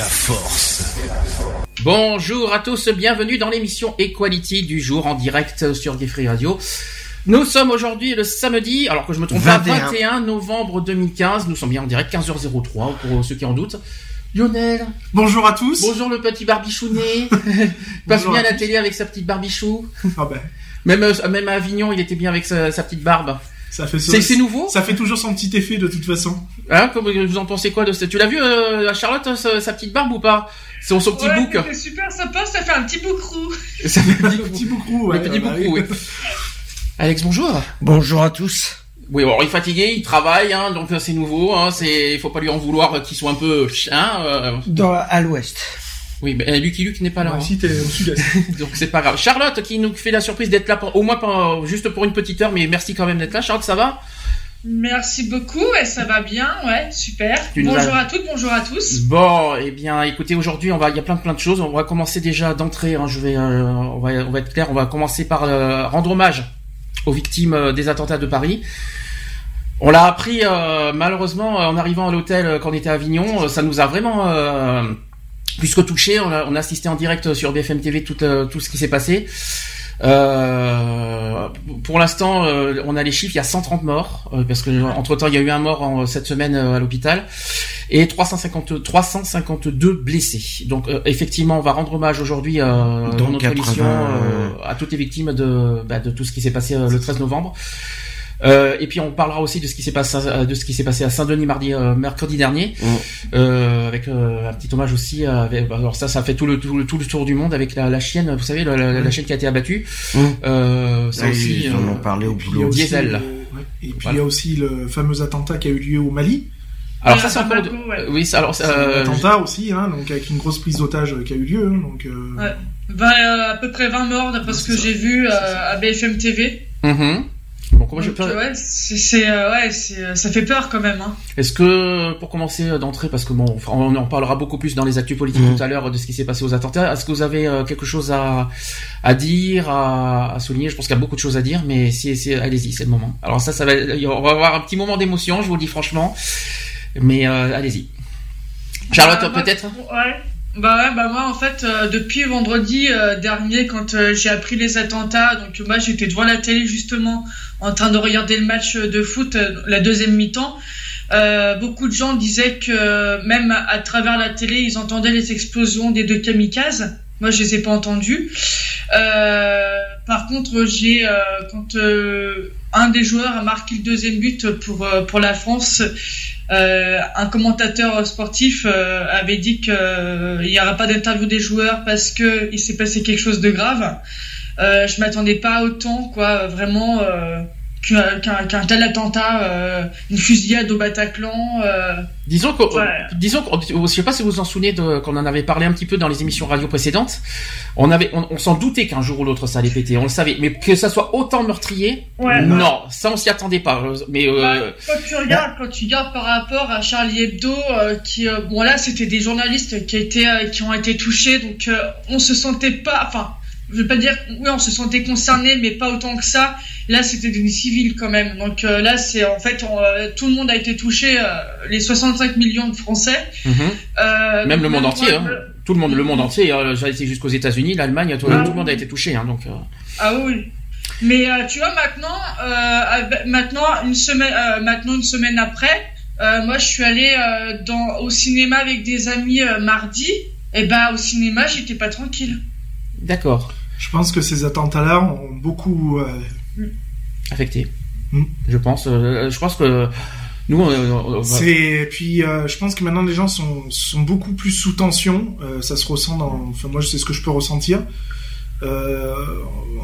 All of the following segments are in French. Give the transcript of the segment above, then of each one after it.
La force. Bonjour à tous, bienvenue dans l'émission Equality du jour en direct sur Free Radio. Nous sommes aujourd'hui le samedi, alors que je me trompe pas, 21. 21 novembre 2015. Nous sommes bien en direct, 15h03 pour ceux qui en doutent. Lionel, Bonjour à tous. bonjour le petit barbichounet. Il passe bien à la télé avec sa petite barbichou. Ah ben, Même, euh, même à Avignon, il était bien avec sa, sa petite barbe. Ça fait C'est c'est nouveau Ça fait toujours son petit effet de toute façon. hein, comme- Vous en pensez quoi de ça Tu l'as vu, euh, à Charlotte, sa, sa petite barbe ou pas? C'est son petit ouais, bouc. C'est super sympa, ça fait un petit boucrou. Ça fait un petit boucrou, Le ouais. petit bah boucrou, oui. oui. Alex, bonjour. Bonjour à tous. Oui, bon, il est fatigué, il travaille, hein, donc euh, c'est nouveau. Hein, c'est, il faut pas lui en vouloir euh, qu'il soit un peu, hein, euh, Dans, à l'ouest. Oui, mais Lucky Luke n'est pas là, Moi hein. aussi, t'es au sud-est. donc c'est pas grave. Charlotte qui nous fait la surprise d'être là, pour, au moins pour- juste pour une petite heure, mais merci quand même d'être là. Charlotte, ça va? Merci beaucoup, et ça va bien, ouais, super. Tu bonjour as- à toutes, bonjour à tous. Bon, eh bien, écoutez, aujourd'hui, on va, il y a plein plein de choses. On va commencer déjà d'entrée. Hein, je vais, euh, on va, on va être clair. On va commencer par euh, rendre hommage aux victimes euh, des attentats de Paris. On l'a appris euh, malheureusement en arrivant à l'hôtel euh, quand on était à Avignon. Euh, Ça nous a vraiment euh, plus que touché. On a, on a assisté en direct sur BFM TV tout, euh, tout ce qui s'est passé. Euh, pour l'instant, euh, on a les chiffres. Il y a 130 morts euh, parce que entre temps, il y a eu un mort en, cette semaine euh, à l'hôpital et 350, 352 blessés. Donc euh, effectivement, on va rendre hommage aujourd'hui euh, dans notre 80, émission euh, à toutes les victimes de, bah, de tout ce qui s'est passé le 13 novembre. Euh, et puis on parlera aussi de ce qui s'est passé euh, de ce qui s'est passé à Saint-Denis mardi euh, mercredi dernier Mm. euh, avec euh, un petit hommage aussi avec, alors ça ça fait tout le tout, le- tout le tour du monde avec la, la chienne vous savez la, la- la chienne qui a été abattue Mm. euh, ça aussi ils en euh, ont parlé au boulot. aussi, Diesel. ouais. Et puis, Voilà. il y a aussi le fameux attentat qui a eu lieu au Mali. alors Ah, ça c'est de- ouais. euh, oui ça- alors un attentat aussi, hein, donc avec une grosse prise d'otage qui a eu lieu. hein, donc, euh, Ouais. Ben, euh, à peu près 20 morts d'après ce que j'ai vu euh, à BFM TV. mhm. Bon, comment je Donc, euh, ouais, c'est, c'est, euh, ouais, c'est, euh, ça fait peur quand même. Hein. Est-ce que, pour commencer euh, d'entrée, parce que bon, on en parlera beaucoup plus dans les actus politiques Mhm. tout à l'heure de ce qui s'est passé aux attentats, est-ce que vous avez euh, quelque chose à, à dire, à, à souligner? Je pense qu'il y a beaucoup de choses à dire, mais si, si, allez-y, c'est le moment. Alors ça, ça va, on va avoir un petit moment d'émotion, je vous le dis franchement, mais euh, allez-y. Charlotte, moi- peut-être? Ouais. Bah ouais, bah moi en fait euh, depuis vendredi euh, dernier quand euh, j'ai appris les attentats, donc moi j'étais devant la télé justement en train de regarder le match de foot, la deuxième mi-temps. Beaucoup de gens disaient que même à, travers la télé ils entendaient les explosions des deux kamikazes. Moi je les ai pas entendus. Euh, par contre j'ai quand un des joueurs a marqué le deuxième but pour pour la France. Euh, un commentateur sportif euh, avait dit qu'il n'y aura pas d'interview des joueurs parce que il s'est passé quelque chose de grave. Euh, je m'attendais pas autant, quoi, vraiment euh, qu'un tel attentat, euh, une fusillade au Bataclan. euh, Disons que, Ouais. disons que, je sais pas si vous vous en souvenez qu'on en avait parlé un petit peu dans les émissions radio précédentes. On avait, on, on s'en doutait qu'un jour ou l'autre ça allait péter, on le savait. Mais que ça soit autant meurtrier, Ouais, non, ça on s'y attendait pas. Mais euh, quand tu regardes, quand tu regardes par rapport à Charlie Hebdo, euh, qui, euh, bon là, c'était des journalistes qui étaient, euh, qui ont été touchés, donc euh, on se sentait pas, enfin, je veux pas dire, oui, on se sentait concerné, mais pas autant que ça. Là, c'était des civils quand même. Donc euh, là, c'est en fait, on, euh, tout le monde a été touché, euh, les 65 millions de Français. mhm. Euh, Même le monde entier, moi, hein. tout le monde, le monde entier. euh, J'ai été jusqu'aux États-Unis, l'Allemagne, tout, Ah. tout le monde a été touché. Hein, donc, euh, Ah oui. Mais euh, tu vois maintenant, euh, maintenant une semaine, euh, maintenant une semaine après, euh, moi je suis allée euh, dans au cinéma avec des amis euh, mardi. Et ben au cinéma j'étais pas tranquille. d'accord, Je pense que ces attentats-là ont beaucoup. euh, affecté. Mm. Je pense, euh, je pense que Nous, on, c'est puis euh, je pense que maintenant les gens sont, sont beaucoup plus sous tension. Euh, ça se ressent dans. Enfin, moi, je sais ce que je peux ressentir. Euh,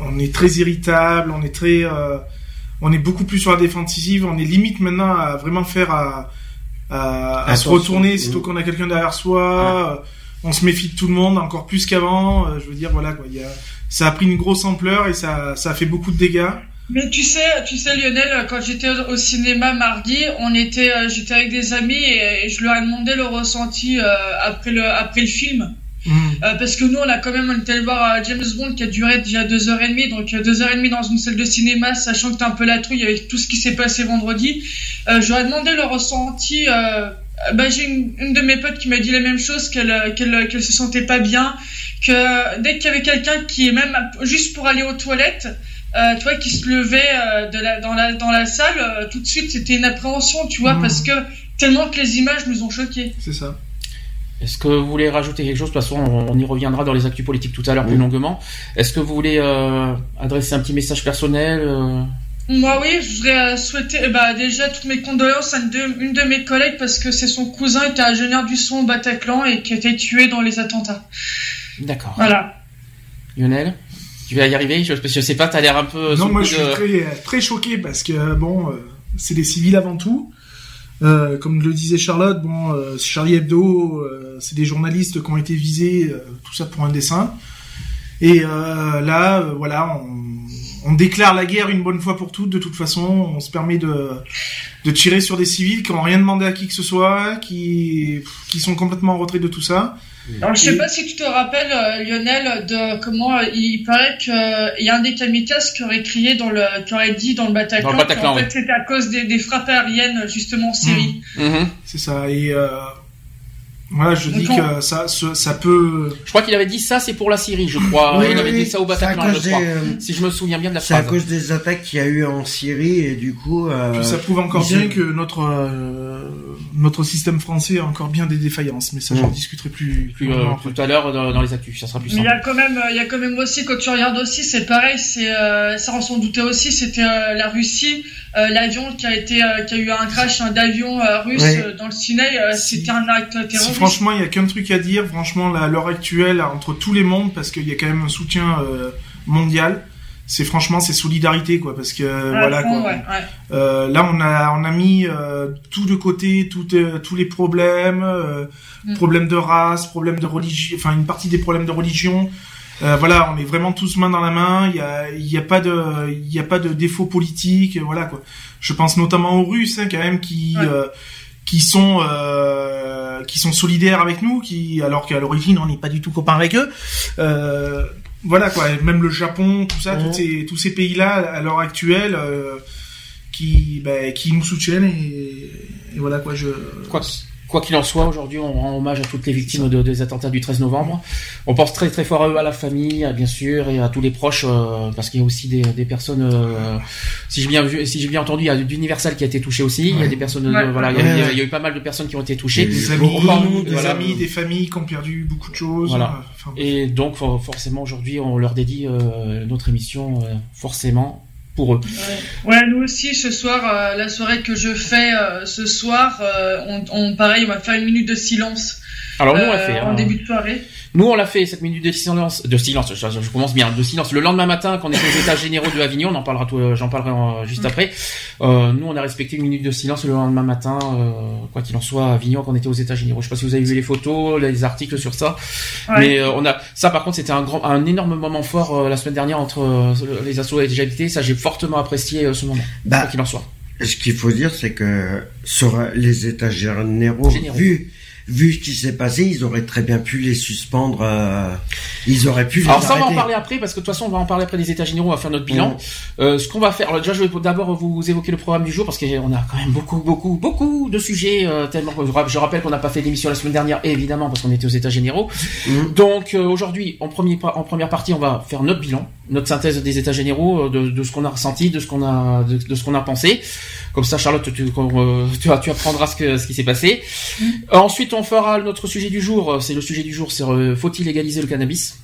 on est très irritable, on est très, on est beaucoup plus sur la défensive. On est limite maintenant à vraiment faire à, à, se retourner sitôt qu'on a quelqu'un derrière soi. On se méfie de tout le monde encore plus qu'avant. je veux dire, voilà quoi. Il y a, ça a pris une grosse ampleur et ça, ça a fait beaucoup de dégâts. Mais tu sais, tu sais Lionel, quand j'étais au cinéma mardi, on était, euh, j'étais avec des amis et, je leur ai demandé le ressenti euh, après le après le film. Mm. Euh, parce que nous, on a quand même, on était allé voir James Bond qui a duré déjà deux heures et demie, donc deux heures et demie dans une salle de cinéma, sachant que t'es un peu la trouille avec tout ce qui s'est passé vendredi. je leur ai demandé le ressenti. bah, j'ai une, une, de mes potes qui m'a dit la même chose, qu'elle qu'elle qu'elle se sentait pas bien, que dès qu'il y avait quelqu'un qui est même juste pour aller aux toilettes, euh, tu vois, qui se levait euh, de la, dans, la, dans la salle, euh, tout de suite, c'était une appréhension, tu vois, mmh. parce que tellement que les images nous ont choqués. C'est ça. Est-ce que vous voulez rajouter quelque chose? De toute façon, on y reviendra dans les actus politiques tout à l'heure plus longuement. Est-ce que vous voulez adresser un petit message personnel Moi, oui, je voudrais souhaiter bah, déjà toutes mes condoléances à une de, une de mes collègues parce que c'est son cousin était ingénieur du son au Bataclan et qui a été tué dans les attentats. D'accord. Voilà. Lionel tu vas y arriver je, je sais pas, t'as l'air un peu. Non, moi je suis très, très choqué parce que bon, euh, c'est des civils avant tout. Euh, comme le disait Charlotte, bon, euh, Charlie Hebdo, euh, c'est des journalistes qui ont été visés, tout ça pour un dessin. Et là, voilà, on, on, déclare la guerre une bonne fois pour toutes. De toute façon, on se permet de, de tirer sur des civils qui n'ont rien demandé à qui que ce soit, qui, qui sont complètement en retrait de tout ça. Alors, je sais pas si tu te rappelles, euh, Lionel, de comment euh, il paraît qu'il euh, y a un des kamikazes qui aurait crié dans le, qui aurait dit dans le Bataclan, dans le en fait c'était à cause des, des, frappes aériennes justement en Syrie. Mmh. Mmh. C'est ça. Et voilà, je dis que ça, ça peut. Je crois qu'il avait dit ça, c'est pour la Syrie, je crois. il avait dit ça au Bataclan, je crois. Euh, si je me souviens bien de la phrase. C'est à cause des attaques qu'il y a eu en Syrie et du coup. Euh... ça prouve encore bien que notre euh, notre système français a encore bien des défaillances, mais ça j'en discuterai plus plus, euh, tout à l'heure dans, les actus, ça sera plus simple. Mais il y a quand même, il y a quand même aussi quand tu regardes aussi, c'est pareil, c'est ça on s'en doutait aussi, c'était la Russie l'avion qui a été euh, qui a eu un crash d'avion euh, russe dans le Sinaï, c'était un acte terroriste. franchement, il y a qu'un truc à dire. Franchement, à l'heure actuelle, entre tous les mondes, parce qu'il y a quand même un soutien mondial c'est franchement c'est solidarité quoi parce que voilà quoi. Euh, là on a on a mis euh, tout de côté tout, tous les problèmes mm. problèmes de race problèmes de religion enfin une partie des problèmes de religion euh, voilà, on est vraiment tous main dans la main. Il y a, y a pas de, il y a pas de défaut politique. Voilà quoi. Je pense notamment aux Russes, hein, quand même, qui euh, qui sont euh, qui sont solidaires avec nous, qui alors qu'à l'origine on n'est pas du tout copains avec eux. voilà quoi. Même le Japon, tout ça, tous ces tous ces pays-là à l'heure actuelle. qui, bah, qui nous soutiennent et, et voilà quoi je quoi Quoi qu'il en soit, aujourd'hui, on rend hommage à toutes les victimes de, des attentats du 13 novembre. On pense très très fort à eux, à la famille, bien sûr, et à tous les proches, euh, parce qu'il y a aussi des, des personnes. Euh, si j'ai bien vu, si j'ai bien entendu, il y a d'Universal qui a été touché aussi. Il y a des personnes, voilà, il, y a, eu pas mal de personnes qui ont été touchées. Des amis, des, amis des familles qui ont perdu beaucoup de choses. Voilà. et donc, forcément, aujourd'hui, on leur dédie euh, notre émission, forcément, pour eux. Ouais, nous aussi ce soir, euh, la soirée que je fais euh, ce soir, euh, on, on, pareil, on va faire une minute de silence. Alors nous on l'a fait en hein. début de soirée. Nous, on l'a fait, cette minute de silence, de silence, je, commence bien, de silence. Le lendemain matin, quand on était aux états généraux de Avignon, on en parlera, euh, j'en parlerai euh, juste mm. après. Euh, nous, on a respecté une minute de silence le lendemain matin, euh, quoi qu'il en soit, à Avignon, quand on était aux états généraux. Je sais pas si vous avez vu les photos, les articles sur ça. Mais on a, ça par contre, c'était un grand, un énorme moment fort la semaine dernière entre les assauts et les Ça, j'ai fortement apprécié ce moment, bah, quoi qu'il en soit. Ce qu'il faut dire, c'est que sur les états généraux, généraux. vu vu ce qui s'est passé, ils auraient très bien pu les suspendre. Euh, ils auraient pu. Les Alors ça, on va en parler après, parce que de toute façon, on va en parler après des États généraux. On va faire notre bilan. Mm. Euh, ce qu'on va faire, alors déjà, je vais d'abord vous évoquer le programme du jour, parce qu'on a quand même beaucoup, beaucoup, beaucoup de sujets. Euh, tellement, je rappelle qu'on n'a pas fait d'émission la semaine dernière, évidemment, parce qu'on était aux États généraux. Mm. Donc euh, aujourd'hui, en, premier, en première partie, on va faire notre bilan, notre synthèse des États généraux, de, de ce qu'on a ressenti, de ce qu'on a, de, de ce qu'on a pensé. Comme ça, Charlotte, tu, tu, tu apprendras ce, que, ce qui s'est passé. Mm. Ensuite, on fera notre sujet du jour. C'est le sujet du jour, c'est euh, faut-il légaliser le cannabis?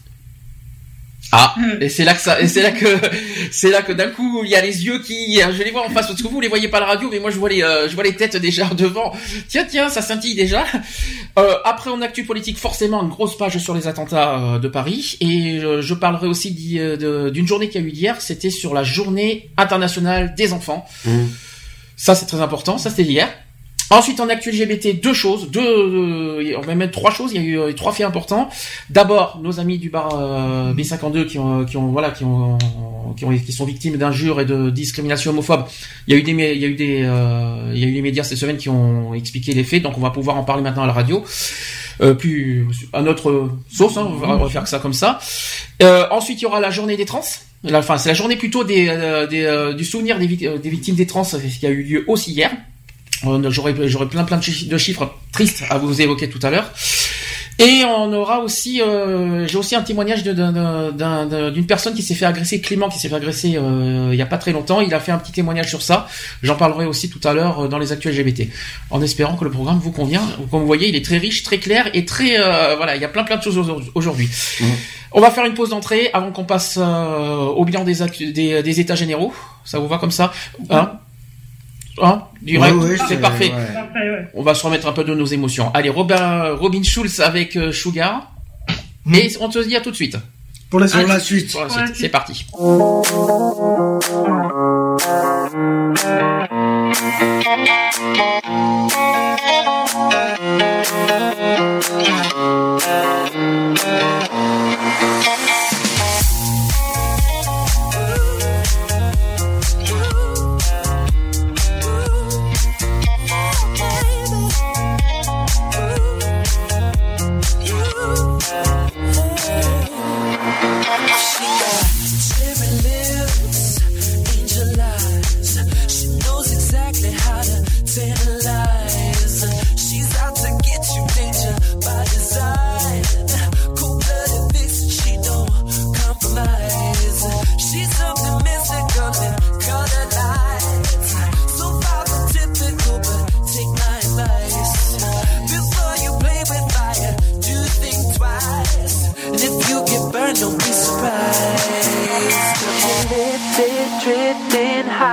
Ah, et c'est là que ça, et c'est là que, c'est là que d'un coup il y a les yeux qui, je les vois en face parce que vous les voyez pas à la radio, mais moi je vois les, euh, je vois les têtes déjà devant. Tiens, tiens, ça scintille déjà. Euh, après en actu politique, forcément une grosse page sur les attentats euh, de Paris, et je parlerai aussi d'une journée qui a eu hier. C'était sur la journée internationale des enfants. Mmh. Ça c'est très important. Ça c'était hier. Ensuite, en actu LGBT, deux choses, deux, euh, on va mettre trois choses. Il y a eu euh, trois faits importants. D'abord, nos amis du bar euh, B52 qui ont, qui ont, voilà, qui ont, qui ont, qui sont victimes d'injures et de discrimination homophobe. Il y a eu des, il y a eu des, il y a eu les médias cette semaine qui ont expliqué les faits. Donc, on va pouvoir en parler maintenant à la radio. Euh, plus à notre sauce, hein, on, va, faire ça comme ça. ensuite, il y aura la journée des trans. Enfin, c'est la journée plutôt des, des du souvenir des, des victimes des trans qui a eu lieu aussi hier. J'aurai j'aurai plein plein de chiffres tristes à vous évoquer tout à l'heure. Et on aura aussi, euh, j'ai aussi un témoignage d'une personne qui s'est fait agresser, Clément, qui s'est fait agresser euh, il y a pas très longtemps. Il a fait un petit témoignage sur ça. J'en parlerai aussi tout à l'heure euh, dans les actuels LGBT. En espérant que le programme vous convient. Comme vous voyez, il est très riche, très clair et très voilà. Il y a plein plein de choses aujourd'hui. Mmh. On va faire une pause d'entrée avant qu'on passe au bilan des, des, des, états généraux. Ça vous va comme ça? Hein? Hein Direct, c'est parfait. On va se remettre un peu de nos émotions. Allez, Robin, Robin Schulz avec euh, Sugar. Mais on te dit à tout de suite. Pour la suite. Pour la suite. C'est parti.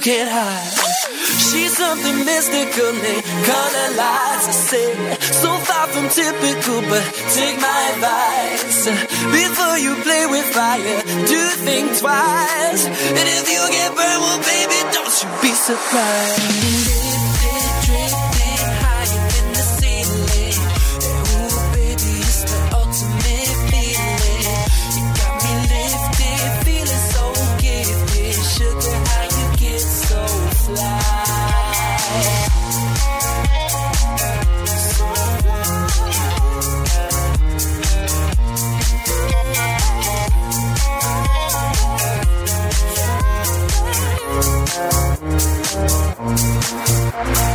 Can't hide. She's something mystical, color lights. I say, so far from typical, but take my advice. Before you play with fire, do think twice. And if you get burned, well, baby, don't you be surprised. Bye.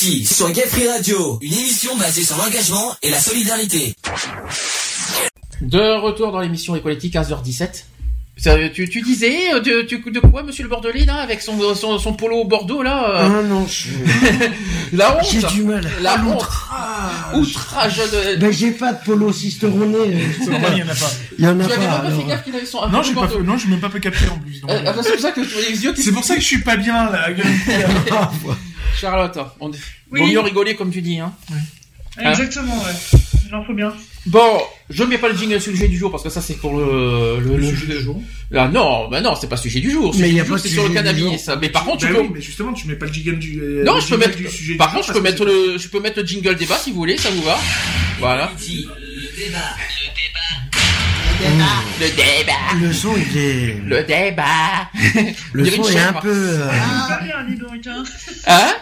Sur Gay Free Radio, une émission basée sur l'engagement et la solidarité. De retour dans l'émission Equality 15h17. Tu, tu, disais euh, de, de, quoi, Monsieur le Bordelais, là, avec son, son, son polo Bordeaux, là euh Ah non, je... La honte J'ai du mal. La honte Outrage de... Ben, j'ai pas de polo cisteronné. il y en a pas. Il y en a tu pas. avais même pas alors. fait gaffe qu'il avait son... Non, j'ai pas fait, non, j'ai même pas fait capter en plus. donc, Euh, euh, ah, c'est pour ça que tu vois les yeux qui C'est pour ça que je suis pas bien, là. Charlotte, on... Oui. vaut mieux rigoler comme tu dis, hein. Hein Exactement, ouais. Il en faut bien. Bon, je mets pas le jingle sujet du jour parce que ça c'est pour le, le, le sujet du jour. Ah non, bah non, c'est pas sujet du jour. Mais Sujet il y a du jour, pas sur le cannabis. Mais par contre, tu Bah peux. oui, mais justement, tu mets pas le jingle du. euh, Non, le je peux mettre. du sujet Par contre, je peux mettre le, je peux mettre le jingle débat si vous voulez, ça vous va Voilà. Le débat. Le son, il est. Le débat. Le son une est un chambre. peu. euh, Tu le fais bien, dis donc, hein. Hein?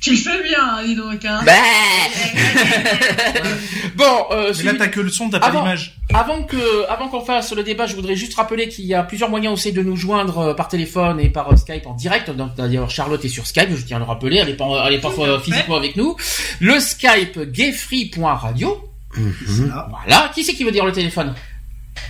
Tu le fais bien, dis donc, hein. Bah. bon, euh, Mais là, t'as que le son, t'as pas l'image. Avant que, avant qu'on fasse le débat, je voudrais juste rappeler qu'il y a plusieurs moyens aussi de nous joindre euh, par téléphone et par euh, Skype en direct. Donc, D'ailleurs, Charlotte est sur Skype, je tiens à le rappeler. Elle est pas, elle est euh, physiquement avec nous. Le Skype gayfree.radio. mhm. Voilà. Qui c'est qui veut dire le téléphone?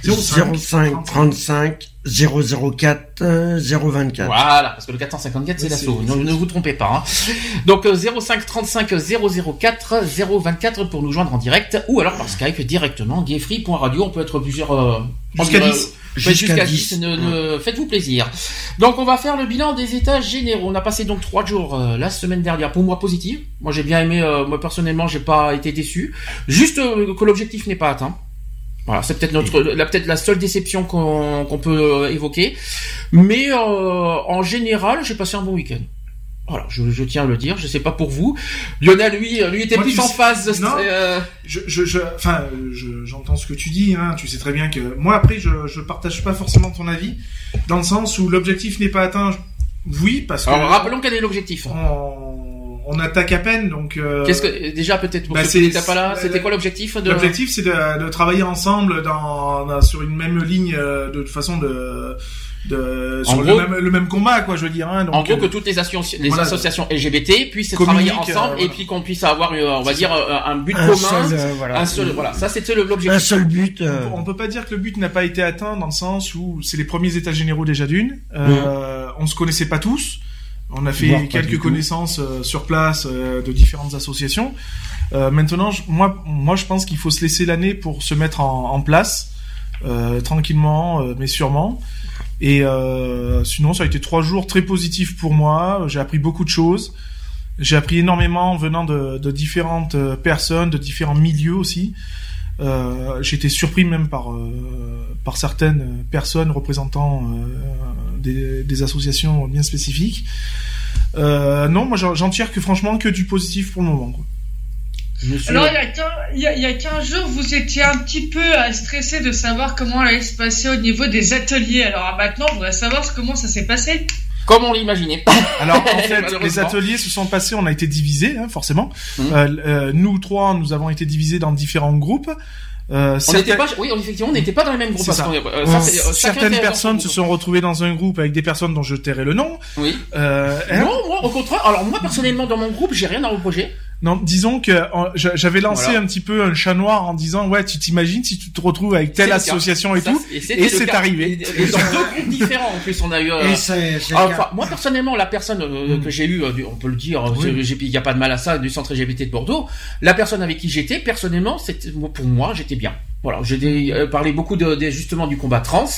05 35 004 euh, 024. Voilà, parce que le 454 c'est l'assaut. Ne, ne vous trompez pas. hein. Donc euh, 05 35 004 024 pour nous joindre en direct ou alors par Skype directement gayfree.radio. On peut être plusieurs. euh, Jusqu'à euh, 10. on peut être Jusqu'à Jusqu'à 10. 10. Ne, ne- Faites-vous plaisir. Donc on va faire le bilan des états généraux. On a passé donc trois jours euh, la semaine dernière. Pour moi positif. Moi j'ai bien aimé. euh, moi personnellement j'ai pas été déçu. Juste euh, que l'objectif n'est pas atteint. Voilà, c'est peut-être notre, la peut-être la seule déception qu'on qu'on peut euh, évoquer. Mais euh, en général, j'ai passé un bon week-end. Voilà, je, je tiens à le dire. Je sais pas pour vous. Lionel, lui, lui était Moi, plus en sais- phase. non. euh, Je, je, je, enfin, euh, je- j'entends ce que tu dis. Hein, tu sais très bien que moi après, je, je partage pas forcément ton avis, dans le sens où l'objectif n'est pas atteint. Oui, parce que Alors rappelons quel est l'objectif. on, on attaque à peine, donc. euh, Qu'est-ce que déjà peut-être pour bah, ceux qui pas là, c'était quoi l'objectif de L'objectif, c'est de, de travailler ensemble dans, dans- sur une même ligne euh, de façon de, de En sur gros- le, même, le même combat, quoi, je veux dire. Hein, donc, En gros, euh, que toutes les, associ- les voilà. associations LGBT puissent travailler ensemble euh, et voilà. puis qu'on puisse avoir, euh, on va dire, euh, un but Un commun, seul, euh, voilà. un seul. Voilà, ça c'était le- Un l'objectif. seul but. euh, On peut pas dire que le but n'a pas été atteint dans le sens où c'est les premiers états généraux déjà d'une. Euh, On se connaissait pas tous. On a fait quelques connaissances euh, sur place euh, de différentes associations. Euh, maintenant, je- moi, moi, je pense qu'il faut se laisser l'année pour se mettre en, en place tranquillement, mais sûrement. Et sinon, ça a été trois jours très positifs pour moi. J'ai appris beaucoup de choses. J'ai appris énormément venant de, de différentes personnes, de différents milieux aussi. J'ai été surpris même par par certaines personnes représentant des, des associations bien spécifiques. Euh, non, moi j'en tire que franchement que du positif pour le moment. Quoi. Monsieur- Alors, il y, a 15, il, y a, il y a 15 jours, vous étiez un petit peu euh, stressé de savoir comment allait se passer au niveau des ateliers. Alors maintenant, on voudrait savoir comment ça s'est passé. Comme on l'imaginait. Alors en fait, les ateliers se sont passés, on a été divisés, hein, forcément. Euh, euh, nous trois, nous avons été divisés dans différents groupes. Euh, On n'était pas, oui, effectivement, on n'était pas dans les mêmes groupes. Parce ça. euh, ça, euh, Certaines personnes son se sont retrouvées dans un groupe avec des personnes dont je tairai le nom. Oui. Euh, hein, Non, moi, au contraire. Alors moi, personnellement, dans mon groupe, j'ai rien à reprocher. Non, disons que j'a- j'avais lancé Voilà. un petit peu un chat noir en disant ouais, tu t'imagines si tu te retrouves avec telle association et Ça, tout. et c'est arrivé. Et, et dans deux groupes différents, en plus, on a eu. euh, enfin, moi personnellement, la personne euh, Mm. que j'ai eue, euh, on peut le dire, Oui. il n'y a pas de mal à ça, du centre LGBT de Bordeaux, la personne avec qui j'étais, personnellement, c'était pour moi, j'étais bien. Voilà, j'ai euh, parlé beaucoup de, de- justement du combat trans,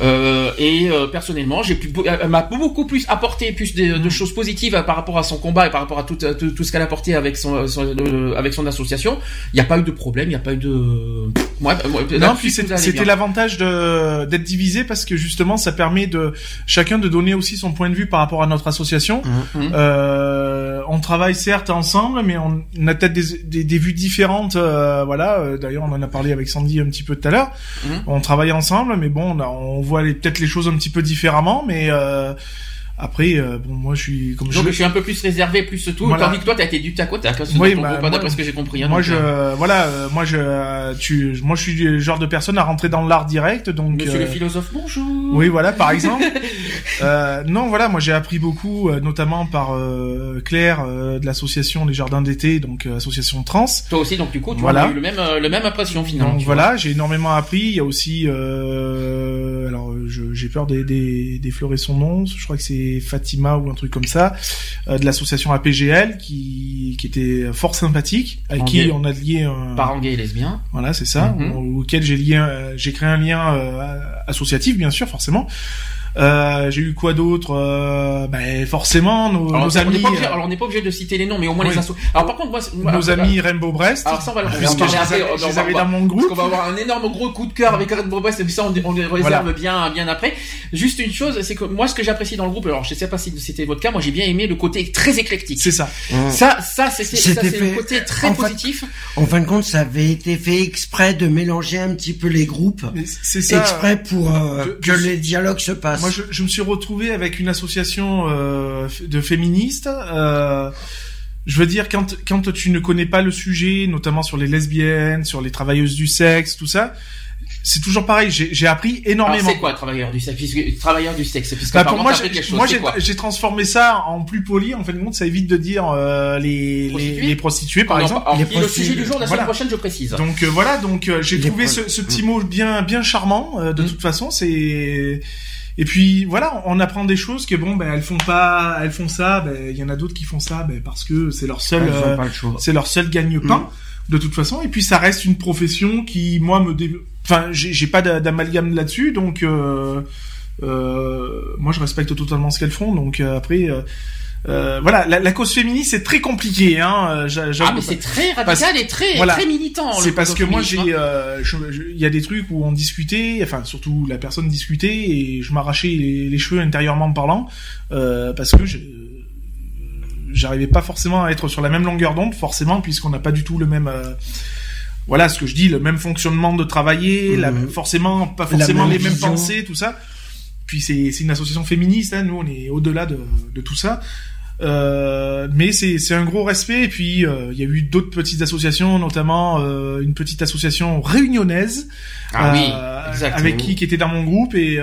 euh, et euh, personnellement, j'ai beau- elle m'a beaucoup plus apporté plus de, Mm. de choses positives par rapport à son combat et par rapport à tout, tout, tout ce qu'elle a apporté avec son, son- avec son association. Il n'y a pas eu de problème, il n'y a pas eu de. Ouais, Non, puis c'était l'avantage de d'être divisé parce que justement ça permet de chacun de donner aussi son point de vue par rapport à notre association. Mhm. Euh, on travaille certes ensemble, mais on, on a peut-être des, des, des vues différentes. voilà. D'ailleurs, on en a parlé avec Sandy un petit peu tout à l'heure. Mhm. On travaille ensemble, mais bon, on, a- on voit les- peut-être les choses un petit peu différemment, mais. Euh, Après, euh, bon, moi, je suis comme je, je suis un peu plus réservé, plus tout. Voilà. Tandis que toi, t'as été du tac au tac. Hein, oui, bah, d'après ce que j'ai compris. Hein, moi, je, euh, voilà, euh, moi, je, tu, moi, je suis le genre de personne à rentrer dans l'art direct, donc. Monsieur le philosophe, bonjour. Oui, voilà, par exemple. non, voilà, moi, j'ai appris beaucoup, notamment par Claire de l'association Les Jardins d'été, donc association trans. Toi aussi, donc du coup, tu voilà. as eu le même, le même impression finalement. Donc voilà, j'ai énormément appris. Il y a aussi, alors, j'ai peur des, des, des son nom. Je crois que c'est Fatima ou un truc comme ça, euh, de l'association APGL qui, qui était fort sympathique, avec qui on a lié un... Parents gays et lesbiens. Voilà, c'est ça, mhm. auquel j'ai lié, j'ai créé un lien euh, associatif, bien sûr, forcément. Euh, j'ai eu quoi d'autre euh, ben forcément nos, alors, nos amis. Euh, alors on n'est pas obligé de citer les noms, mais au moins les assos. Alors par contre moi, nos amis Rainbow Brest. Alors ça on va, le en parler après. Je les avais dans mon groupe. Parce qu'on va avoir un énorme gros coup de cœur avec Rainbow Brest et ça on, on les réserve bien bien après. Juste une chose, c'est que moi ce que j'apprécie dans le groupe, alors je sais pas si c'était votre cas, moi j'ai bien aimé le côté très éclectique. C'est ça. Ça ça c'était ça c'est le côté très positif. en fin de compte, ça avait été fait exprès de mélanger un petit peu les groupes. C'est ça. Exprès pour que les dialogues se passent. Moi je, je me suis retrouvé avec une association euh, de féministes. Euh, je veux dire, quand, quand tu ne connais pas le sujet, notamment sur les lesbiennes, sur les travailleuses du sexe, tout ça, c'est toujours pareil. J'ai appris énormément. C'est quoi travailleur du sexe? Travailleur du sexe. bah pour moi, moi j'ai transformé ça en plus poli. En fin de compte, ça évite de dire euh, les, prostituées? les, prostituées, par exemple. le sujet du jour la semaine prochaine, je précise. Donc euh, voilà, donc j'ai trouvé ce, ce, petit mot bien bien charmant. de mm. toute façon, c'est et puis voilà, on apprend des choses que bon, ben elles font pas, elles font ça. Ben il y en a d'autres qui font ça, ben parce que c'est leur seul, euh, c'est leur seul gagne-pain. Mm. De toute façon, et puis ça reste une profession qui, moi, me, dé... enfin, j'ai pas d'amalgame là-dessus, donc euh, euh, moi je respecte totalement ce qu'elles font. Donc euh, après, euh, voilà, la, la, cause féministe c'est très compliqué. Hein, euh, ah mais c'est très radical et très très militant. C'est parce que moi j'ai, hein. euh, il y a des trucs où on discutait, enfin surtout la personne discutait et je m'arrachais les, cheveux intérieurement parlant euh, parce que j'arrivais pas forcément à être sur la même longueur d'onde, forcément puisqu'on n'a pas du tout le même voilà ce que je dis, le même fonctionnement de travailler, la, mhm. forcément pas forcément les mêmes pensées, tout ça. Puis c'est une association féministe, hein, nous on est au-delà de, de, tout ça. Euh, mais c'est un gros respect. Et puis euh, il y a eu d'autres petites associations, notamment euh, une petite association réunionnaise ah oui, avec qui qui était dans mon groupe. Et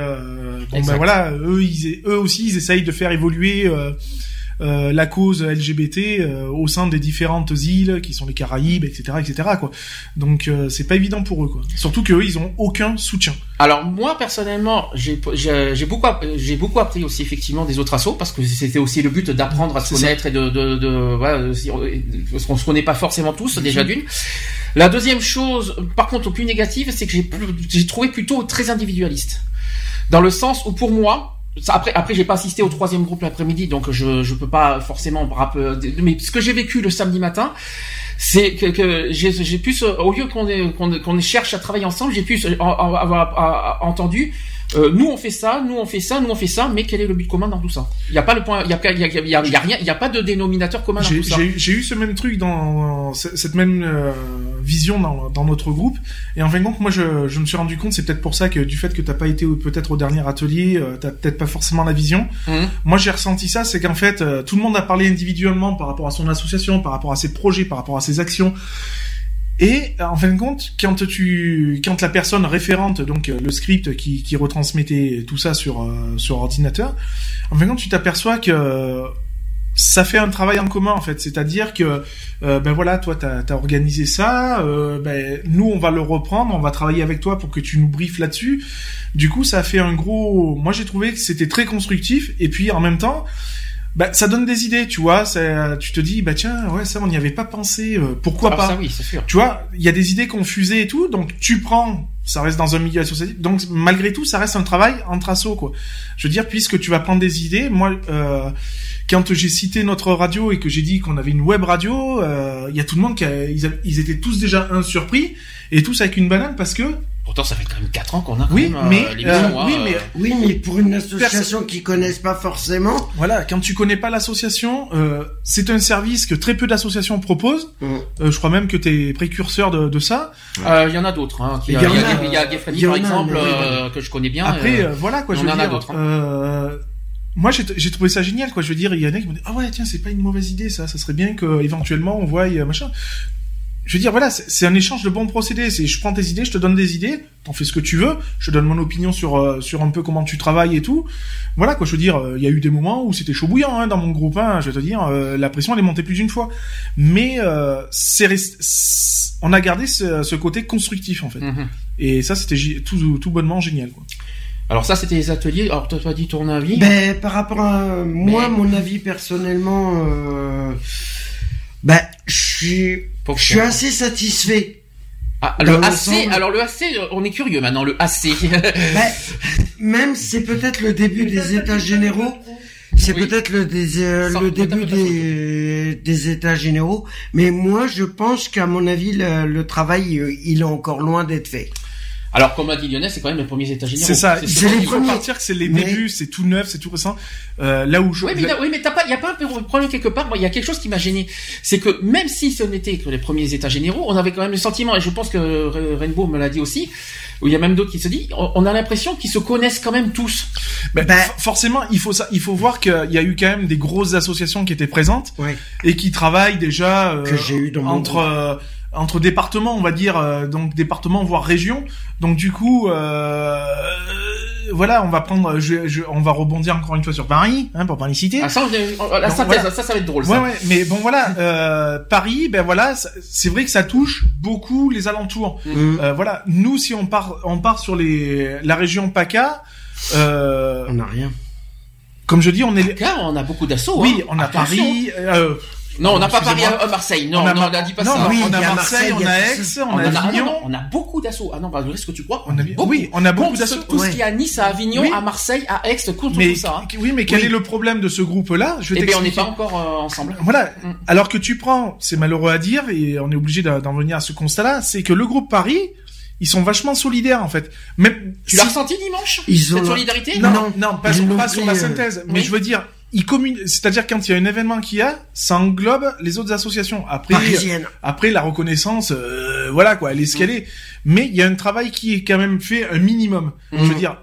bon ben voilà, eux ils, eux aussi ils essayent de faire évoluer euh, la cause LGBT euh, au sein des différentes îles qui sont les Caraïbes, etc., etc. Quoi. Donc euh, c'est pas évident pour eux, quoi. Surtout qu'eux ils ont aucun soutien. Alors moi personnellement, j'ai beaucoup j'ai beaucoup appris aussi effectivement des autres assos parce que c'était aussi le but d'apprendre à se connaître et de de, de voilà, parce qu'on se connaît pas forcément tous déjà d'une. La deuxième chose, par contre, au plus négative, c'est que j'ai trouvé plutôt très individualiste dans le sens où pour moi après, après, j'ai pas assisté au troisième groupe l'après-midi, donc je je peux pas forcément. Mais ce que j'ai vécu le samedi matin, c'est que, que j'ai pu au lieu qu'on qu'on cherche à travailler ensemble, j'ai pu avoir entendu euh, nous on fait ça, nous on fait ça, nous on fait ça, mais quel est le but commun dans tout ça? Il n'y a pas le point, il y a, y, a, y, a, y a, rien, il n'y a pas de dénominateur commun dans tout ça. J'ai eu ce même truc dans cette même euh, vision dans, dans, notre groupe, et en fin de compte, moi je, je me suis rendu compte, c'est peut-être pour ça que du fait que t'as pas été peut-être au dernier atelier, euh, t'as peut-être pas forcément la vision. Mmh. Moi j'ai ressenti ça, c'est qu'en fait euh, tout le monde a parlé individuellement par rapport à son association, par rapport à ses projets, par rapport à ses actions. Et en fin de compte, quand tu, quand la personne référente, donc euh, le script qui, qui retransmettait tout ça sur euh, sur ordinateur, en fin de compte, tu t'aperçois que ça fait un travail en commun en fait, c'est-à-dire que euh, ben voilà, toi t'as as organisé ça, ben nous on va le reprendre, on va travailler avec toi pour que tu nous briefes là-dessus. Du coup, ça a fait un gros. Moi j'ai trouvé que c'était très constructif et puis en même temps bah, ça donne des idées, tu vois. Tu te dis, bah tiens, ouais, ça, on n'y avait pas pensé. Euh, pourquoi ah, pas ça, oui, c'est sûr. Tu vois, il y a des idées confusées et tout, donc tu prends. Ça reste dans un milieu associatif, donc malgré tout, ça reste un travail entre assos, quoi. Je veux dire, puisque tu vas prendre des idées, moi, euh, quand j'ai cité notre radio et que j'ai dit qu'on avait une web radio, euh, il y a tout le monde qui, a, ils, ils étaient tous déjà un surpris et tous avec une banane parce que Pourtant, ça fait quand même 4 ans qu'on a. Oui, même, mais, euh, euh oui, mais euh, oui, mais pour une association qui connaissent pas forcément. Voilà, quand tu connais pas l'association, euh, c'est un service que très peu d'associations proposent. Mm. Euh, je crois même que tu es précurseur de, de ça. Il y en a d'autres. Hein, il y, a, y a, par exemple, que je connais bien. Après, voilà quoi. Il y en a d'autres. Hein moi j'ai trouvé ça génial quoi je veux dire il y en a qui me disent ah ouais tiens c'est pas une mauvaise idée ça ça serait bien que éventuellement on voie machin je veux dire, voilà, c'est un échange de bons procédés. C'est je prends tes idées, je te donne des idées, t'en fais ce que tu veux, je donne mon opinion sur euh, sur un peu comment tu travailles et tout. Voilà quoi, je veux dire, il y a eu des moments où c'était chaud bouillant hein, dans mon groupe. Hein, je vais te dire, euh, la pression elle est montée plus d'une fois, mais euh, c'est on a gardé ce, ce, côté constructif en fait. Mm-hmm. Et ça c'était tout tout bonnement génial quoi. Alors ça, c'était les ateliers. Alors toi, tu as dit ton avis Ben par rapport à moi, mon avis personnellement, euh, ben je suis je suis assez satisfait. Ah, le AC, alors le AC, on est curieux maintenant, le AC. Ben, même c'est peut-être le début des états généraux. C'est peut-être le, euh, le début des, des, états généraux, mais moi je pense qu'à mon avis le, le travail euh, il est encore loin d'être fait. Alors, comme a dit Lionel, c'est quand même les premiers états généraux. C'est ça. C'est les premiers. partir que c'est les débuts, c'est tout neuf, c'est tout récent. Euh, là où je. Oui, mais, oui, mais t'as pas, il y a pas un problème quelque part. il y a quelque chose qui m'a gêné, c'est que même si ce n'était que les premiers états généraux, on avait quand même le sentiment, et je pense que Rainbow me l'a dit aussi, où il y a même d'autres qui se disent, on a l'impression qu'ils se connaissent quand même tous. Ben, ben forcément, il faut ça, il faut voir qu'il y a eu quand même des grosses associations qui étaient présentes et qui travaillent déjà euh, que j'ai eu dans entre entre départements, on va dire, euh, donc départements voire régions. Donc du coup, euh, voilà, on va prendre, je, on va rebondir encore une fois sur Paris, hein, pour pas les citer. Ah, ça, la synthèse, ça, ça va être drôle. Ça. Ouais, ouais, mais bon voilà, euh, Paris, ben voilà, c'est vrai que ça touche beaucoup les alentours. Mm. Euh, voilà, nous si on part, on part sur les, la région PACA, euh, on n'a rien. Comme je dis, on est. PACA, on a beaucoup d'assauts. Oui, hein. on a Paris. Euh, non, on n'a pas Paris à Marseille. Non, on a, non, on dit pas ça. Oui, on a Marseille, on a Aix, on, a Avignon. On a beaucoup d'assauts. Ah non, bah, est-ce que tu crois on a beaucoup. Oui, on a beaucoup d'assauts. Tout ce qui est à Nice, à Avignon, à Marseille, à Aix, contre tout ça. Hein. Oui, mais quel est le problème de ce groupe-là? Je vais Eh bien, on n'est pas encore euh, ensemble. Voilà. Mm. Alors que tu prends, c'est malheureux à dire, et on est obligé d'en venir à ce constat-là, c'est que le groupe Paris, ils sont vachement solidaires en fait. Même tu l'as ressenti dimanche cette solidarité? Non, non, non, pas, sur la synthèse. Mais je veux dire, il c'est-à-dire quand il y a un événement qui a, ça englobe les autres associations. Après, après la reconnaissance, euh, voilà quoi, elle est ce qu'elle est. Mais il y a un travail qui est quand même fait un minimum. Je veux mhm. dire,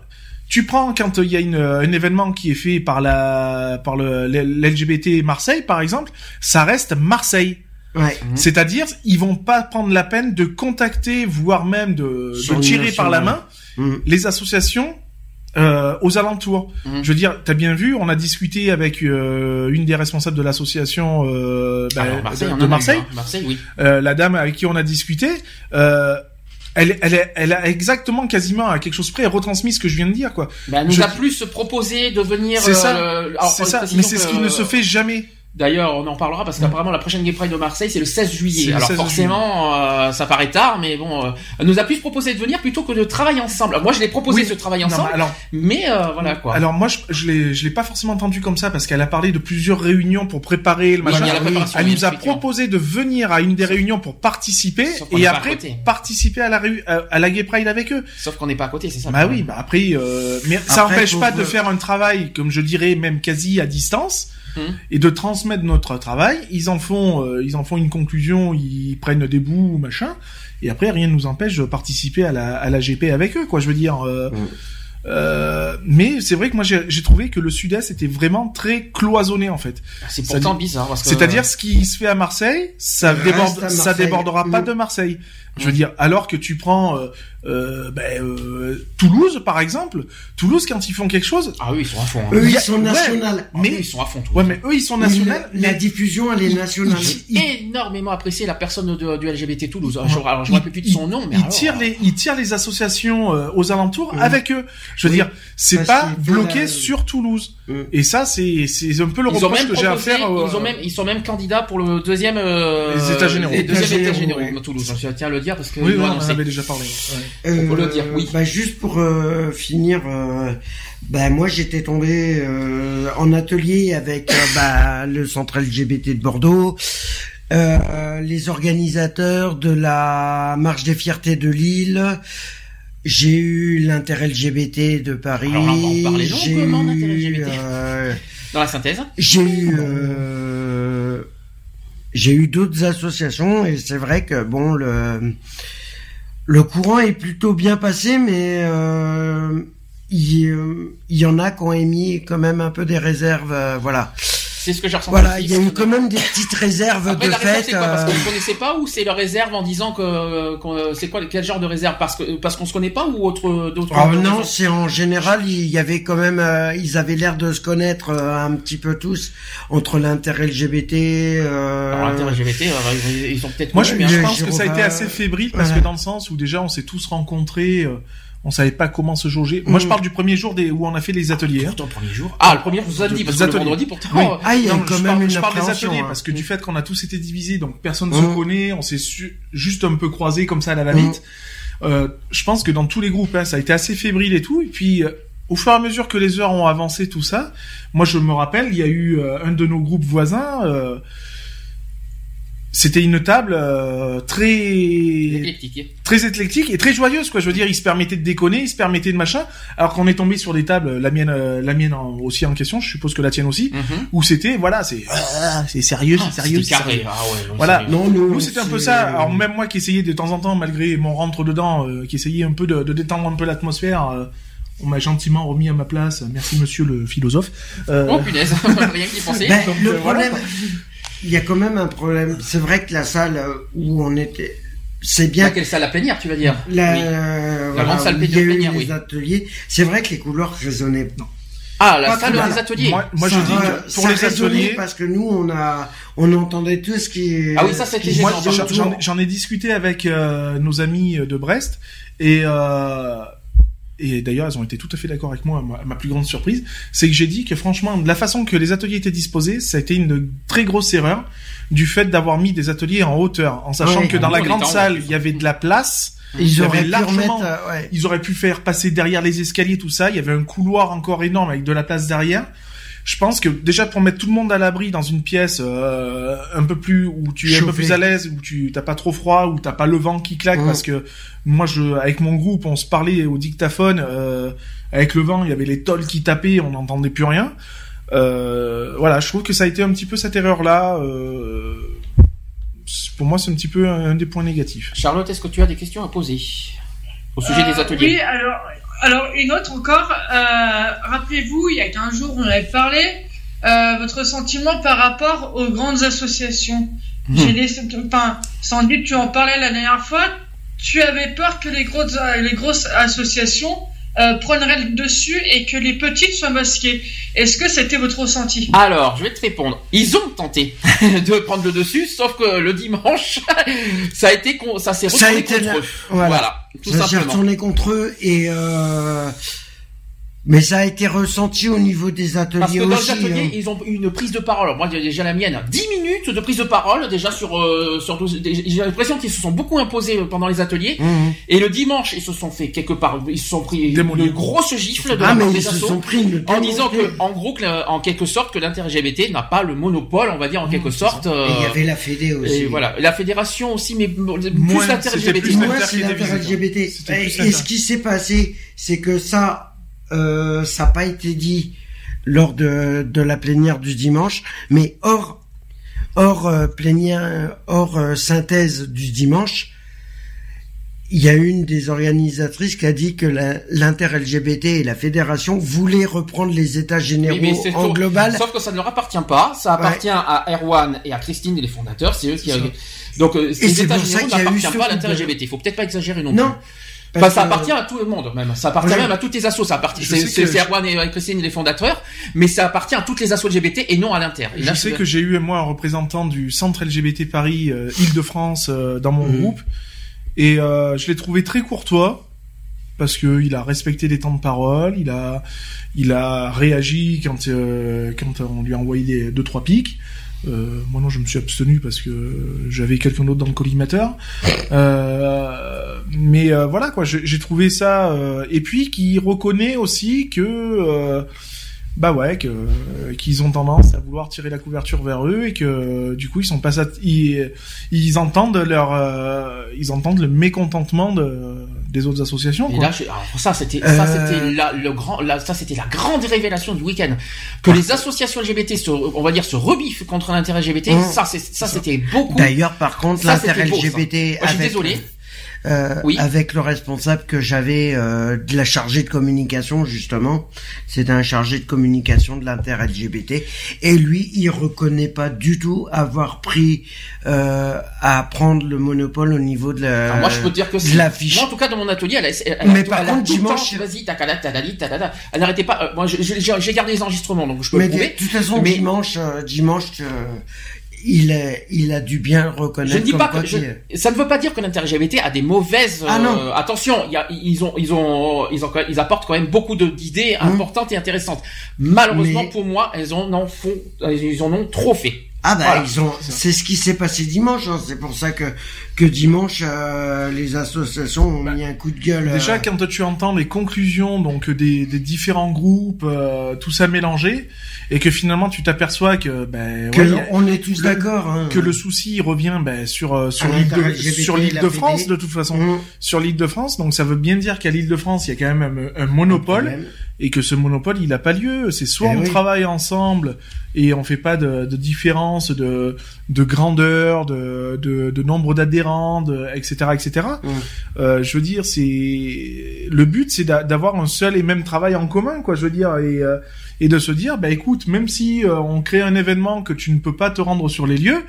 tu prends quand il y a une, un événement qui est fait par la par le l'LGBT Marseille par exemple, ça reste Marseille. Ouais. Mhm. C'est-à-dire, ils vont pas prendre la peine de contacter, voire même de, de tirer par la main mhm. les associations euh, aux alentours. Mhm. Je veux dire, t'as bien vu, on a discuté avec euh, une des responsables de l'association euh, bah, de, Marseille, Marseille oui. Euh, la dame avec qui on a discuté. Euh, elle, elle, elle a exactement quasiment à quelque chose près retransmis ce que je viens de dire quoi. Bah, elle nous a plus proposé de venir. C'est ça. c'est ça. Mais c'est ce qui ne se fait jamais. D'ailleurs, on en parlera parce qu'apparemment la prochaine Gay Pride de Marseille c'est le 16 juillet. Alors forcément, euh, ça paraît tard, mais bon, euh, elle nous a plus proposé de venir plutôt que de travailler ensemble. Moi, je l'ai proposé ce travail ensemble. alors, mais euh, voilà quoi. Alors moi, je, je l'ai, je l'ai pas forcément entendu comme ça parce qu'elle a parlé de plusieurs réunions pour préparer le machin. elle nous a proposé de venir à une des réunions pour participer et après participer à la à la Gay Pride avec eux. Sauf qu'on n'est pas à côté, c'est ça. Bah oui, bah après, mais ça n'empêche pas de faire un travail, comme je dirais, même quasi à distance et de transmettre notre travail. Ils en font, euh, ils en font une conclusion, ils prennent des bouts, machin, et après rien ne nous empêche de participer à la, à la GP avec eux, quoi. Je veux dire. Euh, euh, mais c'est vrai que moi j'ai trouvé que le Sud-Est était vraiment très cloisonné en fait. Ah, c'est pourtant bizarre. C'est-à-dire ce qui se fait à Marseille, ça déborde, ça débordera pas mm. de Marseille. Je veux dire, alors que tu prends euh, euh, ben, euh, Toulouse, par exemple, Toulouse, quand ils font quelque chose... Ah oui, ils sont à fond. Hein. Eux, ils sont nationaux. mais ils sont à fond. Ouais, mais eux, ils sont nationaux. La, diffusion, elle est nationale. J'ai énormément apprécié la personne de, du LGBT Toulouse. Alors, je, alors, je me rappelle plus de son nom, mais ils tirent les, ils tirent les associations aux alentours avec eux. Je veux dire, c'est pas bloqué sur Toulouse. Et ça, c'est c'est un peu le reproche que j'ai à faire. Ils ont même ils sont même candidats pour le deuxième. les États généraux. Les deuxième États généraux Toulouse. Je tiens à le dire parce que. Oui, on en avait déjà parlé. Euh, on peut le dire, oui. Bah, juste pour euh, finir, euh, bah, moi j'étais tombé euh, en atelier avec euh, bah, le centre LGBT de Bordeaux, les organisateurs de la marche des fiertés de Lille. J'ai eu l'inter LGBT de Paris. J'ai eu, Dans la synthèse. J'ai eu j'ai eu d'autres associations et c'est vrai que bon le le courant est plutôt bien passé, mais euh, il, y en a qui ont émis quand même un peu des réserves, voilà. C'est ce que j'ai ressenti. Voilà, il y a eu quand même des petites réserves Après, de la fait. Quoi, parce qu'on ne connaissait pas ou c'est la réserve en disant que, c'est quoi quel genre de réserve parce que parce qu'on se connaît pas ou autre d'autres. Ah non, c'est en général il y avait quand même euh, ils avaient l'air de se connaître euh, un petit peu tous entre l'inter LGBT. Euh... l'inter LGBT euh, ils sont peut-être. Moi je, je pense que ça a été assez fébrile parce que dans le sens où déjà on s'est tous rencontrés on savait pas comment se jauger. Moi, je mm. parle du premier jour des, où on a fait les ateliers. Hein. Pourtant, premier jour. Ah, le premier jour, vous avez dit, parce que le vendredi, pourtant. Oui. Ah, il y a quand je même parle, une je parle des ateliers, hein. parce que du fait qu'on a tous été divisés, donc personne ne se mm. connaît, on s'est juste un peu croisés comme ça à la va-vite. Mm. Euh, je pense que dans tous les groupes, hein, ça a été assez fébrile et tout. Et puis, euh, au fur et à mesure que les heures ont avancé, tout ça, moi, je me rappelle, il y a eu euh, un de nos groupes voisins, euh, c'était une table euh, très éclectique. très éclectique et très joyeuse quoi je veux dire ils se permettaient de déconner ils se permettaient de machin alors qu'on est tombé sur des tables la mienne euh, la mienne aussi en question je suppose que la tienne aussi mhm. où c'était voilà c'est ah, c'est sérieux c'est ah, sérieux c'est carré ah ouais, voilà non, nous c'était un peu ça alors même moi qui essayais de temps en temps malgré mon rentre dedans euh, qui essayait un peu de, de détendre un peu l'atmosphère on m'a gentiment remis à ma place. Merci, monsieur le philosophe. Oh punaise, rien qui pensait. Ben, le problème, il y a quand même un problème. C'est vrai que la salle où on était, c'est bien. quelle salle à plénière, tu vas dire La, grande salle plénière, oui. Les ateliers. C'est vrai que les couleurs résonnaient. Non. Ah, la salle des ateliers. Moi, moi je dis que pour les ateliers, parce que nous, on a, on entendait tout ce qui. Ah oui, ça c'était Moi, j'en ai discuté avec euh, nos amis de Brest et. Euh, et d'ailleurs elles ont été tout à fait d'accord avec moi, ma, ma plus grande surprise, c'est que j'ai dit que franchement, de la façon que les ateliers étaient disposés, ça a été une très grosse erreur du fait d'avoir mis des ateliers en hauteur, en sachant que dans la grande salle, il y avait de la place. Ils auraient largement, euh, ils auraient pu faire passer derrière les escaliers tout ça. Il y avait un couloir encore énorme avec de la place derrière je pense que déjà pour mettre tout le monde à l'abri dans une pièce euh, un peu plus où tu es un peu plus à l'aise, où tu t'as pas trop froid, où t'as pas le vent qui claque, parce que moi je avec mon groupe on se parlait au dictaphone, euh, avec le vent il y avait les tolls qui tapaient, on n'entendait plus rien. Euh, voilà, je trouve que ça a été un petit peu cette erreur là. Euh, pour moi c'est un petit peu un, des points négatifs. Charlotte, est-ce que tu as des questions à poser au sujet des ateliers? Oui, alors alors, une autre encore. Euh, rappelez-vous, il y a 15 jours, on avait parlé. Euh, votre sentiment par rapport aux grandes associations. Hmm. J'ai des, enfin, sans doute, tu en parlais la dernière fois. Tu avais peur que les grosses, les grosses associations euh, prendraient le dessus et que les petites soient masquées. Est-ce que c'était votre ressenti? Alors, je vais te répondre. Ils ont tenté de prendre le dessus, sauf que le dimanche, ça a été, ça s'est retourné contre eux. Voilà. tout ça s'est retourné contre eux et euh, mais ça a été ressenti au niveau des ateliers Parce que dans les ateliers, hein. ils ont eu une prise de parole. Moi, déjà la mienne, 10 minutes de prise de parole déjà sur euh, sur j'ai l'impression qu'ils se sont beaucoup imposés pendant les ateliers mmh. et le dimanche, ils se sont fait quelque part ils se sont pris une grosse gifle de ah, la mais ils se sont pris en disant que en gros en quelque sorte que l'inter-LGBT n'a pas le monopole, on va dire en quelque mmh, sorte. et il y avait la Fédé aussi. Et voilà, la fédération aussi mais plus l'inter-LGBT. Moi, c'est l'inter-LGBT. Et ce qui s'est passé, c'est que ça euh, ça n'a pas été dit lors de, de la plénière du dimanche, mais hors hors euh, plénière, hors euh, synthèse du dimanche, il y a une des organisatrices qui a dit que l'inter-LGBT et la fédération voulaient reprendre les états généraux en global. Sauf que ça ne leur appartient pas, ça appartient à Erwan et à Christine, les fondateurs, c'est eux qui... Donc, ces états généraux n'appartiennent pas à l'inter-LGBT. Il faut peut-être pas exagérer non, non. plus. Enfin, ça appartient à tout le monde, même. Ça appartient même à toutes les assos. Ça appartient. C'est Erwan et Christine les fondateurs, mais ça appartient à toutes les assos LGBT et non à l'inter. Je sais que j'ai eu moi un représentant du centre LGBT Paris euh, Île-de-France euh, dans mon mhm. groupe et euh, je l'ai trouvé très courtois parce que il a respecté les temps de parole, il a il a réagi quand quand on lui a envoyé deux trois pics. Euh, moi non, je me suis abstenu parce que j'avais quelqu'un d'autre dans le collimateur. Euh, mais euh, voilà quoi, j'ai trouvé ça. Et puis qui reconnaît aussi que bah ouais, qu'ils ont tendance à vouloir tirer la couverture vers eux et que du coup ils sont pas ils, ils entendent leur ils entendent le mécontentement de des autres associations. Et là, alors ça c'était ça c'était la le grand là, ça c'était la grande révélation du week-end que les associations LGBT se, on va dire se rebiffent contre l'intérêt LGBT. Mmh. Ça c'est ça c'était beaucoup. D'ailleurs par contre l'intérêt LGBT. je suis désolé euh, avec le responsable que j'avais euh, de la chargée de communication justement. C'était un chargé de communication de l'inter-LGBT et lui, il reconnaît pas du tout avoir pris euh, à prendre le monopole au niveau de la. moi, je peux dire que c'est. L'affiche. Moi, en tout cas, dans mon atelier, elle, elle, mais par contre, dimanche, vas-y, Elle n'arrêtait pas. moi, j'ai gardé les enregistrements, donc je peux. Mais de toute façon, dimanche, dimanche il, est, il a dû bien reconnaître. Je ne dis pas que ça ne veut pas dire que l'inter-LGBT a des mauvaises. Ah non. Euh, attention, y a, ils ont, ils ont, ils ont, ils apportent quand même beaucoup d'idées hum. importantes et intéressantes. Malheureusement pour moi, elles en, en font, ils en ont trop fait. Ah bah ils ont, c'est ce qui s'est passé dimanche. Hein. C'est pour ça que que dimanche euh, les associations ont mis un coup de gueule. Déjà euh. quand tu entends les conclusions donc des, des différents groupes, euh, tout ça mélangé, et que finalement tu t'aperçois que ben on est tous d'accord hein. que le souci revient ben, sur sur l'île de, sur l'île de France de toute façon mmh. sur l'île de France. Donc ça veut bien dire qu'à l'île de France il y a quand même un, monopole et que ce monopole il a pas lieu. C'est soit eh on travaille ensemble et on fait pas de, de différence de, de grandeur, de, de, de nombre d'adhérents, etc., etc. Mm. Euh, je veux dire, c'est le but, c'est d'avoir un seul et même travail en commun, quoi. Je veux dire, et, euh, et de se dire, bah écoute, même si euh, on crée un événement que tu ne peux pas te rendre sur les lieux,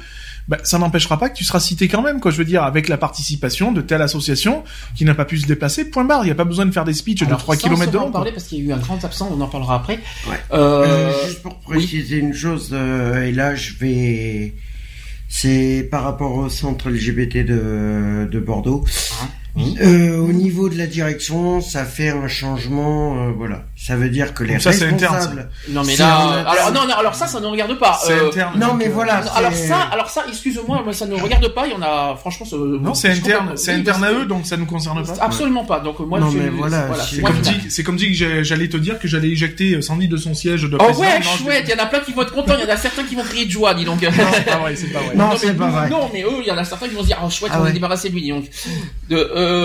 bah, ça n'empêchera pas que tu seras cité quand même, quoi. Je veux dire, avec la participation de telle association qui n'a pas pu se déplacer, point barre. Il n'y a pas besoin de faire des speeches de 3 km de long. en parler parce qu'il y a eu un grand absent, on en parlera après. Ouais. Euh, euh, juste pour préciser une chose, euh, et là je vais, c'est par rapport au centre LGBT de, de Bordeaux. Hein euh, au niveau de la direction, ça fait un changement, euh, voilà. Ça veut dire que les ça, responsables. non mais là, alors non, non, alors ça, ça ne regarde pas. Euh, interne, non mais voilà. Alors ça, alors ça, excuse-moi, mais ça ne regarde pas. Il y en a, franchement, non, c'est interne, c'est interne à eux, donc ça ne concerne pas. Absolument pas. Donc moi, non, mais voilà, c'est comme dit, c'est comme dit que j'allais te dire que j'allais éjecter Sandy de son siège de Oh ouais, chouette. Il y en a plein qui vont être contents. Il y en a certains qui vont crier de joie, dis donc. Non, c'est pas vrai, c'est pas vrai. Non, c'est pas vrai. Non, mais eux, il y en a certains qui vont se dire, oh chouette, ah on est débarrassé de lui, donc.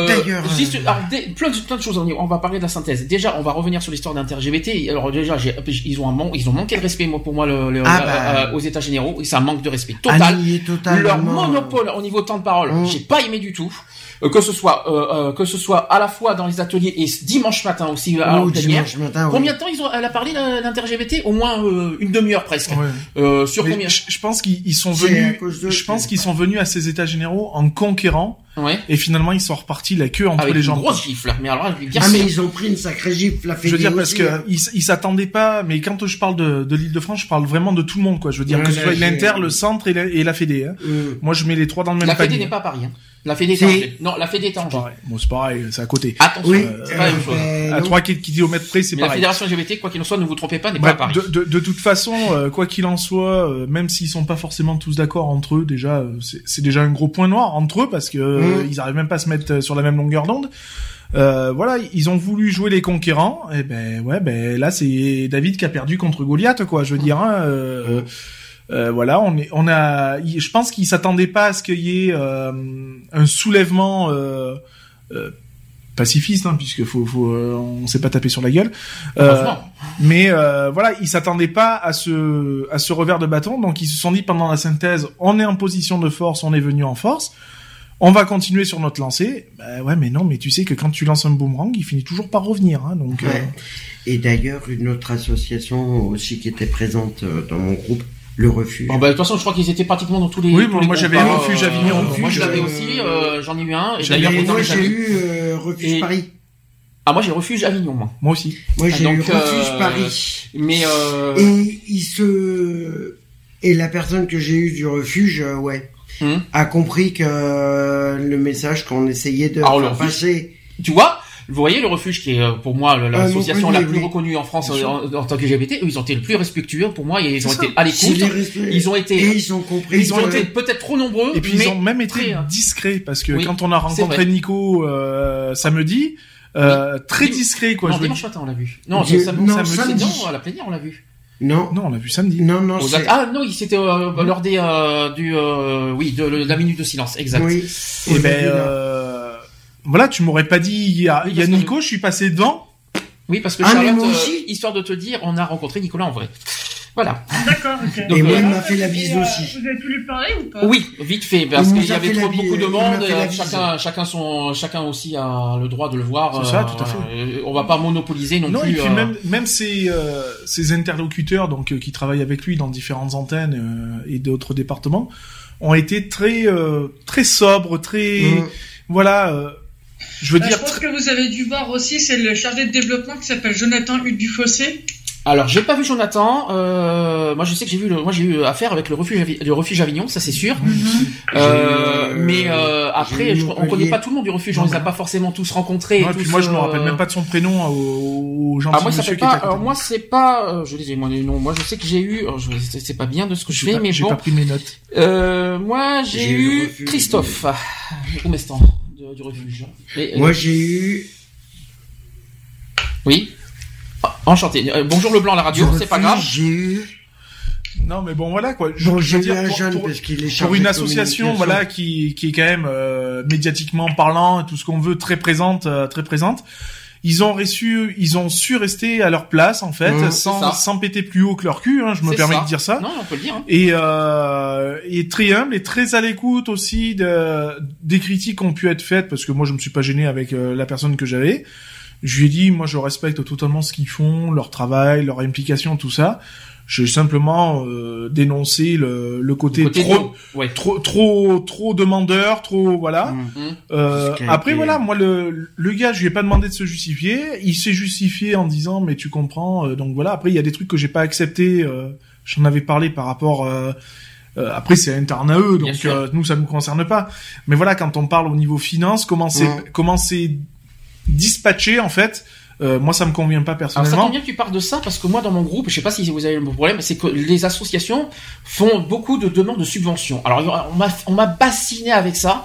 D'ailleurs plein, de, plein de choses. On va parler de la synthèse. Déjà, on va revenir sur l'histoire d'inter-LGBT. Alors déjà, ils ont un ils ont manqué de respect, moi, pour moi, le, ah, bah. euh, aux États généraux. Et c'est un manque de respect total. Leur monopole au niveau de temps de parole, j'ai pas aimé du tout. Euh, que ce soit euh, que ce soit à la fois dans les ateliers et dimanche matin aussi à oh, dimanche matin, Combien de temps ils ont elle a parlé d'inter-LGBT Au moins une demi-heure presque. sur combien? je, pense qu'ils sont venus. Je pense qu'ils sont venus à ces États généraux en conquérant Ouais. Et finalement, ils sont repartis la queue entre les jambes. Une grosse gifle. Mais alors, ah, mais ils ont pris une sacrée gifle, la Je veux dire, parce que hein. ils, s'attendaient pas, mais quand je parle de, de l'île de France, je parle vraiment de tout le monde, quoi. Je veux dire, que ce soit l'Inter, le centre et la, et la Fédé, hein. Moi, je mets les trois dans le même la panier. La Fédé n'est pas à Paris, hein. La Fédé est Non, la Fédé est Angers. Bon, c'est pareil, c'est à côté. Attention, oui, c'est pas la même chose. Euh, à 3 km près, c'est pareil. La fédération LGBT, quoi qu'il en soit, ne vous trompez pas, n'est pas à Paris. De, de, de toute façon, euh, quoi qu'il en soit, euh, même s'ils sont pas forcément tous d'accord entre eux, déjà, c'est déjà un gros point noir entre eux parce que mm. ils arrivent même pas à se mettre sur la même longueur d'onde. Euh, voilà, ils ont voulu jouer les conquérants, et ben ouais, ben là c'est David qui a perdu contre Goliath, quoi. Je veux dire, hein, euh, euh, voilà, on est, on a, je pense qu'ils s'attendaient pas à ce qu'il y ait euh, un soulèvement euh, pacifiste, hein, puisque faut, faut, on s'est pas tapé sur la gueule. mais voilà, ils s'attendaient pas à ce, à ce revers de bâton, donc ils se sont dit pendant la synthèse, on est en position de force, on est venu en force on va continuer sur notre lancée. Bah ouais, mais non, mais tu sais que quand tu lances un boomerang, il finit toujours par revenir. Hein, donc. Euh. Et d'ailleurs, une autre association aussi qui était présente dans mon groupe, le refuge. Bon, bah, de toute façon, je crois qu'ils étaient pratiquement dans tous les. Oui, moi j'avais un refuge Avignon. Euh, moi je l'avais aussi, j'en ai eu un. Et d'ailleurs, moi j'ai eu refuge Paris. Ah moi j'ai refuge Avignon moi. Moi aussi. Moi j'ai eu refuge Paris. Mais et il se et la personne que j'ai eu du refuge, ouais Hmm. a compris que le message qu'on essayait de faire passer. Tu vois, vous voyez le refuge qui est euh, pour moi l'association la plus reconnue en France en, tant que LGBT, eux, ils ont été le plus respectueux pour moi ils ont été à l'écoute. Ils ont été ils ont compris. Ils ont été peut-être trop nombreux et puis ils ont même été hein. discrets parce que quand on a rencontré Nico euh, samedi euh, très discret quoi. Non, je dimanche matin on l'a vu. Non, samedi, non, à la plénière on l'a vu. Non. Non, on l'a vu samedi. Non, non. Ah non, c'était euh, lors des euh, du euh, oui de, la minute de silence, exact. Oui. Et eh ben euh, voilà, tu m'aurais pas dit il y a, il y a Nico, je suis passé devant. Oui, parce que ah, Charlotte, histoire de te dire, on a rencontré Nicolas en vrai. Voilà. D'accord, Et moi, il m'a fait la bise aussi. Vous avez pu lui parler ou pas? Oui, vite fait, parce qu'il y avait trop beaucoup de monde. Chacun, chacun son, chacun aussi a le droit de le voir. C'est ça, tout à fait. On va pas monopoliser non, non plus. Et puis même, même ses, ses interlocuteurs, donc qui travaillent avec lui dans différentes antennes et d'autres départements, ont été très, très sobres, très, mm. voilà je veux bah, dire. Je pense que vous avez dû voir aussi, c'est le chargé de développement qui s'appelle Jonathan Hugues Dufossé. Alors, j'ai pas vu Jonathan. Euh, moi, je sais que j'ai vu, le, moi, j'ai eu affaire avec le refuge, le refuge Avignon, ça c'est sûr. Euh, mais euh, après, on connaît pas tout le monde du refuge. On les a pas forcément tous rencontrés. Ouais, puis moi, je me rappelle même pas de son prénom aux gens. Ah, moi, ça pas. Alors, moi, c'est pas. Euh, je disais, moi, non. Moi, je sais que j'ai eu. C'est pas bien de ce que je fais, mais bon. J'ai pas pris mes notes. Euh, moi, j'ai eu Christophe. Temps du refuge. Moi, j'ai eu. Oui. Ah, enchanté. Euh, bonjour le blanc à la radio, c'est pas grave. J'ai eu. Non mais bon voilà quoi. Je, jeune parce qu'il est pour une association voilà qui qui est quand même euh, médiatiquement parlant et tout ce qu'on veut très présente euh, très présente ils ont reçu, ils ont su rester à leur place en fait, mmh, sans, sans péter plus haut que leur cul. Hein, je me permets de dire ça. Non, on peut le dire. Hein. Et, euh, et très humble et très à l'écoute aussi de, des critiques qui ont pu être faites parce que moi je me suis pas gêné avec euh, la personne que j'avais. Je lui ai dit, moi je respecte totalement ce qu'ils font, leur travail, leur implication, tout ça. J'ai simplement euh, dénoncé le, le côté, trop, trop, trop, trop demandeur, trop voilà. Mmh. Mmh. Euh, après voilà, moi le, le gars, je lui ai pas demandé de se justifier. Il s'est justifié en disant mais tu comprends. Euh, donc voilà. Après il y a des trucs que j'ai pas accepté. Euh, J'en avais parlé par rapport. Euh, après c'est interne à eux, donc nous ça nous concerne pas. Mais voilà, quand on parle au niveau finance, comment c'est mmh. comment c'est dispatché en fait euh, moi, ça me convient pas personnellement. Alors, ça bien que tu parles de ça parce que moi, dans mon groupe, je sais pas si vous avez le problème, c'est que les associations font beaucoup de demandes de subventions. Alors, on m'a, on m'a bassiné avec ça.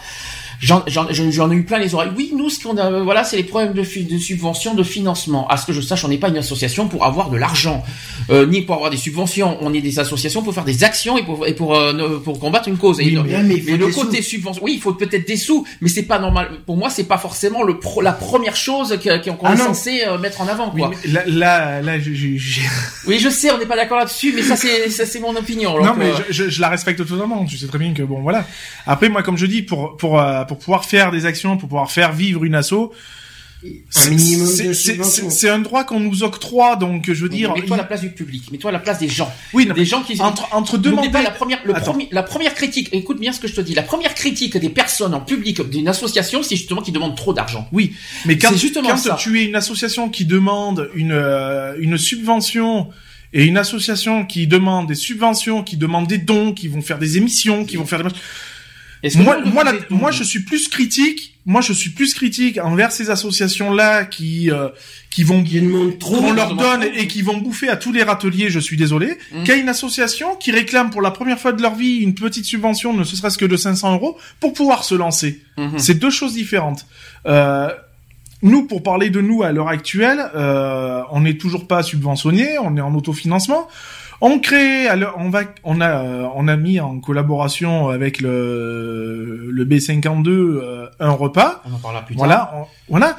J'en, ai eu plein les oreilles. Oui, nous, ce qu'on a, voilà, c'est les problèmes de, de subvention, de financement. À ce que je sache, on n'est pas une association pour avoir de l'argent, euh, ni pour avoir des subventions. On est des associations pour faire des actions et pour, et pour, euh, pour combattre une cause. Oui, mais, mais, le côté subvention, oui, il faut peut-être des sous, mais c'est pas normal. Pour moi, c'est pas forcément le pro, la première chose qu'on ah est censé euh, mettre en avant. Quoi. Oui, là, là, là oui, je sais, on n'est pas d'accord là-dessus, mais ça, c'est, ça, c'est mon opinion. non, mais je, je, la respecte totalement. Tu sais très bien que bon, voilà. Après, moi, comme je dis, pour, pour, pour pouvoir faire des actions, pour pouvoir faire vivre une asso, c'est un droit qu'on nous octroie, donc je veux dire. Mets-toi à la place du public, mets-toi à la place des gens. Oui, des gens qui entre entre demander pas la première, le premier, la première critique. Écoute bien ce que je te dis. La première critique des personnes en public d'une association, c'est justement qu'ils demandent trop d'argent. Oui, mais quand, justement quand tu es une association qui demande une euh, une subvention et une association qui demande des subventions, qui demande des dons, qui vont faire des émissions, qui vont faire des moi, moi, moi, je suis plus critique. Moi, je suis plus critique envers ces associations-là qui euh, qui vont trop, on leur donne et qui vont bouffer à tous les râteliers. Je suis désolé. Mmh. Qu'à une association qui réclame pour la première fois de leur vie une petite subvention, ne serait-ce que de 500 euros, pour pouvoir se lancer. Mmh. C'est deux choses différentes. Euh, nous, pour parler de nous à l'heure actuelle, euh, on n'est toujours pas subventionné, on est en autofinancement. On crée, alors on va, on a, euh, on a mis en collaboration avec le le B52 euh, un repas. On en parlera plus tard. Voilà, voilà.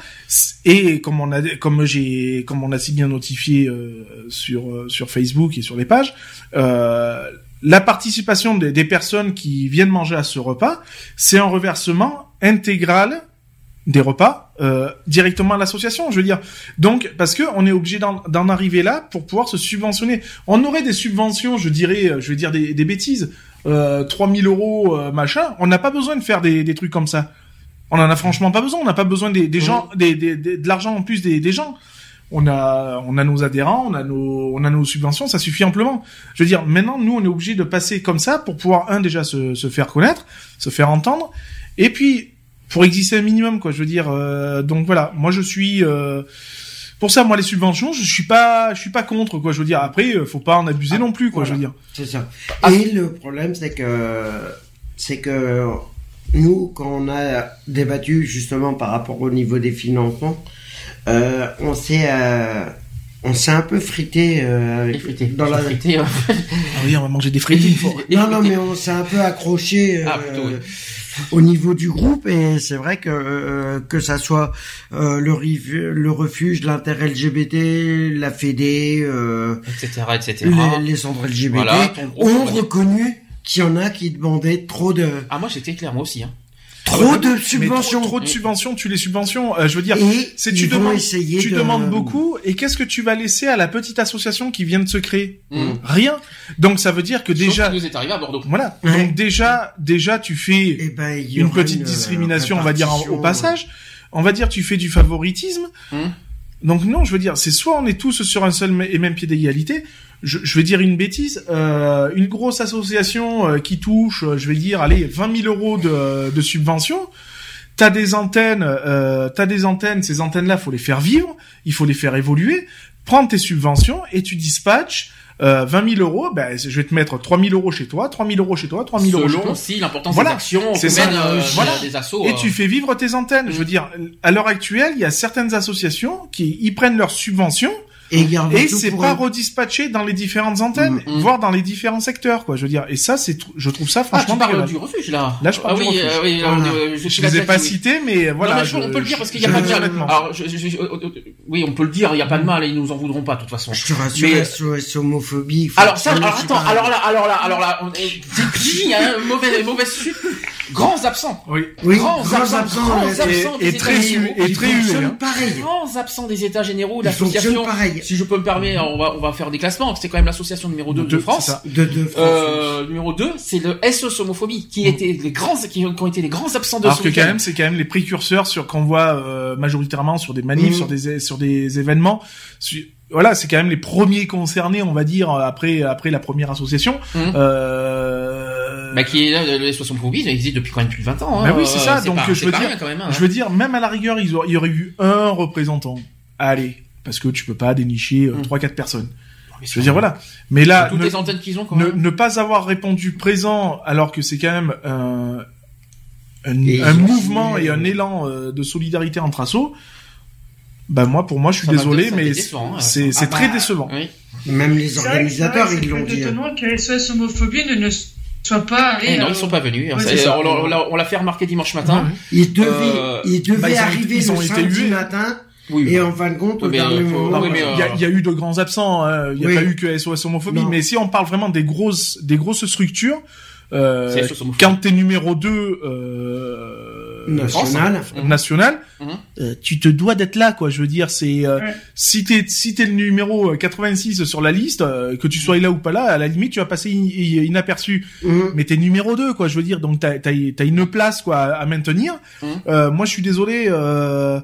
Et comme on a, comme j'ai, comme on a si bien notifié euh, sur sur Facebook et sur les pages, la participation des, des personnes qui viennent manger à ce repas, c'est un reversement intégral des repas euh, directement à l'association, je veux dire. Donc, parce que on est obligé d'en arriver là pour pouvoir se subventionner. On aurait des subventions, je dirais, euh, je vais dire des, des bêtises, euh, 3000 euros, euh, machin. On n'a pas besoin de faire des, des, trucs comme ça. On en a franchement pas besoin. On n'a pas besoin des, des gens, des, de l'argent en plus des, des gens. On a, on a nos adhérents, on a nos, on a nos subventions, ça suffit amplement. Je veux dire, maintenant, nous, on est obligé de passer comme ça pour pouvoir un déjà se, se faire connaître, se faire entendre, et puis pour exister un minimum quoi je veux dire euh, donc voilà. Moi je suis euh, pour ça moi les subventions je suis pas je suis pas contre quoi je veux dire. Après euh, faut pas en abuser ah, non plus quoi je veux dire. C'est ça. Ah. et le problème c'est que c'est que nous quand on a débattu justement par rapport au niveau des financements on s'est on s'est un peu frité, dans la ah oui on va manger des frites non non mais on s'est un peu accroché ah, au niveau du groupe et c'est vrai que euh, que ça soit euh, le le refuge, l'intérêt LGBT, la Fédé, etc., etc. Les, centres LGBT ont reconnu qu'il y en a qui demandaient trop de. Ah moi j'étais clair moi aussi. Hein. Trop de subventions. Trop, de subventions, tu les subventions. Euh, je veux dire, c'est tu demandes, tu demandes beaucoup. Et qu'est-ce que tu vas laisser à la petite association qui vient de se créer mm. Rien. Donc ça veut dire que déjà. nous est arrivé à Bordeaux. Voilà. Donc déjà, déjà tu fais eh ben, une petite discrimination, on va dire au passage. On va dire tu fais du favoritisme. Mm. Donc non, je veux dire, c'est soit on est tous sur un seul et même pied d'égalité, je, je, vais dire une bêtise, euh, une grosse association euh, qui touche, euh, je vais dire, allez, 20 000 euros de, de subvention. T'as des antennes, euh, t'as des antennes. Ces antennes-là, faut les faire vivre, il faut les faire évoluer. Prends tes subventions et tu dispatches euh, 20 000 euros, ben, je vais te mettre 3 000 euros chez toi, 3 000 euros chez toi, 3 000 euros chez toi. aussi l'importance voilà. des actions, c'est ça. Euh, voilà. des assos. Et tu fais vivre tes antennes. Je veux mm. dire, à l'heure actuelle, il y a certaines associations qui y prennent leurs subventions et, et c'est pas redispatché dans les différentes antennes, mm, mm. voire dans les différents secteurs, quoi. Je veux dire, et ça, c'est, je trouve ça franchement. Ah, tu parles du refuge là. Là, je parle ah, du refuge. Euh, oui, euh, je, je les ai pas cités, mais voilà. Non, mais on peut le dire parce qu'il y a pas de mal. Alors, je, oui, on peut le dire, il y a pas de mal, et ils nous en voudront pas de toute façon. Je te rassure, mais... SOS homophobie. Alors ça, alors attends, alors là, alors là, alors là, on est, qui, hein, mauvaise, mauvaise suite. Grands absents. Oui. Grands absents. Grands absents. Et très, et très, Grands absents des états généraux, l'association. Si je peux me permettre on va, on va faire des classements. C'est quand même l'association numéro 2 de, France. De, de France. Euh, numéro 2, c'est le SOS homophobie, qui mm. étaient les grands, qui, ont été les grands absents de Alors que quand même, c'est quand même les précurseurs sur qu'on voit euh, majoritairement sur des manifs, mm. sur des sur des événements. Voilà, c'est quand même les premiers concernés, on va dire, après après la première association. Mm. Euh... Bah, qui est le SOS homophobie, il existe depuis quand même plus de 20 ans. Hein. Bah oui, c'est ça. Donc je veux dire, quand même, hein. je veux dire, même à la rigueur, il y aurait eu un représentant. Allez, parce que tu peux pas dénicher euh, mm. trois 4 quatre personnes. Je veux dire voilà. Mais là, toutes ne, les antennes qu'ils ont quand même. Ne, pas avoir répondu présent alors que c'est quand même un, un, mouvement et un élan euh, de solidarité entre assos. Ben moi, pour moi, je suis désolé, mais c'est ah très bah, décevant. Même les organisateurs, ils l'ont dit. C'est étonnant que SOS homophobie ne, ne soit pas allés. Eh non, ils sont pas venus. on l'a fait remarquer dimanche matin. Ils devaient, euh, ils devaient bah, arriver le samedi matin oui, et en fin de compte, au dernier moment, il y, a eu de grands absents. Hein. Il n'y a pas eu que SOS homophobie, mais si on parle vraiment des grosses, des grosses structures, euh, quand t'es numéro 2 euh, national, national mhm. euh, tu te dois d'être là, quoi. Je veux dire, c'est euh, si t'es si t'es le numéro 86 sur la liste, euh, que tu sois là ou pas là, à la limite, tu vas passer inaperçu. Mhm. Mais t'es numéro 2, quoi. Je veux dire, donc t'as as, une place, quoi, à maintenir. Mhm. moi, je suis désolé. Euh,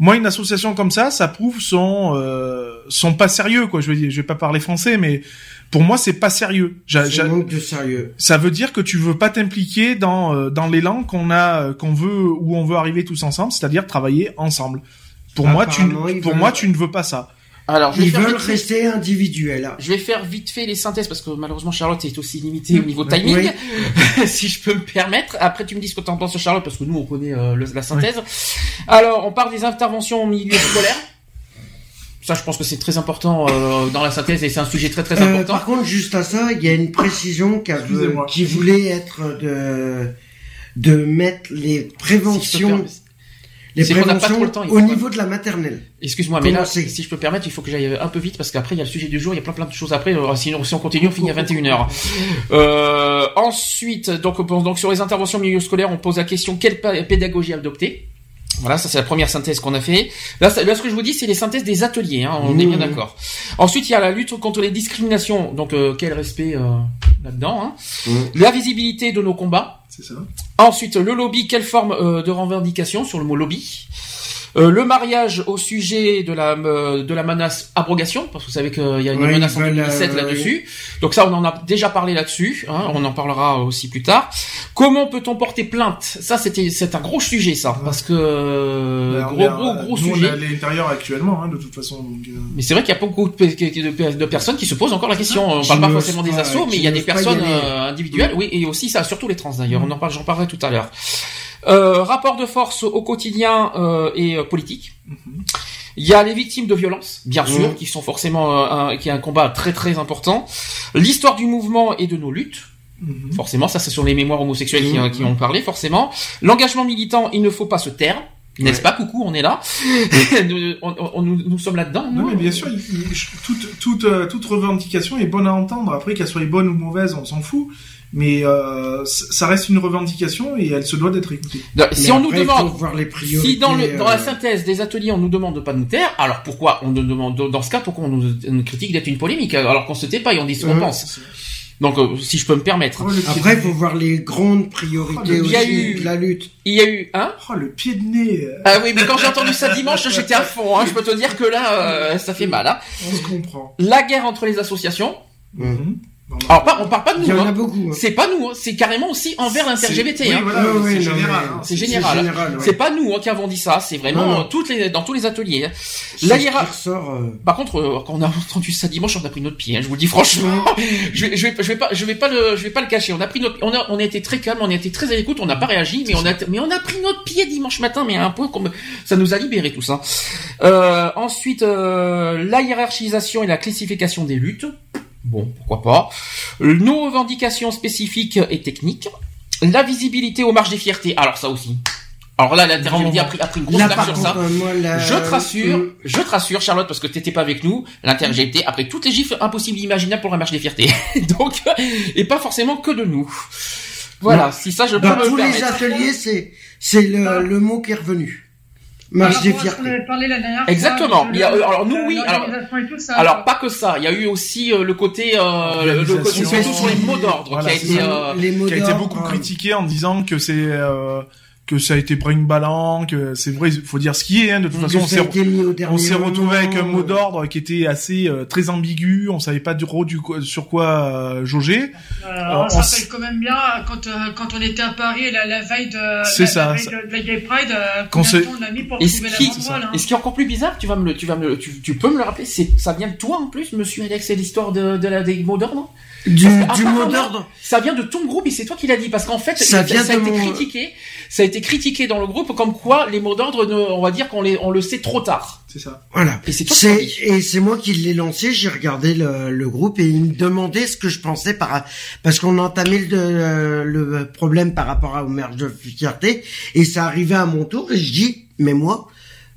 moi une association comme ça ça prouve son euh, son pas sérieux quoi. Je vais je vais pas parler français mais pour moi c'est pas sérieux. C'est manque de sérieux. Ça veut dire que tu veux pas t'impliquer dans euh, dans l'élan qu'on a euh, qu'on veut où on veut arriver tous ensemble c'est-à-dire travailler ensemble. Pour moi tu pour moi tu ne veux pas ça alors, je Ils veulent rester individuels. Je vais faire vite fait les synthèses parce que malheureusement Charlotte est aussi limitée au niveau timing, si je peux me permettre. Après, tu me dis ce que tu en penses Charlotte parce que nous on connaît euh, la synthèse. Alors, on parle des interventions au milieu scolaire. Ça, je pense que c'est très important euh, dans la synthèse et c'est un sujet très très euh, important. par contre, juste à ça, il y a une précision qui voulait être de de mettre les préventions les préventions au niveau de la maternelle. Excuse-moi, mais là, si je peux permettre, il faut que j'aille un peu vite parce qu'après il y a le sujet du jour, il y a plein plein de choses après. Sinon, si on continue, on finit à 21h. Euh, ensuite, donc, donc sur les interventions milieu scolaire, on pose la question quelle pédagogie adopter? Voilà, ça c'est la première synthèse qu'on a fait. Là, ce que je vous dis, c'est les synthèses des ateliers. Hein, on est bien mmh. d'accord. Ensuite, il y a la lutte contre les discriminations. Donc, euh, quel respect euh, là-dedans hein. Mmh. La visibilité de nos combats. Ensuite, le lobby, quelle forme euh, de revendication sur le mot lobby? Euh, le mariage au sujet de la euh, de la menace abrogation, parce que vous savez qu'il y a une menace en 2017 là-dessus. Donc ça, on en a déjà parlé là-dessus. Hein, on en parlera aussi plus tard. Comment peut-on porter plainte? Ça, c'était c'est un gros sujet, ça, parce que ben, gros gros gros sujet. On est à l'intérieur actuellement, hein, de toute façon. Mais c'est vrai qu'il y a beaucoup de, de, personnes qui se posent encore la question. On parle pas forcément des assauts, mais il y a des personnes individuelles, oui, et aussi ça, surtout les trans d'ailleurs. On en parle, j'en parlerai tout à l'heure. Euh, rapport de force au quotidien euh, et euh, politique. Il y a les victimes de violences, bien sûr, qui sont forcément un, qui est un combat très très important. L'histoire du mouvement et de nos luttes. Mhm. Forcément, ça c'est sur les mémoires homosexuelles qui, mhm. qui, ont parlé, forcément. L'engagement militant, il ne faut pas se taire. N'est-ce pas, coucou, on est là. nous, nous, sommes là-dedans. Non, mais bien sûr, toute, toute, euh, toute revendication est bonne à entendre. Après, qu'elle soit bonne ou mauvaise, on s'en fout mais euh, ça reste une revendication et elle se doit d'être écoutée. Si on nous demande, si dans, le, dans la euh, synthèse des ateliers on nous demande de pas nous taire, alors pourquoi on nous demande dans ce cas pourquoi on nous, critique d'être une polémique alors qu'on se tait pas et on dit ce qu'on pense. Donc, euh, si je peux me permettre. Oh, Après, il faut voir les grandes priorités oh, aussi eu, de la lutte. Il y a eu, hein? Oh, le pied de nez Ah oui, mais quand j'ai entendu ça dimanche, j'étais à fond. Hein. Je peux te dire que là, ça fait mal. Hein. On se comprend. La guerre entre les associations. Mm alors, pas, on parle pas de nous. Il y en a hein. beaucoup. Hein. C'est pas nous. Hein. C'est carrément aussi envers l'inter-LGBT. Oui, voilà, c'est général. C'est général. C'est pas nous qui avons dit ça. C'est vraiment toutes les, dans tous les ateliers. La ressort, euh... Par contre, euh, quand on a entendu ça dimanche, on a pris notre pied. Je vous le dis franchement. je, vais, je, vais, je vais pas, je vais pas le, je vais pas le cacher. On a pris notre, on a, on a été très calme, on a été très à l'écoute, on n'a pas réagi, mais on a, mais on a pris notre pied dimanche matin, mais à un point comme ça nous a libéré tout ça. Euh, ensuite, euh, la hiérarchisation et la classification des luttes. Bon, pourquoi pas. Nos revendications spécifiques et techniques. La visibilité aux marges des fiertés. Alors ça aussi. Alors là, l'intermédiaire a pris, a pris une grosse sur ça. Euh, je te rassure, mm. je te rassure, Charlotte, parce que t'étais pas avec nous. L'inter-LGBT après toutes les gifs impossibles imaginables pour la marche des fiertés. Donc, et pas forcément que de nous. Voilà, si ça je peux Dans tous les ateliers, c'est c'est le, le mot qui est revenu. Marche des fiertés. Parlé la dernière Exactement. il y a, alors nous oui. Alors, alors, pas que ça. Il y a eu aussi euh, le côté, euh, le côté surtout sur les mots d'ordre qui a été, euh, qui a été beaucoup critiqué en disant que c'est euh, que ça a été brinque-ballant, que c'est vrai, il faut dire ce qui est. Hein, de toute façon, on s'est, retrouvé avec un mot d'ordre qui était assez euh, très ambigu. On savait pas du du sur quoi euh, jauger. Euh, on fait quand même bien quand quand on était à Paris la, la veille de c'est ça, de, la Gay Pride. Quand on a mis pour trouver la Et ce qui est encore plus bizarre, tu vas me le, tu vas me tu, tu peux me le rappeler, c'est ça vient de toi en plus, Monsieur Alex, c'est l'histoire de, de la des mots d'ordre? Du, du mot d'ordre. Ça vient de ton groupe et c'est toi qui l'as dit parce qu'en fait ça, vient ça a été critiqué. Ça a été critiqué dans le groupe comme quoi les mots d'ordre, on va dire qu'on les, on le sait trop tard. C'est ça. Voilà. Et c'est toi et c'est moi qui l'ai lancé. J'ai regardé le, le, groupe et il me demandait ce que je pensais par parce qu'on a entamé le, le problème par rapport à Omer de fierté et ça arrivait à mon tour et je dis mais moi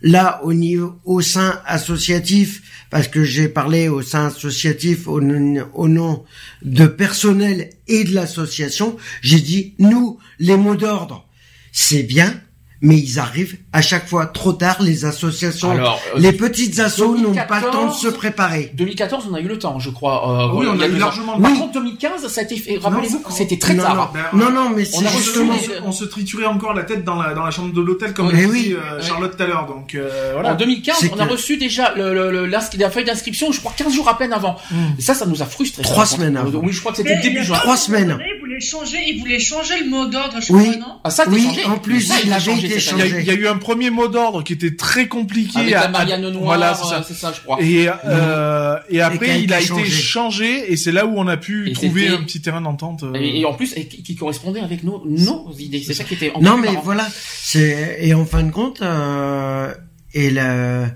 là au niveau au sein associatif parce que j'ai parlé au sein associatif au, nom de personnel et de l'association, j'ai dit nous les mots d'ordre, c'est bien, mais ils arrivent à chaque fois trop tard. Les associations, Alors, euh, les petites assos n'ont pas le temps de se préparer. 2014, on a eu le temps, je crois. Euh, oui, on a, eu largement. Par contre, 2015, ça a été fait. Rappelez-vous que c'était très tard. Non, non, mais c'est justement. On se triturait encore la tête dans la dans la chambre de l'hôtel, comme eh dit euh, Charlotte tout à l'heure. Donc voilà. En 2015, on a reçu déjà le, le, la feuille d'inscription, je crois 15 jours à peine avant. Hmm. Ça, ça nous a frustré. Trois semaines avant. Oui, je crois que c'était début juin. Trois semaines. Il voulait changer, il voulait changer le mot d'ordre, je crois, non Ah ça, oui. En plus, il avait été changé. Il y a eu un premier mot d'ordre qui était très compliqué. Avec la Marianne Noire, voilà, c'est ça. ça. je crois. Et, euh, et après, il a été changé. et c'est là où on a pu trouver un petit terrain d'entente. Euh. Et, en plus, qui correspondait avec nos, nos idées. C'est ça qui était. Non, mais voilà. C'est et en fin de compte, euh, et la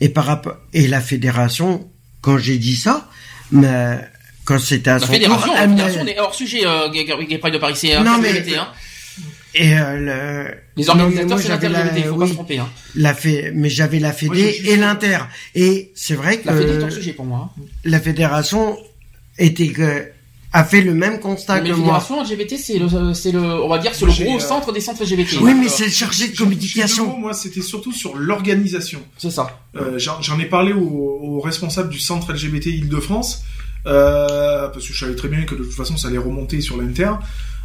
et par rapport et la fédération, quand j'ai dit ça, mais quand c'était à la son fédération, tour, la fédération, est hors sujet, euh, Gay Pride de Paris, c'est non mais hein. Et euh, le... Les organisateurs, c'est l'inter il faut pas se tromper. Hein. La mais j'avais la Fédé et l'Inter. Et c'est vrai que... La Fédé est en sujet pour moi. Hein. La fédération était que a fait le même constat que moi. La fédération LGBT, c'est le, c'est le, on va dire, c'est le gros euh, centre des centres LGBT. Oui, mais c'est chargé de communication. Moi, c'était surtout sur l'organisation. C'est ça. Euh, j'en ai parlé au, au, responsable du centre LGBT Île-de-France, euh, parce que je savais très bien que de toute façon, ça allait remonter sur l'Inter.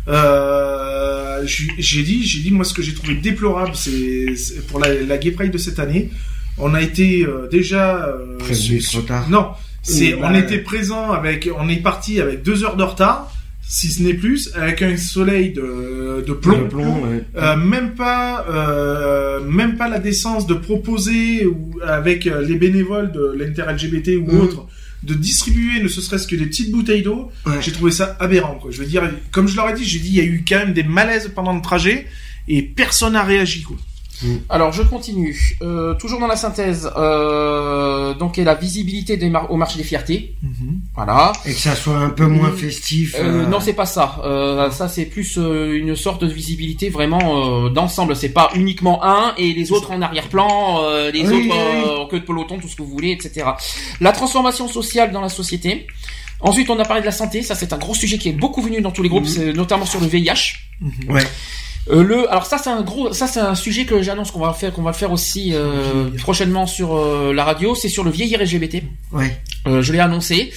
Euh, j'ai dit, j'ai dit moi ce que j'ai trouvé déplorable, c'est pour la, la Gay Pride de cette année, on a été euh, déjà euh, trop tard. Non, c'est on bah, était présent avec, on est parti avec deux heures de retard si ce n'est plus, avec un soleil de, de plomb, euh, même pas, euh, même pas la décence de proposer ou avec les bénévoles de l'inter-LGBT ou mmh. autres de distribuer ne serait-ce que des petites bouteilles d'eau, j'ai trouvé ça aberrant. Quoi. Je veux dire, comme je leur ai dit, j'ai dit, il y a eu quand même des malaises pendant le trajet et personne n'a réagi. Quoi. Mm. Alors je continue. Euh, toujours dans la synthèse, euh, donc et la visibilité des au marché des fiertés. Mm-hmm. Voilà. Et que ça soit un peu moins mm. festif. Euh, non, c'est pas ça. ça c'est plus une sorte de visibilité vraiment d'ensemble. C'est pas uniquement un et les autres en arrière-plan, les autres en queue de peloton, tout ce que vous voulez, etc. La transformation sociale dans la société. Ensuite, on a parlé de la santé. Ça, c'est un gros sujet qui est beaucoup venu dans tous les groupes, mm-hmm. notamment sur le VIH. Ouais. Euh, le, alors ça c'est un gros, ça c'est un sujet que j'annonce qu'on va faire, qu'on va faire aussi euh, prochainement sur euh, la radio. C'est sur le vieillir LGBT. Ouais. je l'ai annoncé.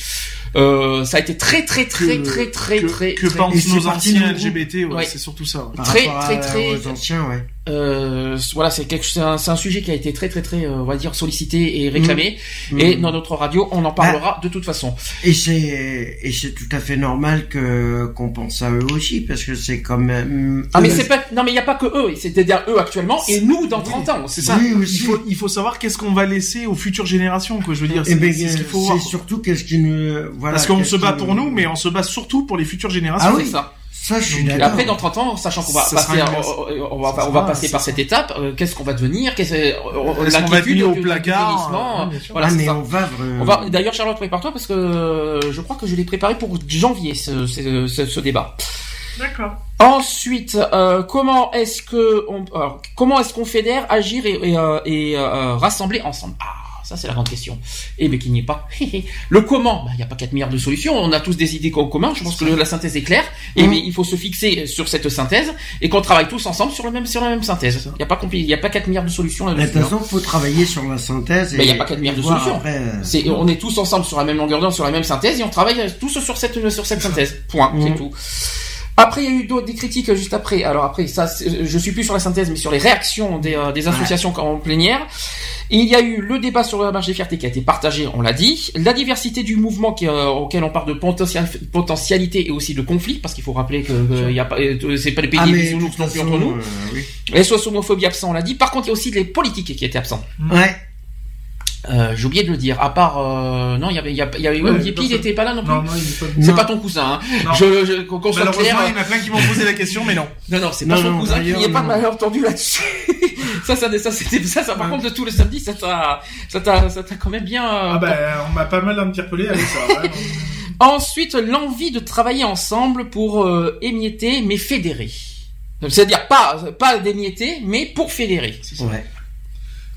Euh, ça a été très très très très très très que, pensent nos anciens LGBT ouais, c'est surtout ça très très très aux anciens ouais euh, voilà c'est quelque c'est un, un, sujet qui a été très très très euh, on va dire sollicité et réclamé mmh. et mmh. dans notre radio on en parlera bah, de toute façon et c'est et c'est tout à fait normal que qu'on pense à eux aussi parce que c'est quand même ah mais c'est pas non mais il y a pas que eux c'est-à-dire eux actuellement et nous dans 30 ans c'est ça? Il faut il faut savoir qu'est-ce qu'on va laisser aux futures générations quoi je veux dire eh ben, c'est ce qu'il faut voir surtout qu'est-ce qui nous parce qu'on se bat pour nous, mais on se bat surtout pour les futures générations. Ah oui, ça. Ça, je suis Et après, dans 30 ans, sachant qu'on va passer, on, va, on va passer par cette étape, euh, qu'est-ce qu'on va devenir? Qu'est-ce qu'on va devenir au placard ah, Voilà, ah, mais on va, on va. D'ailleurs, Charlotte, prépare-toi parce que euh, je crois que je l'ai préparé pour janvier ce, ce, ce, débat. D'accord. Ensuite, euh, comment est-ce que on, comment est-ce qu'on fédère, agir et, et, euh, et rassembler ensemble? Ah, ça, c'est la grande question. Et mais qu'il n'y ait pas. le comment, il bah, n'y a pas 4 milliards de solutions. On a tous des idées en commun. Je pense que la synthèse est claire. Et mais il faut se fixer sur cette synthèse et qu'on travaille tous ensemble sur le même sur la même synthèse. Il n'y a pas il y a pas 4 milliards de solutions De toute façon, faut travailler sur la synthèse. Il n'y a pas 4 milliards de solutions. Euh, on est tous ensemble sur la même longueur d'onde, sur la même synthèse et on travaille tous sur cette sur cette synthèse. Point. C'est tout. Après, il y a eu d'autres des critiques juste après. Alors après, ça, je suis plus sur la synthèse, mais sur les réactions des, euh, des associations en plénière. Il y a eu le débat sur la marche des fiertés qui a été partagé, on l'a dit. La diversité du mouvement qui, euh, auquel on parle de potentialité et aussi de conflit, parce qu'il faut rappeler que euh, y a pas, euh, c'est pas les pays ah, des non plus entre nous. Oui. Les homophobie absents, on l'a dit. Par contre, il y a aussi les politiques qui étaient absents. Ouais. Euh, j'ai oublié de le dire. À part, euh, non, il y avait, il y, avait, il n'était pas là non plus. Non, non, c'est pas ton cousin. Hein. Je, je, qu'on soit clair. Il y en a plein qui m'ont posé la question, mais non. Non, non, c'est pas ton cousin. Il n'y a pas de malentendu là-dessus. ça, ça, ça, c'était ça, ça. Par contre, tout le samedi, ça t'a, ça t'a, ça t'a quand même bien. Euh, ah ben, on m'a pas mal interpellé avec ça. Ensuite, l'envie de travailler ensemble pour euh, émietter, mais fédérer. C'est-à-dire pas, pas d'émietter, mais pour fédérer. Ouais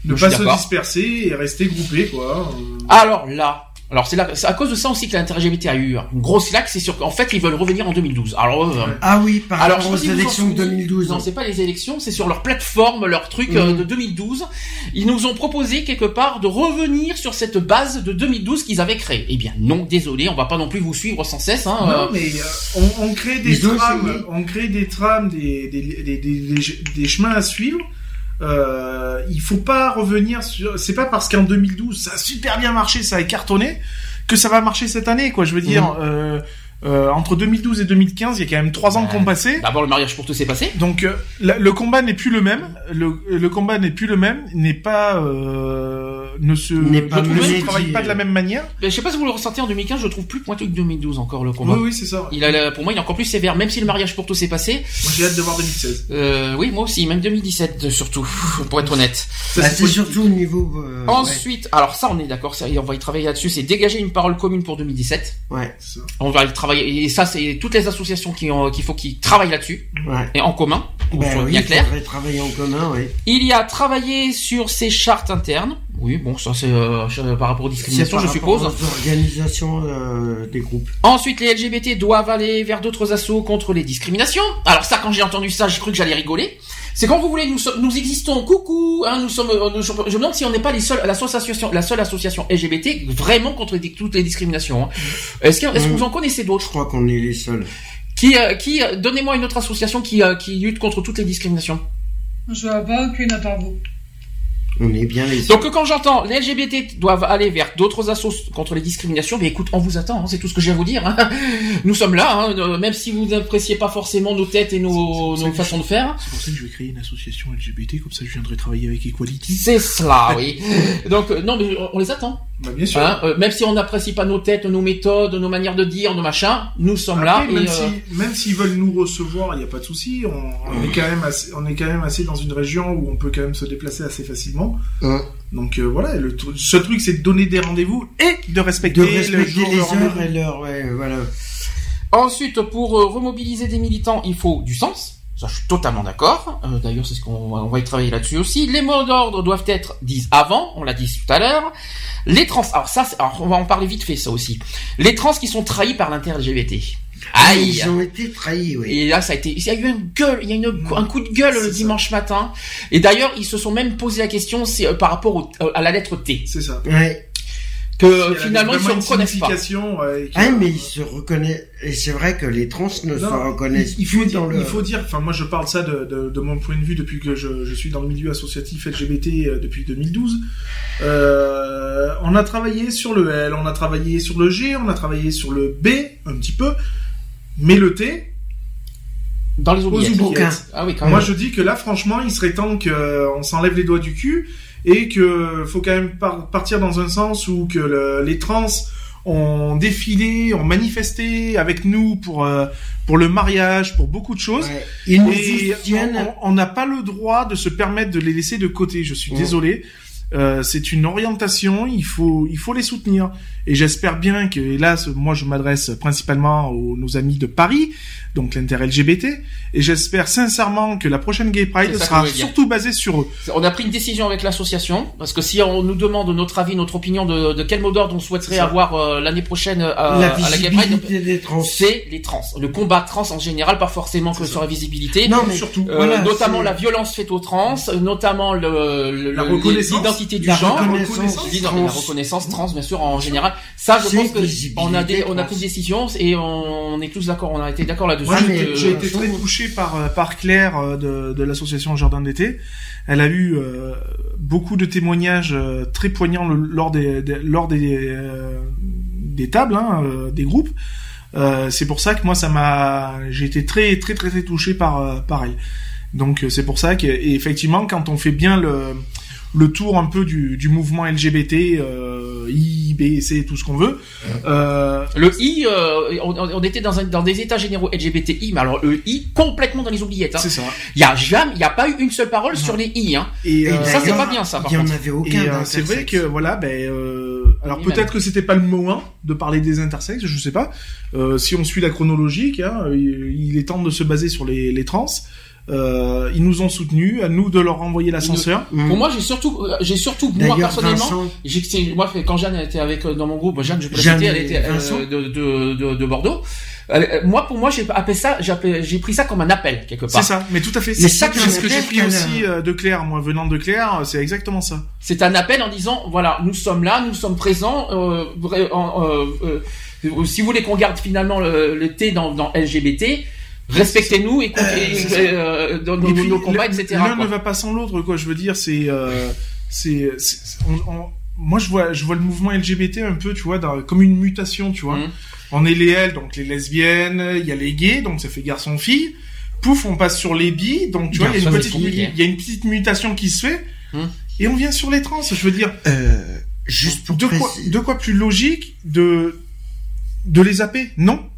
ne pas se disperser et rester groupé, quoi. Alors là, alors c'est là, à cause de ça aussi que l'inter-LGBT a eu une grosse laque, c'est sûr qu'en fait ils veulent revenir en 2012. Alors euh, ah oui, par alors aux élections de 2012. Non, c'est pas les élections, c'est sur leur plateforme, leur truc euh, de 2012. Ils nous ont proposé quelque part de revenir sur cette base de 2012 qu'ils avaient créée. Eh bien non, désolé, on va pas non plus vous suivre sans cesse. Hein, non, euh. mais on, on, crée des trams, on crée des trams, des, des, des, des, des chemins à suivre euh, il faut pas revenir sur. C'est pas parce qu'en 2012 ça a super bien marché, ça a cartonné, que ça va marcher cette année, quoi. Je veux dire. Mhm. Euh, euh, entre 2012 et 2015, il y a quand même trois ans qu'on passé. D'abord, le mariage pour tous s'est passé. Donc, euh, le combat n'est plus le même. Le, le combat n'est plus le même. N'est pas euh, ne se n'est pas ne travaille pas de la même manière. Mais je sais pas si vous le ressentez en 2015. Je trouve plus pointu que 2012 encore le combat. Oui, oui, c'est ça. Il a, pour moi, il est encore plus sévère. Même si le mariage pour tous s'est passé. Moi, j'ai hâte de voir 2016. Euh, oui, moi aussi. Même 2017 surtout, pour être honnête. Bah, c'est surtout au niveau. Euh, Ensuite, alors ça, on est d'accord. On va y travailler là-dessus. C'est dégager une parole commune pour 2017. Ouais. On va y travailler. Et ça, c'est toutes les associations qui ont qu'il faut qu'ils travaillent là-dessus et en commun pour ben bien clair. Travailler en commun, oui. Il y a travaillé sur ces chartes internes. Oui, bon, ça c'est euh, par rapport aux discriminations, je suppose. Organisation euh, des groupes. Ensuite, les LGBT doivent aller vers d'autres assauts contre les discriminations. Alors ça, quand j'ai entendu ça, j'ai cru que j'allais rigoler. C'est quand vous voulez, nous, nous existons, coucou, hein, nous sommes, euh, je me demande si on n'est pas les seuls, l'association, la seule association LGBT vraiment contre toutes les discriminations. Hein. Est-ce que, est-ce que vous en connaissez d'autres? Je crois qu'on est les seuls. Qui, euh, qui, euh, donnez-moi une autre association qui, qui lutte contre toutes les discriminations. Je vois pas aucune à part vous. On est bien les Donc quand j'entends les LGBT doivent aller vers d'autres assos contre les discriminations, mais écoute, on vous attend, hein, c'est tout ce que j'ai à vous dire. Hein. Nous sommes là, hein, euh, même si vous n'appréciez pas forcément nos têtes et nos, nos façons de faire. C'est pour ça que je vais créer une association LGBT, comme ça je viendrai travailler avec Equality. C'est cela, oui. Donc euh, non, mais on les attend. Bah, bien sûr. Hein, euh, même si on n'apprécie pas nos têtes, nos méthodes, nos manières de dire, nos machins, nous sommes là. Même, et, même s'ils veulent nous recevoir, il n'y a pas de souci. On, est quand même assez, on est quand même assez dans une région où on peut quand même se déplacer assez facilement. Donc voilà, le ce truc c'est de donner des rendez-vous et de respecter, de respecter les heures et l'heure. Ouais, voilà. Ensuite, pour remobiliser des militants, il faut du sens. Ça, je suis totalement d'accord. Euh, D'ailleurs, c'est ce qu'on on va y travailler là-dessus aussi. Les mots d'ordre doivent être dits avant, on l'a dit tout à l'heure. Les trans, alors ça, alors on va en parler vite fait, ça aussi. Les trans qui sont trahis par l'inter-LGBT. Aïe. Ils ont été trahis, oui. Et là, ça a été, il y a eu une gueule, il y a une, un coup de gueule le dimanche matin. Et d'ailleurs, ils se sont même posé la question, c'est euh, par rapport euh, à la lettre T. C'est ça. Ouais que finalement ils se reconnaissent pas. ah, mais ils se reconnaissent. Et c'est vrai que les trans ne se reconnaissent il, faut dire, dans le... Il faut dire, enfin moi je parle ça de, de, de, mon point de vue depuis que je, je suis dans le milieu associatif LGBT euh, depuis 2012. Euh, on a travaillé sur le L, on a travaillé sur le G, on a travaillé sur le B un petit peu, mais le T. Dans les oubliettes. Ah oui, quand Moi je dis que là franchement il serait temps qu'on s'enlève les doigts du cul et que faut quand même partir dans un sens où que les trans ont défilé, ont manifesté avec nous pour euh, pour le mariage, pour beaucoup de choses. et on n'a pas le droit de se permettre de les laisser de côté. Je suis désolé. Euh, c'est une orientation, il faut il faut les soutenir. Et j'espère bien que, hélas, moi je m'adresse principalement aux nos amis de Paris, donc l'inter-LGBT, et j'espère sincèrement que la prochaine Gay Pride sera surtout basée sur eux. On a pris une décision avec l'association, parce que si on nous demande notre avis, notre opinion de, de quel mot d'ordre on souhaiterait avoir euh, l'année prochaine euh, à, la, à la Gay Pride, c'est les trans. Le combat trans en général, pas forcément que sur la visibilité. Non, mais surtout, euh, notamment la violence faite aux trans, notamment le, l'identité du genre, la reconnaissance trans, bien sûr, en général. Ça, je pense que on a des, on a pris une décision et on, est tous d'accord, on a été d'accord là-dessus. j'ai été très touché par euh, par Claire euh, de, de l'association Jardin d'été. Elle a eu euh, beaucoup de témoignages très poignants lors des, lors des des tables, hein, des groupes. c'est pour ça que moi ça m'a, j'ai été très très très très touché par pareil. Donc c'est pour ça que effectivement quand on fait bien le le tour un peu du, du mouvement LGBT, euh, I, B, C, tout ce qu'on veut. Euh, le I, euh, on, était dans, un, dans des états généraux LGBTI, mais alors le I complètement dans les oubliettes. Hein. C'est ça. Il y a jamais, il y a pas eu une seule parole sur les I. Hein. Et, euh, ça c'est pas bien ça. Il y en avait aucun. Euh, c'est vrai que voilà, ben alors peut-être que c'était pas le mot 1 de parler des intersexes, je sais pas. si on suit la chronologie, hein, il, est temps de se baser sur les, les trans. Euh, ils nous ont soutenus, à nous de leur envoyer l'ascenseur. Pour moi, j'ai surtout, euh, j'ai surtout moi personnellement, j'ai, moi quand Jeanne était avec euh, dans mon groupe, Jeanne, je peux Jeanne elle était euh, de, de, de, de, Bordeaux. moi, pour moi, j'ai appelé ça, j'ai pris ça comme un appel quelque part. C'est ça, mais tout à fait. C'est ça que, ce que j'ai pris aussi de Claire, moi venant de Claire, c'est exactement ça. C'est un appel en disant, voilà, nous sommes là, nous sommes présents. Euh, si vous voulez qu'on garde finalement le, le T dans, dans LGBT, respectez-nous, et euh, dans nos, combats, etc. L'un ne va pas sans l'autre, quoi. Je veux dire, c'est, euh, c'est, moi je vois, je vois le mouvement LGBT un peu, tu vois, comme une mutation, tu vois. Mmh. On est les L, donc les lesbiennes, il y a les gays, donc ça fait garçon-fille. Pouf, on passe sur les bi, donc tu vois, il y, a une petite, il y a une petite mutation qui se fait, mmh. et on vient sur les trans. Je veux dire, euh, juste pour de quoi, de quoi plus logique de de les zapper? Non,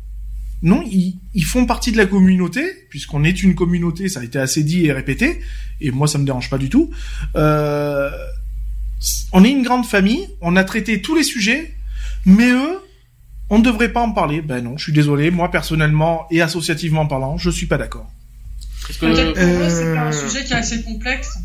non, ils, font partie de la communauté, puisqu'on est une communauté, ça a été assez dit et répété, et moi ça me dérange pas du tout. Euh, on est une grande famille, on a traité tous les sujets, mais eux, on ne devrait pas en parler. Ben non, je suis désolé, moi personnellement et associativement parlant, je suis pas d'accord. Peut-être pour euh... c'est un sujet qui est assez complexe.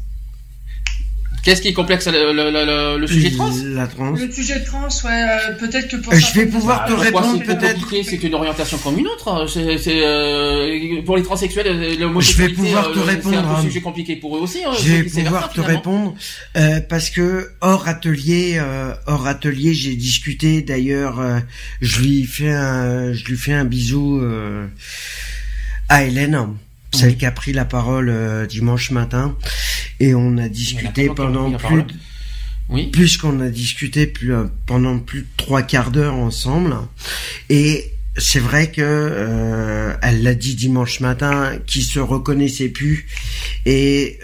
Qu'est-ce qui est complexe le, le, le, sujet trans? La trans. Le sujet trans, ouais, euh, peut-être que pour. Euh, je vais pouvoir te répondre peut-être. C'est une orientation comme une autre. Hein. C'est euh, pour les transsexuels, le Je vais pouvoir te répondre. C'est un hein. sujet compliqué pour eux aussi. Hein, je vais pouvoir te répondre parce que hors atelier, hors atelier, j'ai discuté. D'ailleurs, je lui fais un, je lui fais un bisou à Hélène celle qui a pris la parole euh, dimanche matin, et on a discuté pendant plus, de, oui. puisqu'on a discuté plus, euh, pendant plus de trois quarts d'heure ensemble, et c'est vrai que euh, elle l'a dit dimanche matin, qui se reconnaissait plus, et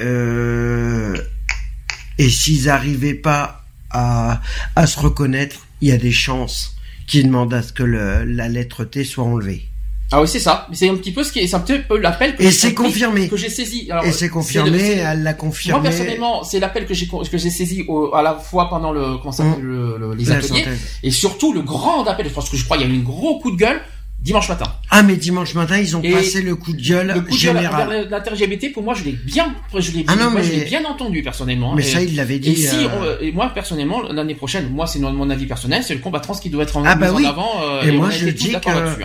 et s'ils arrivaient pas à, à se reconnaître, il y a des chances qu'ils demandent à ce que le, la lettre T soit enlevée. Ah oui, c'est ça. C'est un petit peu ce qui est, c'est un petit peu l'appel que et c'est confirmé que j'ai saisi. et c'est confirmé, elle l'a confirmé. Moi personnellement, c'est l'appel que j'ai que j'ai saisi à la fois pendant le comment mmh. le, les ateliers et surtout le grand appel. Parce que je crois qu'il y a eu un gros coup de gueule dimanche matin. Ah mais dimanche matin ils ont passé le coup de gueule le coup général. De L'inter-LGBT pour moi je l'ai bien je l'ai ah bien entendu personnellement. Mais ça il l'avait dit. Et si euh, et moi personnellement l'année prochaine moi c'est mon avis personnel c'est le combat trans qui doit être en, ah bah en avant. Euh, et, moi je dis que.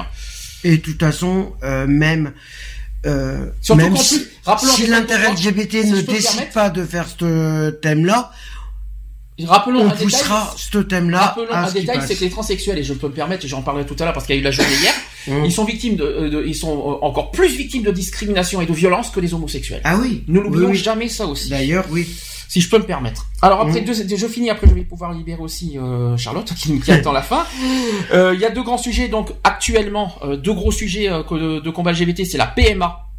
Et de toute façon euh, même euh, même si, si l'intérêt LGBT ne décide pas de faire ce thème-là, Rappelons on poussera ce thème-là. Rappelons un détail, c'est que les transsexuels, et je peux me permettre, j'en parlais tout à l'heure parce qu'il y a eu la journée hier, mmh. ils sont victimes de, de, ils sont euh, encore plus victimes de discrimination et de violence que les homosexuels. Ah oui. Ne l'oublions jamais ça aussi. D'ailleurs, oui. Si je peux me permettre. Alors après, mmh. deux, je finis. Après, je vais pouvoir libérer aussi euh, Charlotte qui, qui attend la fin. Euh, il y a deux grands sujets. Donc actuellement, euh, deux gros sujets de, de combat LGBT, c'est la PMA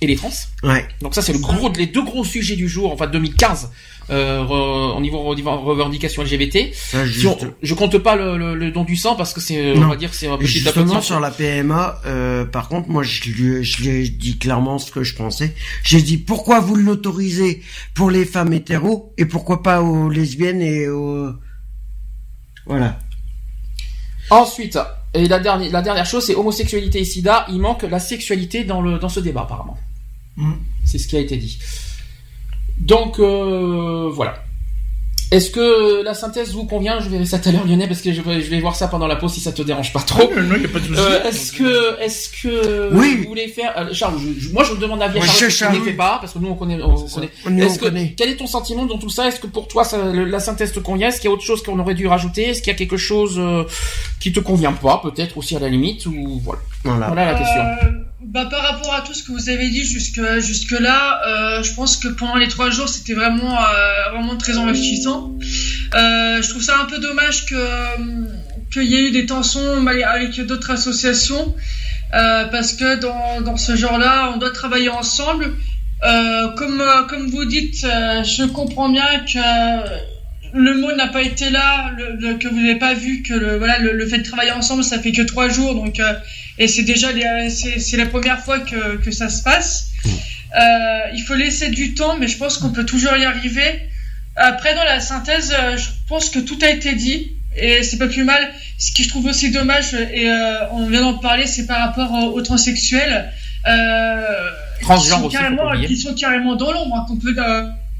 et les trans. Ouais. Donc ça, c'est le gros, les deux gros sujets du jour. Enfin, 2015 euh, au niveau revendication LGBT. Si on, je compte pas le, le, le, don du sang parce que c'est, on va dire, c'est un petit Justement sur la PMA, euh, par contre, moi, je lui, je lui ai dit clairement ce que je pensais. J'ai dit pourquoi vous l'autorisez pour les femmes hétéros et pourquoi pas aux lesbiennes et aux voilà. Ensuite, et la dernière, la dernière chose, c'est homosexualité et sida. Il manque la sexualité dans le dans ce débat apparemment. Mm. C'est ce qui a été dit. Donc euh, voilà. Est-ce que la synthèse vous convient? Je verrai ça tout à l'heure, Lionel, parce que je vais, voir ça pendant la pause si ça te dérange pas trop. Non, non, y a pas de euh, est-ce que, est-ce que vous voulez faire euh, Charles Moi, je demande à Charles, Charles. ne fait pas, parce que nous on connaît. On, connaît. Est-ce que, quel est ton sentiment dans tout ça? Est-ce que pour toi, la synthèse te convient? Est-ce qu'il y a autre chose qu'on aurait dû rajouter? Est-ce qu'il y a quelque chose qui te convient pas, peut-être aussi à la limite ou voilà. Voilà, la question. Bah, par rapport à tout ce que vous avez dit jusque, jusque là, euh, je pense que pendant les trois jours, c'était vraiment, euh, vraiment très enrichissant. Euh, je trouve ça un peu dommage que qu'il y ait eu des tensions avec d'autres associations, parce que dans, dans ce genre-là, on doit travailler ensemble. comme, comme vous dites, je comprends bien que le mot n'a pas été là, le, que vous n'avez pas vu que le, voilà, le, fait de travailler ensemble, ça fait que trois jours, donc euh, et c'est déjà c'est la première fois que, que ça se passe. Euh, il faut laisser du temps, mais je pense qu'on peut toujours y arriver. Après, dans la synthèse, euh, je pense que tout a été dit et c'est pas plus mal. Ce qui je trouve aussi dommage, et on vient d'en parler, c'est par rapport aux, transsexuels. qui, sont carrément, qui sont carrément dans l'ombre, hein, qu'on peut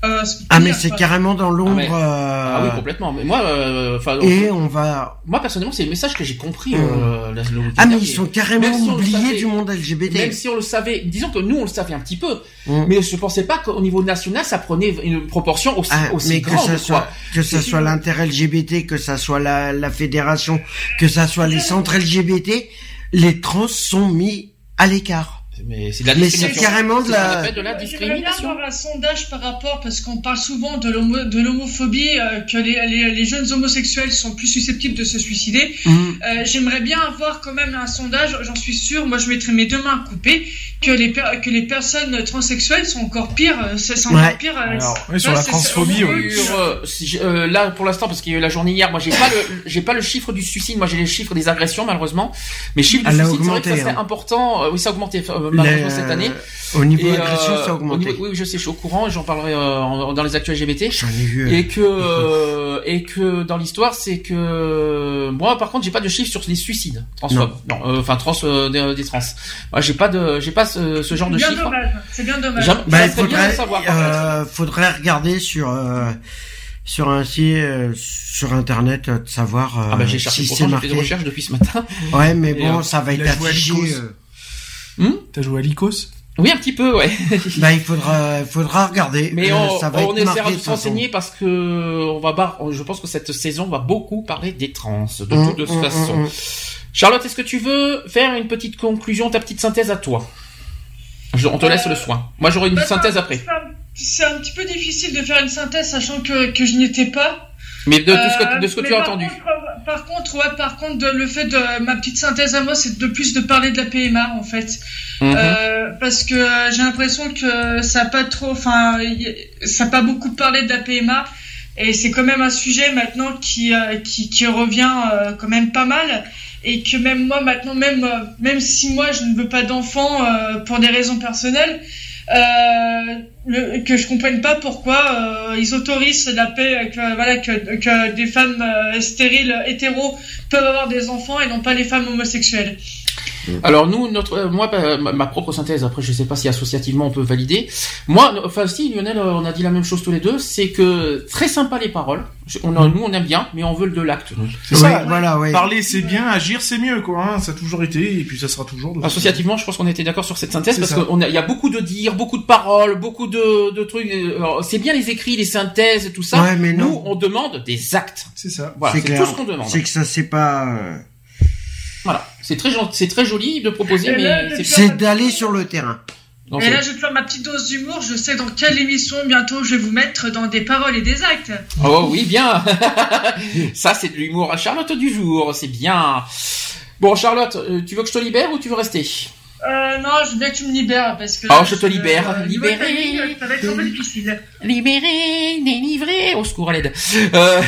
euh, ah mais c'est carrément dans l'ombre. Ah, oui euh, complètement. Mais moi, euh, et on va. Moi personnellement, c'est le message que j'ai compris. Mmh. ah mais ils sont carrément oubliés du monde LGBT. Même si on le savait, disons que nous on le savait un petit peu, mmh. mais je pensais pas qu'au niveau national ça prenait une proportion aussi, ah, aussi grande. Que ça soit, que ça soit l'inter LGBT, que ça soit la, la fédération, que ça soit les centres LGBT, les trans sont mis à l'écart. Mais c'est de la discrimination. carrément de la... de la discrimination. bien un sondage par rapport, parce qu'on parle souvent de l'homophobie, euh, que les, les, les, jeunes homosexuels sont plus susceptibles de se suicider. Mhm. Euh, J'aimerais bien avoir quand même un sondage, j'en suis sûr, moi je mettrais mes deux mains coupées, que les, que les personnes transsexuelles sont encore pires. Euh, c'est encore pire. Euh, Alors, sur la transphobie, euh, là pour l'instant, parce qu'il y a eu la journée hier, moi j'ai pas le j'ai pas le chiffre du suicide, moi j'ai les chiffres des agressions malheureusement. Mais chiffre du suicide, c'est hein. important. oui, ça a augmenté malheureusement cette année. Au niveau et, agression, ça a augmenté. oui, je sais, je suis au courant, j'en parlerai dans les actuels LGBT. J'en ai vu. Et que et que dans l'histoire, c'est que moi par contre, j'ai pas de chiffre sur les suicides transphobes. Non, enfin trans des, trans. Moi, j'ai pas de j'ai pas ce, genre de chiffres. C'est bien dommage. Bah, il faudrait, savoir, euh, faudrait regarder sur euh, sur un site euh, sur internet de savoir ah bah j'ai cherché si c'est marqué. des recherches depuis ce matin. Ouais, mais bon, ça va être affiché. Hmm T'as joué à Lycos? Oui, un petit peu, ouais. bah, il faudra, faudra regarder. Mais on, ça va on essaiera de s'enseigner parce que on va, je pense que cette saison va beaucoup parler des trans, de mmh, toute mmh, façon. Mmh, Charlotte, est-ce que tu veux faire une petite conclusion, ta petite synthèse à toi? On te laisse le soin. Moi, j'aurai une bah, synthèse après. C'est un petit peu difficile de faire une synthèse, sachant que, que je n'y étais pas. Mais de, ce que, de ce que tu as entendu. par contre, ouais, par contre, le fait de ma petite synthèse à moi, c'est de plus de parler de la PMA en fait, mhm. euh, parce que euh, j'ai l'impression que ça n'a pas trop, enfin, ça n'a pas beaucoup parlé de la PMA Et c'est quand même un sujet maintenant qui, qui, qui, revient quand même pas mal. Et que même moi, maintenant, même, même si moi je ne veux pas d'enfants pour des raisons personnelles, euh, que je comprenne pas pourquoi euh, ils autorisent la paix que voilà que, que des femmes euh, stériles hétéros peuvent avoir des enfants et non pas les femmes homosexuelles. Alors nous, notre, euh, moi, bah, ma, propre synthèse. Après, je sais pas si associativement on peut valider. Moi, enfin si Lionel, on a dit la même chose tous les deux. C'est que très sympa les paroles. On a, nous, on aime bien, mais on veut de l'acte. C'est ça. Voilà, ouais. Parler c'est bien, agir c'est mieux, quoi. Hein. Ça a toujours été, et puis ça sera toujours. Associativement, je pense qu'on était d'accord sur cette synthèse parce qu'il y a beaucoup de dires, beaucoup de paroles, beaucoup de, de trucs. C'est bien les écrits, les synthèses, tout ça. mais nous, on demande des actes. C'est ça. Voilà, c'est tout ce qu'on demande. C'est que ça, c'est pas. Euh, voilà, c'est très c'est très joli de proposer, mais c'est d'aller sur le terrain. et là, je vais faire ma petite dose d'humour. Je sais dans quelle émission bientôt je vais vous mettre dans des paroles et des actes. Oh oui, bien. Ça, c'est de l'humour à Charlotte du jour. C'est bien. Bon, Charlotte, euh, tu veux que je te libère ou tu veux rester? Euh, non, je veux bien que tu me libères parce que. Oh, je te libère. Euh, libéré. Ça va être un peu difficile. Libéré, délivré. Au secours à l'aide. Euh...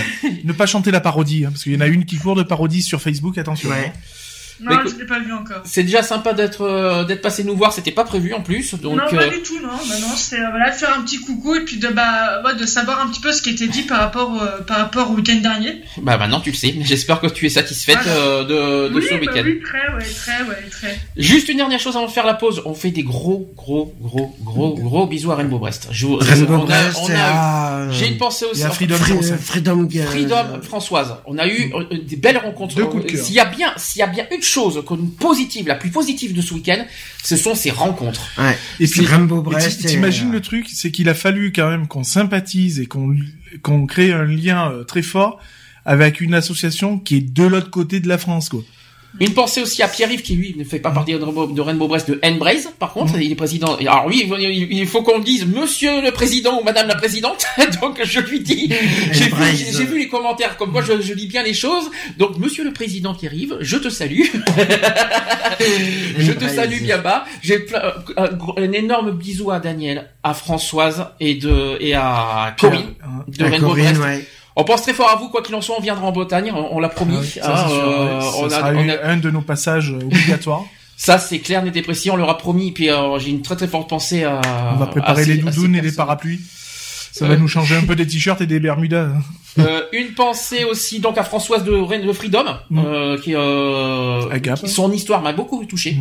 ne pas chanter la parodie, hein, parce qu'il y en a une qui court de parodie sur Facebook. Attention. Ouais. Non, je l'ai pas vu encore. C'est déjà sympa d'être euh, d'être passé nous voir. C'était pas prévu en plus. Donc, non, pas euh, du tout. Non, bah non, c'est euh, voilà faire un petit coucou et puis de bah ouais, de savoir un petit peu ce qui était dit par rapport par rapport au week-end dernier. Bah maintenant tu le sais. J'espère que tu es satisfaite de, de ce bah week-end. oui, très, ouais, très, ouais, très. Juste une dernière chose avant de faire la pause. On fait des gros, gros, gros, gros, gros bisous à Rainbow Brest. Je, Rainbow Brest. J'ai une pensée aussi. Freedom, Freedom, Freedom, Françoise. On a eu des belles rencontres. S'il y a bien, s'il y a bien une chose positive, la plus positive de ce week-end, ce sont ces rencontres. Ouais. Et puis Rambo Brest. T'imagines le truc, c'est qu'il a fallu quand même qu'on sympathise et qu'on qu'on crée un lien euh, très fort avec une association qui est de l'autre côté de la France, quoi. Une pensée aussi à Pierre-Yves qui lui ne fait pas partie de Rainbow Brest de N-Braze, par contre, mm. il est président. Alors oui, il faut qu'on dise Monsieur le Président ou Madame la Présidente. Donc je lui dis, j'ai vu, les commentaires comme quoi je, je, lis bien les choses. Donc Monsieur le Président qui arrive, je te salue. je te salue bien bas. J'ai euh, un, énorme bisou à Daniel, à Françoise et de et à Corinne de Rainbow Brest. On pense très fort à vous, quoi qu'il en soit, on viendra en Bretagne, on, l'a promis. Ah euh, on a, un de nos passages obligatoires. Ça, c'est clair, n'était précis, on leur a promis. Puis euh, j'ai une très très forte pensée à. On va préparer les doudounes et les parapluies. Ça va nous changer un peu des t-shirts et des bermudas. Euh, une pensée aussi donc à Françoise de Rennes de Freedom, mm. euh, qui, euh, son histoire m'a beaucoup touché.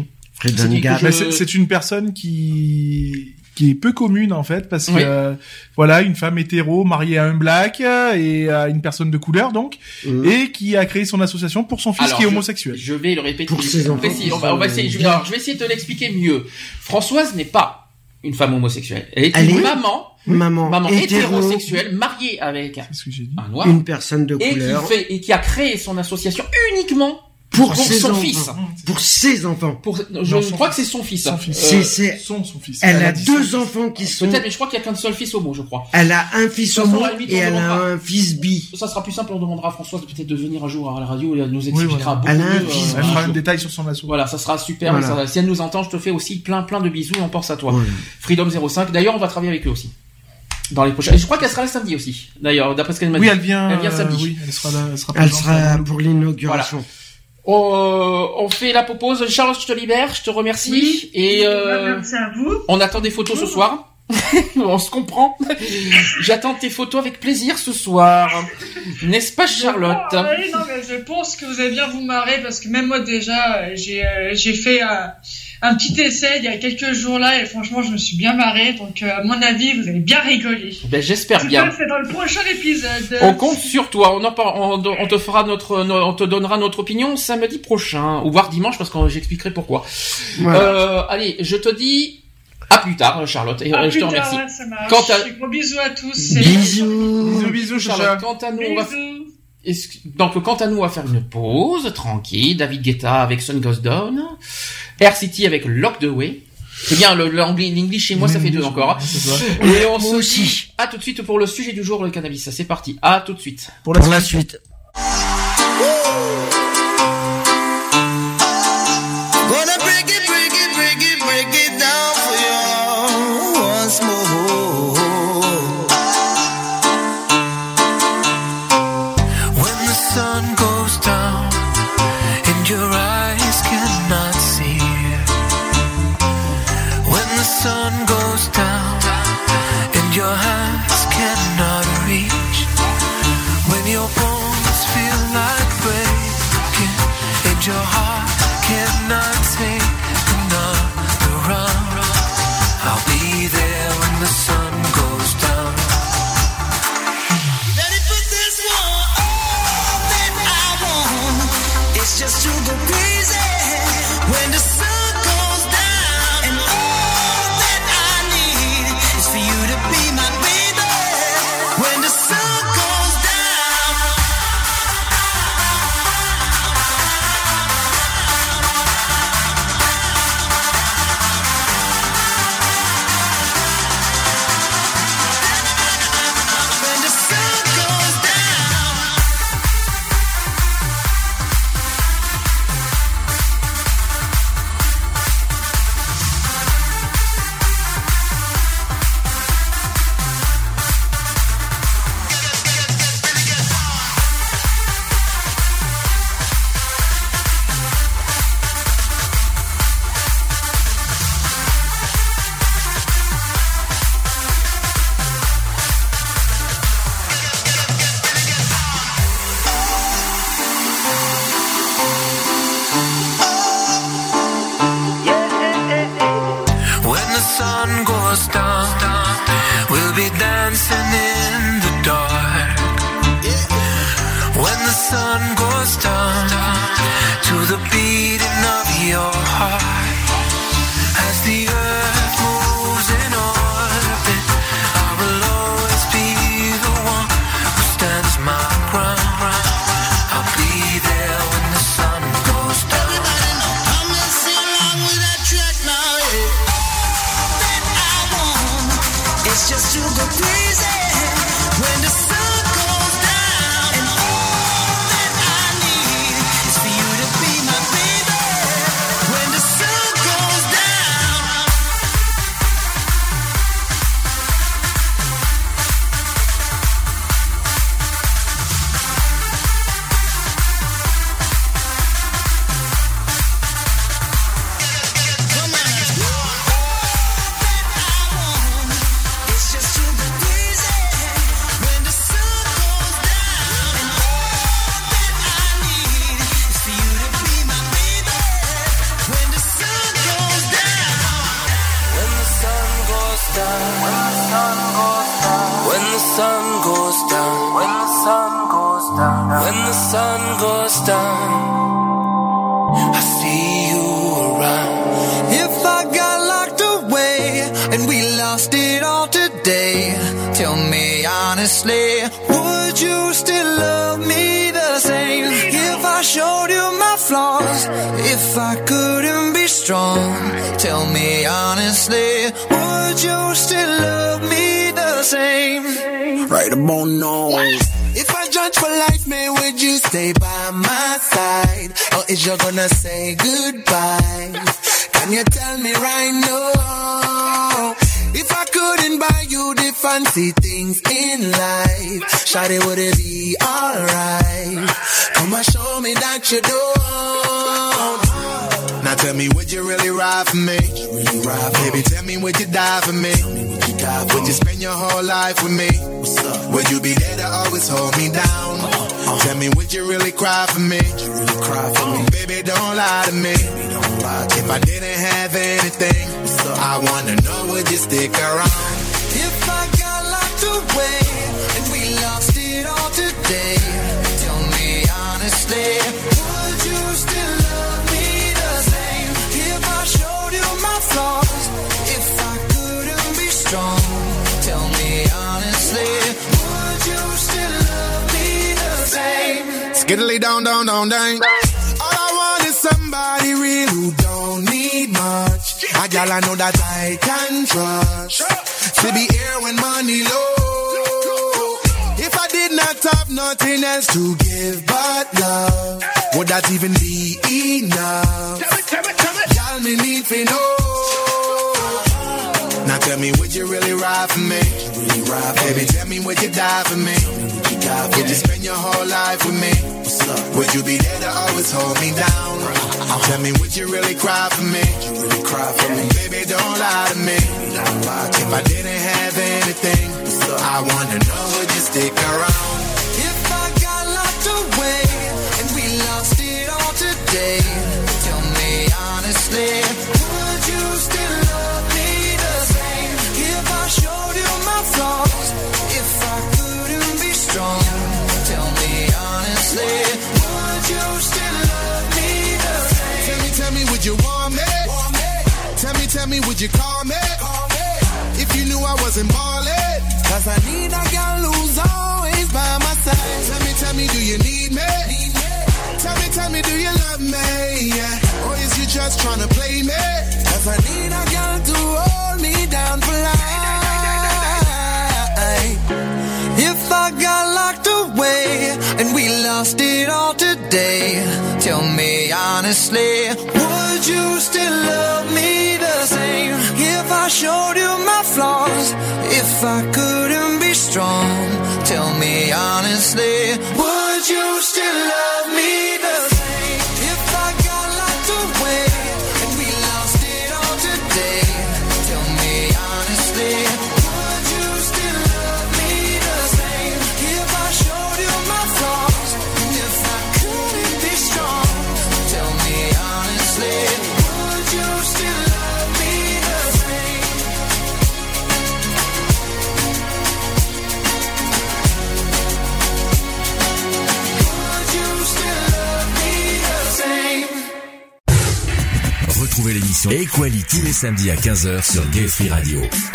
Mm. C'est une personne qui qui est peu commune en fait parce que euh, voilà une femme hétéro mariée à un black et à une personne de couleur donc mmh. et qui a créé son association pour son fils qui est homosexuel. Je vais le répéter. Pour ses enfants. On va, on va essayer, je, vais, je vais essayer de l'expliquer mieux. Françoise n'est pas une femme homosexuelle. Elle est une maman maman, maman hétérosexuelle mariée avec un noir, une personne de couleur et qui, fait, et qui a créé son association uniquement pour, son fils. Pour ses enfants. Pour, je crois que c'est son fils. Son fils. Euh, c'est son, son fils. Elle, a, deux enfants qui sont. Peut-être, mais je crois qu'il y a qu'un seul fils homo, je crois. Elle a un fils homo et elle a un fils bi. Ça sera plus simple, on demandera à Françoise peut-être de venir un jour à la radio et elle nous expliquera beaucoup Elle a un fils Elle fera un détail sur son asso. Voilà, ça sera super. si elle nous entend, je te fais aussi plein plein de bisous, on pense à toi. Freedom 05. D'ailleurs, on va travailler avec eux aussi dans les prochains. Et je crois qu'elle sera là samedi aussi. D'ailleurs, d'après ce qu'elle m'a dit. Oui, elle vient. Elle vient samedi. oui, elle sera là. Elle sera, elle sera pour l'inauguration. On, on, fait la pause. Charles, je te libère, je te remercie. et euh, merci à vous. On attend des photos ce soir. on se comprend. J'attends tes photos avec plaisir ce soir. N'est-ce pas, Charlotte? Oui, non, mais je pense que vous allez bien vous marrer parce que même moi déjà, j'ai euh, j'ai fait. Euh, un petit essai il y a quelques jours là et franchement je me suis bien marré donc euh, à mon avis vous allez bien rigoler. Ben j'espère bien. C'est dans le prochain épisode. On compte sur toi. On, en, on, te fera notre, on te donnera notre opinion samedi prochain ou voire dimanche parce que j'expliquerai pourquoi. Euh, allez, je te dis à plus tard, Charlotte. Et à je te remercie. Quant à... Gros bisous à tous. Bisous. Bisous, bisous, Charlotte. Quant à nous, on va... Donc, quant à nous, on va faire une pause tranquille. David Guetta avec Sun Goes Down. Air City avec Lock the Way. C'est bien, l'anglais, l'anglais chez moi, ça fait deux encore. Hein. Et on se dit à tout de suite pour le sujet du jour, le cannabis. C'est parti. À tout de suite. Pour la, suite. once more.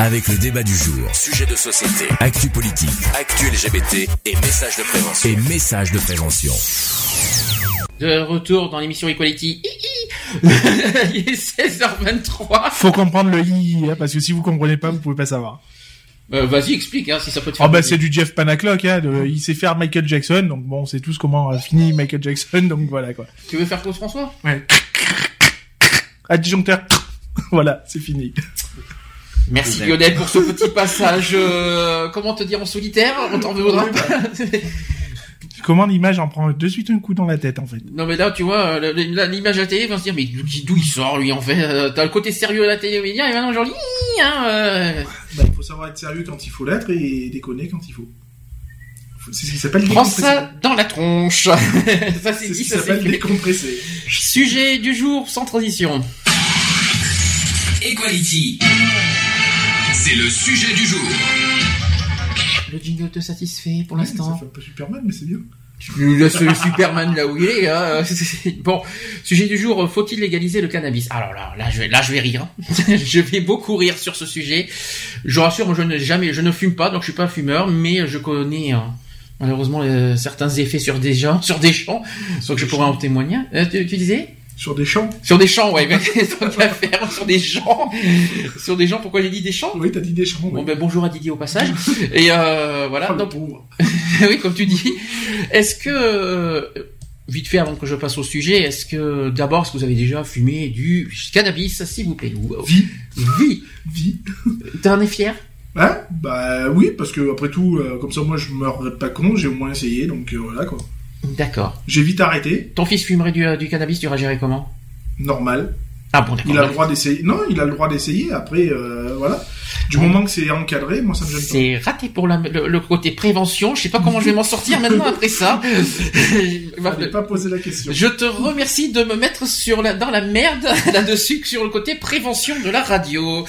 Avec le débat du jour, sujet de société, actu politique, actu LGBT et messages de prévention. Et messages de prévention. De retour dans l'émission Equality. Il est 16h23. Faut comprendre le i, hein, parce que si vous comprenez pas, vous pouvez pas savoir. Euh, Vas-y, explique, hein, si ça peut te faire. Ah bah c'est du Jeff Panaclock, hein, de, il sait faire Michael Jackson, donc bon, c'est tous comment a fini Michael Jackson, donc voilà quoi. Tu veux faire Claude François? Ouais. Adjoncteur. voilà, c'est fini. Merci Lionel pour ce petit passage. euh, comment te dire en solitaire On t'en voudra pas. Comment l'image en prend de suite un coup dans la tête en fait. Non mais là tu vois euh, l'image à la télé va se dire mais d'où il sort lui en fait Euh, T'as le côté sérieux de la télé média et maintenant genre hein, euh, Bah, il faut savoir être sérieux quand il faut l'être et déconner quand il faut. C'est ce qui s'appelle prends ça dans la tronche. ça c'est C'est ce dit, qui ça c'est s'appelle décompresser. Sujet du jour sans transition. Equality. C'est le sujet du jour. Le jingle te satisfait pour Ça l'instant. fait un peu Superman, mais c'est bien. Tu laisses le Superman là où il est. Hein. Bon, sujet du jour, faut-il légaliser le cannabis? Alors là, là je vais, là je vais rire. je vais beaucoup rire sur ce sujet. Je vous rassure, je ne jamais, je ne fume pas, donc je suis pas fumeur, mais je connais hein, malheureusement euh, certains effets sur des gens, sur des champs, soit que je pourrais en témoigner. Euh, tu, tu disais? Sur des champs. Sur des champs, ouais, mais tant qu'à faire, sur des champs, sur des gens. Pourquoi j'ai dit des champs? Oui, t'as dit des champs. Bon ben bonjour à Didier au passage. Et euh, voilà. Oh, donc, oui, comme tu dis. Est-ce que, euh, vite fait avant que je passe au sujet, est-ce que d'abord, est-ce que vous avez déjà fumé du cannabis, s'il vous plaît Ou- Vie. Vie. Vie. T'en es fier? Hein? Bah oui, parce que après tout, euh, comme ça, moi, je meurs pas con, j'ai au moins essayé, donc euh, voilà quoi. D'accord. J'ai vite arrêté, Ton fils fumerait du, euh, du cannabis, tu réagirais comment? Normal. Ah bon, d'accord. Il a le droit d'essayer. Non, il a le droit d'essayer. Après, euh, voilà. Du moment que c'est encadré, moi, ça me gêne pas. C'est raté pour la- le, le côté prévention. Je sais pas comment je vais m'en sortir maintenant après ça. Fallait pas poser la question. Je te remercie de me mettre sur la, dans la merde là-dessus sur le côté prévention de la radio.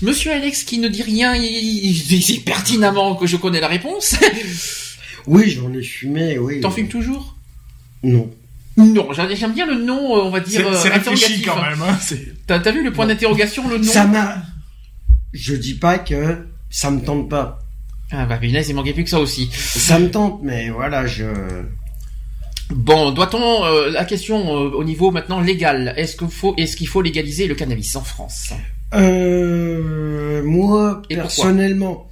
Monsieur Alex qui ne dit rien, il, il- il dit pertinemment que je connais la réponse. Oui, j'en ai fumé, oui. T'en fumes toujours? Non. Non, j'aime bien le nom, euh, on va dire. C'est euh, réfléchi quand même. Hein, c'est- T'as vu le point d'interrogation, le nom? Ça m'a. Je dis pas que ça me tente pas. Ah bah punaise, il manquait plus que ça aussi. Ça me tente, mais voilà, je. Bon, doit-on euh, la question euh, au niveau maintenant légal Est-ce qu'il faut est-ce qu'il faut légaliser le cannabis en France? Euh, moi, Et personnellement,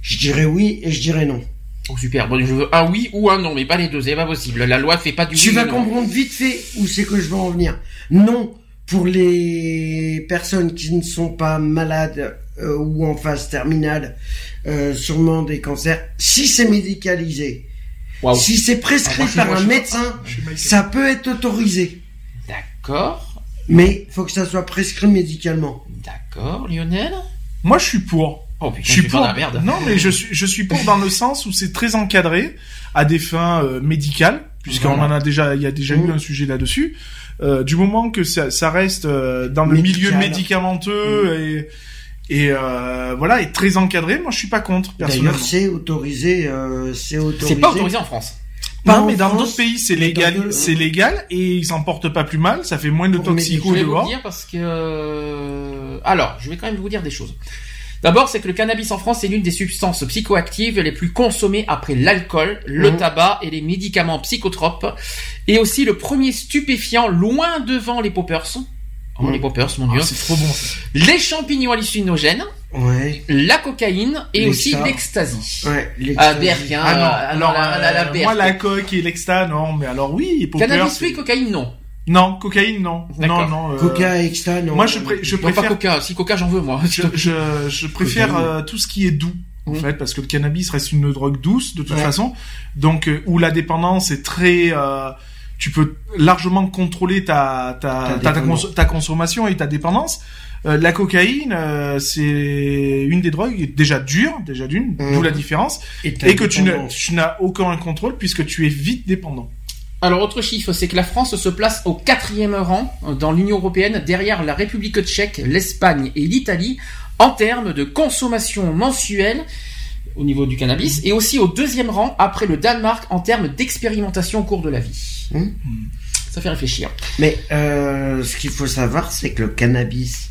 je dirais oui et je dirais non. Oh super, bon, je veux un oui ou un non, mais pas les deux, c'est pas possible. La loi fait pas du Tu oui vas comprendre vite fait où c'est que je veux en venir. Non pour les personnes qui ne sont pas malades euh, ou en phase terminale, euh, sûrement des cancers, si c'est médicalisé, si c'est prescrit Ah, par moi, un médecin, ça peut être autorisé. D'accord, Mais faut que ça soit prescrit médicalement. d'accord, Lionel. Moi, je suis pour. Oh putain, Je suis pas pour. dans la merde. Non, mais je suis, je suis pour dans le sens où c'est très encadré à des fins euh, médicales, puisqu'on Voilà. en a déjà, il y a déjà eu Mmh. un sujet là-dessus. Euh, du moment que ça, ça reste euh, dans le Médical. milieu médicamenteux et et euh, voilà, et très encadré, moi je suis pas contre. D'ailleurs, c'est autorisé, euh, c'est autorisé. C'est pas autorisé en France. Pas Non, mais dans d'autres pays c'est légal, le- c'est légal et ils s'en portent pas plus mal, ça fait moins de Pour Je toxicos vais vous dehors. dire parce que alors, je vais quand même vous dire des choses. D'abord, c'est que le cannabis en France est l'une des substances psychoactives les plus consommées après l'alcool, le Mhm. tabac et les médicaments psychotropes, et aussi le premier stupéfiant loin devant les poppers. Oh, Mhm. les poppers, mon Ah, dieu. c'est trop bon ça. les champignons hallucinogènes, Ouais, la cocaïne et aussi l'ecstasy. ouais. Ah, l'extase. Berrien, Ah non, euh, alors la, la, la euh, moi la coque et l'exta non, mais alors oui, poppers, Cannabis oui, cocaïne non. Non, cocaïne non. Non D'accord. non. euh, Coca, extra, non. Moi je, pré- je Non, pas préfère coca. Si coca, j'en veux moi. je, je, je préfère euh, tout ce qui est doux en Mhm. fait parce que le cannabis reste une drogue douce de toute Ouais. façon donc euh, où la dépendance est très euh, tu peux largement contrôler ta ta, Ta ta, ta, dépendance. cons- ta consommation et ta dépendance Euh, la cocaïne euh, c'est une des drogues déjà dure déjà d'une d'où la différence et que tu n'as aucun contrôle puisque tu es vite dépendant Alors, autre chiffre, c'est que la France se place au quatrième rang euh, dans l'Union européenne, derrière la République tchèque, l'Espagne et l'Italie, en termes de consommation mensuelle au niveau du cannabis, et aussi au deuxième rang après le Danemark en termes d'expérimentation au cours de la vie. Hum. Ça fait réfléchir. Mais euh, ce qu'il faut savoir, c'est que le cannabis,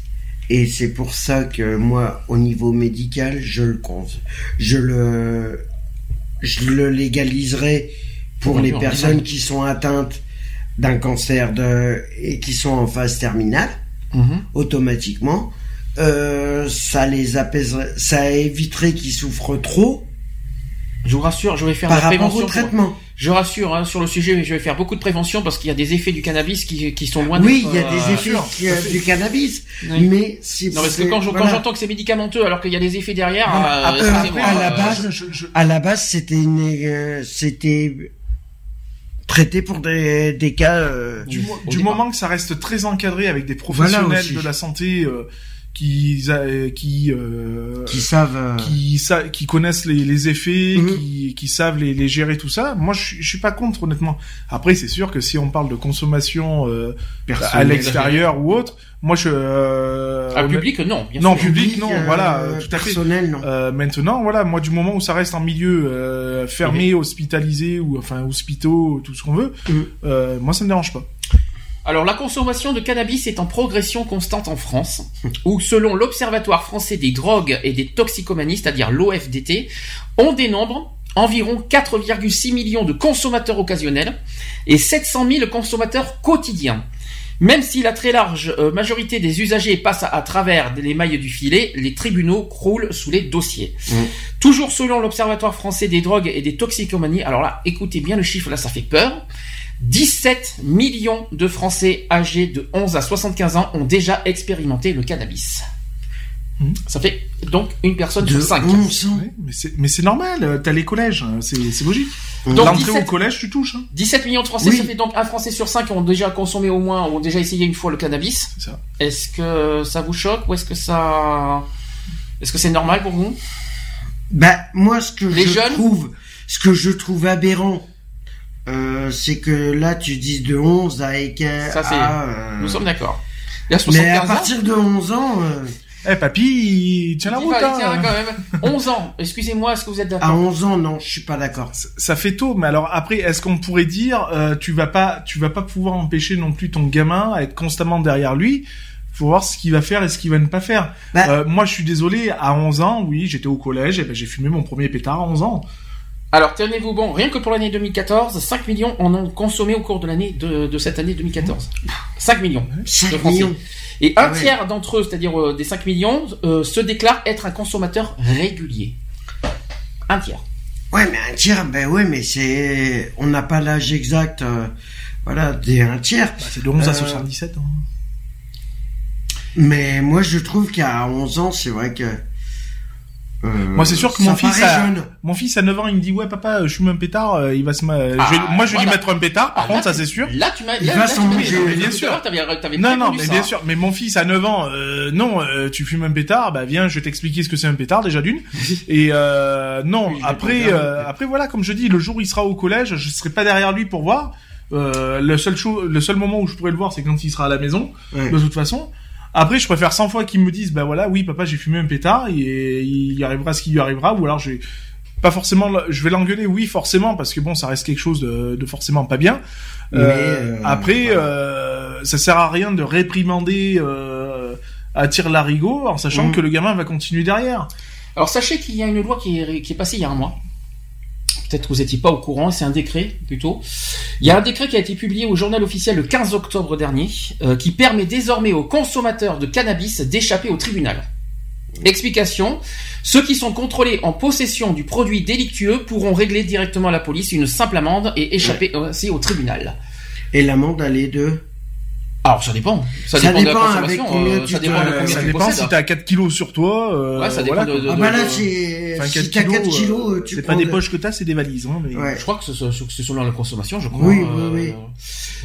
et c'est pour ça que moi, au niveau médical, je le je le, je le légaliserai pour les personnes qui sont atteintes d'un cancer de, et qui sont en phase terminale, mhm. automatiquement. Euh, ça les apaiserait, ça éviterait qu'ils souffrent trop. Je vous rassure, je vais faire par rapport au traitement. Je rassure hein, sur le sujet, je vais faire beaucoup de prévention parce qu'il y a des effets du cannabis qui, qui sont loin de. Oui, il y a des euh, effets euh, du cannabis, mais si non, parce que quand, j'entends que c'est médicamenteux alors qu'il y a des effets derrière. à, la base, à la base, c'était une, c'était traité pour des, des cas. du, du moment que ça reste très encadré avec des professionnels de la santé qui qui euh, qui savent euh, qui sa qui connaissent les, les effets mhm. qui, qui savent les, les, gérer tout ça. Moi je, je suis pas contre honnêtement. Après c'est sûr que si on parle de consommation euh, à l'extérieur ou autre moi je euh, à public non bien non public non voilà tout à fait. non. maintenant voilà moi du moment où ça reste en milieu fermé hospitalisé ou enfin hospitaux tout ce qu'on veut mhm. moi ça me dérange pas alors la consommation de cannabis est en progression constante en France, où selon l'Observatoire français des drogues et des toxicomanies, c'est-à-dire l'OFDT, on dénombre environ 4,6 millions de consommateurs occasionnels et 700 000 consommateurs quotidiens. Même si la très large euh, majorité des usagers passe à, travers les mailles du filet, les tribunaux croulent sous les dossiers. Mmh. Toujours selon l'Observatoire français des drogues et des toxicomanies, alors là, écoutez bien le chiffre, là ça fait peur. 17 millions de Français âgés de 11 à 75 ans ont déjà expérimenté le cannabis. Hmm. Ça fait donc une personne sur 5. mais c'est normal, euh, t'as les collèges, hein, c'est logique. Donc L'entrée au collège, tu touches. 17 hein. millions de Français, ça fait donc un Français sur 5 qui ont déjà consommé au moins, ont déjà essayé une fois le cannabis. Est-ce que ça vous choque ou est-ce que ça... Est-ce que c'est normal pour vous? Bah, moi, ce que je trouve, ce que je trouve aberrant, euh, c'est que là, tu dis de 11 à Ça, c'est... Euh, Nous sommes d'accord. Mais à partir de 11 ans... Euh, eh papy, tiens la route. Hein. quand même. 11 ans. Excusez-moi, est-ce que vous êtes d'accord? À 11 ans, non, je suis pas d'accord. Ça, fait tôt, mais alors après, est-ce qu'on pourrait dire, tu vas pas, tu vas pas pouvoir empêcher non plus ton gamin à être constamment derrière lui faut voir ce qu'il va faire et ce qu'il va ne pas faire? Bah moi, je suis désolé, à 11 ans, oui, j'étais au collège, et ben j'ai fumé mon premier pétard à 11 ans. Alors, tenez-vous bon, rien que pour l'année 2014, 5 millions en ont consommé au cours de l'année de, cette année 2014. 5 millions 5 Millions. Et un ah tiers d'entre eux, c'est-à-dire euh, des 5 millions, euh, se déclarent être un consommateur régulier. Un tiers. Ouais, mais un tiers, ben ouais, mais c'est, on n'a pas l'âge exact, euh, voilà, des un tiers. Bah, c'est de 11 à 77. Hein. Mais moi, je trouve qu'à 11 ans, c'est vrai que euh, moi, c'est sûr que mon fils, a, mon fils à 9 ans, il me dit ouais papa, je suis un pétard, euh, il va se, ah, moi je vais lui mettre un pétard. Par ah, contre, ça c'est sûr. Là, tu m'as, il va s'en bien sûr. non, non, mais bien sûr. Mais mon fils à 9 ans, euh, non, tu fumes un pétard, bah viens, je vais t'expliquer ce que c'est un pétard déjà d'une. Et non, après, après voilà, comme je dis, le jour où il sera au collège, je serai pas derrière lui pour voir. le seul le seul moment où je pourrais le voir, c'est quand il sera à la maison. De toute façon. Après, je préfère 100 fois qu'ils me disent, bah voilà, oui, papa, j'ai fumé un pétard, et il arrivera ce qui lui arrivera, ou alors j'ai pas forcément, je vais l'engueuler, oui, forcément, parce que bon, ça reste quelque chose de, de forcément pas bien. Euh, euh, après, euh, ça sert à rien de réprimander euh, à tir larigot en sachant mm. que le gamin va continuer derrière. Alors sachez qu'il y a une loi qui est, qui est passée il y a un mois, peut-être que vous n'étiez pas au courant, c'est un décret plutôt. Il y a un décret qui a été publié au journal officiel le 15 octobre dernier, euh, qui permet désormais aux consommateurs de cannabis d'échapper au tribunal. Explication, ceux qui sont contrôlés en possession du produit délictueux pourront régler directement à la police une simple amende et échapper aussi au tribunal. Et l'amende, elle est de alors ça dépend. Ça, dépend, de la consommation. Euh, ça dépend, de ça dépend si t'as 4 kilos sur toi. Euh, ouais, ça dépend de, Ah bah là c'est. Enfin, 4 si t'as 4 kilos, euh, tu C'est pas des poches que t'as, c'est des valises. Hein, mais... ouais. Je crois que c'est selon la consommation, je crois. Oui, oui, oui.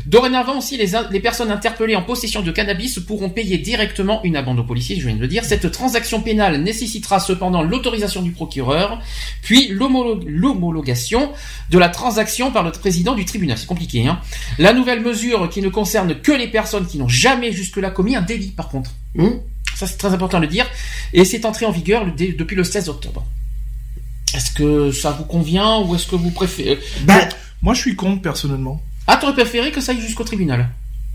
Dorénavant aussi, les, les personnes interpellées en possession de cannabis pourront payer directement une amende au policier, je viens de le dire. Cette transaction pénale nécessitera cependant l'autorisation du procureur, puis l'homologation de la transaction par le président du tribunal. C'est compliqué. Hein. La nouvelle mesure qui ne concerne que les personnes qui n'ont jamais jusque-là commis un délit, par contre. Hmm. Ça, c'est très important de le dire. Et c'est entré en vigueur depuis le 16 octobre. Est-ce que ça vous convient ou est-ce que vous préférez bah, Moi, je suis contre personnellement. Ah, t'aurais préféré que ça aille jusqu'au tribunal?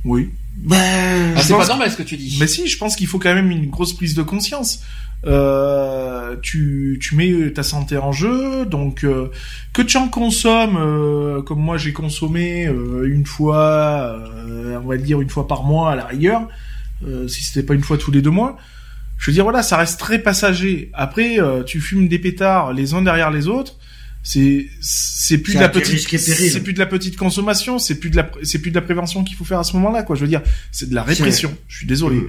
Oui. Ben, ah, c'est pas normal ce que tu dis. Mais si, je pense qu'il faut quand même une grosse prise de conscience. Euh, tu, tu mets ta santé en jeu, donc euh, que tu en consommes, euh, comme moi j'ai consommé euh, une fois, on va dire une fois par mois à la rigueur, si c'était pas une fois tous les deux mois. Je veux dire voilà, ça reste très passager. Après, tu fumes des pétards les uns derrière les autres c'est c'est plus de la petite c'est plus de la petite consommation c'est plus de la c'est plus de la prévention qu'il faut faire à ce moment-là quoi. Je veux dire c'est de la répression. Je suis désolé.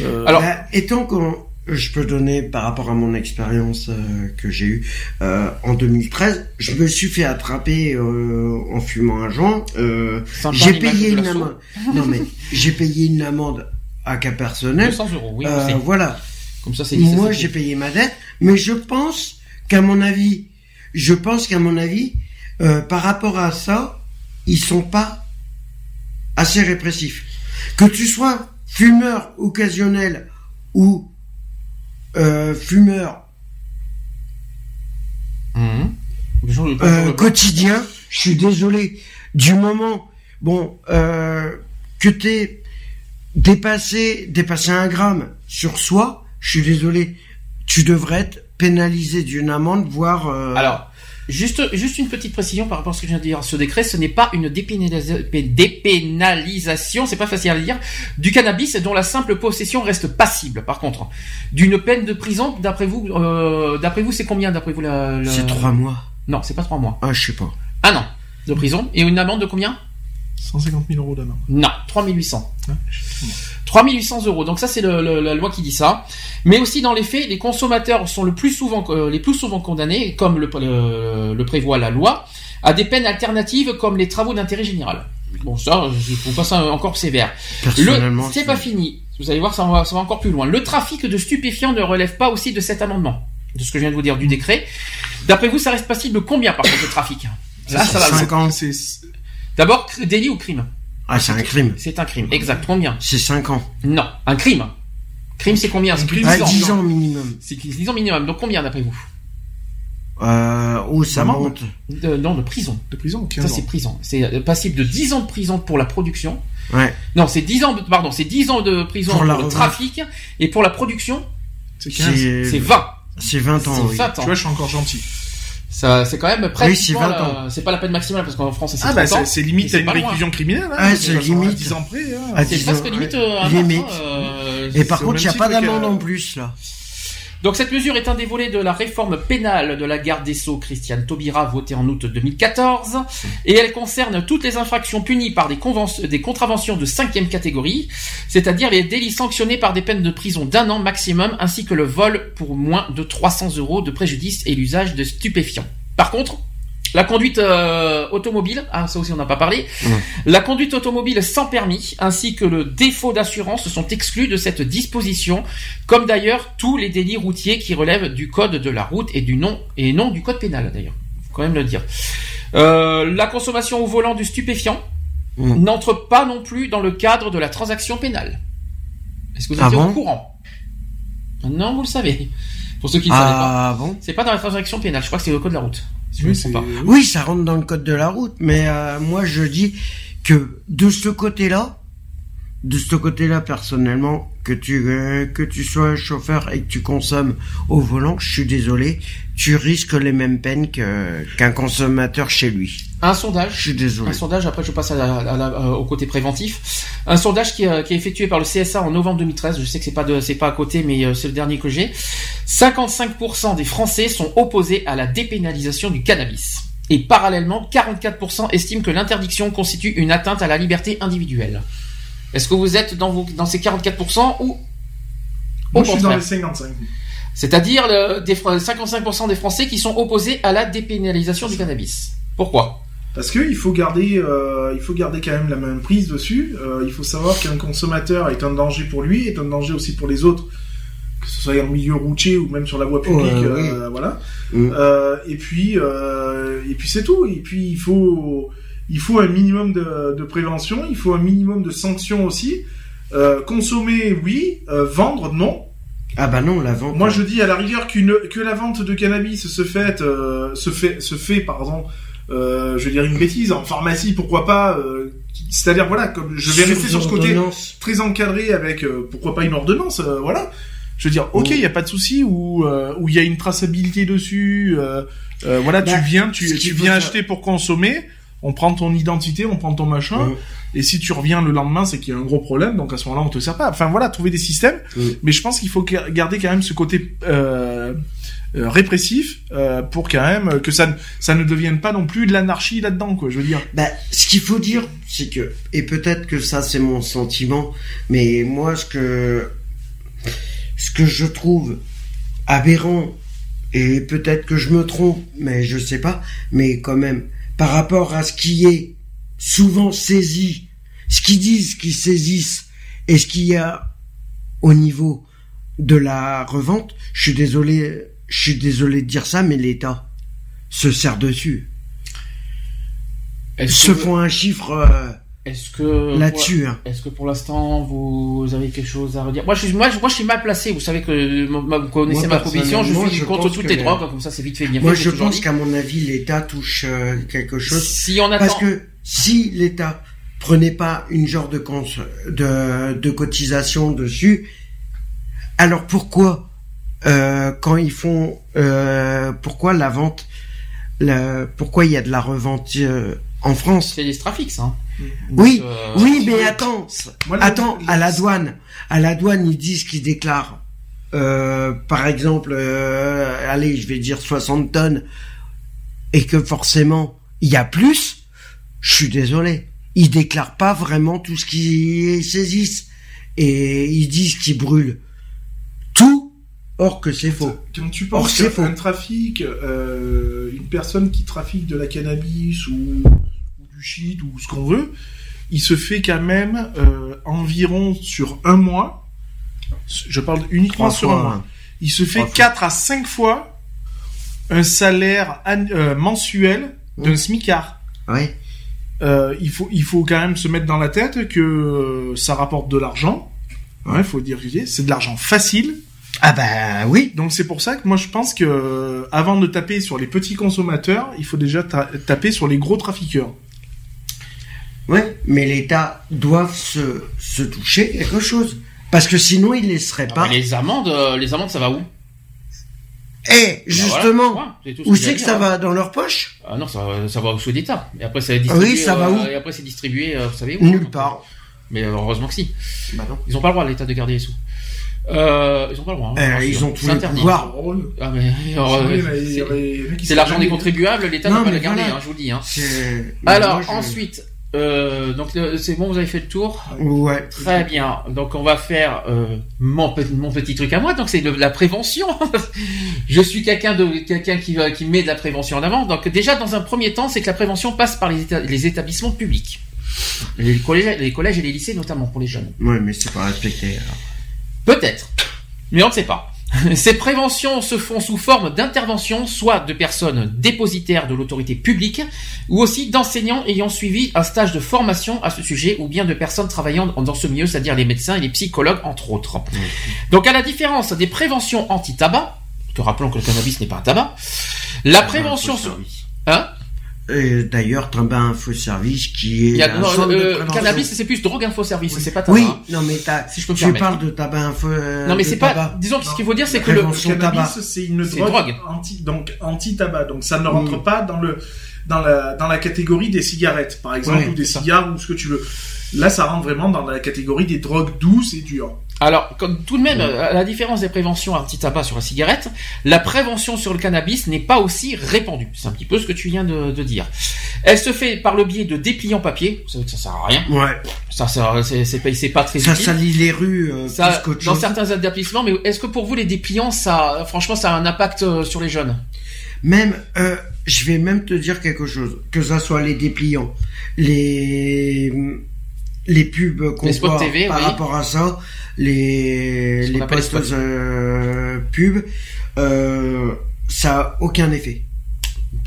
Euh... alors bah, étant qu'on je peux donner par rapport à mon expérience euh, que j'ai eue euh, en 2013 je me suis fait attraper euh, en fumant un joint euh, j'ai payé une amende. Non mais j'ai payé une amende à cas personnel. 200 euros oui voilà. Comme ça c'est moi j'ai payé ma dette mais je pense qu'à mon avis je pense qu'à mon avis, euh, par rapport à ça, ils sont pas assez répressifs. Que tu sois fumeur occasionnel ou euh, fumeur mmh. euh, quotidien, je suis désolé. Du moment, bon, euh, que t'es dépassé, dépassé un gramme sur soi, je suis désolé, tu devrais être pénalisé d'une amende, voire... Euh, Alors, juste, juste une petite précision par rapport à ce que je viens de dire. Ce décret, ce n'est pas une dépénalisation, c'est pas facile à dire, du cannabis dont la simple possession reste passible. Par contre, d'une peine de prison, d'après vous, euh, d'après vous, c'est combien d'après vous la, C'est trois mois. Non, c'est pas trois mois. Ah, je sais pas. Un an de prison et une amende de combien? 150 000 euros d'amende. Non, 3800. Ouais, 3800 euros. Donc ça, c'est la loi qui dit ça. Mais aussi dans les faits, les consommateurs sont le plus souvent, euh, les plus souvent condamnés, comme le, le, prévoit la loi, à des peines alternatives comme les travaux d'intérêt général. Bon, ça, il faut pas ça encore sévère. Le, c'est pas fini. Vous allez voir, ça va, ça va encore plus loin. Le trafic de stupéfiants ne relève pas aussi de cet amendement, de ce que je viens de vous dire du décret. D'après vous, ça reste passible combien par contre le trafic? Là, ça, va. 5 ans, D'abord, délit ou crime? Ah, c'est un crime. C'est un crime. Exact. Combien C'est 5 ans. Non, un crime. Crime, c'est combien? C'est plus de 10 ans. minimum. C'est 10 ans minimum. Donc combien d'après vous? Euh, oh, ça monte. De, non, de prison. De prison, Ça, c'est prison. C'est euh, passible de 10 ans de prison pour la production. Ouais. Non, c'est 10 ans de, pardon, c'est 10 ans de prison pour, le trafic. Et pour la production, c'est 20. C'est 20 ans, oui. 20 ans. Tu vois, je suis encore gentil. Ça, c'est quand même presque. Oui, c'est pas la peine maximale parce qu'en France, c'est ah, bah, c'est limite à une réclusion criminelle. Hein, ah, c'est limite. 10 ans près. Hein. Ah, c'est presque limite. Euh, limite. Euh, Et par contre, il n'y a pas d'amende en plus, là. Donc cette mesure est un des volets de la réforme pénale de la garde des Sceaux Christiane Taubira votée en août 2014 et elle concerne toutes les infractions punies par des, des contraventions de cinquième catégorie, c'est-à-dire les délits sanctionnés par des peines de prison d'un an maximum ainsi que le vol pour moins de 300 euros de préjudice et l'usage de stupéfiants. Par contre, la conduite euh, automobile, ah ça aussi on n'a pas parlé, la conduite automobile sans permis ainsi que le défaut d'assurance sont exclus de cette disposition, comme d'ailleurs tous les délits routiers qui relèvent du code de la route et du nom et non du code pénal d'ailleurs. Faut quand même le dire. Euh, la consommation au volant du stupéfiant n'entre pas non plus dans le cadre de la transaction pénale. Est-ce que vous êtes ah au courant? Non, vous le savez. Pour ceux qui ne ah, savent pas. Bon c'est pas dans la transaction pénale. Je crois que c'est le code de la route. Oui, ça rentre dans le code de la route, mais euh, moi je dis que de ce côté-là, de ce côté-là personnellement, que tu euh, que tu sois chauffeur et que tu consommes au volant, je suis désolé, tu risques les mêmes peines que qu'un consommateur chez lui. Un sondage. Je suis désolé. Un sondage. Après, je passe à au côté préventif. Un sondage qui, euh, qui, est effectué par le CSA en novembre 2013. Je sais que c'est pas de, c'est pas à côté, mais euh, c'est le dernier que j'ai. 55% des Français sont opposés à la dépénalisation du cannabis. Et parallèlement, 44% estiment que l'interdiction constitue une atteinte à la liberté individuelle. Est-ce que vous êtes dans, vos, dans ces 44% ou Moi, je suis dans les 55. C'est-à-dire le, des 55% des Français qui sont opposés à la dépénalisation du cannabis. Pourquoi? Parce qu'il faut garder, euh, il faut garder quand même la même prise dessus. Euh, il faut savoir qu'un consommateur est un danger pour lui, est un danger aussi pour les autres, que ce soit en milieu routier ou même sur la voie publique, euh, voilà. Mm. et puis, et puis c'est tout. Et puis il faut il faut un minimum de, prévention, il faut un minimum de sanctions aussi. Euh, consommer, oui. Euh, vendre, non. Ah bah non, la vente. Moi, je dis à la rigueur qu'une que la vente de cannabis se fait euh, se fait se fait pardon je veux dire une bêtise, en pharmacie, pourquoi pas C'est-à-dire voilà, comme je vais rester sur ce côté très encadré avec pourquoi pas une ordonnance, voilà. Je veux dire, ok, il n'y a pas de souci, ou où il y a une traçabilité dessus. voilà, tu bah, viens, tu, tu viens acheter pour consommer on prend ton identité, on prend ton machin, et si tu reviens le lendemain, c'est qu'il y a un gros problème, donc à ce moment-là, on te sert pas. Enfin voilà, trouver des systèmes, mais je pense qu'il faut garder quand même ce côté euh, euh, répressif euh, pour quand même que ça ne, ça ne devienne pas non plus de l'anarchie là-dedans, quoi. Je veux dire. Bah, ce qu'il faut dire, c'est que, et peut-être que ça c'est mon sentiment, mais moi ce que ce que je trouve aberrant et peut-être que je me trompe, mais je sais pas, mais quand même par rapport à ce qui est souvent saisi, ce qu'ils disent qu'ils saisissent et ce qu'il y a au niveau de la revente, je suis désolé, je suis désolé de dire ça, mais l'État se sert dessus. Se font un chiffre euh, est-ce que là-dessus hein. Est-ce que pour l'instant vous avez quelque chose à redire? Moi, je suis moi, je suis mal placé. Vous savez que vous connaissez ma position. Je suis contre toutes les drogues. Comme ça, c'est vite fait. Bien moi, je pense qu'à mon avis, l'État touche euh, quelque chose. Si on attend... Parce que si l'État prenait pas une genre de de, de cotisation dessus, alors pourquoi euh, quand ils font euh, pourquoi la vente, la, pourquoi il y a de la revente euh, en France? C'est des trafics, ça. Hein. Oui, euh, oui, mais attends, attends, à la douane, à la douane, ils disent qu'ils déclarent, euh, par exemple, euh, allez, je vais dire 60 tonnes, et que forcément, il y a plus, je suis désolé. Ils déclarent pas vraiment tout ce qu'ils saisissent. Et ils disent qu'ils brûlent tout, or que c'est faux. Quand tu penses qu'un trafic, une personne qui trafique de la cannabis ou ou ce qu'on veut, il se fait quand même euh, environ sur un mois, je parle uniquement sur un mois, il se fait 4 à 5 fois un salaire euh, mensuel d'un smicard. Oui. Euh, il faut il faut quand même se mettre dans la tête que ça rapporte de l'argent. Il faut dire c'est de l'argent facile. Ah bah oui. Donc c'est pour ça que moi je pense que avant de taper sur les petits consommateurs, il faut déjà taper sur les gros trafiqueurs. Ouais, mais l'État doit se, se toucher quelque chose. Parce que sinon, il ne laisserait ah, pas. les amendes, euh, les amendes, ça va où? Eh, bah justement, où c'est que ça va dans leur poche? Ah non, ça, ça va au sous d'État. Et après, ça distribué. Oui, ça va où? Et après, c'est distribué, euh, vous savez où Nulle part. Mais heureusement que si. Bah non. Ils n'ont pas le droit, l'État, de garder les sous. Euh, ils ont pas le droit. Hein, eh, ils ont tous les pouvoirs. Ah, mais, c'est l'argent des contribuables, l'État n'a pas le garder, hein, je vous le dis. Hein. Alors, ensuite, euh, donc c'est bon, vous avez fait le tour. Ouais. Très bien. Donc on va faire euh, mon, mon petit truc à moi. Donc c'est de la prévention. je suis quelqu'un de quelqu'un qui qui met de la prévention en avant. Donc déjà dans un premier temps, c'est que la prévention passe par les, les établissements publics, les collèges, les collèges et les lycées notamment pour les jeunes. Ouais, mais c'est pas respecté. Peut-être, mais on ne sait pas. Ces préventions se font sous forme d'intervention, soit de personnes dépositaires de l'autorité publique, ou aussi d'enseignants ayant suivi un stage de formation à ce sujet, ou bien de personnes travaillant dans ce milieu, c'est-à-dire les médecins et les psychologues, entre autres. Donc à la différence des préventions anti-tabac, que rappelons que le cannabis n'est pas un tabac, la prévention... Hein? D'ailleurs, Tabac Info Service qui est. Il y a, euh, cannabis, c'est plus drogue info service, c'est pas tabac. Oui, non mais si je peux tu parles de tabac info. Euh, non mais c'est pas. Disons ce qu'il faut dire, c'est que le, cannabis, c'est une drogue, anti donc anti tabac, donc ça ne rentre mm. pas dans le dans la dans la catégorie des cigarettes, par exemple, ou des cigares ou ce que tu veux. Là, ça rentre vraiment dans la catégorie des drogues douces et dures. Alors, comme tout de même, à la différence des préventions anti-tabac sur la cigarette, la prévention sur le cannabis n'est pas aussi répandue. C'est un petit peu ce que tu viens de, dire. Elle se fait par le biais de dépliants papier. Ça, ça sert à rien. Ouais. Ça, c'est pas, très ça salit les rues. Euh, ça, dans certains établissements. Mais est-ce que pour vous les dépliants, ça, franchement, ça a un impact euh, sur les jeunes? Même, euh, je vais même te dire quelque chose. Que ça soit les dépliants, les les pubs qu'on voit TV, par rapport à ça, les, les postes euh, pubs, euh, ça a aucun effet.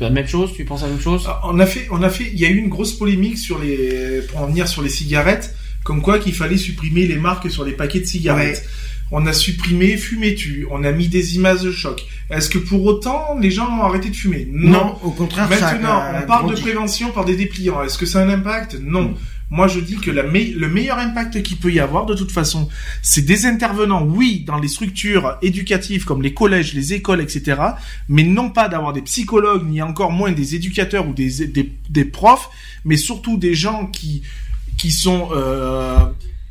La même chose, tu penses à la même chose? Ah, On a fait, on a fait, il y a eu une grosse polémique sur les, pour en venir sur les cigarettes, comme quoi qu'il fallait supprimer les marques sur les paquets de cigarettes. on a supprimé fumer tu, on a mis des images de choc. Est-ce que pour autant les gens ont arrêté de fumer? Non. au contraire. Maintenant, on parle de prévention par des dépliants. Est-ce que ça a un impact? Non. Mm. Moi, je dis que la le meilleur impact qu'il peut y avoir, de toute façon, c'est des intervenants, oui, dans les structures éducatives comme les collèges, les écoles, etc., mais non pas d'avoir des psychologues, ni encore moins des éducateurs ou des, des, des profs, mais surtout des gens qui, qui sont, euh,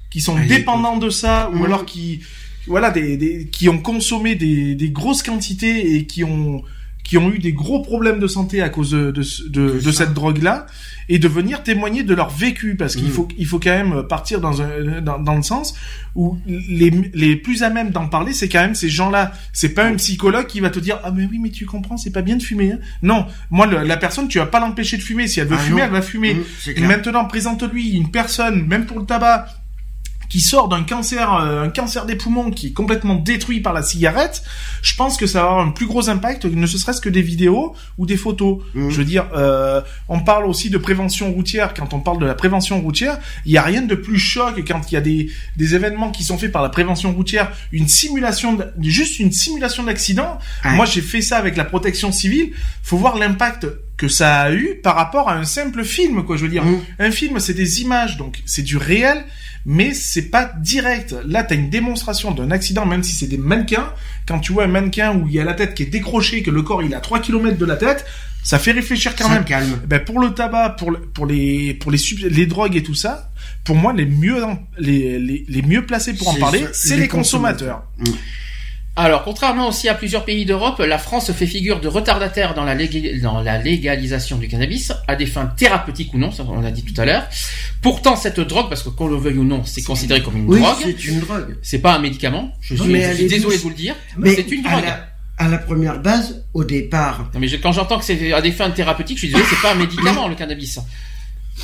qui sont dépendants de ça, ou mmh. alors qui, voilà, des, des, qui ont consommé des, des grosses quantités et qui ont, qui ont eu des gros problèmes de santé à cause de, de, de, cette drogue-là et de venir témoigner de leur vécu parce qu'il mmh. faut il faut quand même partir dans un dans, dans le sens où les, les plus à même d'en parler c'est quand même ces gens-là. C'est pas un psychologue qui va te dire ah mais oui mais tu comprends c'est pas bien de fumer hein. non. Moi la personne tu vas pas l'empêcher de fumer. Si elle veut ah fumer elle va fumer. Mmh, maintenant présente-lui une personne même pour le tabac qui sort d'un cancer, euh, un cancer des poumons qui est complètement détruit par la cigarette, je pense que ça va avoir un plus gros impact, ne serait-ce que des vidéos ou des photos. Mmh. Je veux dire, euh, on parle aussi de prévention routière. Quand on parle de la prévention routière, il y a rien de plus choc quand il y a des, des événements qui sont faits par la prévention routière, une simulation, juste une simulation d'accident. Moi, j'ai fait ça avec la protection civile. Faut voir l'impact que ça a eu par rapport à un simple film, quoi. Je veux dire, mmh. un film, c'est des images, donc c'est du réel mais c'est pas direct. Là, t'as une démonstration d'un accident, même si c'est des mannequins. Quand tu vois un mannequin où il y a la tête qui est décrochée, que le corps il est à 3 km de la tête, ça fait réfléchir quand même. calme. Ben pour le tabac, pour pour les pour les les drogues et tout ça, pour moi les mieux les les, les mieux placés pour en parler, c'est les, consommateurs. Mm. Alors, contrairement aussi à plusieurs pays d'Europe, la France fait figure de retardataire dans la, dans la légalisation du cannabis, à des fins thérapeutiques ou non, ça on l'a dit tout à l'heure. Pourtant, cette drogue, parce que qu'on le veuille ou non, c'est considéré comme une oui, drogue. c'est une drogue. C'est pas un médicament. Je suis, désolé de vous le dire. Mais c'est une drogue. À la, première base, au départ. Non, mais quand j'entends que c'est à des fins thérapeutiques, je suis désolé, c'est pas un médicament, le cannabis.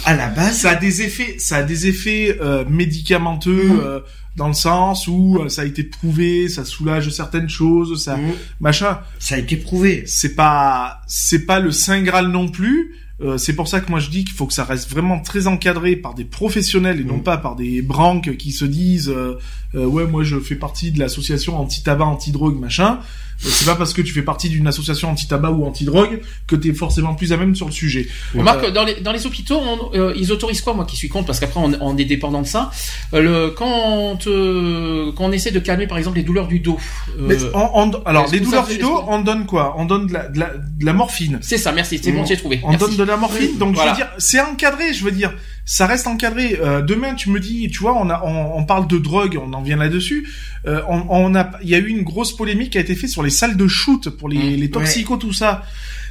À la base. Ça a des effets, ça a des effets euh, médicamenteux, mmh. euh, dans le sens où euh, ça a été prouvé, ça soulage certaines choses, ça mmh. machin. Ça a été prouvé. C'est pas c'est pas le saint graal non plus. Euh, c'est pour ça que moi je dis qu'il faut que ça reste vraiment très encadré par des professionnels et non mmh. pas par des branques qui se disent euh, ouais moi je fais partie de l'association anti-tabac anti-drogue machin c'est pas parce que tu fais partie d'une association anti-tabac ou anti-drogue que tu es forcément plus à même sur le sujet. Remarque, euh, dans, les, dans les hôpitaux, euh, ils autorisent quoi, moi qui suis contre, parce qu'après on, on, est dépendant de ça. Euh, le, quand, quand on essaie de calmer par exemple les douleurs du dos. alors les douleurs du dos, on donne quoi? On donne de la, de la, morphine. C'est ça, merci, c'est bon, j'ai trouvé. On donne de la morphine, donc je veux dire, c'est encadré, je veux dire ça reste encadré. Euh, demain, tu me dis, tu vois, on a, on, parle de drogue, on en vient là-dessus. Euh, on, a, il y a eu une grosse polémique qui a été faite sur les salles de shoot pour les, mmh. les toxicos, tout ça.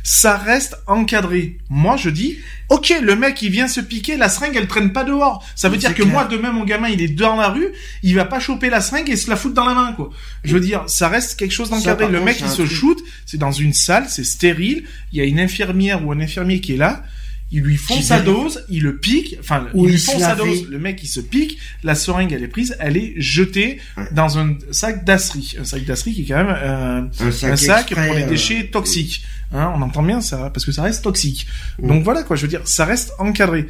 Ça reste encadré. Moi, je dis, ok, le mec, il vient se piquer, la seringue, elle traîne pas dehors. Ça veut dire que moi, demain, mon gamin, il est dans la rue, il va pas choper la seringue et se la foutre dans la main, quoi. Je veux dire, ça reste quelque chose d'encadré. Le mec, il se shoot, c'est dans une salle, c'est stérile, il y a une infirmière ou un infirmier qui est là, ils lui font sa dose, ils le piquent, enfin, ils lui font sa dose, le mec il se pique, la seringue elle est prise, elle est jetée dans un sac d'asserie. Un sac d'asserie qui est quand même euh, un, sac, pour les euh, déchets toxiques. Hein, on entend bien ça, parce que ça reste toxique. Donc voilà quoi, je veux dire, ça reste encadré.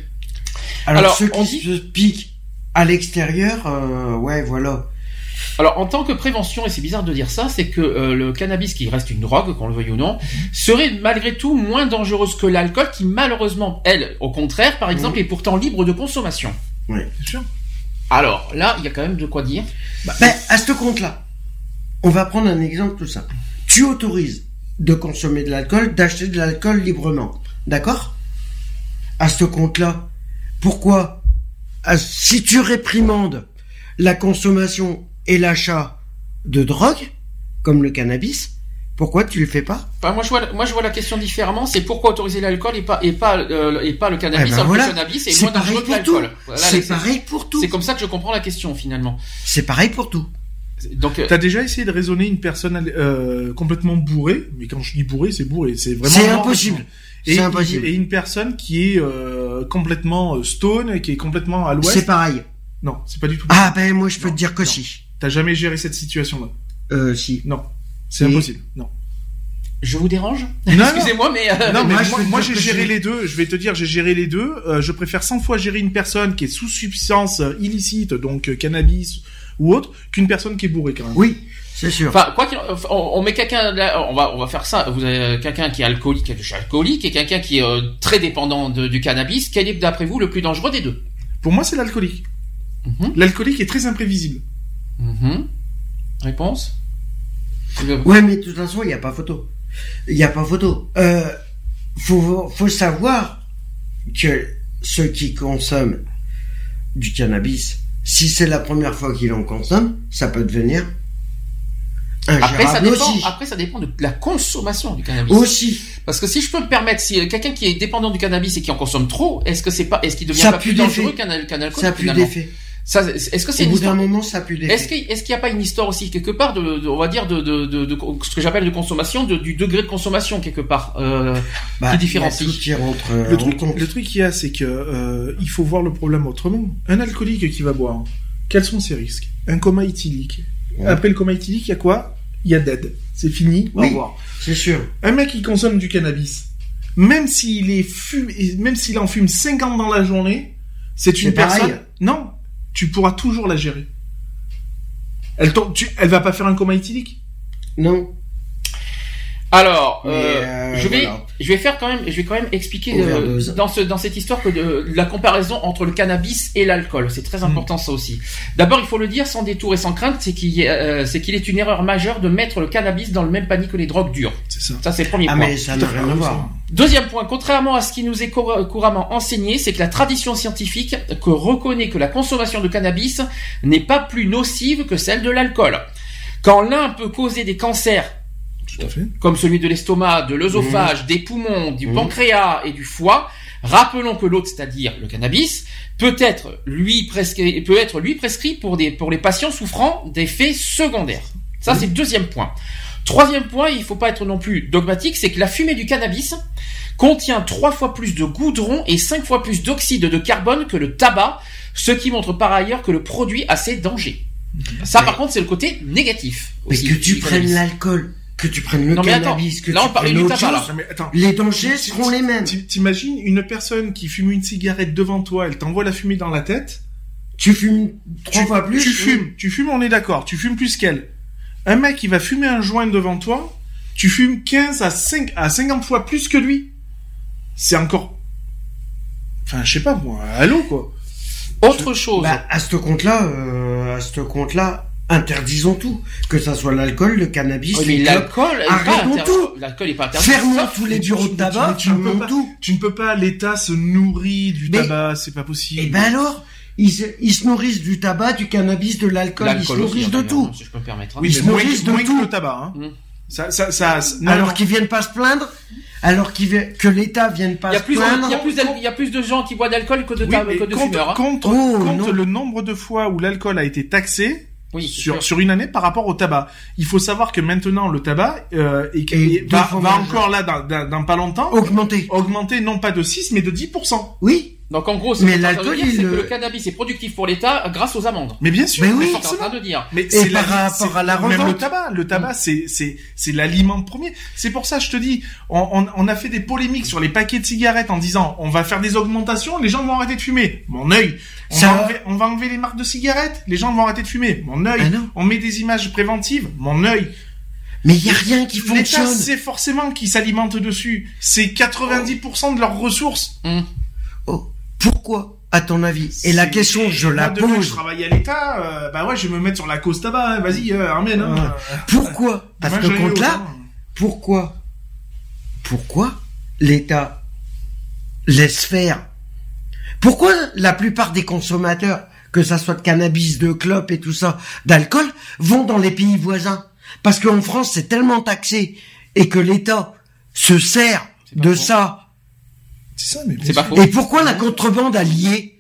Alors, Alors ceux qui se piquent à l'extérieur, euh, ouais voilà. Alors, en tant que prévention, et c'est bizarre de dire ça, c'est que euh, le cannabis, qui reste une drogue, qu'on le veuille ou non, mhm. serait malgré tout moins dangereuse que l'alcool, qui malheureusement, elle, au contraire, par exemple, est pourtant libre de consommation. Oui, bien sûr. Alors, là, il y a quand même de quoi dire. Bah, ben, à ce compte-là, on va prendre un exemple tout simple. Tu autorises de consommer de l'alcool, d'acheter de l'alcool librement. D'accord? À ce compte-là, pourquoi Si tu réprimandes la consommation et l'achat de drogue, comme le cannabis, pourquoi tu le fais pas? Bah, moi, je vois, moi je vois la question différemment, c'est pourquoi autoriser l'alcool et pas et pas euh, et pas le cannabis, eh ben le cannabis est, moins dangereux que l'alcool. c'est pareil pour tout. C'est comme ça que je comprends la question finalement. C'est pareil pour tout. Donc, euh, t'as déjà essayé de raisonner une personne euh, complètement bourrée, mais quand je dis bourré, c'est bourré, c'est vraiment. C'est impossible. Et, impossible. Et une personne qui est euh, complètement stone, qui est complètement à l'ouest. C'est pareil. Non, c'est pas du tout. Ah ben moi je peux te dire que si. T'as jamais géré cette situation-là Euh, si. Non, c'est impossible. Non. Je vous dérange? Excusez-moi, mais euh, non, mais moi, j'ai géré les deux. Je vais te dire, j'ai géré les deux. Euh, je préfère 100 fois gérer une personne qui est sous substance illicite, donc euh, cannabis ou autre qu'une personne qui est bourrée quand même. Oui, c'est sûr. Enfin, quoi qu'il, on, met quelqu'un, on va, on va faire ça. Vous avez quelqu'un qui est alcoolique, quelque chose alcoolique, et quelqu'un qui est euh, très dépendant du cannabis. Quel est d'après vous le plus dangereux des deux? Pour moi, c'est l'alcoolique. Mhm. L'alcoolique est très imprévisible. Mhm. Réponse Ouais, mais de toute façon, il n'y a pas photo. Il n'y a pas photo. Euh, faut, faut savoir que ceux qui consomment du cannabis, si c'est la première fois qu'ils en consomment, ça peut devenir après ça, dépend, après, ça dépend de la consommation du cannabis. Aussi. Parce que si je peux me permettre, si quelqu'un qui est dépendant du cannabis et qui en consomme trop, est-ce que c'est pas, est-ce qu'il devient pas plus dangereux qu'un alcool Ça a plus d'effet. Ça, est-ce que c'est Au bout d'un moment, ça d'effet. Est-ce qu'il est n'y a pas une histoire aussi quelque part de, on va dire de, de, de, de ce que j'appelle de consommation, de, du degré de consommation quelque part euh, bah, qui différencie. le truc, le truc qu'il y a, c'est que euh, il faut voir le problème autrement. Un alcoolique qui va boire, quels sont ses risques? Un coma éthylique. Après le coma éthylique, il y a quoi? Il y a dead. C'est fini. Au revoir. C'est sûr. Un mec qui consomme du cannabis, même s'il est fume, même s'il en fume 50 dans la journée, c'est une personne. Non, tu pourras toujours la gérer. Elle, va pas faire un coma éthylique? Non. Alors, euh, euh, je vais, je vais faire quand même, je vais quand même expliquer euh, dans ce, dans cette histoire que de, la comparaison entre le cannabis et l'alcool. C'est très hmm. important ça aussi. D'abord, il faut le dire sans détour et sans crainte, c'est qu'il est, c'est qu'il est une erreur majeure de mettre le cannabis dans le même panier que les drogues dures. C'est ça. Ça c'est le premier ah, point. mais ça n'a rien à voir. Deuxième point, contrairement à ce qui nous est couramment enseigné, c'est que la tradition scientifique que reconnaît que la consommation de cannabis n'est pas plus nocive que celle de l'alcool. Quand l'un peut causer des cancers comme celui de l'estomac, de l'œsophage, mmh. des poumons, du mmh. pancréas et du foie. Rappelons que l'autre, c'est-à-dire le cannabis, peut être lui prescrit, peut être lui prescrit pour des pour les patients souffrant d'effets secondaires. Ça, c'est le deuxième point. Troisième point, il faut pas être non plus dogmatique, c'est que la fumée du cannabis contient trois fois plus de goudron et cinq fois plus d'oxyde de carbone que le tabac, ce qui montre par ailleurs que le produit a ses dangers. Ça, par contre, c'est le côté négatif. Mais que tu prennes l'alcool que tu prennes le cannabis, que tu prennes du tabac, les dangers seront les mêmes. T'imagines une personne qui fume une cigarette devant toi, elle t'envoie la fumée dans la tête? Tu fumes trois fois plus. Tu fumes, tu fumes, on est d'accord. Tu fumes plus qu'elle. Un mec qui va fumer un joint devant toi, tu fumes 15 à 5 à 50 fois plus que lui. C'est encore. Enfin, je sais pas moi. Allô quoi. Autre chose. Bah, à ce compte-là, euh, à ce compte-là, interdisons tout, que ça soit l'alcool, le cannabis, oui, l'alcool, arrêtons tout. L'alcool est pas interdit. Fermons tous les bureaux de tabac, tu, ne peux pas, tout. Tu ne peux pas, l'État se nourrit du tabac, c'est pas possible. Et eh ben alors, ils se, ils se nourrissent du tabac, du cannabis, de l'alcool, ils se nourrissent de tout. Si je peux me permettre. Hein. Oui, ils se nourrissent de tout. le tabac. Hein. Mm. Ça, ça, ça, alors qu'ils viennent pas se plaindre, alors que l'État vienne pas se plaindre. Il y a plus, il y a plus de gens qui boivent d'alcool que de, que de fumeurs. Hein. oh, le nombre de fois où l'alcool a été taxé, oui, sur, sur une année par rapport au tabac. Il faut savoir que maintenant le tabac euh, va, va encore là dans, dans, pas longtemps augmenter. Augmenter non pas de 6 mais de 10%. Oui. Donc en gros, mais l'alcool, c'est que le cannabis est productif pour l'État grâce aux amendes. Mais bien sûr, mais oui, c'est en train de dire. Mais c'est par rapport à la revente. Même le tabac, le tabac, c'est c'est c'est l'aliment premier. C'est pour ça, je te dis, on, on, on, a fait des polémiques sur les paquets de cigarettes en disant, on va faire des augmentations, les gens vont arrêter de fumer. Mon œil. On, va enlever, on va enlever les marques de cigarettes, les gens vont arrêter de fumer. Mon œil. Ah on met des images préventives. Mon œil. Mais il y a rien qui fonctionne. L'État, c'est forcément qui s'alimente dessus. C'est 90% de leurs ressources. Hum. Oh. Pourquoi à ton avis? Et la question, je la pose. je travaille à l'État, euh, bah ouais, je vais me mettre sur la cause tabac, hein, vas-y, euh, Armène. Hein. Pourquoi? Parce que compte là, pourquoi? Pourquoi l'État laisse faire? Pourquoi la plupart des consommateurs, que ça soit de cannabis, de clopes et tout ça, d'alcool, vont dans les pays voisins? Parce qu'en France, c'est tellement taxé et que l'État se sert de ça c'est ça, mais c'est pas Et pourquoi la contrebande alliée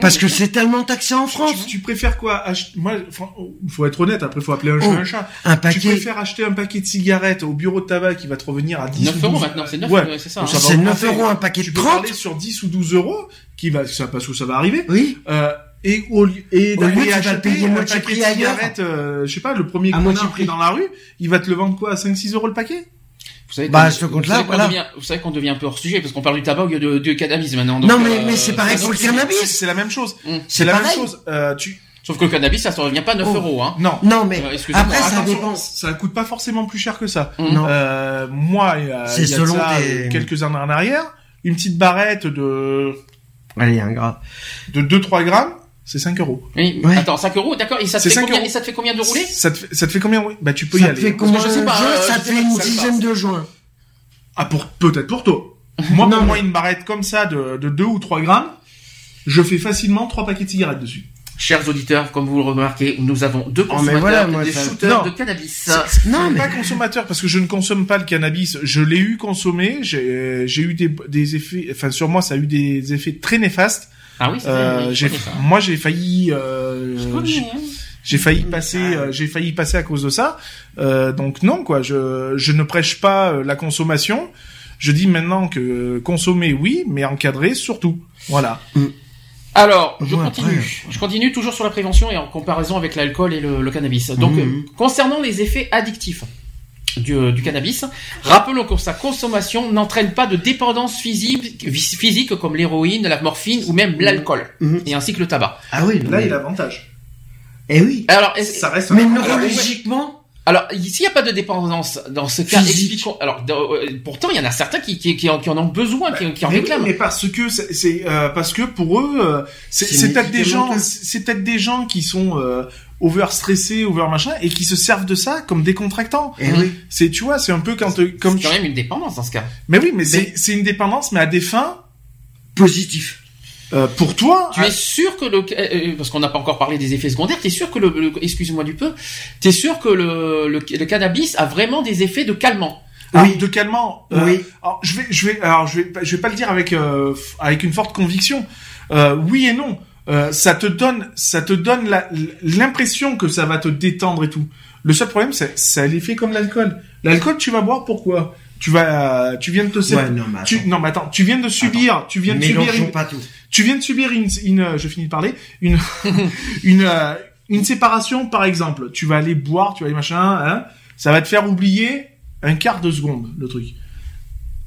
Parce que c'est tellement taxé en France. Tu, préfères quoi Moi, il faut être honnête. Après, faut appeler un chat oh, un chat. Un paquet. Tu préfères acheter un paquet de cigarettes au bureau de tabac qui va te revenir à 10 9 euros maintenant. C'est 9 ouais. c'est ça. Hein. C'est 9 euros un paquet de 30. Tu peux sur 10 ou 12 euros qui va, ça parce que ça va arriver. Oui. Euh, et au lieu et d'aller acheter payer un paquet de cigarettes, euh, je sais pas, le premier connard pris dans la rue, il va te le vendre quoi à 5-6 euros le paquet? Vous savez, bah, ce compte-là, voilà. Devient, vous savez qu'on devient un peu hors sujet parce qu'on parle du tabac au lieu de, cannabis maintenant. non, mais, euh, mais c'est pareil pour le cannabis. C'est la même chose. Mm. C'est la même chose. Euh, tu, Sauf que le cannabis, ça ne revient pas 9 euros. Hein. Non. Non, mais après, ça dépend. Ça coûte pas forcément plus cher que ça. Non. Euh, moi, il y a, y selon ça, quelques années en arrière, une petite barrette de... Allez, un gras. De 2-3 grammes, c'est 5 euros. Oui, attends, 5 euros, d'accord. Et ça te fait combien, et ça te fait combien de rouler ça te, fait, ça te fait combien Bah, tu peux y aller. Fait combien je sais pas, euh, ça te fait une dizaine de joints. Ah, pour, peut-être pour toi. moi, pour moi, une barrette comme ça de, de 2 ou 3 grammes, je fais facilement 3 paquets de cigarettes dessus. Chers auditeurs, comme vous le remarquez, nous avons deux oh, consommateurs, des shooters de cannabis. Non, mais pas consommateur parce que je ne consomme pas le cannabis. Je l'ai eu consommé. J'ai eu des, des effets. Enfin, sur moi, ça a eu des effets très néfastes. Ah oui, euh, j'ai, moi j'ai failli, euh, j'ai failli passer, euh, j'ai failli passer à cause de ça. Euh, donc non quoi, je, je ne prêche pas euh, la consommation. Je dis maintenant que consommer oui, mais encadrer surtout. Voilà. Mm. Alors, je continue. Je continue toujours sur la prévention et en comparaison avec l'alcool et le, le, cannabis. Donc, mm. concernant les effets addictifs, du, du, cannabis. Rappelons que sa consommation n'entraîne pas de dépendance physique, physique comme l'héroïne, la morphine ou même l'alcool, mhm. et ainsi que le tabac. Ah oui, là il a l'avantage. Eh oui. Alors, ça reste. Mais neurologiquement. Alors, s'il n'y a pas de dépendance dans ce cas, expliquons. Alors, euh, pourtant, il y en a certains qui, qui, qui, en, qui en, ont besoin, qui, qui en réclament. mais parce que c'est euh, parce que pour eux, euh, c'est peut-être des gens, c'est peut-être des gens qui sont euh, over stressé, over machin, et qui se servent de ça comme décontractants. Et oui. C'est, tu vois, c'est un peu quand, comme. C'est quand même une dépendance dans ce cas. Mais oui, mais, c'est une dépendance, mais à des fins positives. Euh, pour toi, tu es sûr que le euh, euh, parce qu'on n'a pas encore parlé des effets secondaires, tu es sûr que le, excuse-moi du peu, tu es sûr que le, le, cannabis a vraiment des effets de calmant? Ah, oui, de calmant. Euh, oui. Alors, je vais, je vais, alors je vais, je vais pas le dire avec avec une forte conviction. oui et non. Euh, ça te donne, ça te donne l'impression que ça va te détendre et tout. Le seul problème, c'est, ça l'effet comme l'alcool. L'alcool, tu vas boire pourquoi? Tu vas, tu viens de te, ouais, non, mais tu, non, mais attends, tu viens de subir, tu viens de subir une, pas tout. tu viens de subir une, une, je finis de parler, une, une, euh, une séparation, par exemple. Tu vas aller boire, tu vas aller machin, hein, ça va te faire oublier un quart de seconde, le truc.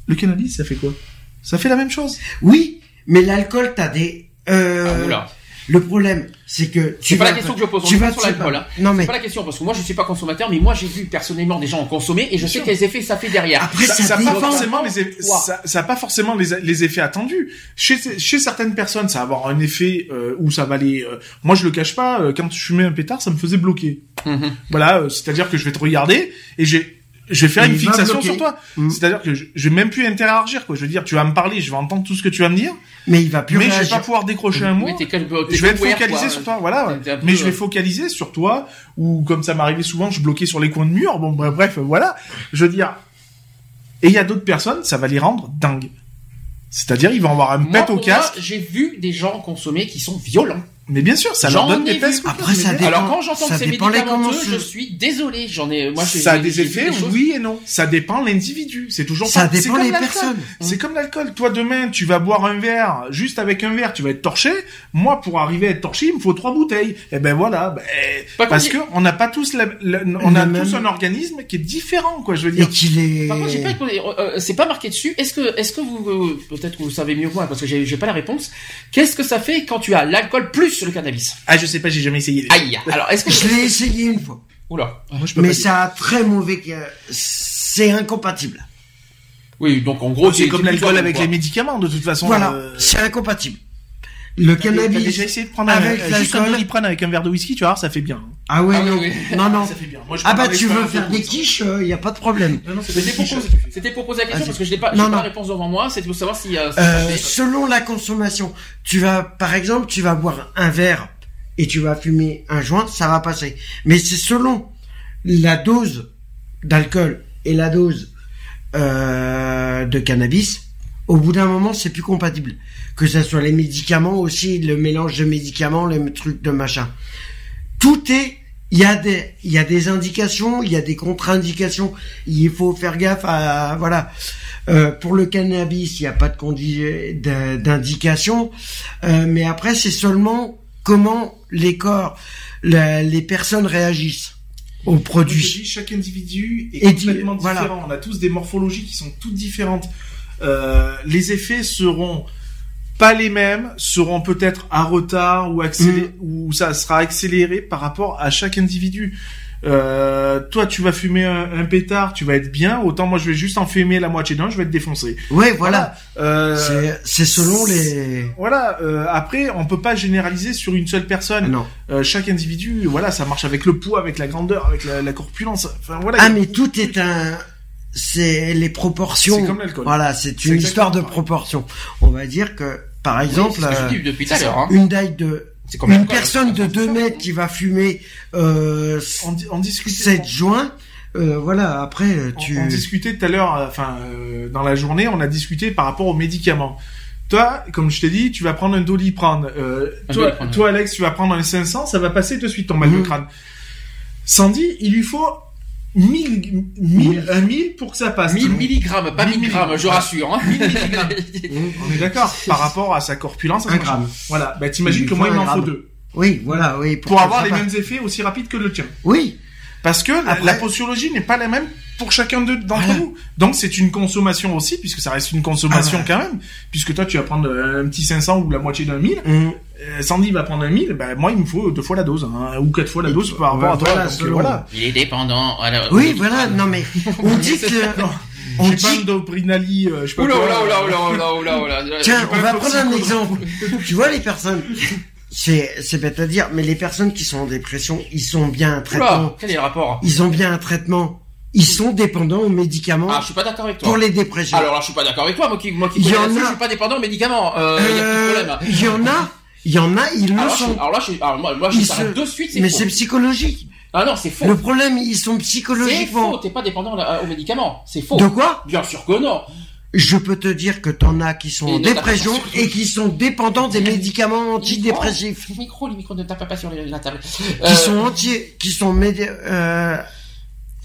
Le cannabis, ça fait quoi? Ça fait la même chose. Oui, mais l'alcool, t'as des, euh, ah, le problème, c'est que tu. C'est pas la question que je pose. Tu vas sur l'alcool. Hein. Non mais. C'est pas la question parce que moi je suis pas consommateur, mais moi j'ai vu personnellement des gens en consommer et je sais quels effets ça fait derrière. Après ça, ça, pas forcément les effets, ça, ça pas forcément les, les, effets attendus. Chez, chez certaines personnes, ça va avoir un effet euh, où ça va aller. Euh, moi je le cache pas. Euh, quand je fumais un pétard, ça me faisait bloquer. Mhm. Voilà, c'est-à-dire que je vais te regarder et j'ai je vais faire une fixation sur toi. Mm. C'est-à-dire que je, je vais même plus interagir quoi. Je veux dire, tu vas me parler, je vais entendre tout ce que tu vas me dire. Mais il va plus. Mais je vais pas pouvoir décrocher un mot. je vais être focalisé sur toi, voilà. Mais je vais focaliser sur toi ou comme ça m'arrivait souvent, je bloquais sur les coins de mur. Bon bref, voilà. Je veux dire. Et il y a d'autres personnes, ça va les rendre dingues. C'est-à-dire, ils vont avoir un pet au casque. J'ai vu des gens consommer qui sont violents. Mais bien sûr, ça leur donne des tests. Après, ça dépend. Alors quand j'entends que c'est médicamenteux, je suis désolé. J'en ai, moi, ça a des effets, oui et non. Ça dépend l'individu. C'est toujours ça. dépend les personnes. C'est comme l'alcool. Toi, demain, tu vas boire un verre, juste avec un verre, tu vas être torché. Moi, pour arriver à être torché, il me faut trois bouteilles. Et eh ben voilà. Ben, parce que on n'a pas tous la, on a tous un organisme qui est différent, quoi. Je veux dire. Et qu'il est. Euh, euh, c'est pas marqué dessus. Est-ce que, est-ce que vous, peut-être que vous savez mieux que moi, parce que j'ai pas la réponse. Qu'est-ce que ça fait quand tu as l'alcool plus le cannabis? Ah, je sais pas, j'ai jamais essayé. Aïe. Alors, est-ce que je l'ai essayé une fois Oula. Moi, je peux Mais ça a très mauvais. C'est incompatible. Oui, donc en gros, c'est comme l'alcool avec les médicaments, de toute façon. Voilà, euh, c'est incompatible. Le cannabis. J'ai essayé de prendre avec un, juste un doliprane avec un verre de whisky, tu vois, ça fait bien. Ah ouais, ah non. non, non. Ça fait bien. Moi, je ah bah tu veux faire des quiches, il euh, y a pas de problème. C'était pour, poser la question ah, parce que je n'ai pas, pas la réponse devant moi, c'est pour savoir si. Euh, euh, selon la consommation, tu vas, par exemple, tu vas boire un verre et tu vas fumer un joint, ça va passer. Mais c'est selon la dose d'alcool et la dose euh, de cannabis. Au bout d'un moment, c'est plus compatible. Que ce soit les médicaments aussi, le mélange de médicaments, le truc de machin. Tout est il y a des il y a des indications, il y a des contre-indications. Il faut faire gaffe à voilà. Euh, pour le cannabis, il n'y a pas de d'indication, euh, mais après c'est seulement comment les corps, les personnes réagissent aux produits. chaque individu est complètement différent. On a tous des morphologies qui sont toutes différentes. Euh, les effets seront pas les mêmes, seront peut-être à retard ou accéléré, mm. ou ça sera accéléré par rapport à chaque individu. Euh, toi, tu vas fumer un, pétard, tu vas être bien. Autant moi, je vais juste en fumer la moitié d'un, je vais être défoncé. Ouais, voilà. Euh, c'est selon les. Voilà. Euh, après, on peut pas généraliser sur une seule personne. Non. Euh, chaque individu, voilà, ça marche avec le poids, avec la grandeur, avec la, la corpulence. Enfin voilà. Ah, mais tout est un c'est les proportions. C'est comme l'alcool. Voilà, c'est une histoire de proportions. On va dire que, par exemple, tout l'heure, hein. une taille de une personne de 2 mètres qui va fumer euh, on, on 7 joints. Euh, voilà, après tu. On, discutait tout à l'heure, euh, enfin euh, dans la journée, on a discuté par rapport aux médicaments. Toi, comme je t'ai dit, tu vas prendre un doliprane. Euh, toi, toi, Alex, tu vas prendre un 500, ça va passer de suite ton mal de mhm. crâne. Sandy, il lui faut 1000, 1000, 1000 pour que ça passe. 1000 milligrammes, pas 1000 grammes, je rassure. Hein. 1000 milligrammes. On est d'accord. Par rapport à sa corpulence, un gramme. Voilà. Bah, t'imagines que moi, il m'en faut deux. Oui, voilà, oui. Pour, avoir les mêmes effets aussi rapides que le tien. Oui. Parce que la, posturologie n'est pas la même pour chacun d'entre nous. Donc c'est une consommation aussi, puisque ça reste une consommation ah quand même. Puisque toi tu vas prendre un petit 500 ou la moitié d'un 1000. Mmh. Euh, Sandy va prendre un 1000, ben moi il me faut deux fois la dose, hein, ou quatre fois la dose par rapport à toi. Euh, voilà. Il est dépendant. oui, voilà. Non mais on dit que. On dit... pas d'oprinali, euh, je sais pas oula, Oula, oula, oula, oula, oula, Tiens, on va prendre un exemple. tu vois les personnes c'est c'est bête à dire, mais les personnes qui sont en dépression, ils sont bien un traitement. quel est le rapport? Ils ont bien un traitement. Ils sont dépendants aux médicaments. Ah, je suis pas d'accord avec toi. Pour les dépressions. Alors là, je suis pas d'accord avec toi. Moi qui, moi qui, il y en a... je suis pas dépendant aux médicaments. Euh, il y a plus de problème. Il y en a. Il y en a, ils le sont. alors là, je, alors moi, moi je se... de suite, Mais c'est psychologique. Ah non, c'est faux. Le problème, ils sont psychologiquement. C'est faux. T'es pas dépendant aux médicaments. C'est faux. De quoi Bien sûr que non. Je peux te dire que t'en as qui sont en dépression et qui sont dépendants des médicaments antidépressifs. Les micros, les micros ne tapent pas sur la table. Qui sont euh, entiers, qui sont euh,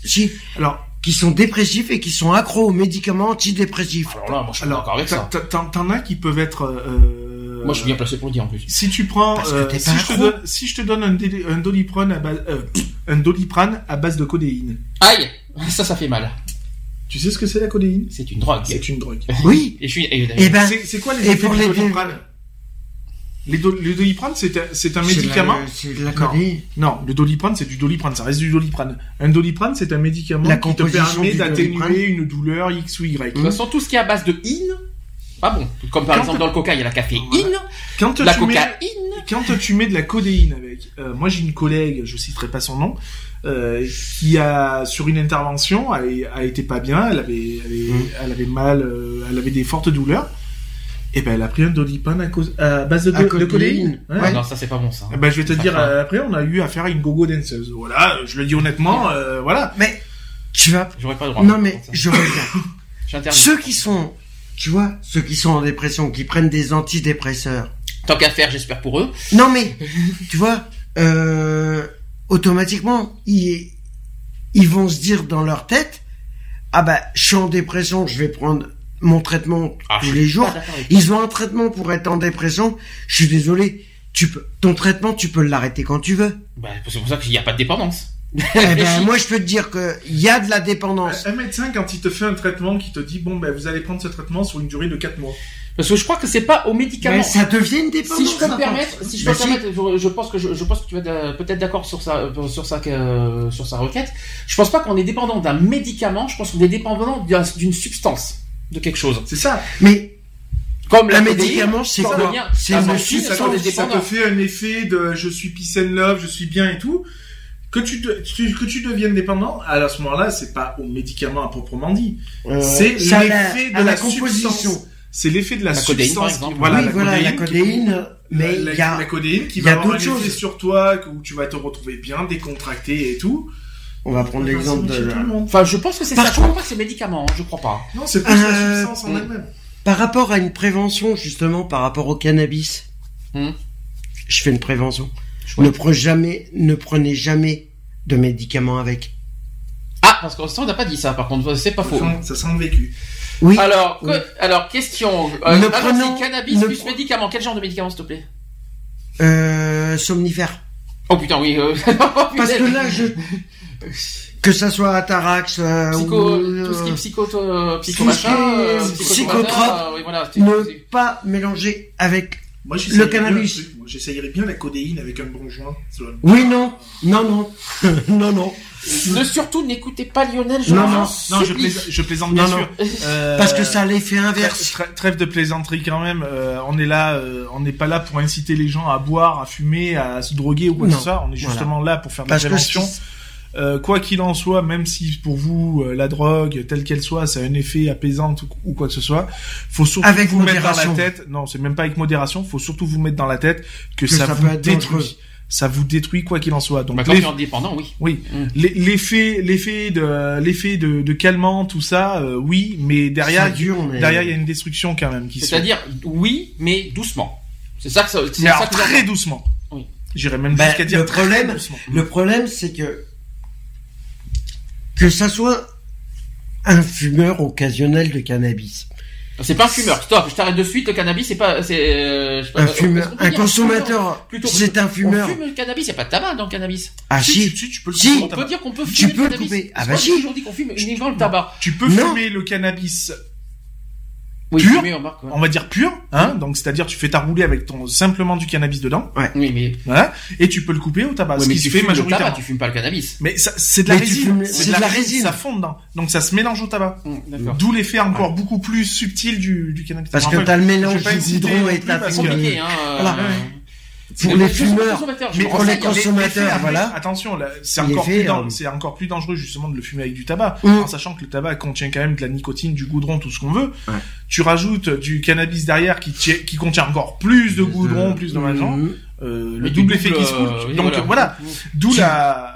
si. Alors, qui sont dépressifs et qui sont accros aux médicaments antidépressifs. Alors là, moi je suis d'accord avec ça. T'en as qui peuvent être. Euh, moi je suis bien placé pour le dire en plus. Si tu prends, euh, si, je te donne, si je te donne un, un doliprane à base, euh, un doliprane à base de codéine. Aïe, ça, ça fait mal. Tu sais ce que c'est la codéine? C'est une drogue. C'est une drogue. Oui. Et je suis. Et, eh ben, c'est quoi les effets du doliprane? Les le doliprane, c'est un, médicament? C'est de la codéine. Non, le doliprane, c'est du doliprane. Ça reste du doliprane. Un doliprane, c'est un médicament qui te permet d'atténuer une douleur X ou Y. De toute façon, tout ce qui est à base de in, pas bon. Comme par exemple dans le coca, il y a la caféine. Quand la tu cocaïne. Mets, quand tu mets de la codéine avec, euh, moi j'ai une collègue, je citerai pas son nom, euh, qui a sur une intervention a, a été pas bien, elle avait, elle avait, mmh. elle avait mal, euh, elle avait des fortes douleurs. Et eh ben elle a pris un doliprane à, cause, à base de, de codéine. Ouais. non, ça c'est pas bon ça. Eh ben je vais te dire, euh, après on a eu affaire à une gogo danseuse. Voilà, je le dis honnêtement, euh, voilà. Mais tu vas. J'aurais pas le droit. Non mais je reviens. ceux qui sont, tu vois, ceux qui sont en dépression, qui prennent des antidépresseurs. Tant qu'à faire, j'espère pour eux. Non mais, tu vois, euh, automatiquement ils ils vont se dire dans leur tête, ah bah je suis en dépression, je vais prendre mon traitement ah, tous les jours. Ils ont un traitement pour être en dépression. Je suis désolé. Tu peux, ton traitement, tu peux l'arrêter quand tu veux. Bah, c'est pour ça qu'il n'y a pas de dépendance. eh ben, moi, je peux te dire que il y a de la dépendance. Un médecin, quand il te fait un traitement, qui te dit, bon, ben, vous allez prendre ce traitement sur une durée de 4 mois. Parce que je crois que c'est pas aux médicaments. Mais ça devient une dépendance. Si je peux me permettre, si je peux me permettre, je, pense que je, pense que tu vas peut-être d'accord sur sa sur sa euh, sur sa requête. Je pense pas qu'on est dépendant d'un médicament. Je pense qu'on est dépendant d'une substance de quelque chose. C'est ça. Mais comme la médicament, c'est quoi C'est une substance. Ça te fait un effet de je suis peace and love, je suis bien et tout. Que tu, que tu deviennes dépendant, à ce moment-là, c'est pas au médicament à proprement dit. Euh, c'est l'effet de la, composition. C'est l'effet de la, substance. Voilà, oui, la, voilà codéine, la codéine. mais il y a la codéine qui va avoir un effet sur toi où tu vas te retrouver bien décontracté et tout. On va prendre l'exemple de. Enfin, je pense que c'est ça. Je crois pas que c'est médicament. Hein, je crois pas. Non, c'est plus la euh, substance en elle-même. Par rapport à une prévention, justement, par rapport au cannabis, hmm. je fais une prévention. Ne prenez jamais, ne prenez jamais de médicaments avec. Ah, parce qu'on on n'a pas dit ça. Par contre, c'est pas faux. Ça sent le vécu. Oui. Alors, alors question. Euh, ne prenons, cannabis plus médicaments. Quel genre de médicaments, s'il te plaît? Euh, somnifère. Oh putain, oui. Euh... Parce que là, je. Que ça soit Atarax, euh, Psycho, tout ce qui est psycho, psycho machin, psychotrope, voilà, ne pas mélanger avec moi, le cannabis. J'essayerais bien la codéine avec un bon joint. Oui, non, non, non, non, non. Ne surtout n'écoutez pas Lionel. Je non, non, non, je, plaisante bien sûr. Euh, Parce que ça a l'effet inverse. Trêve de plaisanterie quand même. Euh, on est là, euh, on n'est pas là pour inciter les gens à boire, à fumer, à se droguer ou quoi que ce soit. On est justement là pour faire de la prévention. Euh, quoi qu'il en soit, même si pour vous la drogue telle qu'elle soit, ça a un effet apaisant ou, quoi que ce soit, faut surtout vous mettre dans la tête. Non, c'est même pas avec modération. Faut surtout vous mettre dans la tête que, ça, ça, vous détruit ça vous détruit quoi qu'il en soit. Donc, bah, indépendant, oui. Oui. Mm. L'effet, l'effet de, l'effet de, de calmant, tout ça, euh, oui, mais derrière, derrière, il y a une destruction quand même qui C'est-à-dire, oui, mais doucement. C'est ça que ça, c'est ça que très doucement. Oui. J'irais même bah, jusqu'à dire le problème, Le problème, c'est que, que ça soit un fumeur occasionnel de cannabis c'est pas un fumeur. Stop, je t'arrête de suite. Le cannabis, c'est pas, c'est euh, un fumeur, un consommateur. Plutôt, c'est un fumeur. On fume le cannabis. Il y a pas de tabac dans le cannabis. Ah si, si, tu peux le si. On peut dire qu'on peut fumer tu peux le cannabis. Couper. Ah bah si. Aujourd'hui qu'on fume uniquement le tabac. Tu peux fumer le cannabis pur, on va dire pur, hein, donc c'est-à-dire tu fais ta roulée avec ton simplement du cannabis dedans. Ouais. Oui, mais voilà, et tu peux le couper au tabac. ce qui se fait majoritairement. tu fumes pas le cannabis. Mais c'est de la résine, c'est de, la résine, ça fond dedans. Donc ça se mélange au tabac. Mmh, D'où l'effet encore beaucoup plus subtil du, du cannabis. Parce que t'as le mélange d'hydro et t'as compliqué, hein. Euh, pour les fumeurs, mais pour les consommateurs, voilà. Attention, c'est encore plus euh, c'est encore plus dangereux justement de le fumer avec du tabac, mm. en sachant que le tabac contient quand même de la nicotine, du goudron, tout ce qu'on veut. Tu rajoutes du cannabis derrière qui qui contient encore plus de goudron, mm. plus de. Mm. Euh, le double effet qui se coule. Donc voilà, d'où la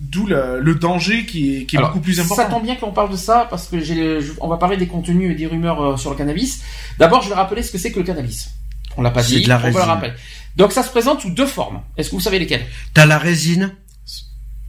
D'où le, le, danger qui est, qui est beaucoup plus important. Ça tombe bien qu'on parle de ça parce que j'ai, on va parler des contenus et des rumeurs euh, sur le cannabis. D'abord, je vais rappeler ce que c'est que le cannabis. On l'a pas dit, on va le rappeler. Donc ça se présente sous deux formes. Est-ce que vous savez lesquelles? T'as la résine?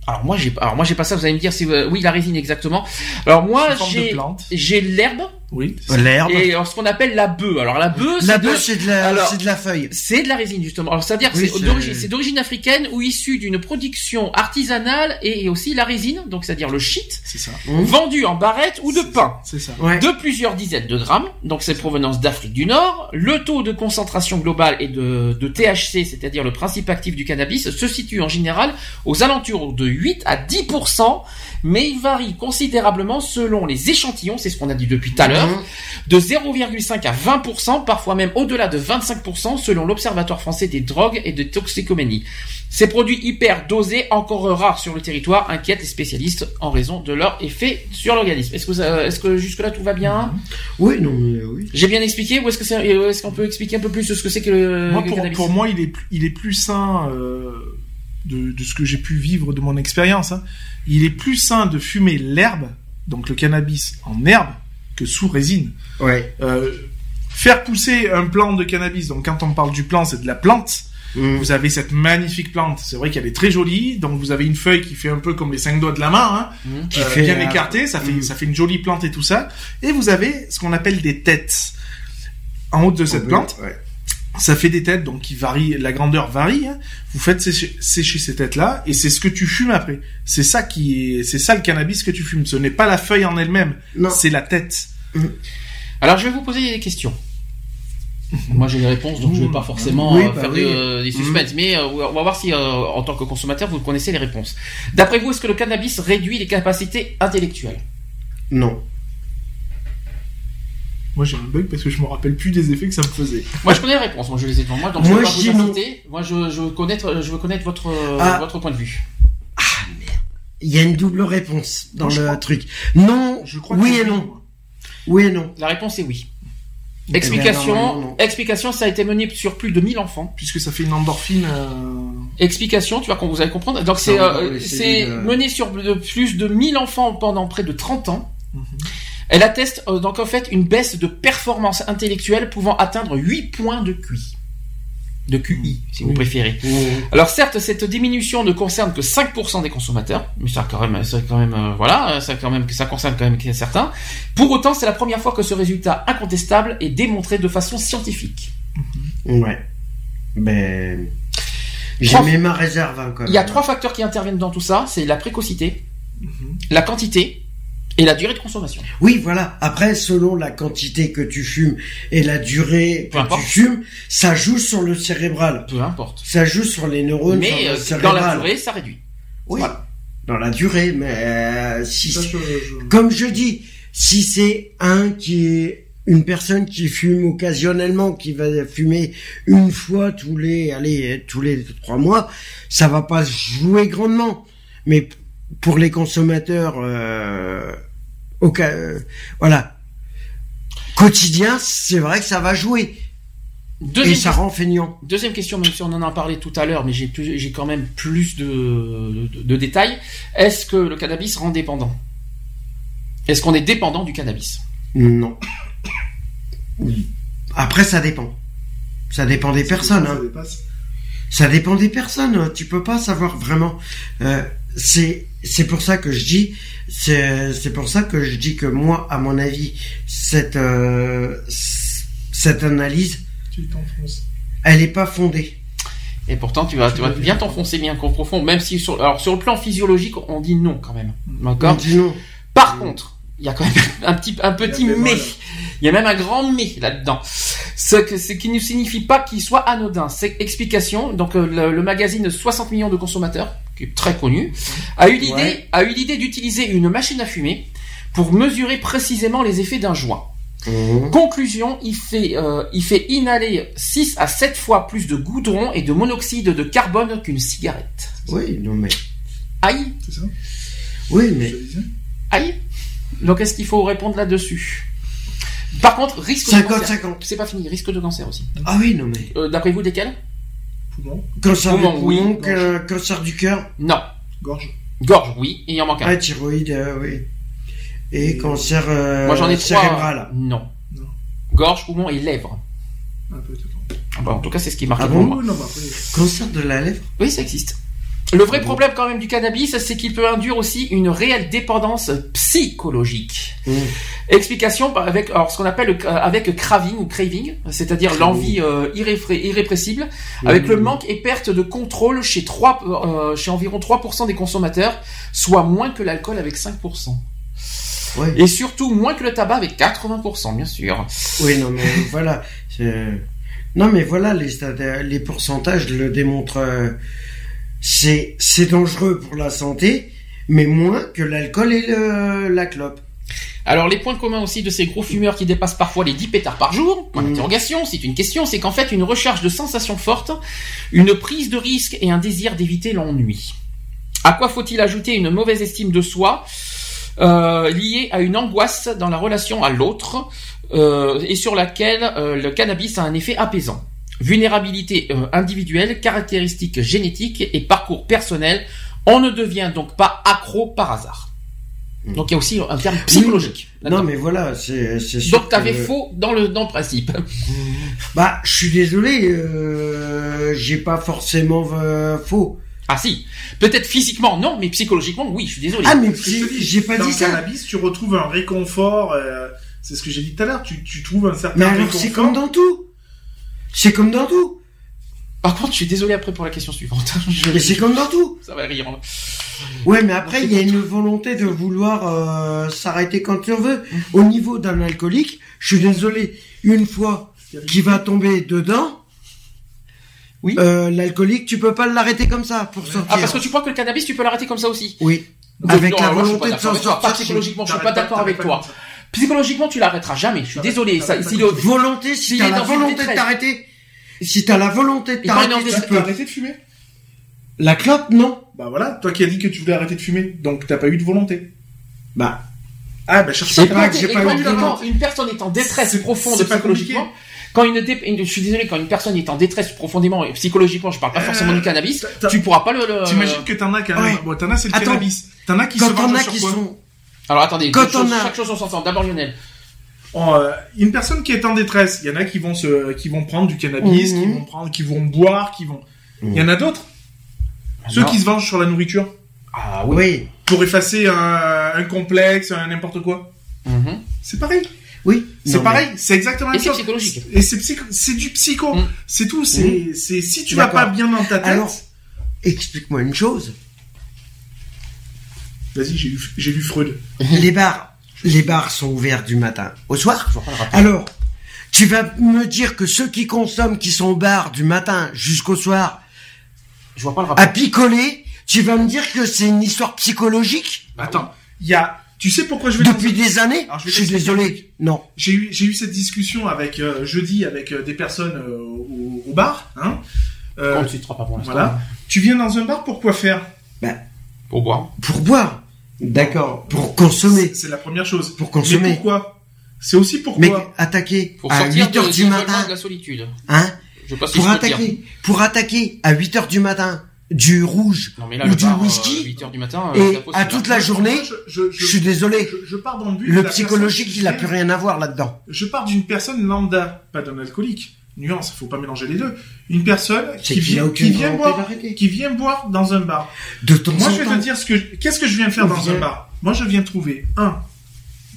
Alors moi j'ai alors moi j'ai pas ça. Vous allez me dire si oui la résine exactement. Alors moi j'ai j'ai l'herbe oui. L'herbe. Et ce qu'on appelle la bœuf. Alors la bœuf, la bœuf, c'est de la, c'est de la feuille. C'est de la résine justement. Alors c'est-à-dire c'est d'origine, c'est d'origine africaine ou issue d'une production artisanale et aussi la résine, donc c'est-à-dire le shit, c'est ça. vendu en barrette ou de pain. C'est ça. De plusieurs dizaines de grammes. Donc c'est provenance d'Afrique du Nord. Le taux de concentration globale et de, de THC, c'est-à-dire le principe actif du cannabis, se situe en général aux alentours de 8 à 10% mais il varie considérablement selon les échantillons, c'est ce qu'on a dit depuis tout à l'heure, mhm. de 0,5 à 20%, parfois même au-delà de 25% selon l'Observatoire français des drogues et de toxicomanie. Ces produits hyper dosés, encore rares sur le territoire, inquiètent les spécialistes en raison de leur effet sur l'organisme. Est-ce que, est-ce que jusque-là tout va bien? Mhm. Oui, non, oui. J'ai bien expliqué. Ou est-ce que c'est, est-ce qu'on peut expliquer un peu plus ce que c'est que le, moi, pour, Pour moi, il est, il est plus sain euh, de, de, ce que j'ai pu vivre de mon expérience. Hein il est plus sain de fumer l'herbe, donc le cannabis en herbe, que sous résine. Ouais. Euh, faire pousser un plant de cannabis, donc quand on parle du plant, c'est de la plante. Mm. Vous avez cette magnifique plante. C'est vrai qu'elle est très jolie. Donc vous avez une feuille qui fait un peu comme les cinq doigts de la main, hein, mm. qui euh, bien écartée. Ça fait mm. ça fait une jolie plante et tout ça. Et vous avez ce qu'on appelle des têtes en haut de cette oh, plante. Ouais ça fait des têtes donc qui varient, la grandeur varie. Hein. Vous faites sécher, ces têtes-là et c'est ce que tu fumes après. C'est ça qui est, c'est ça le cannabis que tu fumes. Ce n'est pas la feuille en elle-même, c'est la tête. Mmh. Alors je vais vous poser des questions. Moi j'ai les réponses donc je vais pas forcément euh, bah faire des suspens, mmh. mais euh, on va voir si euh, en tant que consommateur vous connaissez les réponses. D'après vous, est-ce que le cannabis réduit les capacités intellectuelles? Non. Moi j'ai un bug parce que je me rappelle plus des effets que ça me faisait. Moi je connais les réponses, moi je les ai devant moi, donc moi, je vais pas vous Moi je, je, veux connaître, je veux connaître votre, ah. votre point de vue. Ah merde. Il y a une double réponse dans le truc. Non, je crois oui et non. Oui et non. La réponse est oui. Eh ben, explication, explication, ça a été mené sur plus de 1000 enfants. Puisque ça fait une endorphine. Euh... Explication, tu vois, vous allez comprendre. Donc c'est euh, c'est mené sur plus de 1000 enfants pendant près de 30 ans. Mhm. Elle atteste euh, donc en fait une baisse de performance intellectuelle pouvant atteindre 8 points de QI. De QI, si vous préférez. Alors certes, cette diminution ne concerne que 5% des consommateurs, mais ça quand même, ça quand même, euh, voilà, ça quand même, ça concerne quand même certains. Pour autant, c'est la première fois que ce résultat incontestable est démontré de façon scientifique. Ouais. Mais ben, j'ai mis ma réserve. Hein, Il y a trois facteurs qui interviennent dans tout ça. C'est la précocité, la quantité et la durée de consommation. Oui, voilà. Après, selon la quantité que tu fumes et la durée que tu fumes, ça joue sur le cérébral. Peu importe. Ça joue sur les neurones. Mais euh, dans la durée, ça réduit. Oui. Dans la durée, mais euh, si, comme je dis, si c'est un qui est une personne qui fume occasionnellement, qui va fumer une fois tous les, allez, tous les trois mois, ça va pas jouer grandement. Mais pour les consommateurs, euh, au cas, euh, voilà, quotidien, c'est vrai que ça va jouer. et ça rend feignant. Deuxième question, même si on en a parlé tout à l'heure, mais j'ai j'ai quand même plus de, de, détails. Est-ce que le cannabis rend dépendant? Est-ce qu'on est dépendant du cannabis? Non. Après, ça dépend. Ça dépend des personnes. Hein. Ça dépend des personnes. Tu peux pas savoir vraiment. Euh, c'est c'est pour ça que je dis c'est c'est pour ça que je dis que moi à mon avis cette euh, cette analyse elle est pas fondée. Et pourtant tu vas tu vas bien t'enfoncer bien profond même si sur alors sur le plan physiologique on dit non quand même. D'accord par contre il y a quand même un petit un petit mais il y a même un grand mais là-dedans ce, que, ce qui ne signifie pas qu'il soit anodin. C'est explication. Donc euh, le, le, magazine 60 millions de consommateurs, qui est très connu, a eu l'idée a eu l'idée d'utiliser une machine à fumer pour mesurer précisément les effets d'un joint. Mmh. Conclusion, il fait, euh, il fait inhaler 6 à 7 fois plus de goudron et de monoxyde de carbone qu'une cigarette. Oui, non mais... Aïe C'est ça? Oui, mais... Aïe Donc est-ce qu'il faut répondre là-dessus? Par contre, risque de cancer. 50. C'est pas fini, risque de cancer aussi. Ah oui, non mais. Euh, D'après vous, desquels? Poumon. Cancer du poumon, cancer du cœur. Non. Gorge. Gorge, oui, et il en manque un. Ah, thyroïde, euh, oui. Et cancer euh, Moi j'en ai cérébral. Non. non. Gorge, poumon et lèvres. Un peu, ah bah, en tout cas, c'est ce qui marque ah bon, moi. Non, Cancer de la lèvre? Oui, ça existe. Le vrai problème quand même du cannabis, c'est qu'il peut induire aussi une réelle dépendance psychologique. Mmh. Explication avec alors ce qu'on appelle avec craving ou craving, c'est-à-dire l'envie euh, irrépressible, avec le mmh. manque et perte de contrôle chez trois euh, chez environ 3% des consommateurs, soit moins que l'alcool avec 5%. Et surtout moins que le tabac avec 80%, bien sûr. Oui, non mais voilà, non mais voilà les les pourcentages le démontrent euh, c'est c'est dangereux pour la santé, mais moins que l'alcool et le, la clope. Alors les points communs aussi de ces gros fumeurs qui dépassent parfois les 10 pétards par jour, point mmh. d'interrogation, c'est une question, c'est qu'en fait une recherche de sensations fortes, une prise de risque et un désir d'éviter l'ennui. À quoi faut-il ajouter une mauvaise estime de soi euh, liée à une angoisse dans la relation à l'autre euh, et sur laquelle euh, le cannabis a un effet apaisant? Vulnérabilité euh, individuelle, caractéristiques génétiques et parcours personnel. On ne devient donc pas accro par hasard. Hmm. Donc il y a aussi un terme psychologique. Non mais voilà, c'est sûr. Donc t'avais faux dans le dans le principe. Bah je suis désolé, euh, j'ai pas forcément euh, faux. Ah si, peut-être physiquement non, mais psychologiquement oui, je suis désolé. Ah mais j'ai pas dit ça. Dans le cannabis, tu retrouves un réconfort. Euh, c'est ce que j'ai dit tout à l'heure. Tu, tu trouves un certain. Mais alors c'est comme dans tout. C'est comme dans tout. Par contre, je suis désolé après pour la question suivante. Mais c'est comme dans tout. Ça va rire. Ouais, mais après, il y a une volonté de vouloir euh, s'arrêter quand on veut. Mhm. Au niveau d'un alcoolique, je suis désolé, une fois qu'il va tomber dedans, oui. Euh, l'alcoolique, tu peux pas l'arrêter comme ça pour sortir. Ah, parce que tu crois que le cannabis, tu peux l'arrêter comme ça aussi Oui. avec la volonté de s'en sortir. psychologiquement, je suis pas d'accord avec toi. Psychologiquement, tu l'arrêteras jamais. Je suis désolé. Ça, si le... Volonté, si t'as la volonté de t'arrêter, si t'as la volonté de t'arrêter, tu peux arrêter de fumer. La clope, non. Bah voilà, toi qui as dit que tu voulais arrêter de fumer, donc t'as pas eu de volonté. Bah. Ah bah cherche pas, pas que j'ai pas eu de volonté. Une personne est en détresse profonde psychologiquement. Quand une, je suis désolé, quand une personne est en détresse profondément et psychologiquement, je parle pas forcément du cannabis, tu pourras pas le. le... T'imagines que t'en as bon, t'en as c'est le cannabis. T'en as qui se vendent sur quoi alors attendez, Quand on a... chaque chose on s'entend. D'abord Lionel. Euh, une personne qui est en détresse, il y en a qui vont se, qui vont prendre du cannabis, qui mhm. vont prendre, qui vont boire, qui vont. Il y en a d'autres. Ceux qui se vengent sur la nourriture. Ah oui. Pour effacer un, un complexe, un n'importe quoi. Mhm. C'est pareil. Oui. C'est pareil. C'est exactement la même chose. Et c'est psychologique. Et c'est c'est du psycho. Mhm. C'est tout. C'est, c'est si tu vas pas bien dans ta tête. Alors, explique-moi une chose Vas-y, j'ai lu, j'ai lu Freud. Les bars, les bars sont ouverts du matin au soir. Alors, tu vas me dire que ceux qui consomment, qui sont au bar du matin jusqu'au soir, je vois pas le rapport. à picoler, tu vas me dire que c'est une histoire psychologique Attends, il y a. Tu sais pourquoi je vais depuis des années je, suis désolé. Non. J'ai eu j'ai eu cette discussion avec euh, jeudi avec euh, des personnes euh, au, au, bar. Hein. Euh, tu pas pour Voilà. Tu viens dans un bar pour quoi faire? Ben. Pour boire. Pour boire. D'accord. Pour consommer. C'est la première chose. Pour consommer. Mais pourquoi? C'est aussi pourquoi Mais attaquer pour à 8 heures du matin. De la solitude. Hein? Je sais pas Pour attaquer. Pour attaquer à 8 heures du matin du rouge ou du whisky 8 heures du matin, et à toute la journée, je, suis désolé. Je, pars dans le but. Le psychologique, il a plus rien à voir là-dedans. Je pars d'une personne lambda, pas d'un alcoolique. Nuance, faut pas mélanger les deux. Une personne qui vient, qui vient boire, qui vient boire dans un bar. De temps Moi, je vais te dire ce que, qu'est-ce que je viens faire dans un bar? Moi, je viens trouver un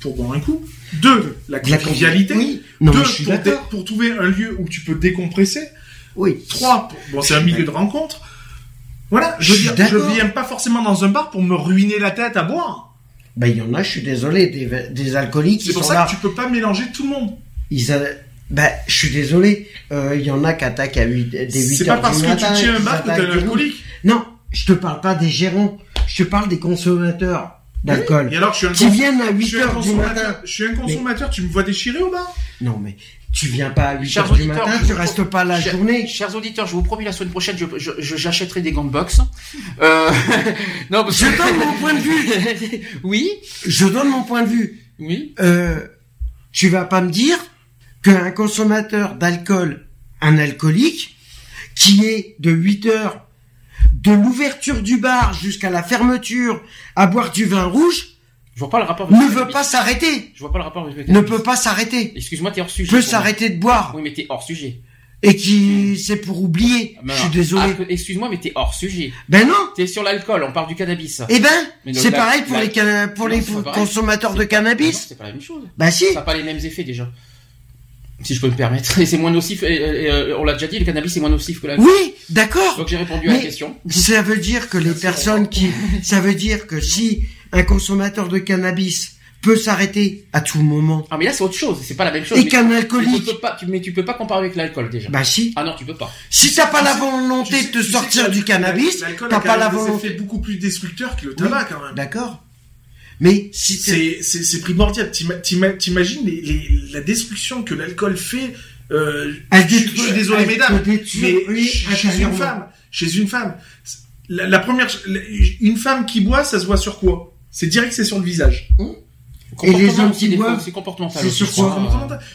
pour boire un coup. Deux, la convivialité. Oui. Deux, pour, pour trouver un lieu où tu peux décompresser. Oui. Trois, bon, c'est un milieu de rencontre. Voilà, je, je, viens, je viens pas forcément dans un bar pour me ruiner la tête à boire. Ben, il y en a, je suis désolé, des, des alcooliques. C'est pour ça que tu peux pas mélanger tout le monde. Ils a... Ben, je suis désolé, il y en a qui attaquent à 8, des 8 C'est pas parce que tu tiens un bar que t'es un alcoolique. Non, je te parle pas des gérants, je te parle des consommateurs d'alcool. Et alors, je suis un qui viennent à 8 heures du matin. Je suis un consommateur, tu me vois déchirer au bar? Non, mais tu viens pas à 8 heures du matin, tu restes pas la journée. Chers auditeurs, je vous promets la semaine prochaine, je, j'achèterai des gants de boxe. Euh, non, parce je donne mon point de vue. oui. Je donne mon point de vue. Oui. Euh, tu vas pas me dire qu'un consommateur d'alcool, un alcoolique, qui est de 8 heures de l'ouverture du bar jusqu'à la fermeture à boire du vin rouge, je vois pas le rapport. Ne veut pas s'arrêter. Je vois pas le rapport Ne peut pas s'arrêter. Excuse-moi, t'es hors sujet. Peut s'arrêter de boire. Oui, mais t'es hors sujet. Et qui, c'est pour oublier. je suis désolé. Ah, excuse-moi, mais t'es hors sujet. Ben non. T'es sur l'alcool, on parle du cannabis. Eh ben, c'est pareil pour les, pour les consommateurs de cannabis. C'est pas la même chose. Bah si. Ça n'a pas les mêmes effets déjà si je peux me permettre. Et c'est moins nocif. Et, on l'a déjà dit, le cannabis est moins nocif que l'alcool. Oui, d'accord. Donc j'ai répondu à la question. Ça veut dire que les personnes qui, ça veut dire que si un consommateur de cannabis peut s'arrêter à tout moment. Ah mais là c'est autre chose, c'est pas la même chose. Et qu'un alcoolique. Tu peux pas, tu, mais tu peux pas comparer avec l'alcool déjà. Bah si. Ah non, tu peux pas. Si t'as pas la volonté de te sortir du cannabis, t'as pas la volonté. C'est beaucoup plus destructeur que le tabac quand même. D'accord. Mais si c'est c'est primordial. T'imagines les, les, la destruction que l'alcool fait. Euh, je, suis désolé mesdames, mais chez une femme, chez une femme, la, première, une femme qui boit, ça se voit sur quoi? C'est direct, c'est sur le visage. Hum? Et les hommes qui boivent, c'est comportemental. C'est sur quoi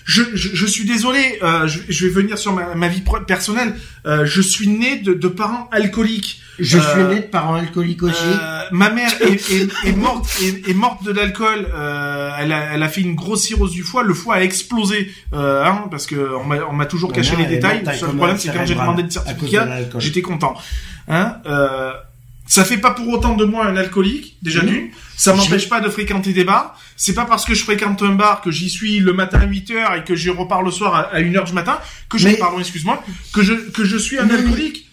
je, je, je, suis désolé, euh, je, je, vais venir sur ma, ma vie personnelle. Euh, je suis né de, de parents alcooliques. Je suis euh, né de parents alcooliques aussi. Euh, ma mère est, est, est morte est, est, morte de l'alcool. Euh, elle, a, elle a fait une grosse cirrhose du foie. Le foie a explosé hein, parce que on m'a toujours caché les détails. Le seul problème, c'est quand j'ai demandé le certificat, j'étais content. Hein, ça fait pas pour autant de moi un alcoolique, déjà d'une. Ça m'empêche pas de fréquenter des bars. C'est pas parce que je fréquente un bar que j'y suis le matin à 8 heures et que j'y repars le soir à 1 heure du matin que je, pardon, excuse-moi, que je, que je suis un alcoolique.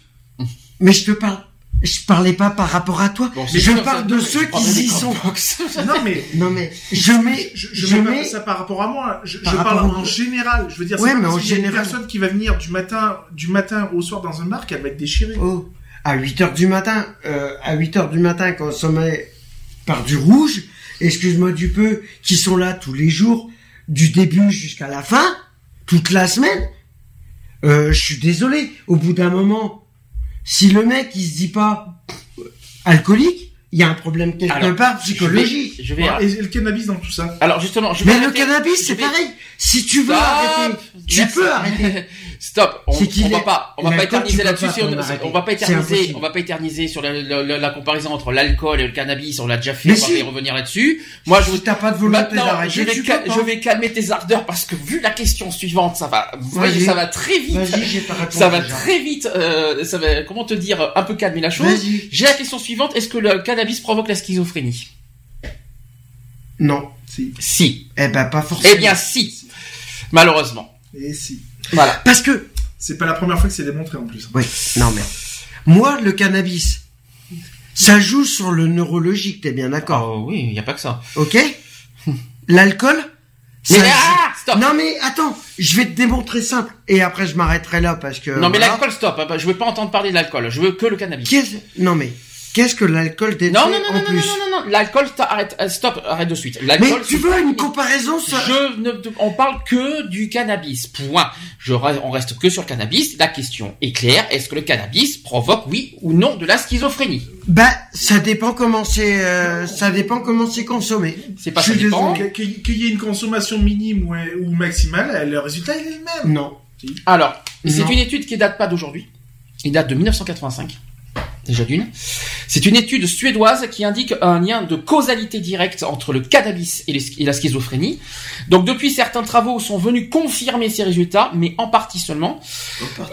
Mais je te parle, je parlais pas par rapport à toi. je parle de ceux qui y sont. non mais, non mais, je mets, je, je, mets ça par rapport à moi. Je, je parle en général. Je veux dire, ouais, mais en général, une personne qui va venir du matin, du matin au soir dans un bar qu'elle va être déchirée. Oh à 8 heures du matin, euh, à 8 heures du matin, consommé par du rouge, excuse-moi du peu, qui sont là tous les jours, du début jusqu'à la fin, toute la semaine, euh, je suis désolé, au bout d'un moment, si le mec il se dit pas alcoolique, il y a un problème quelque part psychologique. Je vais, et le cannabis dans tout ça. Alors justement, je vais Mais le cannabis c'est pareil. Si tu veux arrêter, tu peux arrêter. Stop. On, on va pas, on va pas éterniser là-dessus. On, va pas éterniser, on va pas éterniser sur la, la, la, comparaison entre l'alcool et le cannabis. On l'a déjà fait. on va y revenir là-dessus. Moi, je t'as pas de volonté d'arrêter. Je vais, je vais calmer tes ardeurs parce que vu la question suivante, ça va, vous voyez, ça va très vite. Ça va très vite. Euh, ça va, comment te dire, un peu calmer la chose. J'ai la question suivante. Est-ce que le cannabis provoque la schizophrénie? Non. Si. Si. Eh ben pas forcément. Eh bien si. Malheureusement. Et si. Voilà. Parce que. C'est pas la première fois que c'est démontré en plus. Oui. Non mais. Moi, le cannabis. Ça joue sur le neurologique, t'es bien d'accord? Oh, Oui, il n'y a pas que ça. Ok. L'alcool ah, Non mais attends, je vais te démontrer simple et après je m'arrêterai là parce que. Non mais l'alcool stop, je veux pas entendre parler de l'alcool, je veux que le cannabis. Non mais Qu'est-ce que l'alcool détruit non, non, non, non, Non, non, non, l'alcool, arrête, euh, stop, arrête de suite. Mais tu veux une comparaison ça Je ne, on parle que du cannabis. Point. Je, on reste que sur le cannabis. La question est claire. Est-ce que le cannabis provoque, oui ou non, de la schizophrénie? Bah, ça dépend comment c'est, euh, ça dépend comment c'est consommé. C'est pas ça dépend. Qu'il y ait une consommation minime ou, maximale, le résultat est le même. Non. Alors, c'est une étude qui date pas d'aujourd'hui. Il date de 1985 déjà d'une. C'est une étude suédoise qui indique un lien de causalité directe entre le cannabis et, la schizophrénie. Donc depuis, certains travaux sont venus confirmer ces résultats, mais en partie seulement.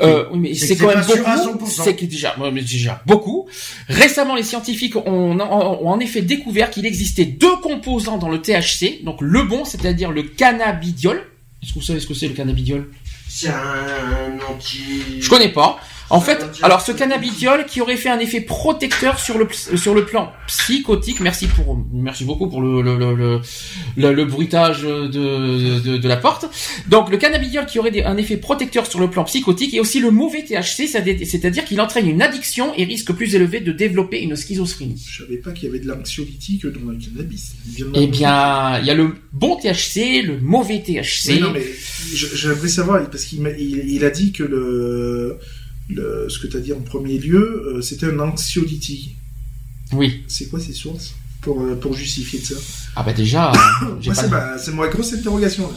Euh, mais c'est quand même beaucoup. C'est déjà, déjà beaucoup. Récemment, les scientifiques ont, en effet découvert qu'il existait deux composants dans le THC, donc le bon, c'est-à-dire le cannabidiol. Est-ce que vous savez ce que c'est le cannabidiol? C'est un anti. Je connais pas. En fait, alors ce cannabidiol qui aurait fait un effet protecteur sur le sur le plan psychotique. Merci pour merci beaucoup pour le le le, le, le bruitage de, de, de la porte. Donc le cannabidiol qui aurait un effet protecteur sur le plan psychotique et aussi le mauvais THC, c'est-à-dire qu'il entraîne une addiction et risque plus élevé de développer une schizophrénie. Je savais pas qu'il y avait de l'anxiolytique dans le cannabis. Eh bien, il y a le bon THC, le mauvais THC. non mais j'aimerais savoir parce qu'il il a dit que le ce que tu as dit en premier lieu, euh, c'était un anxiolytique. Oui. C'est quoi ces sources pour, euh, pour justifier de ça Ah bah déjà... c'est ma grosse interrogation.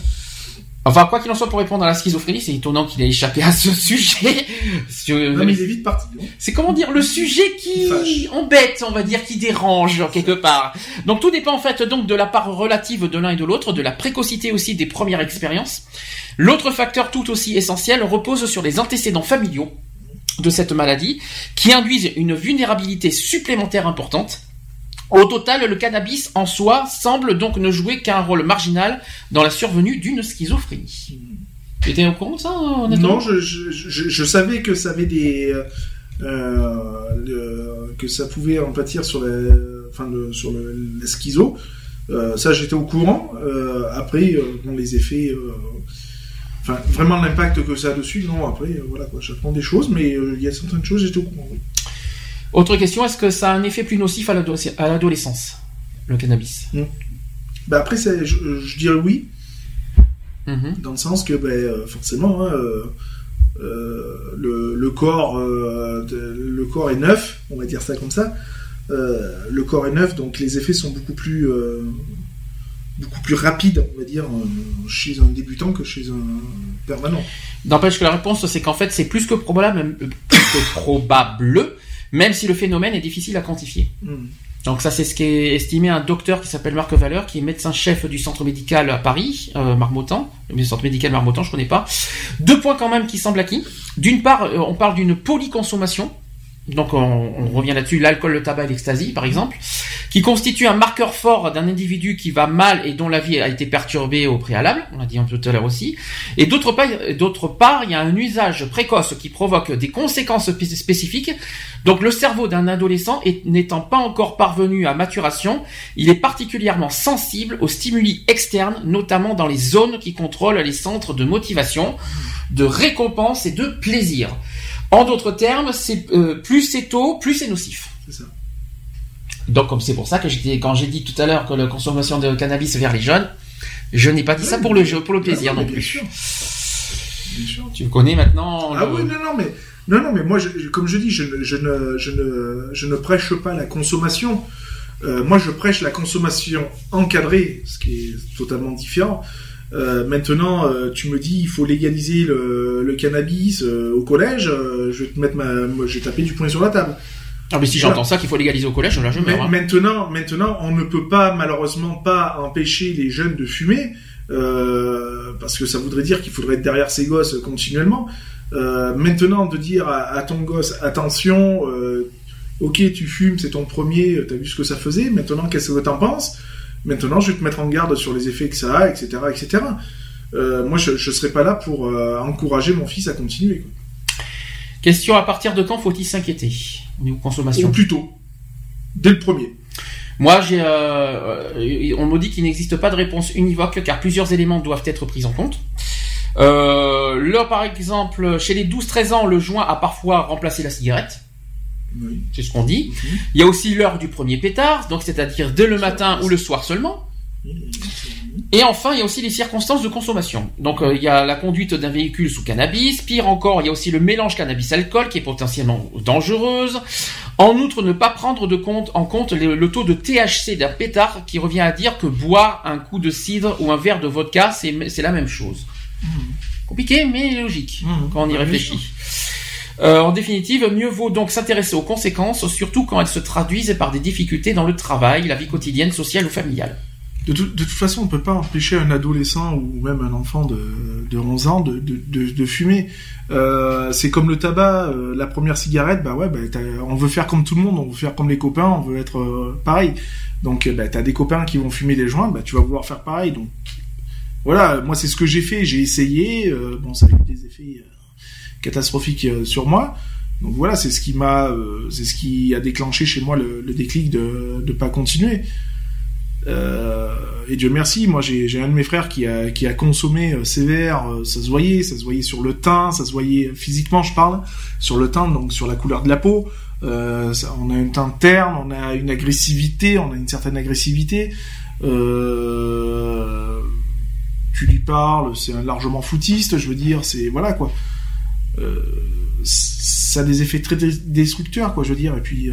Enfin, quoi qu'il en soit, pour répondre à la schizophrénie, c'est étonnant qu'il ait échappé à ce sujet. non, mais il est vite parti. C'est comment dire le sujet qui embête, on va dire, qui dérange quelque part. Donc tout dépend en fait donc de la part relative de l'un et de l'autre, de la précocité aussi des premières expériences. L'autre facteur tout aussi essentiel repose sur les antécédents familiaux de cette maladie qui induisent une vulnérabilité supplémentaire importante. Au total, le cannabis en soi semble donc ne jouer qu'un rôle marginal dans la survenue d'une schizophrénie. Tu étais au courant de ça Non, je, savais que ça avait des euh, que ça pouvait en pâtir sur enfin sur le, la schizo. Euh, ça, j'étais au courant. Euh, après, les effets Enfin, vraiment l'impact que ça a dessus, non, après, euh, voilà, quoi, j'apprends des choses, mais euh, il y a certaines choses, j'étais au courant, oui. Autre question, est-ce que ça a un effet plus nocif à l'adolescence, le cannabis? Bah Après, je, je, dirais oui, mm-hmm. dans le sens que, ben, euh, forcément, hein, le, le, corps, le corps est neuf, on va dire ça comme ça. le corps est neuf, donc les effets sont beaucoup plus beaucoup plus rapide, on va dire, euh, chez un débutant que chez un permanent. N'empêche que la réponse, c'est qu'en fait, c'est plus que probable, plus que probable, même si le phénomène est difficile à quantifier. Hmm. Donc ça, c'est ce qu'est estimé un docteur qui s'appelle Marc Valeur, qui est médecin-chef du centre médical à Paris, euh, Marmottan. Le centre médical Marmottan, je connais pas. Deux points quand même qui semblent acquis. D'une part, euh, on parle d'une polyconsommation, donc on, revient là-dessus, l'alcool, le tabac et l'ecstasy par exemple, qui constitue un marqueur fort d'un individu qui va mal et dont la vie a été perturbée au préalable, on l'a dit un tout à l'heure aussi, et d'autre part, d'autre part, il y a un usage précoce qui provoque des conséquences spécifiques, donc le cerveau d'un adolescent n'étant pas encore parvenu à maturation, il est particulièrement sensible aux stimuli externes, notamment dans les zones qui contrôlent les centres de motivation, de récompense et de plaisir. En d'autres termes, c'est euh, plus c'est tôt, plus c'est nocif. C'est ça. Donc comme c'est pour ça que j'étais quand j'ai dit tout à l'heure que la consommation de cannabis vers les jeunes, je n'ai pas dit ça pour le jeu, pour le plaisir non, plus. Sûr. Tu connais maintenant. Ah oui, non, non, mais non, non, mais moi, comme je dis, je, ne, je ne, je ne prêche pas la consommation. Euh, moi, je prêche la consommation encadrée, ce qui est totalement différent. Euh, maintenant, euh, tu me dis, il faut légaliser le, cannabis euh, au collège. je vais te mettre ma, je vais taper du poing sur la table. Ah mais si j'entends ça qu'il faut légaliser au collège, là je meurs. Hein. Maintenant, maintenant, on ne peut pas malheureusement pas empêcher les jeunes de fumer parce que ça voudrait dire qu'il faudrait être derrière ces gosses continuellement. maintenant, de dire à, ton gosse attention, ok tu fumes, c'est ton premier, t'as vu ce que ça faisait. Maintenant, qu'est-ce que t'en penses? Maintenant, je vais te mettre en garde sur les effets que ça a, etc., etc. Euh, moi, je ne serais pas là pour euh, encourager mon fils à continuer. Question à partir de quand faut-il s'inquiéter? Niveau consommation Ou plus tôt. Dès le premier. Moi, j'ai, euh, on me dit qu'il n'existe pas de réponse univoque car plusieurs éléments doivent être pris en compte. Euh, là, par exemple, chez les 12-13 ans, le joint a parfois remplacé la cigarette. Oui. C'est ce qu'on dit. Il y a aussi l'heure du premier pétard, donc c'est-à-dire dès le matin ou le soir seulement. Et enfin, il y a aussi les circonstances de consommation. Donc, euh, il y a la conduite d'un véhicule sous cannabis. Pire encore, il y a aussi le mélange cannabis-alcool qui est potentiellement dangereuse. En outre, ne pas prendre de compte, en compte le, taux de THC d'un pétard qui revient à dire que boire un coup de cidre ou un verre de vodka, c'est la même chose. Mmh. Compliqué, mais logique mmh. quand on y réfléchit. Euh, en définitive, mieux vaut donc s'intéresser aux conséquences, surtout quand elles se traduisent par des difficultés dans le travail, la vie quotidienne, sociale ou familiale de, toute façon, on peut pas empêcher un adolescent ou même un enfant de, de 11 ans de, fumer. Euh, c'est comme le tabac, euh, la première cigarette, bah ouais, bah, on veut faire comme tout le monde, on veut faire comme les copains, on veut être euh, pareil. Donc, bah, t'as des copains qui vont fumer des joints, bah, tu vas vouloir faire pareil. Donc, voilà, moi c'est ce que j'ai fait, j'ai essayé. bon, ça a eu des effets catastrophiques sur moi. Donc voilà, c'est ce qui m'a, c'est ce qui a déclenché chez moi le, déclic de ne pas continuer. Euh, et Dieu merci, moi j'ai un de mes frères qui a, qui a consommé euh, sévère, euh, ça se voyait, ça se voyait sur le teint, ça se voyait physiquement, je parle, sur le teint, donc sur la couleur de la peau. Euh, on a un teint terne, on a une agressivité, on a une certaine agressivité. Euh, tu lui parles, c'est largement foutiste, je veux dire, c'est voilà quoi. Euh, ça a des effets très destructeurs, quoi, je veux dire. Et puis,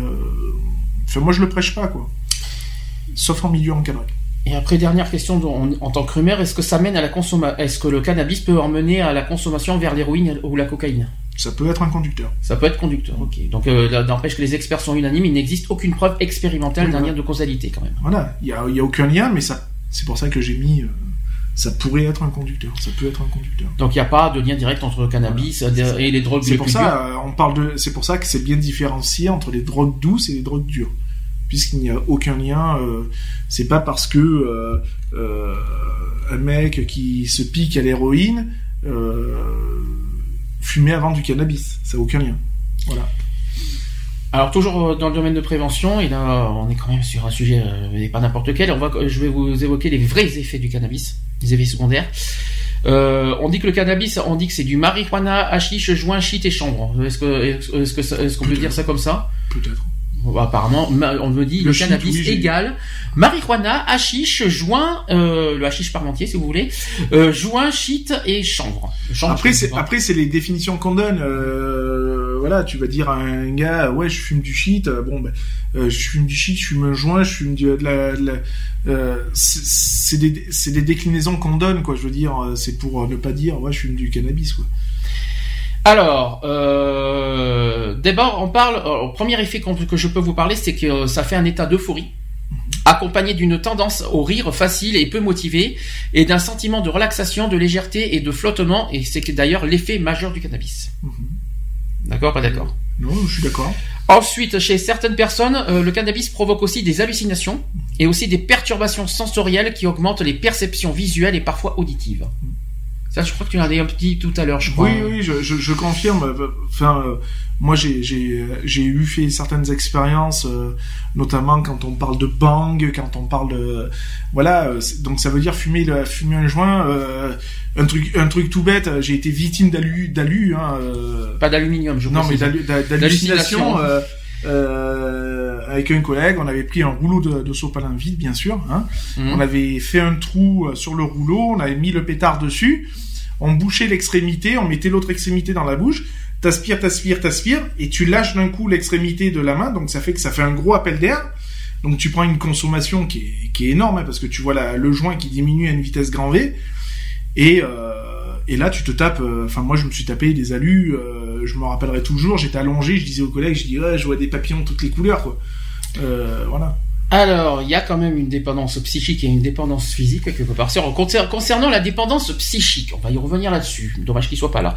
enfin, moi je le prêche pas, quoi sauf en milieu encadré. Et après, dernière question en, tant que rumeur, est-ce que ça mène à la consommation Est-ce que le cannabis peut emmener à la consommation vers l'héroïne ou la cocaïne? Ça peut être un conducteur. Ça peut être conducteur, ok. Donc, euh, n'empêche que les experts sont unanimes, il n'existe aucune preuve expérimentale d'un lien de causalité quand même. Voilà, il n'y a, a, aucun lien, mais ça, c'est pour ça que j'ai mis. Euh, ça pourrait être un conducteur. Ça peut être un conducteur. Donc il n'y a pas de lien direct entre le cannabis et les drogues. C'est pour ça, euh, on parle de. C'est pour ça que c'est bien différencié entre les drogues douces et les drogues dures puisqu'il n'y a aucun lien. Euh, c'est pas parce que euh, euh, un mec qui se pique à l'héroïne fumait avant du cannabis. Ça n'a aucun lien. Voilà. Alors toujours dans le domaine de prévention, et là on est quand même sur un sujet mais pas n'importe quel. On va, je vais vous évoquer les vrais effets du cannabis, les effets secondaires. on dit que le cannabis, on dit que c'est du marijuana, hashish, joint, shit et chambre. Est-ce que est-ce que est-ce qu'on peut dire ça comme ça? Peut-être. Apparemment, on me dit le, cannabis égal marijuana, hashish, joint, euh, le hashish parmentier si vous voulez, euh, joint, shit et chanvre. après c'est après c'est les définitions qu'on donne. Euh, voilà, tu vas dire à un gars ouais je fume du shit, bon ben je fume du shit, je fume un joint, je fume de la, de la c'est des c'est des déclinaisons qu'on donne quoi. Je veux dire c'est pour ne pas dire ouais je fume du cannabis quoi. Alors, euh, d'abord, on parle. Euh, le premier effet que je peux vous parler, c'est que euh, ça fait un état d'euphorie, accompagné d'une tendance au rire facile et peu motivé, et d'un sentiment de relaxation, de légèreté et de flottement. Et c'est d'ailleurs l'effet majeur du cannabis. Mhm. D'accord, pas d'accord Non, je suis d'accord. Ensuite, chez certaines personnes, le cannabis provoque aussi des hallucinations et aussi des perturbations sensorielles qui augmentent les perceptions visuelles et parfois auditives. Mhm. Ça, je crois que tu l'as dit un petit tout à l'heure, je crois. Oui, oui, je, je, je confirme. Enfin, euh, moi, j'ai, j'ai, j'ai eu fait certaines expériences, euh, notamment quand on parle de bang, quand on parle de, voilà. Euh, donc, ça veut dire fumer, le, fumer un joint. un truc, un truc tout bête. J'ai été victime d'alu, d'alu. Hein, Pas d'aluminium, je Non, mais d'hallucination. Avec un collègue, on avait pris un rouleau de, de sopalin vide, bien sûr. Hein. Mhm. On avait fait un trou sur le rouleau, on avait mis le pétard dessus on bouchait l'extrémité, on mettait l'autre extrémité dans la bouche, t'aspires, t'aspires, t'aspires, et tu lâches d'un coup l'extrémité de la main, donc ça fait que ça fait un gros appel d'air. Donc tu prends une consommation qui est, énorme, hein, parce que tu vois le joint qui diminue à une vitesse grand V, et, euh, et là tu te tapes, euh, enfin moi je me suis tapé des alus, euh, je me rappellerai toujours, j'étais allongé, je disais aux collègues, je dis ouais, je vois des papillons toutes les couleurs, quoi. voilà. Alors, il y a quand même une dépendance psychique et une dépendance physique quelque part. Concernant la dépendance psychique, on va y revenir là-dessus. Dommage qu'il soit pas là.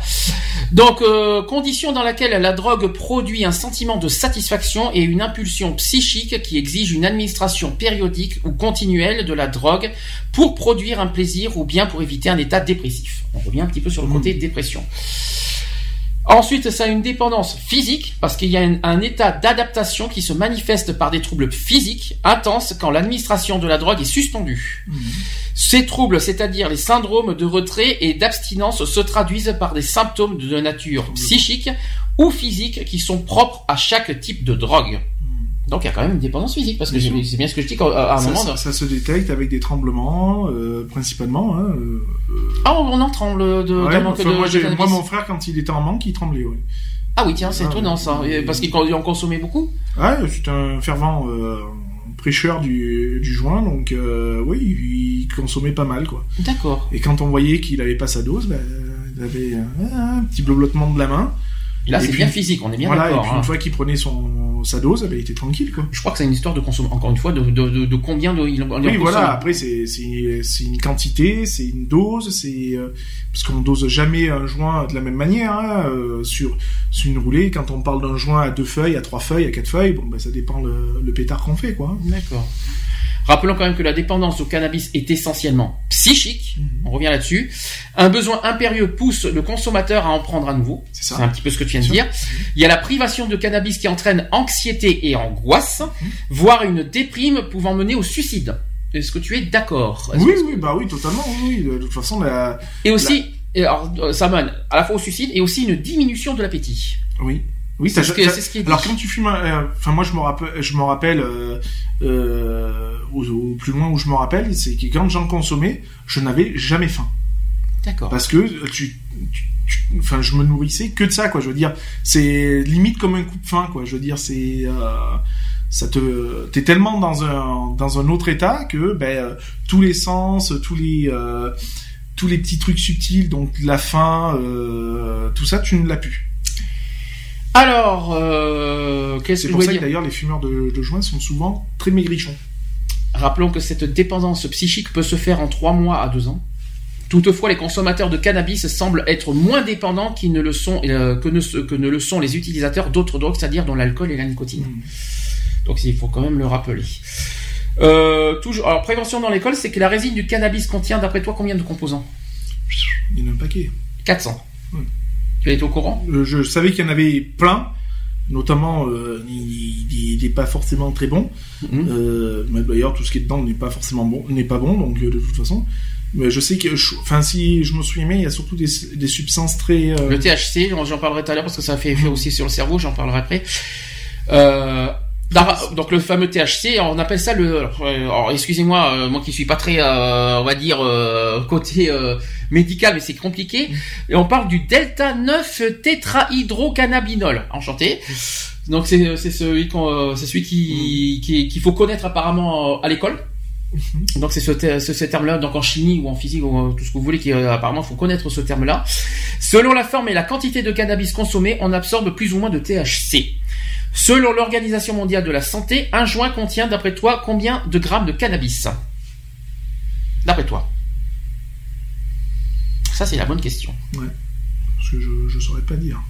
Donc, euh, condition dans laquelle la drogue produit un sentiment de satisfaction et une impulsion psychique qui exige une administration périodique ou continuelle de la drogue pour produire un plaisir ou bien pour éviter un état dépressif. On revient un petit peu sur le côté mmh. dépression. Ensuite, ça a une dépendance physique, parce qu'il y a un, état d'adaptation qui se manifeste par des troubles physiques intenses quand l'administration de la drogue est suspendue. Mhm. Ces troubles, c'est-à-dire les syndromes de retrait et d'abstinence, se traduisent par des symptômes de nature psychique ou physique qui sont propres à chaque type de drogue. Donc il y a quand même une dépendance physique parce que c'est bien ce que je dis à un ça, moment. Ça, se détecte avec des tremblements euh, principalement. Hein, euh, ah on en tremble de, ouais, manque de, moi, moi, mon frère quand il était en manque il tremblait. Ouais. Ah oui tiens c'est ah, étonnant ça parce qu'il en consommait beaucoup? Ouais c'est un fervent euh, prêcheur du, du joint donc euh, oui il consommait pas mal quoi. D'accord. Et quand on voyait qu'il avait pas sa dose ben, il avait un petit blottement de la main. Là, c'est bien physique, on est bien d'accord. Voilà, et puis une hein. fois qu'il prenait son, sa dose, il était tranquille, quoi. Je crois que c'est une histoire de consommation, encore une fois, de, de, de, de combien de, il, Oui, voilà, après, c'est une quantité, c'est une dose, c'est, euh, parce qu'on dose jamais un joint de la même manière, hein, euh, sur, sur une roulée. Quand on parle d'un joint à deux feuilles, à trois feuilles, à quatre feuilles, bon, ben, ça dépend le, le pétard qu'on fait, quoi. D'accord. Rappelons quand même que la dépendance au cannabis est essentiellement psychique. Mhm. On revient là-dessus. Un besoin impérieux pousse le consommateur à en prendre à nouveau. C'est un petit peu ce que tu viens de dire. Il y a la privation de cannabis qui entraîne anxiété et angoisse, mhm. voire une déprime pouvant mener au suicide. Est-ce que tu es d'accord? Oui, oui, bah oui, totalement. Oui, de toute façon, la, et aussi, alors, euh, ça mène à la fois au suicide et aussi une diminution de l'appétit. Oui. Oui, c'est ce, qui est Alors quand tu fumes, euh, enfin moi je me rappelle, je me rappelle euh, euh, au, plus loin où je me rappelle, c'est que quand j'en consommais, je n'avais jamais faim. D'accord. Parce que tu, enfin je me nourrissais que de ça quoi. Je veux dire, c'est limite comme un coup de faim quoi. Je veux dire, c'est euh, ça te, t'es tellement dans un dans un autre état que ben tous les sens, tous les tous les petits trucs subtils, donc la faim, tout ça, tu ne l'as plus. Alors, euh, qu'est-ce que pour ça que d'ailleurs les fumeurs de, de joints sont souvent très maigrichons. Rappelons que cette dépendance psychique peut se faire en 3 mois à 2 ans. Toutefois, les consommateurs de cannabis semblent être moins dépendants qu'ils ne le sont, euh, que, ne, que, ne, le sont les utilisateurs d'autres drogues, c'est-à-dire dans l'alcool et la nicotine. Hmm. Donc il faut quand même le rappeler. Euh, toujours, alors prévention dans l'école, c'est que la résine du cannabis contient, d'après toi, combien de composants? Il y en a un paquet. 400. Tu as au courant? Euh, Je savais qu'il y en avait plein, notamment euh, il n'est pas forcément très bon. Mhm. Euh, d'ailleurs, tout ce qui est dedans n'est pas forcément bon, n'est pas bon, donc de toute façon. Mais je sais que, enfin, si je me souviens bien, il y a surtout des, des substances très. Le THC, j'en parlerai tout à l'heure parce que ça fait effet aussi sur le cerveau, j'en parlerai après. Euh, donc le fameux THC, on appelle ça le. Alors, excusez-moi, euh, moi qui suis pas très, euh, on va dire euh, côté médical, mais c'est compliqué. Et on parle du delta 9 tétrahydrocannabinol. Enchanté. Donc c'est c'est celui qu'on, c'est celui qui mm. qu'il faut connaître apparemment à l'école. Mm-hmm. Donc c'est ce, ce, terme-là, donc en chimie ou en physique ou tout ce que vous voulez, qui apparemment faut connaître ce terme-là. Selon la forme et la quantité de cannabis consommé, on absorbe plus ou moins de THC. Selon l'Organisation mondiale de la santé, un joint contient, d'après toi, combien de grammes de cannabis? D'après toi Ça, c'est la bonne question. Ouais. Parce que je ne saurais pas dire.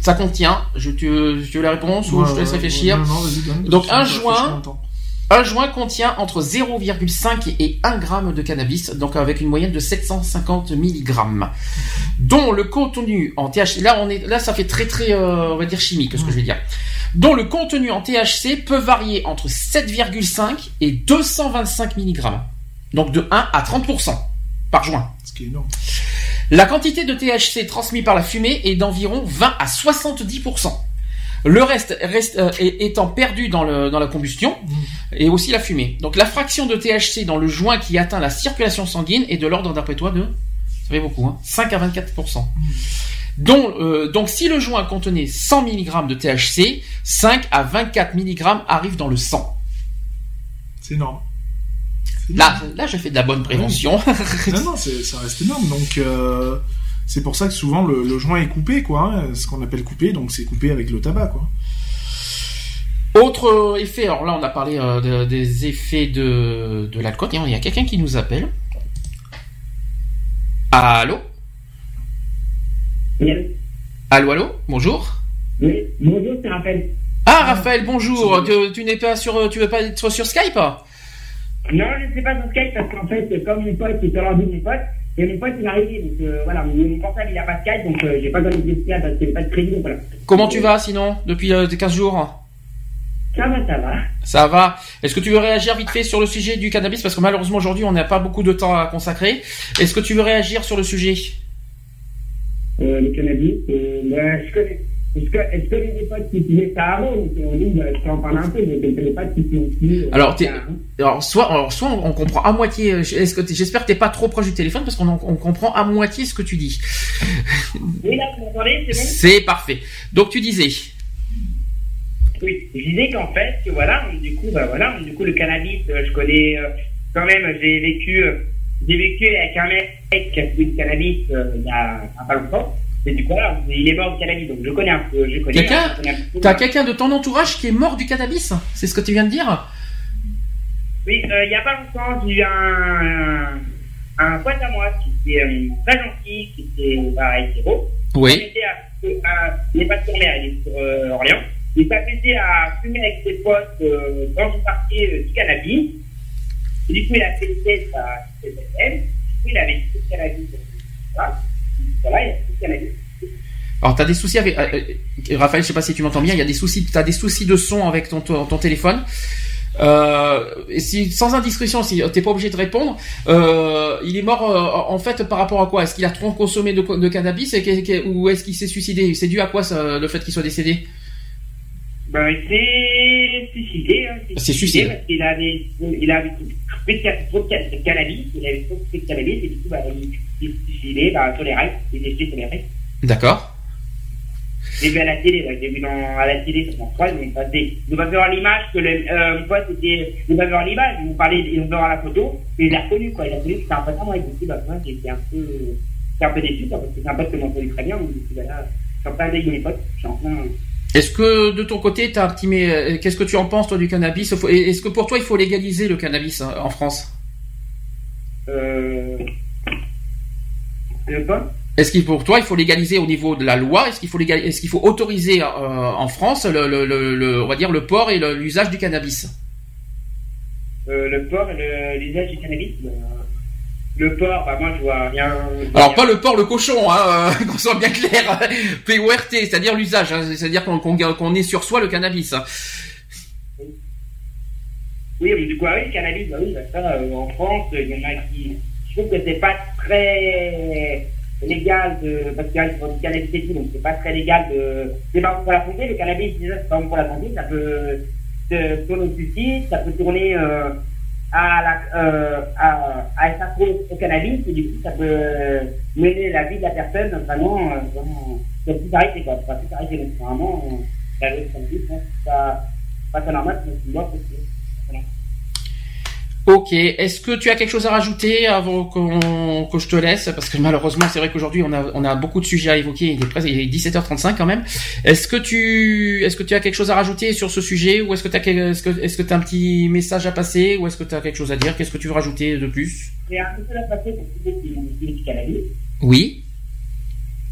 Ça contient, je, tu, veux la réponse ou je te laisse réfléchir non, non, Donc, un joint, un joint contient entre 0,5 et 1 gramme de cannabis, donc avec une moyenne de 750 mg, dont le contenu en THC, là on est, là ça fait très très, euh, on va dire chimique, ce que je vais dire dont le contenu en THC peut varier entre 7,5 et 225 mg. Donc de 1 à 30% par joint. Ce qui est énorme. La quantité de THC transmise par la fumée est d'environ 20 à 70%. Le reste, reste euh, étant perdu dans, le, dans la combustion mmh. et aussi la fumée. Donc la fraction de THC dans le joint qui atteint la circulation sanguine est de l'ordre d'après toi de, ça fait beaucoup, hein, 5 à 24%. Donc, euh, donc si le joint contenait 100 mg de THC, 5 à 24 mg arrivent dans le sang. C'est énorme. Là, là, je fais de la bonne prévention. non, non, ça reste énorme. Donc, euh, c'est pour ça que souvent le, joint est coupé, quoi. Hein, ce qu'on appelle coupé, donc c'est coupé avec le tabac, quoi. Autre effet, alors là, on a parlé euh, des effets de, de l'alcool. Il y a quelqu'un qui nous appelle. Allô? Allô, allô? Bonjour? Oui, bonjour, c'est Raphaël. Ah, Raphaël, bonjour. Tu, n'es pas sur, tu veux pas être sur Skype? Non, je ne sais pas sur Skype parce qu'en fait, comme mon pote, c'est l'heure de mon pote, Et mon pote, il est arrivé, donc euh, voilà, mon portable, il a pas de Skype, donc euh, j'ai pas donné de Skype parce qu'il pas de crédit, donc voilà. Comment tu vas sinon, depuis euh, 15 jours? Ça va, ça va. Ça va. Est-ce que tu veux réagir vite fait sur le sujet du cannabis? Parce que malheureusement aujourd'hui, on n'a pas beaucoup de temps à consacrer. Est-ce que tu veux réagir sur le sujet? Euh, Le cannabis, euh, ben, je connais. Est-ce que, les potes qui avant Donc, on dit, je peux en parler un peu, mais connais pas qui plus. euh, Alors, alors soit, alors, soit on, comprend à moitié. euh, Est-ce que t'es- j'espère que t'es pas trop proche du téléphone parce qu'on en- on comprend à moitié ce que tu dis. Oui, là, vous m'entendez, c'est bon? C'est parfait. Donc tu disais. Oui, je disais qu'en fait, que voilà, du coup, bah voilà, du coup, le cannabis, euh, je connais euh, quand même, j'ai vécu, euh, j'ai vécu avec un mec qui a du cannabis euh, il y a il y a pas longtemps. Et du coup, voilà, il est mort du cannabis, donc je connais un peu, je connais. Quelqu'un peu. T'as quelqu'un de ton entourage qui est mort du cannabis C'est ce que tu viens de dire Oui, euh, il y a pas longtemps, j'ai eu un, un, un pote à moi qui était euh, très gentil, qui était bah, hétéro. Oui. Il était à, à- il n'est pas sur mer, il est sur euh, Orléans. Il s'amusait à fumer avec ses potes euh, dans une partie euh, du cannabis. Et du coup, il a fait le test à CSM. Du coup, il avait le cannabis. Voilà. Voilà, il a. Alors t'as des soucis avec euh, euh, Raphaël, je sais pas si tu m'entends bien. Il y a des soucis. T'as des soucis de son avec ton ton, téléphone. Euh, et si, sans indiscrétion, si t'es pas obligé de répondre, euh, il est mort euh, en fait par rapport à quoi? Est-ce qu'il a trop consommé de, de cannabis et ou est-ce qu'il s'est suicidé? C'est dû à quoi ça, le fait qu'il soit décédé? Ben, il s'est suicidé. Hein, il C'est suicide. Parce qu'il avait, il trop de ca- de cannabis, il avait trop de cannabis, et du coup, bah, il, il suicidé bah, sur les rails, il est sur les rails. D'accord. J'ai vu à la télé, j'ai vu dans, à la télé sur mon pote, ils m'ont passé, ils pas voir l'image, que le, euh, mon pote était, ils pas voir l'image, ils m'ont parlé, ils fait voir la photo, et il l'a reconnu, quoi, il a reconnu que c'était un pote à moi, du coup, bah, moi, été un peu, j'étais un peu déçu, quoi, parce que c'est un pote que je m'entendais très bien, donc, bah, là, je suis en avec mes potes, je suis en plein, Est-ce que de ton côté, t'as un petit mais euh, qu'est-ce que tu en penses toi du cannabis? Est-ce que pour toi il faut légaliser le cannabis hein, en France? Euh, Est-ce qu'il pour toi il faut légaliser au niveau de la loi Est-ce qu'il faut légal- Est-ce qu'il faut autoriser euh, en France le, le, le, le- on va dire le port et l'usage du cannabis? Euh, le porc et l'usage du cannabis, bah, le porc, bah, moi, je vois rien. je vois Alors rien. pas le porc, le cochon, hein, euh, qu'on soit bien clair. PORT, c'est-à-dire l'usage, hein, c'est-à-dire qu'on qu'on qu'on ait sur soi le cannabis. Oui, mais du coup, ah oui, le cannabis, bah oui, bah ça, euh, en France, il y en a qui. Je trouve que c'est pas très légal de. Parce qu'il y a du cannabis et tout, donc c'est pas très légal de. C'est pas pour la santé, le cannabis, déjà, c'est pas bon pour la santé, ça peut tourner au suicide, ça peut tourner euh, à la. Euh, à, à être au cannabis, et du coup, ça peut mener la vie de la personne vraiment. Euh, vraiment c'est plus arrêté, quoi. C'est pas plus arrêté, donc vraiment, euh, la cannabis, hein, c'est pas, pas normal, mais c'est que- voilà. Ok, est-ce que tu as quelque chose à rajouter avant qu'on- que je te laisse? Parce que malheureusement, c'est vrai qu'aujourd'hui, on a, on a beaucoup de sujets à évoquer. Il est, presque, il est 17h35 quand même. Est-ce que tu, est-ce que tu as quelque chose à rajouter sur ce sujet? Ou est-ce que tu as, est-ce que, est-ce que un petit message à passer? Ou est-ce que tu as quelque chose à dire? Qu'est-ce que tu veux rajouter de plus? J'ai un passer pour. Oui.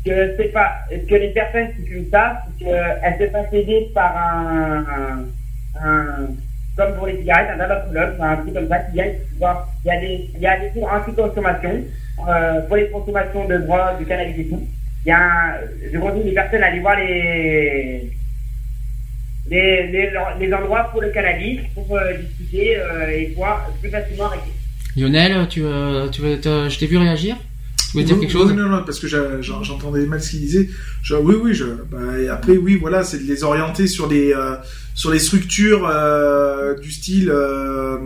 Que c'est pas, que les personnes qui fument ça, c'est qu'elles se fassent aider par un, un, un- comme pour les cigarettes, un dabapologue, un truc comme ça, qui vient, tu vois, il y a des, il y a des cours anti-consommation, euh, pour les consommations de drogue, du cannabis et tout. Il y a un, je conseille les personnes à aller voir les, les, les, les endroits pour le cannabis, pour euh, discuter, euh, et pouvoir plus facilement arrêter. Lionel, tu, euh, tu veux, je t'ai vu réagir? Tu voulais dire quelque chose? oui, Non, non, parce que j'entendais mal ce qu'il disait. Je- oui, oui, je, bah, et après, oui, voilà, c'est de les orienter sur les, euh, sur les structures euh, du style, euh,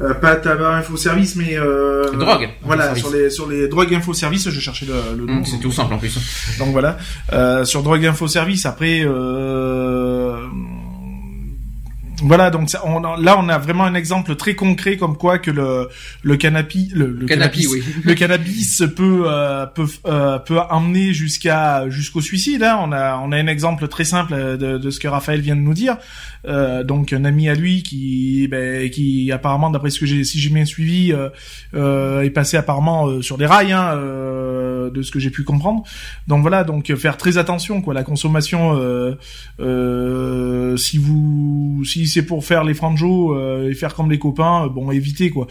euh, pas tabac info service, mais euh, Drogue, Voilà, sur les sur les drogues info service, je cherchais le, le nom. Hum, C'est tout simple en plus. Donc voilà, euh, sur drogue info service. Après, euh, voilà, donc ça, on, là on a vraiment un exemple très concret comme quoi que le le canapé, le, le Canapé, cannabis, oui. le cannabis peut euh, peut euh, peut emmener jusqu'à jusqu'au suicide. Hein. On a on a un exemple très simple de, de ce que Raphaël vient de nous dire. Euh, donc un ami à lui qui ben, qui apparemment d'après ce que j'ai si j'ai bien suivi euh, euh, est passé apparemment euh, sur des rails hein, euh, de, ce que j'ai pu comprendre. Donc voilà, donc faire très attention quoi, la consommation. Si vous, si c'est pour faire les franjos et faire comme les copains, bon, évitez quoi.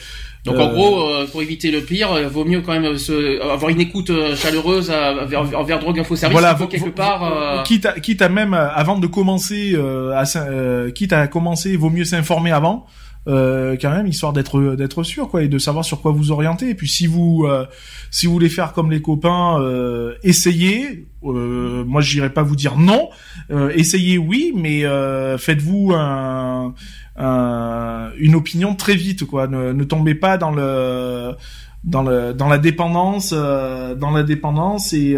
Donc en gros, pour éviter le pire, vaut mieux quand même se, avoir une écoute chaleureuse envers Drogue Info Service. Voilà, quelque part. Quitte, à, quitte à même avant de commencer, à, quitte à commencer, vaut mieux s'informer avant euh, quand même histoire d'être d'être sûr quoi et de savoir sur quoi vous orienter et puis si vous euh, si vous voulez faire comme les copains euh, essayez euh, moi j'irai pas vous dire non euh, essayez oui mais faites-vous un, une opinion très vite quoi ne, ne tombez pas dans le dans le dans la dépendance dans la dépendance et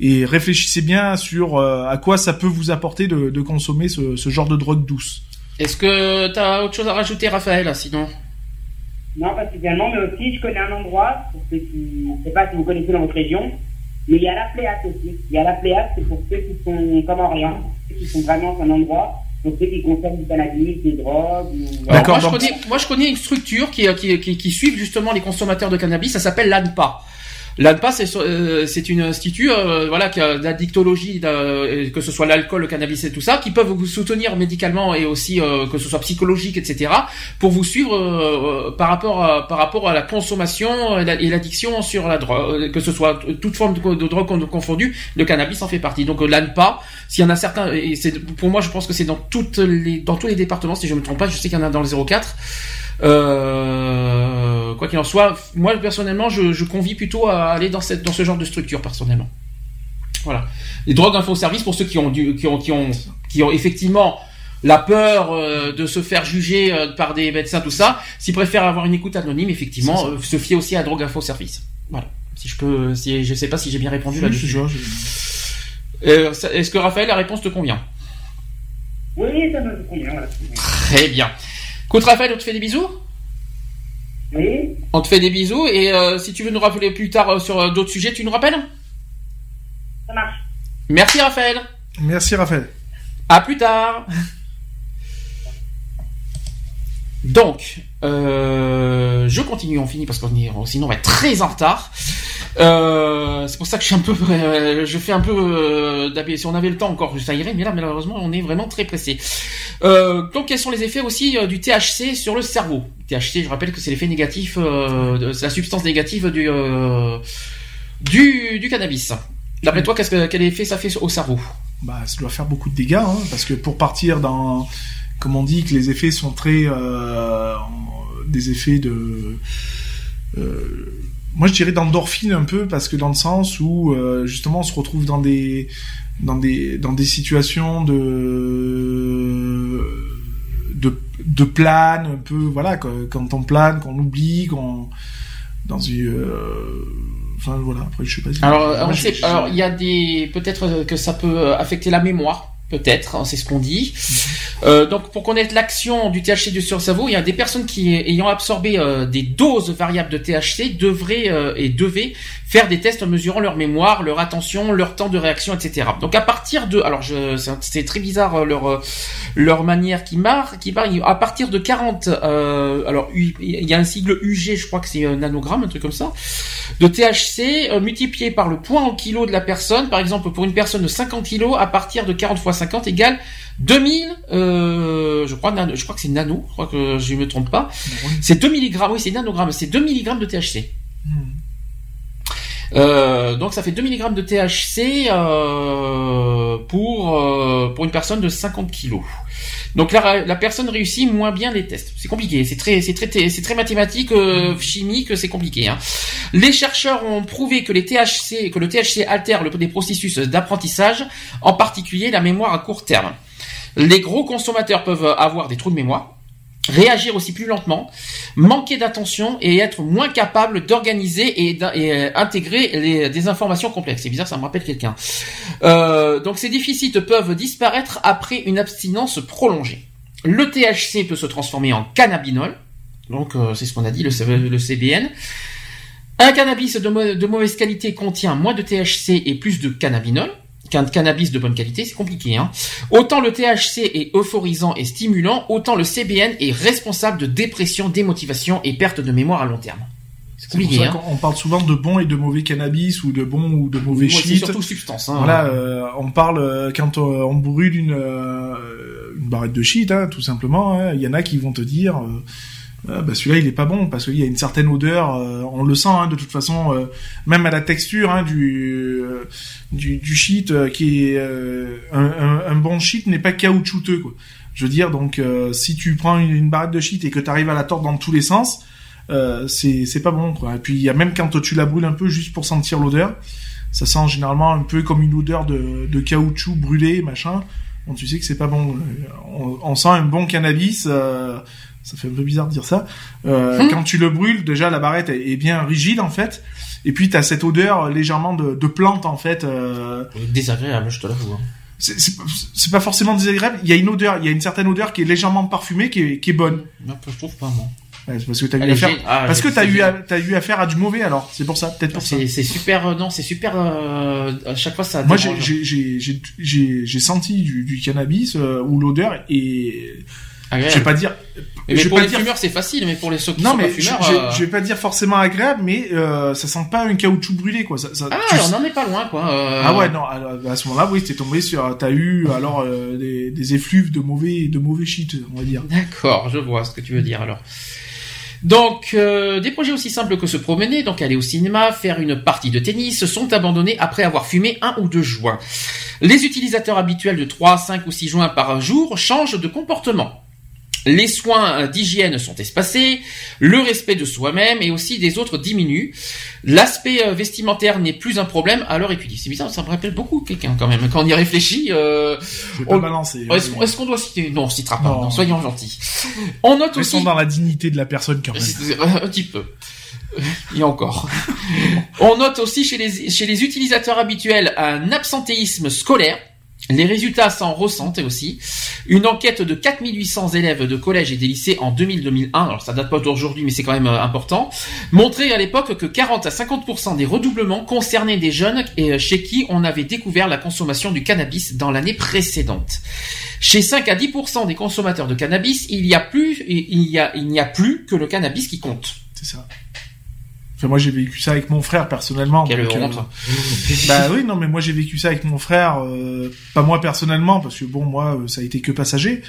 et réfléchissez bien sur à quoi ça peut vous apporter de, de consommer ce, ce genre de drogue douce. Est-ce que tu as autre chose à rajouter, Raphaël, sinon? Non, pas spécialement, mais aussi, je connais un endroit, pour ceux qui, je ne sais pas si vous connaissez dans votre région, mais il y a la Pléate aussi. Il y a la Pléate, c'est pour ceux qui sont comme Orient, ceux qui sont vraiment un endroit, pour ceux qui consomment du cannabis, des drogues. D'accord. Moi, moi, je connais une structure qui, qui, qui, qui suit justement les consommateurs de cannabis, ça s'appelle l'ANPA. L'ANPA, c'est euh, une institut euh, voilà qui a d'addictologie, que ce soit l'alcool, le cannabis et tout ça, qui peuvent vous soutenir médicalement et aussi euh, que ce soit psychologique, etc. pour vous suivre par rapport à, par rapport à la consommation et l'addiction sur la drogue, que ce soit toute forme de, drogue confondue, le cannabis en fait partie. Donc l'ANPA, s'il y en a certains, et pour moi je pense que c'est dans dans tous les départements, si je me trompe pas, je sais qu'il y en a dans le 04. Euh, quoi qu'il en soit, moi personnellement, je, je, convie plutôt à aller dans, cette, dans ce genre de structure personnellement. Voilà. Les drogues info service pour ceux qui ont, du, qui ont, qui ont, qui ont effectivement la peur euh, de se faire juger euh, par des médecins, tout ça, s'ils préfèrent avoir une écoute anonyme, effectivement, euh, se fier aussi à drogue info service. Voilà. Si je peux, si je sais pas si j'ai bien répondu là-dessus. Est-ce que Raphaël, la réponse te convient? Oui, ça me convient. Très bien. Écoute Raphaël, on te fait des bisous? Oui. On te fait des bisous et euh, si tu veux nous rappeler plus tard euh, sur euh, d'autres sujets, tu nous rappelles? Ça marche. Merci Raphaël. Merci Raphaël. À plus tard. Donc, je continue, on finit parce qu'on est, sinon on va être très en retard. Euh, c'est pour ça que je suis un peu, euh, je fais un peu euh, Si on avait le temps encore, ça irait, mais là malheureusement on est vraiment très pressé. Euh, donc quels sont les effets aussi du THC sur le cerveau? THC, je rappelle que c'est l'effet négatif, c'est la substance négative du du, du cannabis. D'après toi, qu'est-ce que, quel effet ça fait au cerveau? Bah, ça doit faire beaucoup de dégâts, hein, parce que pour partir dans, comme on dit, que les effets sont très, des effets de moi je dirais d'endorphine un peu parce que dans le sens où euh, justement on se retrouve dans des dans des dans des situations de de de plane un peu voilà quand on plane qu'on oublie qu'on dans une euh, enfin voilà après je sais pas si alors il y a des peut-être que ça peut affecter la mémoire peut-être, hein, c'est ce qu'on dit. Euh, donc pour connaître l'action du THC du sur cerveau, il y a des personnes qui ayant absorbé euh, des doses variables de THC devraient euh, et devaient faire des tests en mesurant leur mémoire, leur attention, leur temps de réaction, etc. Donc à partir de, alors je, c'est très bizarre leur leur manière qui marque, qui parle à partir de 40, euh, alors il y a un sigle UG, je crois que c'est un nanogramme, un truc comme ça, de THC multiplié par le point en kilo de la personne. Par exemple, pour une personne de 50 kg, à partir de 40 fois 50 égale 2000, euh, je crois, je crois que c'est nano, je crois que je me trompe pas. C'est 2 mg, oui, c'est nanogramme, c'est 2 mg de THC. Hmm. Euh, donc ça fait 2 mg de THC euh, pour pour une personne de 50 kg. Donc la, la personne réussit moins bien les tests. C'est compliqué, c'est très c'est très très mathématique, euh, chimique, c'est compliqué. Hein. Les chercheurs ont prouvé que les le THC altère le, des processus d'apprentissage, en particulier la mémoire à court terme. Les gros consommateurs peuvent avoir des trous de mémoire réagir aussi plus lentement, manquer d'attention et être moins capable d'organiser et, euh, intégrer les, des informations complexes. C'est bizarre, ça me rappelle quelqu'un. Euh, donc ces déficits peuvent disparaître après une abstinence prolongée. Le THC peut se transformer en cannabinol, donc euh, c'est ce qu'on a dit, le, le CBN. Un cannabis de, de mauvaise qualité contient moins de THC et plus de cannabinol qu'un cannabis de bonne qualité, c'est compliqué. Hein. Autant le THC est euphorisant et stimulant, autant le CBN est responsable de dépression, démotivation et perte de mémoire à long terme. C'est pour ça hein. qu'on parle souvent de bon et de mauvais cannabis ou de bon ou de mauvais shit. Surtout substance. Hein, voilà, euh, on parle euh, quand euh, on brûle une, une barrette de shit, hein, tout simplement. Hein. Il y en a qui vont te dire, bah celui-là il est pas bon parce qu'il y a une certaine odeur. on le sent hein, de toute façon, même à la texture hein, du, du, du shit qui est un, un, un, bon shit n'est pas caoutchouteux quoi. Je veux dire donc si tu prends une, une barrette de shit et que tu arrives à la tordre dans tous les sens euh, c'est pas bon quoi. Et puis il y a même quand tu la brûles un peu juste pour sentir l'odeur, ça sent généralement un peu comme une odeur de, de caoutchouc brûlé machin. Bon, tu sais que c'est pas bon. On, on, sent un bon cannabis. Euh, ça fait un peu bizarre de dire ça. Euh, hum. Quand tu le brûles, déjà la barrette est, bien rigide en fait. Et puis t'as cette odeur légèrement de, de plante en fait. Euh... Désagréable, je te l'avoue. Hein. C'est pas forcément désagréable. Il y a une odeur, il y a une certaine odeur qui est légèrement parfumée, qui est, qui est bonne. Non, je trouve pas moi parce que t'as eu affaire. Ah, parce que t'as eu, as eu affaire à du mauvais alors. C'est pour ça, peut-être pour ça. C'est super, euh, non, c'est super. Euh, à chaque fois ça. Moi, j'ai senti du, du cannabis euh, où l'odeur est. Agréable. Je vais pas dire. Mais, pour les fumeurs, c'est facile, mais pour les ceux qui non, sont mais pas fumeurs, je, euh... je, vais pas dire forcément agréable, mais euh, ça sent pas un caoutchouc brûlé, quoi. Ça, ça, ah, on n'en est pas loin, quoi. Euh... Ah ouais, non. À, ce moment-là, oui, t'es tombé sur, t'as eu alors euh, des, des effluves de mauvais, de mauvais shit, on va dire. D'accord, je vois ce que tu veux dire. Alors, donc, euh, des projets aussi simples que se promener, donc aller au cinéma, faire une partie de tennis, sont abandonnés après avoir fumé un ou deux joints. Les utilisateurs habituels de 3, 5 ou 6 joints par jour changent de comportement. Les soins d'hygiène sont espacés, le respect de soi-même et aussi des autres diminue. L'aspect euh, vestimentaire n'est plus un problème à l'heure étudiée. C'est bizarre, ça me rappelle beaucoup quelqu'un quand même. Quand on y réfléchit, euh, on... balancer. Est-ce qu'on doit citer? Non, on citera pas. Non. soyons gentils. On note Restons aussi dans la dignité de la personne quand même. Un petit peu. Et encore. on note aussi chez les, chez les utilisateurs habituels un absentéisme scolaire les résultats s'en ressentent aussi. Une enquête de 4800 élèves de collège et des lycées en 2000-2001, alors ça date pas d'aujourd'hui mais c'est quand même euh, important, montrait à l'époque que 40 à 50% des redoublements concernaient des jeunes et euh, chez qui on avait découvert la consommation du cannabis dans l'année précédente. Chez 5 à 10% des consommateurs de cannabis, il y a plus, il il n'y a plus que le cannabis qui compte. Moi, j'ai vécu ça avec mon frère personnellement. Quelle honte. Euh, bah oui, non, mais moi j'ai vécu ça avec mon frère, euh, pas moi personnellement, parce que bon, moi, euh, ça a été que passager.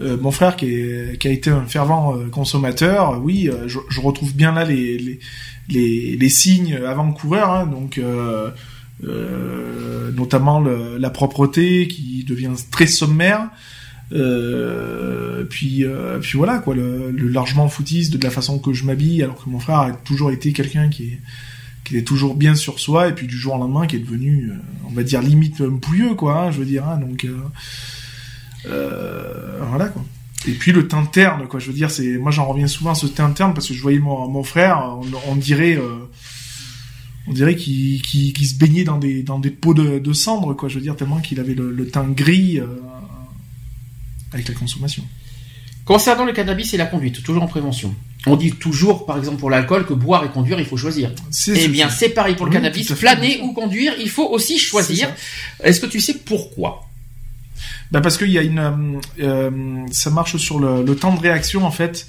mon frère qui, est, qui a été un fervent consommateur, oui, je, je, retrouve bien là les, les, les, les signes avant-coureurs, hein, donc notamment le, la propreté qui devient très sommaire. Euh, puis, euh, puis voilà quoi, le, largement foutiste de la façon que je m'habille, alors que mon frère a toujours été quelqu'un qui est est toujours bien sur soi, et puis du jour au lendemain qui est devenu, euh, on va dire limite pouilleux quoi, hein, je veux dire, hein, donc voilà. Et puis le teint terne quoi, je veux dire, c'est moi j'en reviens souvent à ce teint terne parce que je voyais mon, frère, on, dirait on dirait qu'il qu se baignait dans des pots de, cendres quoi, je veux dire tellement qu'il avait le teint gris avec la consommation. Concernant le cannabis et la conduite, toujours en prévention. On dit toujours, par exemple pour l'alcool, que boire et conduire, il faut choisir. Eh bien, c'est pareil pour le cannabis. Flâner ou conduire, il faut aussi choisir. Est-ce que tu sais pourquoi? Bah parce qu'il y a une, euh, euh, ça marche sur le, temps de réaction en fait.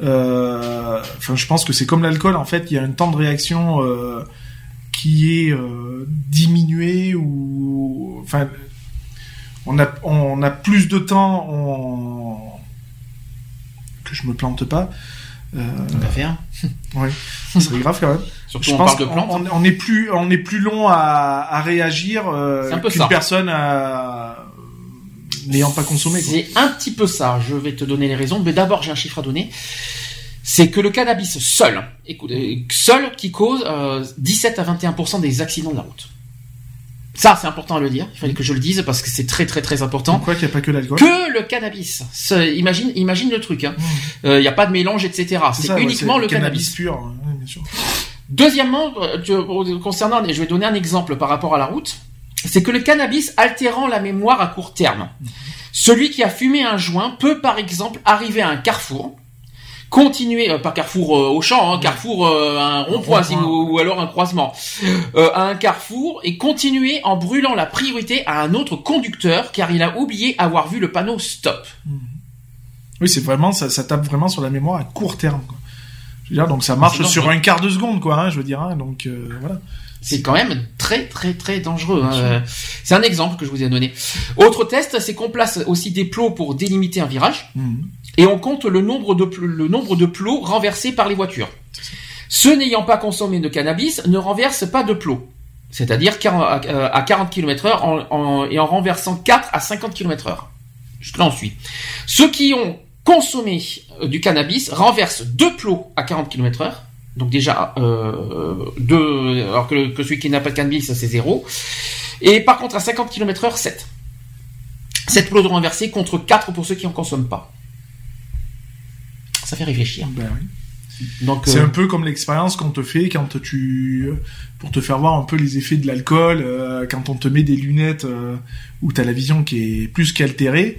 Euh, enfin, je pense que c'est comme l'alcool en fait. Il y a un temps de réaction qui est diminué ou, enfin, on a, on a plus de temps on... que je me plante pas. Euh... On faire. oui, ça serait grave quand même. Surtout je on pense qu'on on, est plus, on est plus long à, à réagir euh, qu'une personne n'ayant pas consommé. C'est un petit peu ça. Je vais te donner les raisons, mais d'abord j'ai un chiffre à donner. C'est que le cannabis seul, écoute, seul qui cause euh, 17 à 21% des accidents de la route. Ça, c'est important à le dire. Il fallait que je le dise parce que c'est très très très important. Pourquoi qu'il n'y a pas que l'alcool Que le cannabis. Imagine, imagine le truc. Hein. Hmm. Euh, il n'y a pas de mélange, etc. C'est uniquement le cannabis. pur. bien sûr. Deuxièmement, euh, concernant, je vais donner un exemple par rapport à la route, c'est que le cannabis altérant la mémoire à court terme. Hmm. Celui qui a fumé un joint peut par exemple arriver à un carrefour continuer, euh, pas carrefour euh, au champ, hein, carrefour euh, un rond-point ou, alors un croisement, à un carrefour et continuer en brûlant la priorité à un autre conducteur car il a oublié avoir vu le panneau stop. Oui, c'est vraiment ça, ça tape vraiment sur la mémoire à court terme. Je veux dire, donc ça marche sur un quart de seconde, quoi. Hein, je veux dire, hein, donc voilà c'est quand même très très très dangereux. Hein. C'est un exemple que je vous ai donné. Autre test, c'est qu'on place aussi des plots pour délimiter un virage mhm. Et on compte le nombre de le nombre de plots renversés par les voitures. Ceux n'ayant pas consommé de cannabis ne renversent pas de plots, c'est-à-dire à 40 km/h en, et en renversant 4 à 50 km/h. Jusque là on suit. Ceux qui ont consommé euh, du cannabis renversent deux plots à 40 km/h donc déjà, euh, deux, alors que, celui qui n'a pas de cannabis, c'est zéro. Et par contre, à 50 km heure, 7. 7 plots de renversés contre 4 pour ceux qui en consomment pas. Ça fait réfléchir. Ben oui. Donc c'est euh, un peu comme l'expérience qu'on te fait quand tu pour te faire voir un peu les effets de l'alcool euh, quand on te met des lunettes euh, où tu as la vision qui est plus qu'altérée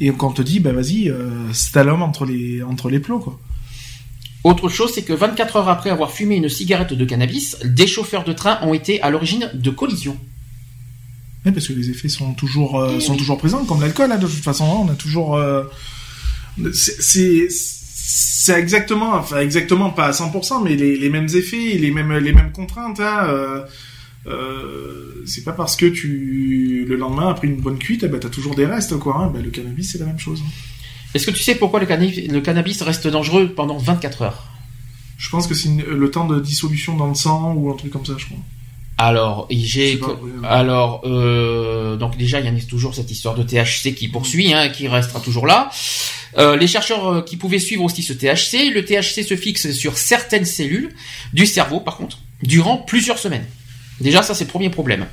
et qu'on te dit bah vas-y euh, c'est l'homme entre les entre les plots quoi. Autre chose, c'est que 24 heures après avoir fumé une cigarette de cannabis, des chauffeurs de train ont été à l'origine de collisions. Oui, parce que les effets sont toujours, euh, sont toujours présents, comme l'alcool, hein, de toute façon. Hein, on a toujours. Euh, c'est c'est exactement, enfin exactement pas à 100%, mais les, les mêmes effets, les mêmes, les mêmes contraintes. Hein, euh, euh, c'est pas parce que tu le lendemain après une bonne cuite, eh ben, t'as toujours des restes quoi. Hein, ben, le cannabis c'est la même chose. Est-ce que tu sais pourquoi le cannabis, reste dangereux pendant 24 heures? Je pense que c'est le temps de dissolution dans le sang ou un truc comme ça, je crois. Alors, j'ai alors euh, donc déjà il y a toujours cette histoire de THC qui poursuit, hein, qui restera toujours là. Euh, les chercheurs euh, qui pouvaient suivre aussi ce THC, le THC se fixe sur certaines cellules du cerveau, par contre, durant plusieurs semaines. Déjà, ça c'est le premier problème.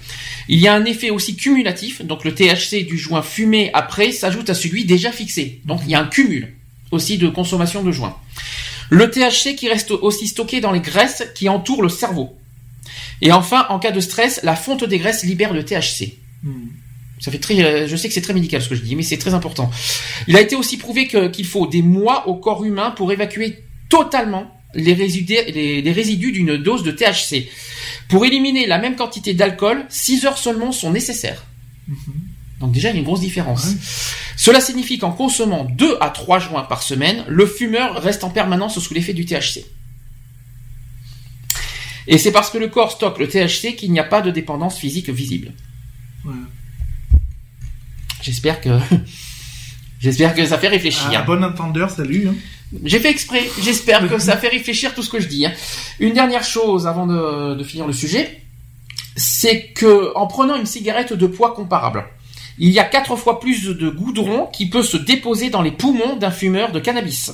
Il y a un effet aussi cumulatif, donc le THC du joint fumé après s'ajoute à celui déjà fixé. Donc il y a un cumul aussi de consommation de joints. Le THC qui reste aussi stocké dans les graisses qui entourent le cerveau. Et enfin, en cas de stress, la fonte des graisses libère le THC. Hmm. Ça fait très, je sais que c'est très médical ce que je dis, mais c'est très important. Il a été aussi prouvé qu'il faut des mois au corps humain pour évacuer totalement les résidus, les résidus d'une dose de THC. Pour éliminer la même quantité d'alcool, 6 heures seulement sont nécessaires. Mhm. Donc déjà, il y a une grosse différence. Cela signifie qu'en consommant 2 à 3 joints par semaine, le fumeur reste en permanence sous l'effet du THC. Et c'est parce que le corps stocke le THC qu'il n'y a pas de dépendance physique visible. J'espère que j'espère que ça fait réfléchir. Bon entendeur, salut. Hein. J'ai fait exprès. J'espère que ça fait réfléchir tout ce que je dis. Hein. Une dernière chose avant de, finir le sujet, c'est que en prenant une cigarette de poids comparable, il y a quatre fois plus de goudron qui peut se déposer dans les poumons d'un fumeur de cannabis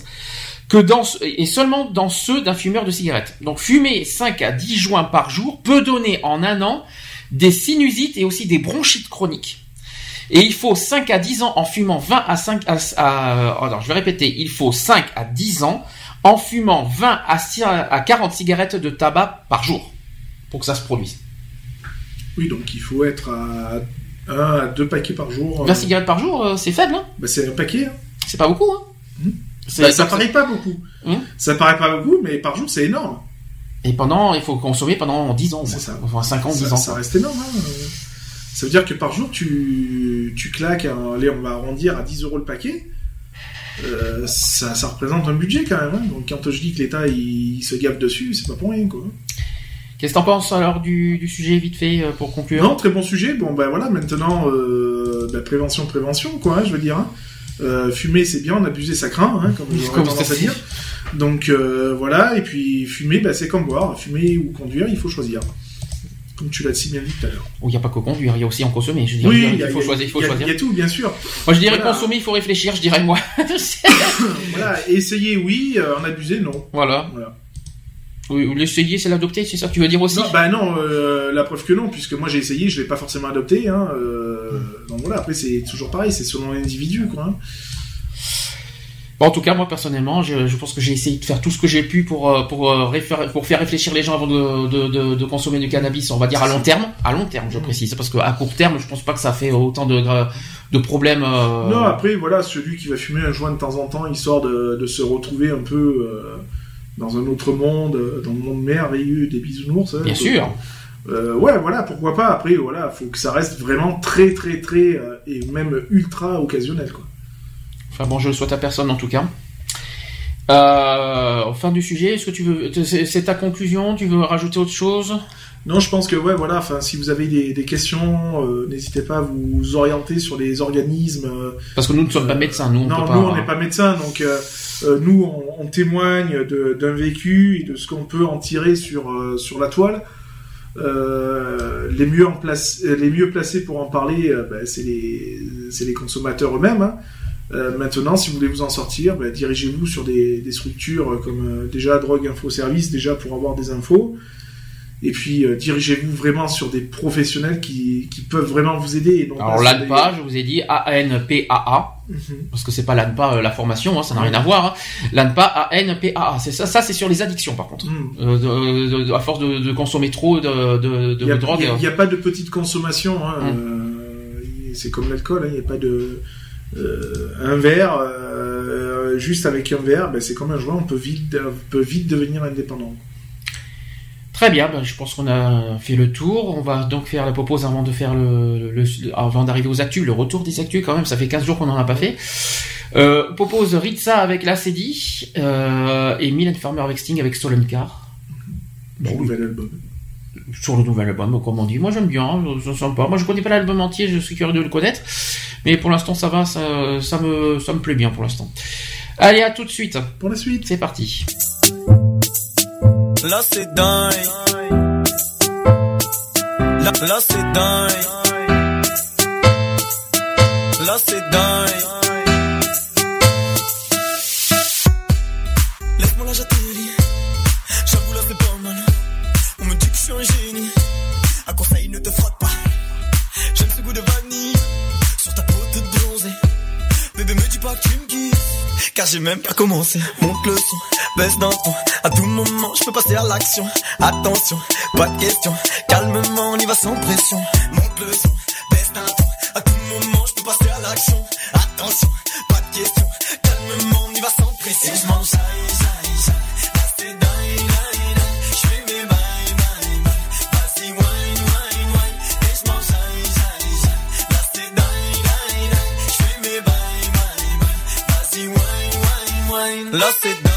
que dans et seulement dans ceux d'un fumeur de cigarette. Donc fumer 5 à 10 joints par jour peut donner en un an des sinusites et aussi des bronchites chroniques. Et il faut 5 à 10 ans en fumant 20 à 5 à, à je vais répéter, il faut 5 à 10 ans en fumant 20 à, à 40 cigarettes de tabac par jour pour que ça se produise. Oui, donc il faut être à 1 à 2 paquets par jour. 20 euh. cigarettes par jour, euh, c'est faible, hein bah, C'est un paquet. Hein. C'est pas beaucoup, hein mmh. bah, Ça paraît pas beaucoup. Mmh. Ça paraît pas beaucoup, mais par jour, c'est énorme. Et pendant, il faut consommer pendant 10 ans. C'est ça. Enfin, 5 ans, 10 ans. Ça reste énorme, hein. Ça veut dire que par jour, tu, tu claques, allez, on va arrondir à 10 euros le paquet. Euh, ça, ça, représente un budget quand même. Hein. Donc quand je dis que l'État il, se gaffe dessus, c'est pas pour rien quoi. Qu'est-ce que t'en penses alors du, du, sujet vite fait euh, pour conclure? Non, très bon sujet. Bon ben voilà, maintenant euh, ben, prévention, prévention quoi, hein, je veux dire. Hein. Euh, fumer c'est bien, en abuser ça craint, comme j'aurais tendance à dire. Donc voilà, et puis fumer, ben, c'est comme boire. Fumer ou conduire, il faut choisir comme tu l'as si bien dit tout à l'heure. il n'y a pas que conduire, il y a aussi en consommer. Je oui, il, faut choisir. Il choisir. Il y a tout, bien sûr. Moi, je dirais consommer, il faut réfléchir, je dirais moi. voilà, essayer, oui, euh, en abuser, non. Voilà. voilà. Oui, l'essayer, c'est l'adopter, c'est ça que tu veux dire aussi non, Bah non, euh, la preuve que non, puisque moi j'ai essayé, je l'ai pas forcément adopté. Hein, euh, donc voilà, après c'est toujours pareil, c'est selon l'individu, quoi. Hein en tout cas, moi personnellement, je, je pense que j'ai essayé de faire tout ce que j'ai pu pour euh, pour euh, pour faire réfléchir les gens avant de, de, de, consommer du cannabis. On va dire à long terme, à long terme, je précise, parce qu'à court terme, je pense pas que ça fait autant de de problèmes. Euh, non, après voilà, celui qui va fumer un joint de temps en temps, histoire de, de se retrouver un peu dans un autre monde, dans le monde merveilleux des bisounours. Hein, Bien sûr. ouais, voilà, pourquoi pas. Après, voilà, faut que ça reste vraiment très, très, très et même ultra occasionnel, quoi. Enfin bon, je le souhaite à personne en tout cas. Euh, fin du sujet, est-ce que tu veux, c'est ta conclusion? Tu veux rajouter autre chose? Non, je pense que ouais, voilà. Enfin, si vous avez des, questions, euh, n'hésitez pas à vous orienter sur les organismes. Euh, Parce que nous ne sommes pas médecins, nous. On non, nous on n'est pas médecins, donc euh, nous on, on témoigne d'un vécu et de ce qu'on peut en tirer sur sur la toile. les mieux en place, les mieux placés pour en parler, ben, c'est les les consommateurs eux-mêmes. Hein. Maintenant, si vous voulez vous en sortir, ben, dirigez-vous sur des, des structures comme déjà Drogue Info Service, déjà pour avoir des infos et puis euh, dirigez-vous vraiment sur des professionnels qui, qui peuvent vraiment vous aider. Alors l'ANPA, je vous ai dit A-N-P-A-A, mhm. parce que c'est pas l'ANPA euh, la formation, hein, ça n'a rien à voir. Hein. L'ANPA A-N-P-A-A, c'est ça, ça c'est sur les addictions par contre. Mhm. Euh, à force de, de, consommer trop de, de, drogue. Il n'y a, pas de petite consommation, hein, mhm. c'est comme l'alcool, il n'y a pas de un verre, juste avec un verre, ben, c'est comme un joueur, on peut vite, on peut vite devenir indépendant. Très bien, ben, je pense qu'on a fait le tour. On va donc faire la propose avant de faire le, avant d'arriver aux actus, le retour des actus quand même. Ça fait 15 jours qu'on n'en a pas fait. Euh, propose Ritza avec la CD euh, et Milan Farmer avec Sting avec Stolen Car. Sur le nouvel album. Sur le nouvel album, comme on dit. Moi j'aime bien, c'est sympa. Moi je connais pas l'album entier, je suis curieux de le connaître. Mais pour l'instant ça va, ça, ça, me, ça me plaît bien pour l'instant. Allez, à tout de suite. Pour la suite. C'est parti. Là c'est dingue. Là, là c'est dingue. Là c'est dingue. Tu me. Car j'ai même pas commencé. Monte le son baisse d'un ton. À tout moment, je peux passer à l'action. Attention, pas de question. Calmement, on y va sans pression. Monte le son, baisse d'un ton. À tout moment, je peux passer à l'action. Attention, pas de question. Calmement, on y va sans pression. lost it.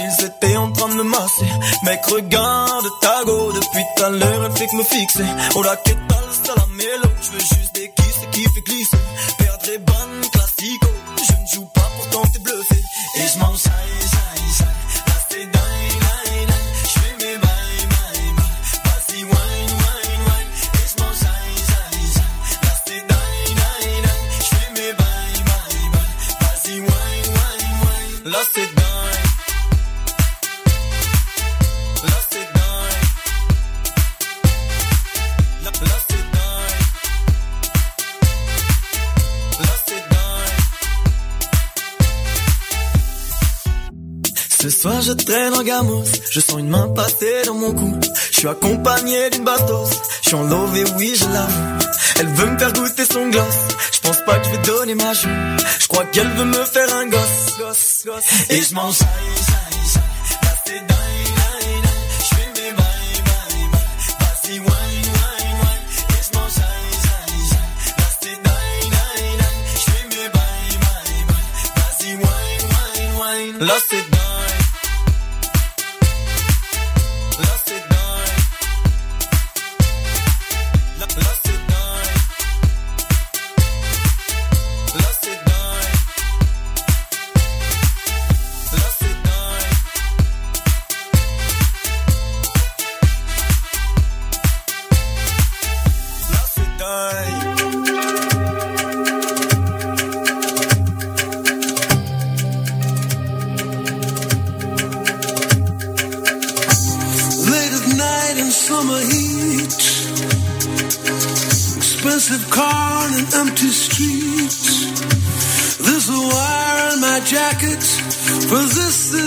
S'ils étaient en train de me masser. Mec, regarde ta go, depuis tout à l'heure, elle fait me fixer. Oh la quête ça la mélo, je veux juste des kisses qui fait glisser. Perdre est bonne, classico, je ne joue pas pourtant t'es bluffé. Et je m'en ça, ça, ça, là c'est Ce soir je traîne en gamos, je sens une main passer dans mon cou. Je suis accompagné d'une bastos, je suis en love et oui je l'avoue. Elle veut me faire goûter son gloss, je pense pas que je vais donner ma joue. Je crois qu'elle veut me faire un gosse. Et je c'est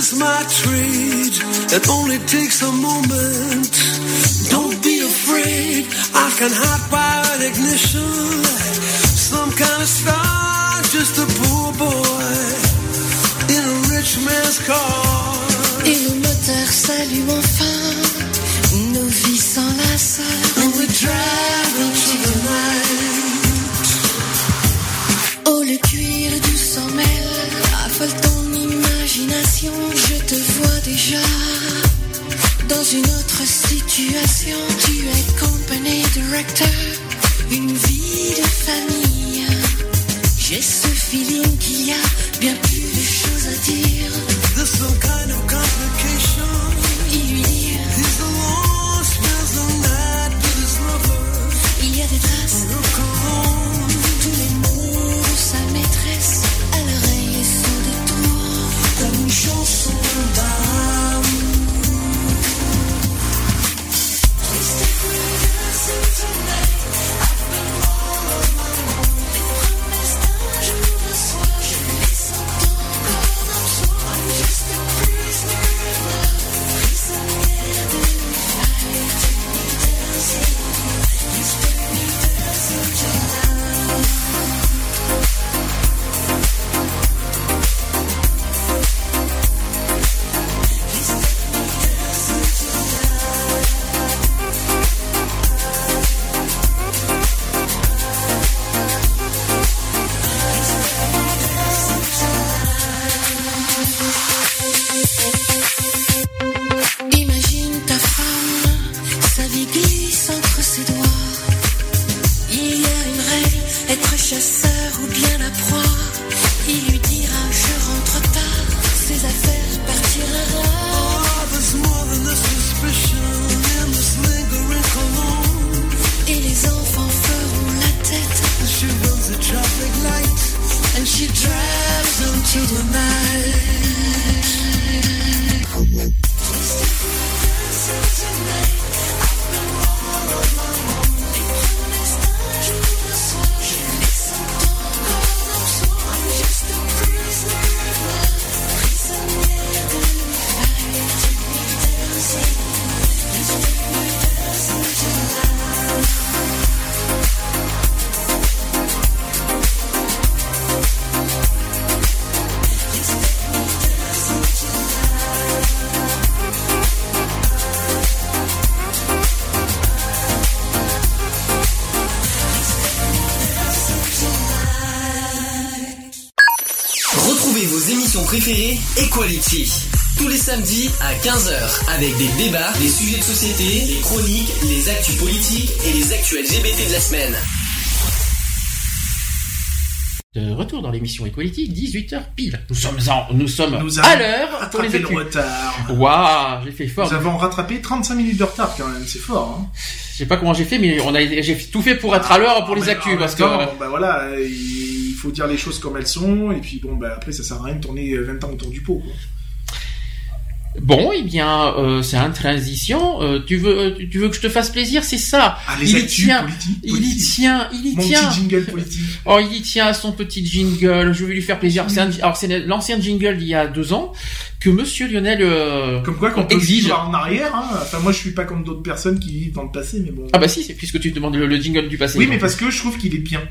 is my trade. It only takes a moment. Don't be afraid. I can hide by ignition. Some kind of star, just a poor boy in a rich man's car. Et le moteur salue enfin nos vies s'enlacent. And we drive déjà dans une autre situation. Tu es company director, une vie de famille. J'ai ce feeling qu'il y a Tous les samedis à 15h avec des débats, des sujets de société, des chroniques, les actus politiques et les actus LGBT de la semaine. De retour dans l'émission Equality, 18h pile. Nous sommes en, nous sommes Nous à l'heure pour les le actus. retard. Waouh, j'ai fait fort. Nous avons rattrapé 35 minutes de retard quand même, c'est fort. Hein. Je sais pas comment j'ai fait, mais on a, j'ai tout fait pour être à l'heure pour les Mais actus parce que. bah voilà, il faut dire les choses comme elles sont, et puis bon, bah après ça sert à rien de tourner 20 ans autour du pot. Quoi. Bon, eh bien, euh, c'est une transition. Euh, tu veux, euh, tu veux que je te fasse plaisir, c'est ça. Ah, les il y tient, il y tient, il y Mon tient. petit jingle politique. Oh, il y tient à son petit jingle. Je vais lui faire plaisir. C'est un- alors c'est l'ancien jingle d'il y a deux ans que Monsieur Lionel euh, Comme quoi, qu'on peut exige. en arrière. Hein. Enfin, moi, je suis pas comme d'autres personnes qui vivent dans le passé, mais bon. Ah bah si, c'est puisque tu demandes le, le jingle du passé. oui, mais parce que je trouve qu'il est bien.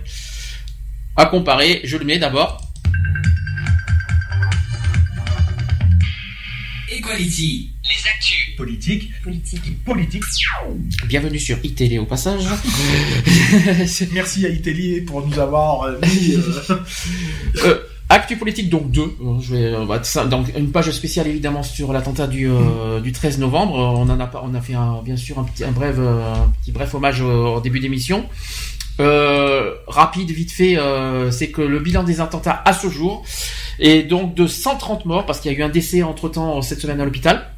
À comparer, je le mets d'abord. Equality, les actus Politique. Politique. Politique. Bienvenue sur iTélé au passage. Merci à Italie pour nous avoir euh, mis. euh, Euh, Actu politique donc 2. Je vais on va- ça, donc une page spéciale évidemment sur l'attentat du euh, du 13 novembre. Euh, On en a pas on a fait un, bien sûr un petit un bref euh, un petit bref hommage au, au début d'émission. Euh, rapide vite fait euh, c'est que le bilan des attentats à ce jour est donc de 130 morts parce qu'il y a eu un décès entre-temps cette semaine à l'hôpital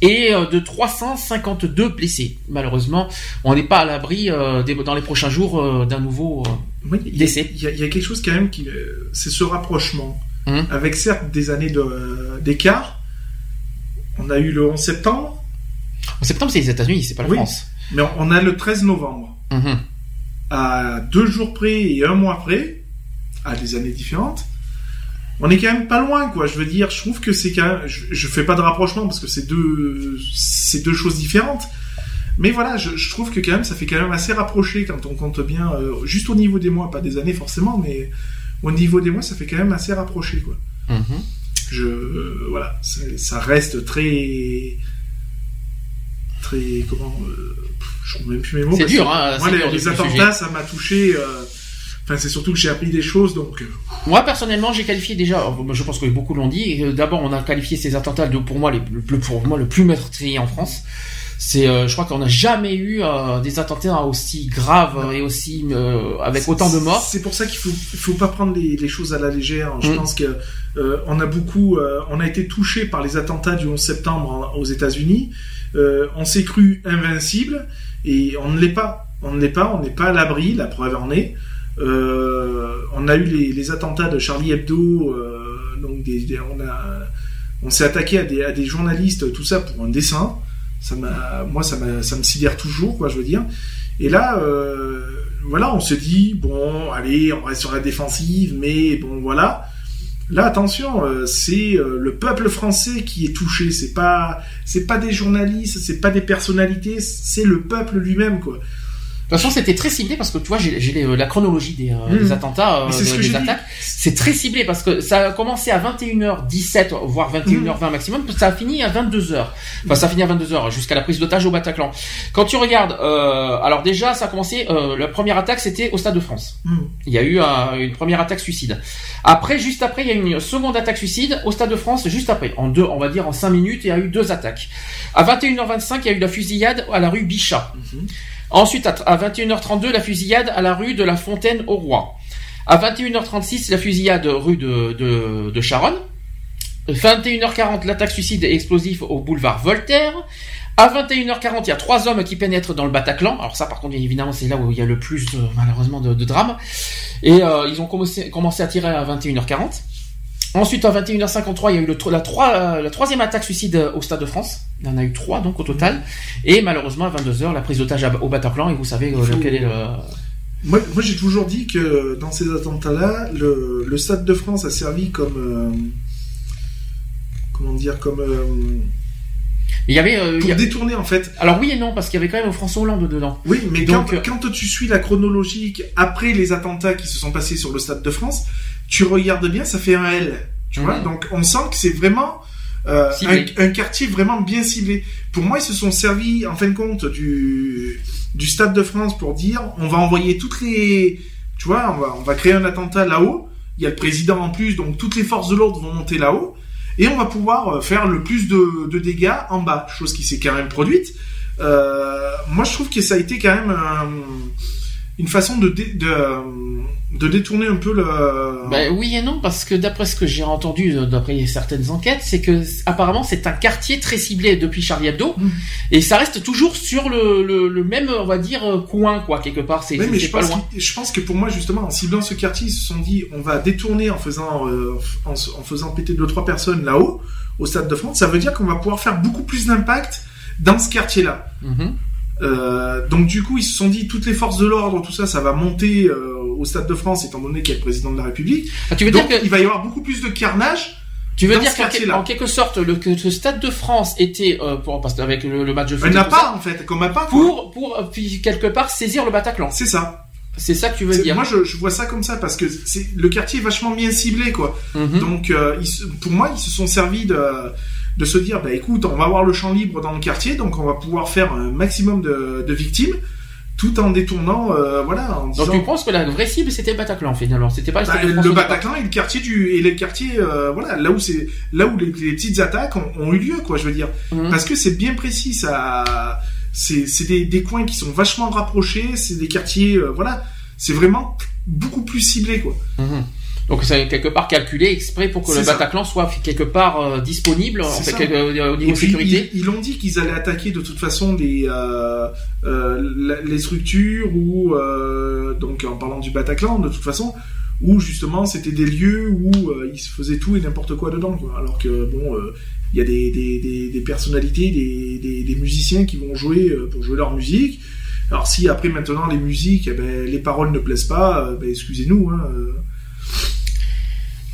et euh, de 352 blessés. Malheureusement, on n'est pas à l'abri euh, dans les prochains jours d'un nouveau Oui, décès. il y a- il y a quelque chose quand même qui, c'est ce rapprochement, Hum. avec certes des années de- d'écart. On a eu le 11 septembre, En septembre, c'est les États-Unis, c'est pas la Oui. France. mais on, a le 13 novembre. Mhm. À deux jours près et un mois près, à des années différentes, on est quand même pas loin, quoi. Je veux dire, je trouve que c'est quand même, je, je fais pas de rapprochement parce que c'est deux, c'est deux choses différentes. Mais voilà, je, je, trouve que quand même, ça fait quand même assez rapproché quand on compte bien, euh, juste au niveau des mois, pas des années forcément, mais au niveau des mois, ça fait quand même assez rapproché, quoi. Mhm. Je, euh, voilà, ça, reste très, très, comment, euh, je trouve même plus mes mots. C'est dur, hein. Moi, les, les attentats, ça m'a touché. Enfin, c'est surtout que j'ai appris des choses, donc. Moi, personnellement, j'ai qualifié déjà. Je pense que beaucoup l'ont dit. D'abord, on a qualifié ces attentats de, pour moi, les, le, pour moi, le plus meurtrier en France. C'est, euh, je crois qu'on n'a jamais eu euh, des attentats aussi graves et aussi euh, avec autant de morts. C'est pour ça qu'il faut, faut pas prendre les, les, choses à la légère. Je mm. pense que on a beaucoup, on a été touché par les attentats du 11 septembre aux États-Unis. On s'est cru invincible et on ne l'est pas. On ne l'est pas. On n'est pas à l'abri. La preuve en est. on a eu les, attentats de Charlie Hebdo. donc des, on a, on s'est attaqué à des, des journalistes, tout ça pour un dessin ça moi, ça, ça me sidère toujours, quoi, je veux dire. Et là, euh, voilà, on se dit, bon, allez, on reste sur la défensive, mais bon, voilà. Là, attention, euh, c'est euh, le peuple français qui est touché. C'est pas, c'est pas des journalistes, c'est pas des personnalités, c'est le peuple lui-même, quoi. De toute façon, c'était très ciblé parce que tu vois, j'ai euh, la chronologie des, euh, des mmh. attentats, euh, des attaques. C'est très ciblé parce que ça a commencé à 21h17, voire 21h20 mmh. maximum, ça a fini à 22h. Enfin, ça a fini à 22h jusqu'à la prise d'otage au Bataclan. Quand tu regardes, euh, alors déjà, ça a commencé. Euh, la première attaque, c'était au Stade de France. Mmh. Il y a eu une première attaque suicide. Après, juste après, il y a eu une seconde attaque suicide au Stade de France. Juste après, en deux, on va dire en 5 minutes, il y a eu deux attaques. À 21h25, il y a eu la fusillade à la rue Bichat. Ensuite, à 21h32, la fusillade à la rue de la Fontaine au Roi. À 21h36, la fusillade rue de, de, de Charonne. 21h40, l'attaque suicide explosif au boulevard Voltaire. À 21h40, il y a trois hommes qui pénètrent dans le Bataclan. Alors ça, par contre, évidemment, c'est là où il y a le plus, malheureusement, de, de drames. Et euh, ils ont commencé à tirer à 21h40. Ensuite, à 21h53, il y a eu le, la, la, troisième attaque suicide au Stade de France. Il y en a eu trois, donc, au total. Et malheureusement, à 22h, la prise d'otage au Bataclan, et vous savez euh, quel est le... Moi, moi j'ai toujours dit que dans ces attentats-là, le, le, Stade de France a servi comme... Euh, comment dire Comme... Euh, il y avait pour détourner en fait. Alors oui et non parce qu'il y avait quand même François Hollande dedans. Oui, mais quand, quand, tu suis la chronologique après les attentats qui se sont passés sur le Stade de France, tu regardes bien, ça fait un L. Tu vois, donc on sent que c'est vraiment euh, un, quartier vraiment bien ciblé. Pour moi, ils se sont servis en fin de compte du du Stade de France pour dire on va envoyer toutes les, tu vois, on va on va créer un attentat là-haut. Il y a le président en plus, donc toutes les forces de l'ordre vont monter là-haut et on va pouvoir euh, faire le plus de, de dégâts en bas, chose qui s'est quand même produite. Euh, moi, je trouve que ça a été quand même un une façon de, de, de, détourner un peu le. Ben oui et non parce que d'après ce que j'ai entendu d'après certaines enquêtes, c'est que apparemment c'est un quartier très ciblé depuis Charlie Hebdo mm. et ça reste toujours sur le, le, même on va dire coin quoi quelque part. C'est mais je pas pense loin. Je pense que pour moi justement en ciblant ce quartier ils se sont dit on va détourner en faisant euh, en, en, faisant péter deux trois personnes là-haut au stade de France. Ça veut dire qu'on va pouvoir faire beaucoup plus d'impact dans ce quartier là. Mm-hmm. Euh, donc du coup, ils se sont dit toutes les forces de l'ordre, tout ça, ça va monter euh, au Stade de France, étant donné qu'il y a le président de la République. Ah, tu veux donc, dire qu'il va y avoir beaucoup plus de carnage. Tu veux dire qu'en quelque sorte, le, que ce Stade de France était euh, pour parce avec le, match de foot. Elle n'a pas en fait, comme pas. Pour pour euh, quelque part saisir le Bataclan. C'est ça. C'est ça que tu veux dire. Moi, je, je, vois ça comme ça parce que c'est le quartier est vachement bien ciblé, quoi. Mhm. Donc, euh, pour moi, ils se sont servis de de se dire, bah écoute, on va avoir le champ libre dans le quartier, donc on va pouvoir faire un maximum de, de victimes tout en détournant, euh, voilà. En disant... Donc tu penses que la vraie cible c'était le Bataclan finalement, c'était pas bah, le, Bataclan et le quartier du et les quartiers, euh, voilà, là où c'est là où les, petites attaques ont, eu lieu, quoi, je veux dire, mhm. parce que c'est bien précis, ça, c'est c'est des, des coins qui sont vachement rapprochés, c'est des quartiers, euh, voilà, c'est vraiment beaucoup plus ciblé, quoi. Mhm. Donc c'est quelque part calculé exprès pour que le Bataclan soit quelque part euh, disponible en fait, euh, au niveau sécurité. Ils l'ont dit qu'ils allaient attaquer de toute façon les euh, les structures ou donc en parlant du Bataclan de toute façon où justement c'était des lieux où il se faisait tout et n'importe quoi dedans quoi. alors que bon il y a des, des, des, des personnalités des, des, musiciens qui vont jouer pour jouer leur musique alors si après maintenant les musiques eh ben, les paroles ne plaisent pas ben, excusez-nous hein,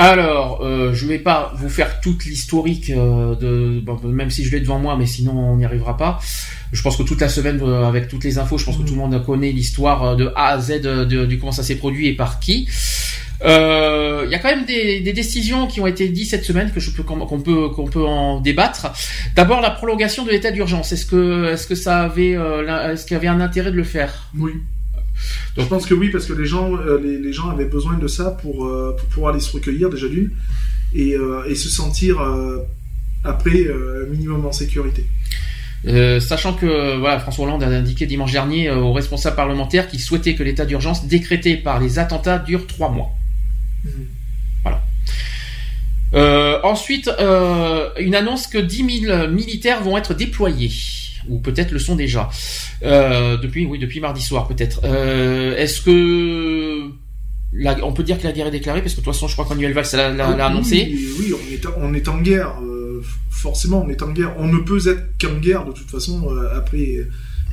Alors, euh, je vais pas vous faire toute l'historique euh, de, même si je l'ai devant moi, mais sinon on n'y arrivera pas. Je pense que toute la semaine, euh, avec toutes les infos, je pense que tout le monde connaît l'histoire de A à Z de, comment ça s'est produit et par qui. Il y a quand même des, décisions qui ont été dites cette semaine que je peux qu'on peut qu'on peut en débattre. D'abord la prolongation de l'état d'urgence. Est-ce que est-ce que ça avait est-ce qu'il y avait un intérêt de le faire? Oui. Donc, je pense que oui, parce que les gens, euh, les, gens avaient besoin de ça pour, euh, pour pouvoir aller se recueillir déjà d'une et, euh, et, se sentir après minimum en sécurité. sachant que voilà, François Hollande a indiqué dimanche dernier aux responsables parlementaires qu'il souhaitait que l'état d'urgence décrété par les attentats dure trois mois. Mhm. Voilà. ensuite, une annonce que 10 000 militaires vont être déployés ou peut-être le sont déjà euh, depuis oui depuis mardi soir peut-être. Euh, est-ce que on peut dire que la guerre est déclarée? Parce que de toute façon je crois qu'Annuel Valls l'a, ah annoncé. Oui, on est on est en guerre. Euh, forcément on est en guerre. On ne peut être qu'en guerre de toute façon après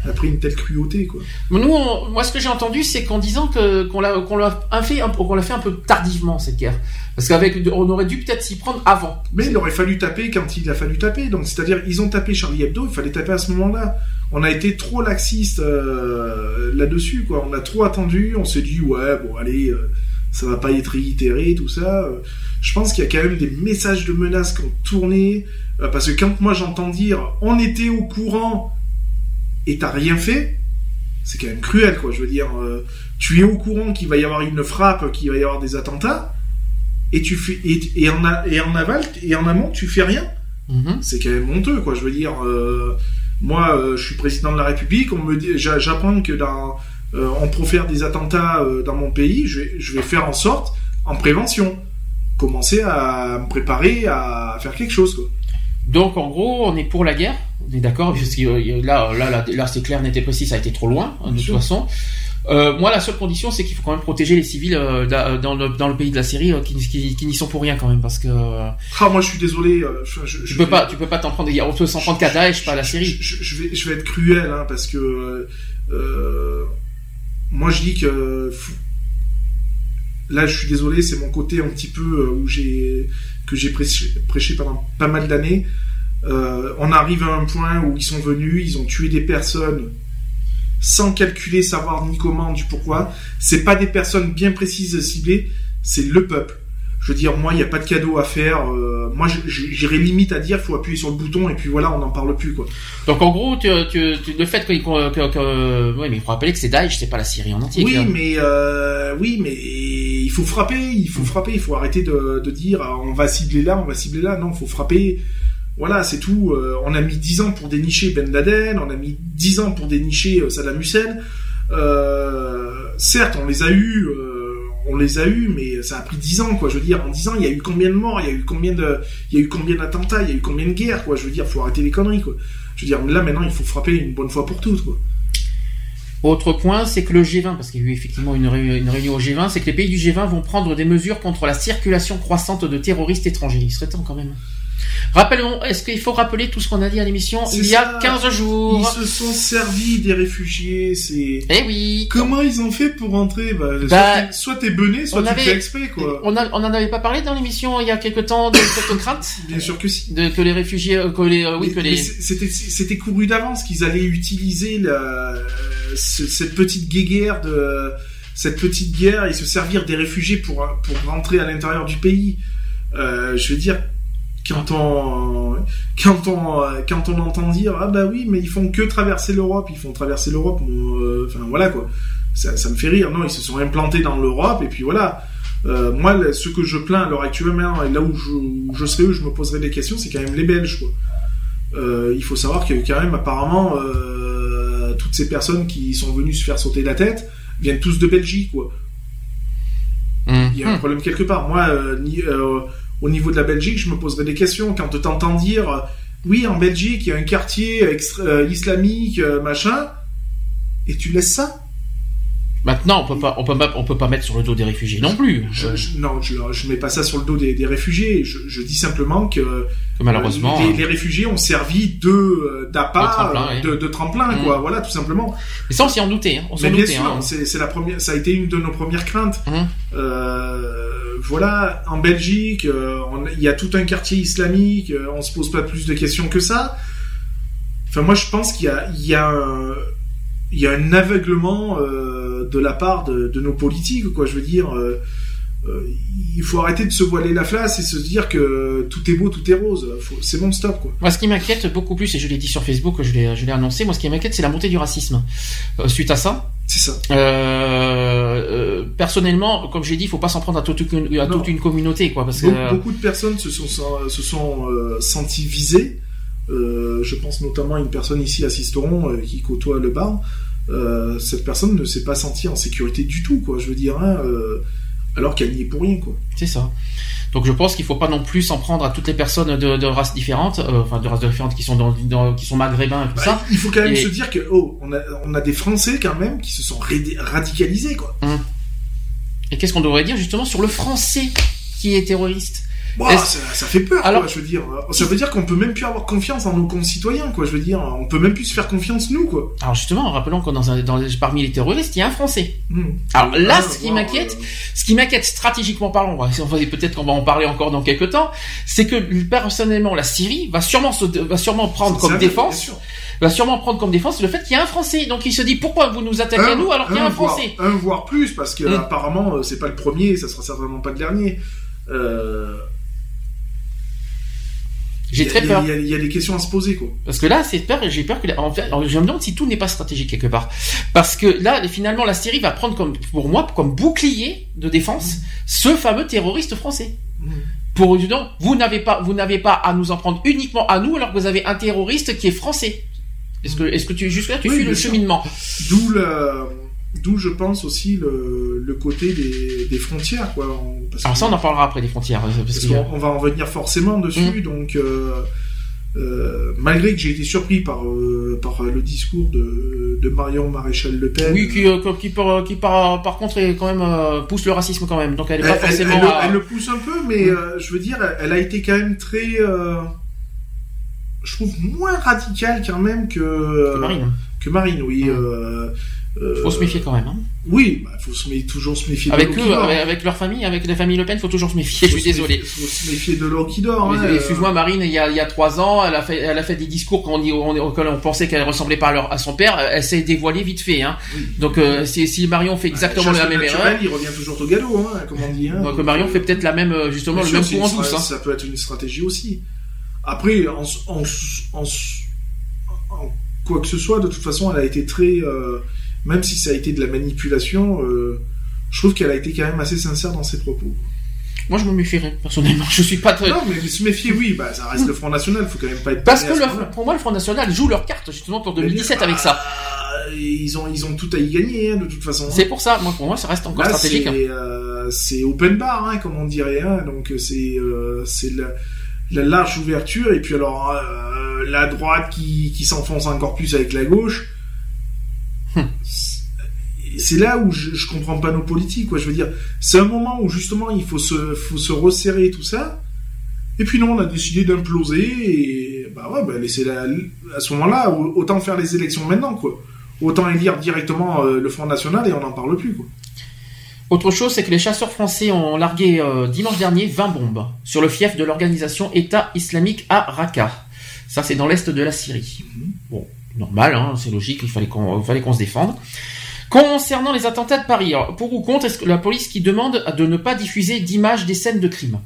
après une telle cruauté quoi. Nous, moi ce que j'ai entendu c'est qu'en disant que qu'on l'a qu'on l'a fait qu'on l'a fait un peu tardivement cette guerre. Parce qu'avec, on aurait dû peut-être s'y prendre avant. Mais il aurait fallu taper quand il a fallu taper. Donc, c'est-à-dire, ils ont tapé Charlie Hebdo, il fallait taper à ce moment-là. On a été trop laxiste euh, là-dessus, quoi. On a trop attendu. On s'est dit, ouais, bon, allez, euh, ça va pas être réitéré, tout ça. Je pense qu'il y a quand même des messages de menaces qui ont tourné. Euh, parce que quand moi j'entends dire, on était au courant et t'as rien fait, c'est quand même cruel, quoi. Je veux dire, tu es au courant qu'il va y avoir une frappe, qu'il va y avoir des attentats et tu fais et, en et en aval et en amont tu fais rien. Mhm. C'est quand même honteux quoi. Je veux dire, euh, moi euh, je suis président de la République, on me dit, j'apprends que dans euh, on profère des attentats dans mon pays, je vais, je vais faire en sorte en prévention, commencer à me préparer à faire quelque chose quoi. Donc en gros, on est pour la guerre, on est d'accord, là, là, là, là c'est clair, n'était précis, ça a été trop loin, de toute façon. Euh, moi, la seule condition, c'est qu'il faut quand même protéger les civils euh, dans, le, dans, le, pays de la Syrie euh, qui, qui, n'y sont pour rien quand même, parce que. Ah, moi, je suis désolé. Je, tu peux pas, tu peux pas t'en prendre. On peut s'en prendre qu'à Daesh, pas à la Syrie. Je, vais, je vais être cruel, hein, parce que moi, je dis que là, je suis désolé, c'est mon côté un petit peu où j'ai que j'ai prêché, pendant pas mal d'années. on arrive à un point où ils sont venus, ils ont tué des personnes sans calculer, savoir ni comment, du pourquoi. C'est pas des personnes bien précises ciblées, c'est le peuple. Je veux dire, moi, il n'y a pas de cadeau à faire. Euh, moi, j'irais limite à dire, faut appuyer sur le bouton et puis voilà, on n'en parle plus, quoi. Donc, en gros, tu, le fait que, que, mais il faut rappeler que c'est Daesh, c'est pas la Syrie en entier. Oui, mais euh, oui, mais il faut frapper, il faut frapper, il faut arrêter de, de dire, on va cibler là, on va cibler là. Non, il faut frapper. Voilà, c'est tout. Euh, on a mis 10 ans pour dénicher Ben Laden, on a mis 10 ans pour dénicher euh, Saddam Hussein. Euh, certes, on les a eus, on les a eus, mais ça a pris 10 ans, quoi. Je veux dire, en 10 ans, il y a eu combien de morts, il y a eu combien de, il y a eu combien d'attentats, il y a eu combien de guerres, quoi. Je veux dire, faut arrêter les conneries, quoi. Je veux dire, là maintenant, il faut frapper une bonne fois pour toutes, quoi. Autre point, c'est que le G20, parce qu'il y a eu effectivement une réunion au G20, c'est que les pays du G20 vont prendre des mesures contre la circulation croissante de terroristes étrangers. Il serait temps quand même. Rappelons, est-ce qu'il faut rappeler tout ce qu'on a dit à l'émission il y a 15 jours Ils se sont servis des réfugiés, c'est... Eh oui Comment ils ont fait pour rentrer bah, bah Soit t'es bené, soit tu avait... fais exprès, quoi. On, a, on en avait pas parlé dans l'émission il y a quelque temps de cette crainte Bien sûr que si. De, que les réfugiés... Euh, que les, euh, oui, que les... C'était, c'était couru d'avance qu'ils allaient utiliser la, cette petite guéguerre de... Cette petite guerre et se servir des réfugiés pour, pour rentrer à l'intérieur du pays. Euh, je veux dire, quand on quand on quand on entend dire ah bah oui mais ils font que traverser l'Europe ils font traverser l'Europe euh, enfin voilà quoi. Ça, ça, me fait rire non ils se sont implantés dans l'Europe et puis voilà. Euh, moi ce que je plains à l'heure actuelle et là où je, je serais je me poserais des questions c'est quand même les Belges quoi. Euh, il faut savoir que quand même apparemment toutes ces personnes qui sont venues se faire sauter la tête viennent tous de Belgique quoi. Mmh. il y a un problème quelque part. Moi ni, au niveau de la Belgique, je me poserais des questions. Quand tu t'entends dire, oui, en Belgique, il y a un quartier euh, islamique, euh, machin, et tu laisses ça? Maintenant, on peut pas, on peut pas, on peut pas mettre sur le dos des réfugiés non plus. Je, non, je, je mets pas ça sur le dos des, réfugiés. Je, dis simplement que, malheureusement, les, réfugiés ont servi de euh, d'appât, de, tremplin, mm. quoi. Voilà, tout simplement. Mais ça, on s'y en doutait. Hein. On Mais bien sûr, hein. c'est la première, ça a été une de nos premières craintes. Mm. Euh, voilà, en Belgique, il y a tout un quartier islamique, on se pose pas plus de questions que ça. Enfin, moi, je pense qu'il y a, il y a, un, il y a un aveuglement de la part de, de, nos politiques, quoi. Je veux dire, euh, il faut arrêter de se voiler la face et se dire que tout est beau, tout est rose. C'est bon, stop quoi. Moi, ce qui m'inquiète beaucoup plus, et je l'ai dit sur Facebook, je l'ai, je l'ai annoncé, moi, ce qui m'inquiète, c'est la montée du racisme. Euh, suite à ça. C'est ça. Euh, euh, personnellement, comme j'ai dit, il faut pas s'en prendre à toute une, à toute une communauté, quoi, parce que beaucoup de personnes se sont se sont senties visées. Je pense notamment à une personne ici à Sisteron qui côtoie le bar. cette personne ne s'est pas sentie en sécurité du tout, quoi. Je veux dire. Hein, alors qu'elle n'y est pour rien, quoi. C'est ça. Donc je pense qu'il faut pas non plus s'en prendre à toutes les personnes de, races différentes, euh, enfin de races différentes qui sont dans, qui sont maghrébins et tout bah, ça. Il faut quand même se dire que oh, on a, on a des Français quand même qui se sont radicalisés, quoi. Hum. Et qu'est-ce qu'on devrait dire justement sur le Français qui est terroriste? Ça, ça, fait peur, Alors, quoi, je veux dire. Ça veut dire qu'on peut même plus avoir confiance en nos concitoyens, quoi. Je veux dire, on peut même plus se faire confiance nous, quoi. Alors justement, rappelons que dans, un, dans parmi les terroristes, il y a un Français. Hmm. Alors là, ce qui m'inquiète, ce qui m'inquiète stratégiquement parlant, peut-être qu'on va en parler encore dans quelques temps, c'est que personnellement, la Syrie va sûrement se, va sûrement prendre comme défense va sûrement prendre comme défense le fait qu'il y a un Français. Donc il se dit pourquoi vous nous attaquez à nous alors qu'il y a un, Français. un voire plus parce que hmm. apparemment euh, c'est pas le premier, ça sera certainement pas le dernier. Euh, j'ai très peur. Il y, a des questions à se poser, quoi. Parce que là, c'est peur, j'ai peur que, en fait, je me demande si tout n'est pas stratégique quelque part. Parce que là, finalement, la Syrie va prendre comme, pour moi, comme bouclier de défense, ce fameux terroriste français. Mmh. Pour donc, vous n'avez pas, vous n'avez pas à nous en prendre uniquement à nous, alors que vous avez un terroriste qui est français. Est-ce que, est-ce que tu, jusque là, tu suis le cheminement? D'où le, D'où je pense aussi le, le côté des, des, frontières. Quoi. Alors ça, on en parlera après des frontières. Parce, qu'on va en venir forcément dessus. Mm. Donc, euh, euh, malgré que j'ai été surpris par, euh, par le discours de, de Marion Maréchal Le Pen. Oui, qui, qui, par, qui par, par contre est quand même pousse le racisme quand même. Donc elle est pas forcément. Elle, le pousse un peu, mais mm. je veux dire, elle, a été quand même très. je trouve moins radicale quand même que. Que Marine. Que Marine, oui. Mm. Euh, faut se méfier quand même. Hein. Oui, bah, faut se toujours se méfier. Avec eux, avec, leur famille, avec la famille Le Pen, faut toujours se méfier. je suis désolé. Faut se méfier de l'eau qui dort. Hein, excuse-moi, Marine, il y a il y a trois ans, elle a fait elle a fait des discours qu'on on, on, pensait qu'elle ressemblait pas à, leur, à son père. Elle s'est dévoilée vite fait. Hein. Donc euh, si, si Marion fait exactement la même erreur, il revient toujours au galop, hein, comme on dit. Hein. Donc Marion fait peut-être la même euh, justement le même coup en douce. Hein. Ça peut être une stratégie aussi. Après, en, en, en, en, quoi que ce soit, de toute façon, elle a été très euh, même si ça a été de la manipulation, euh, je trouve qu'elle a été quand même assez sincère dans ses propos. Moi, je me méfierais, personnellement. Je suis pas très. Non, mais se méfier, oui, bah, ça reste le Front National, faut quand même pas être. Parce que pour moi, le Front National joue leur carte, justement, pour 2017 avec ça. Bah, ils ont, ils ont tout à y gagner, hein, de toute façon. C'est pour ça, moi, pour moi, ça reste encore stratégique. C'est euh, open bar, hein, comme on dirait, hein, donc c'est euh, c'est la, la, large ouverture, et puis alors, euh, la droite qui, qui s'enfonce encore plus avec la gauche c'est là où je, je comprends pas nos politiques, quoi. Je veux dire, c'est un moment où justement il faut se, faut se resserrer tout ça. Et puis non, on a décidé d'imploser et bah ouais, bah laisser la, à ce moment-là, autant faire les élections maintenant, quoi. Autant élire directement euh, le Front National et on n'en parle plus, quoi. Autre chose, c'est que les chasseurs français ont largué euh, dimanche dernier 20 bombes sur le fief de l'organisation État islamique à Raqqa. Ça, c'est dans l'est de la Syrie. Mhm. Bon, normal, hein, c'est logique, il fallait qu'on fallait qu'on se défende. Concernant les attentats de Paris, pour ou contre est-ce que la police qui demande de ne pas diffuser d'images des scènes de crime?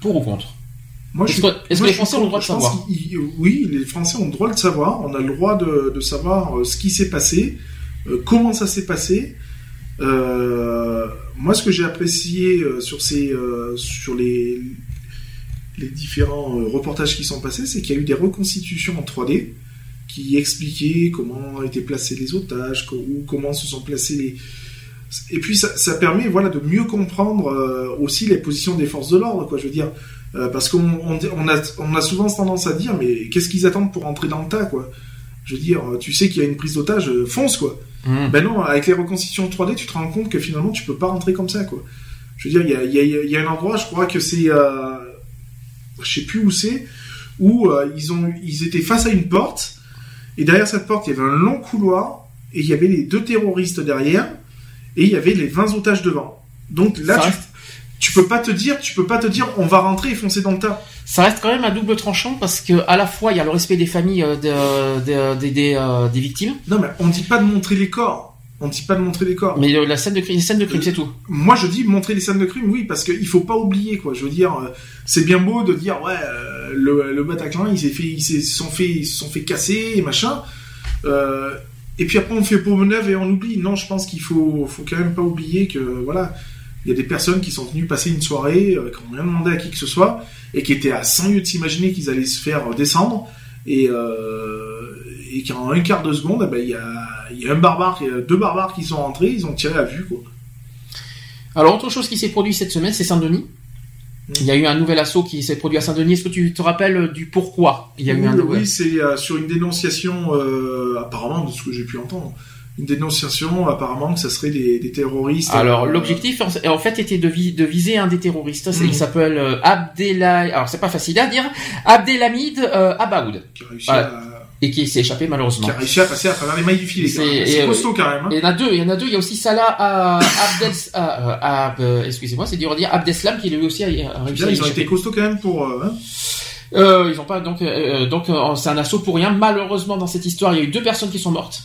Pour ou contre? Est-ce que, les Français ont le droit de savoir? Oui, les Français ont le droit de savoir. On a le droit de, savoir euh, ce qui s'est passé, euh, comment ça s'est passé. Euh, moi, ce que j'ai apprécié sur ces, sur les, les différents reportages qui sont passés, c'est qu'il y a eu des reconstitutions en 3D qui expliquait comment étaient placés les otages, ou comment se sont placés les... Et puis ça, ça permet voilà de mieux comprendre euh, aussi les positions des forces de l'ordre, quoi. Je veux dire, euh, parce qu'on on, on, a, on a souvent tendance à dire, mais qu'est-ce qu'ils attendent pour entrer dans le tas, quoi? Je veux dire, tu sais qu'il y a une prise d'otage, euh, fonce, quoi. Mmh. Ben non, avec les reconstitutions 3D, tu te rends compte que finalement, tu peux pas rentrer comme ça, quoi. Je veux dire, il y a, y, a, y a, un endroit, je crois que c'est, je sais plus où c'est, où ils ont, ils étaient face à une porte et derrière cette porte, il y avait un long couloir, et il y avait les deux terroristes derrière, et il y avait les 20 otages devant. Donc là, tu, peux pas te dire, tu peux pas te dire, on va rentrer et foncer dans le tas. Ça reste quand même un double tranchant parce que à la fois il y a le respect des familles euh, de, des, des victimes. Non mais on dit pas de montrer les corps. On dit pas de montrer les corps. Mais la scène de crime, scène de crime, c'est tout. Moi, je dis montrer les scènes de crime, oui, parce qu'il faut pas oublier, quoi. Je veux dire, c'est bien beau de dire, ouais, le, Bataclan, ils s'est fait, se sont fait, fait casser et machin. Euh, et puis après, on fait pour neuve et on oublie. Non, je pense qu'il faut, faut quand même pas oublier que, voilà, il y a des personnes qui sont venues passer une soirée, euh, qui n'ont rien demandé à qui que ce soit, et qui étaient à 100 lieues de s'imaginer qu'ils allaient se faire descendre, et, euh, qu'en un quart de seconde, eh ben, il y, a, y a un barbare, deux barbares qui sont rentrés, ils ont tiré à vue, quoi. Alors, autre chose qui s'est produit cette semaine, c'est Saint-Denis. Il y a eu un nouvel assaut qui s'est produit à Saint-Denis. Est-ce que tu te rappelles du pourquoi il y a oui, eu un Oui, c'est euh, sur une dénonciation, euh, apparemment, de ce que j'ai pu entendre. Une dénonciation, apparemment, que ça serait des, terroristes. Alors, euh, l'objectif, en fait, était de, de, viser un des terroristes. Il mhm. s'appelle euh, Abdellah... Alors, c'est pas facile à dire. Abdelhamid Abaoud. Qui a réussi à et qui s'est échappé malheureusement. Qui a réussi à passer à travers les mailles du filet. C'est euh, costaud quand même. Hein. Il y en a deux, il y en a deux. Il y a aussi Salah Abdel, euh, euh, excusez-moi, c'est dur à dire, Abdeslam qui lui aussi a, réussi. ils ont été costauds quand même pour. Hein. Euh, ils ont pas donc donc c'est un assaut pour rien. Malheureusement dans cette histoire, il y a eu deux personnes qui sont mortes,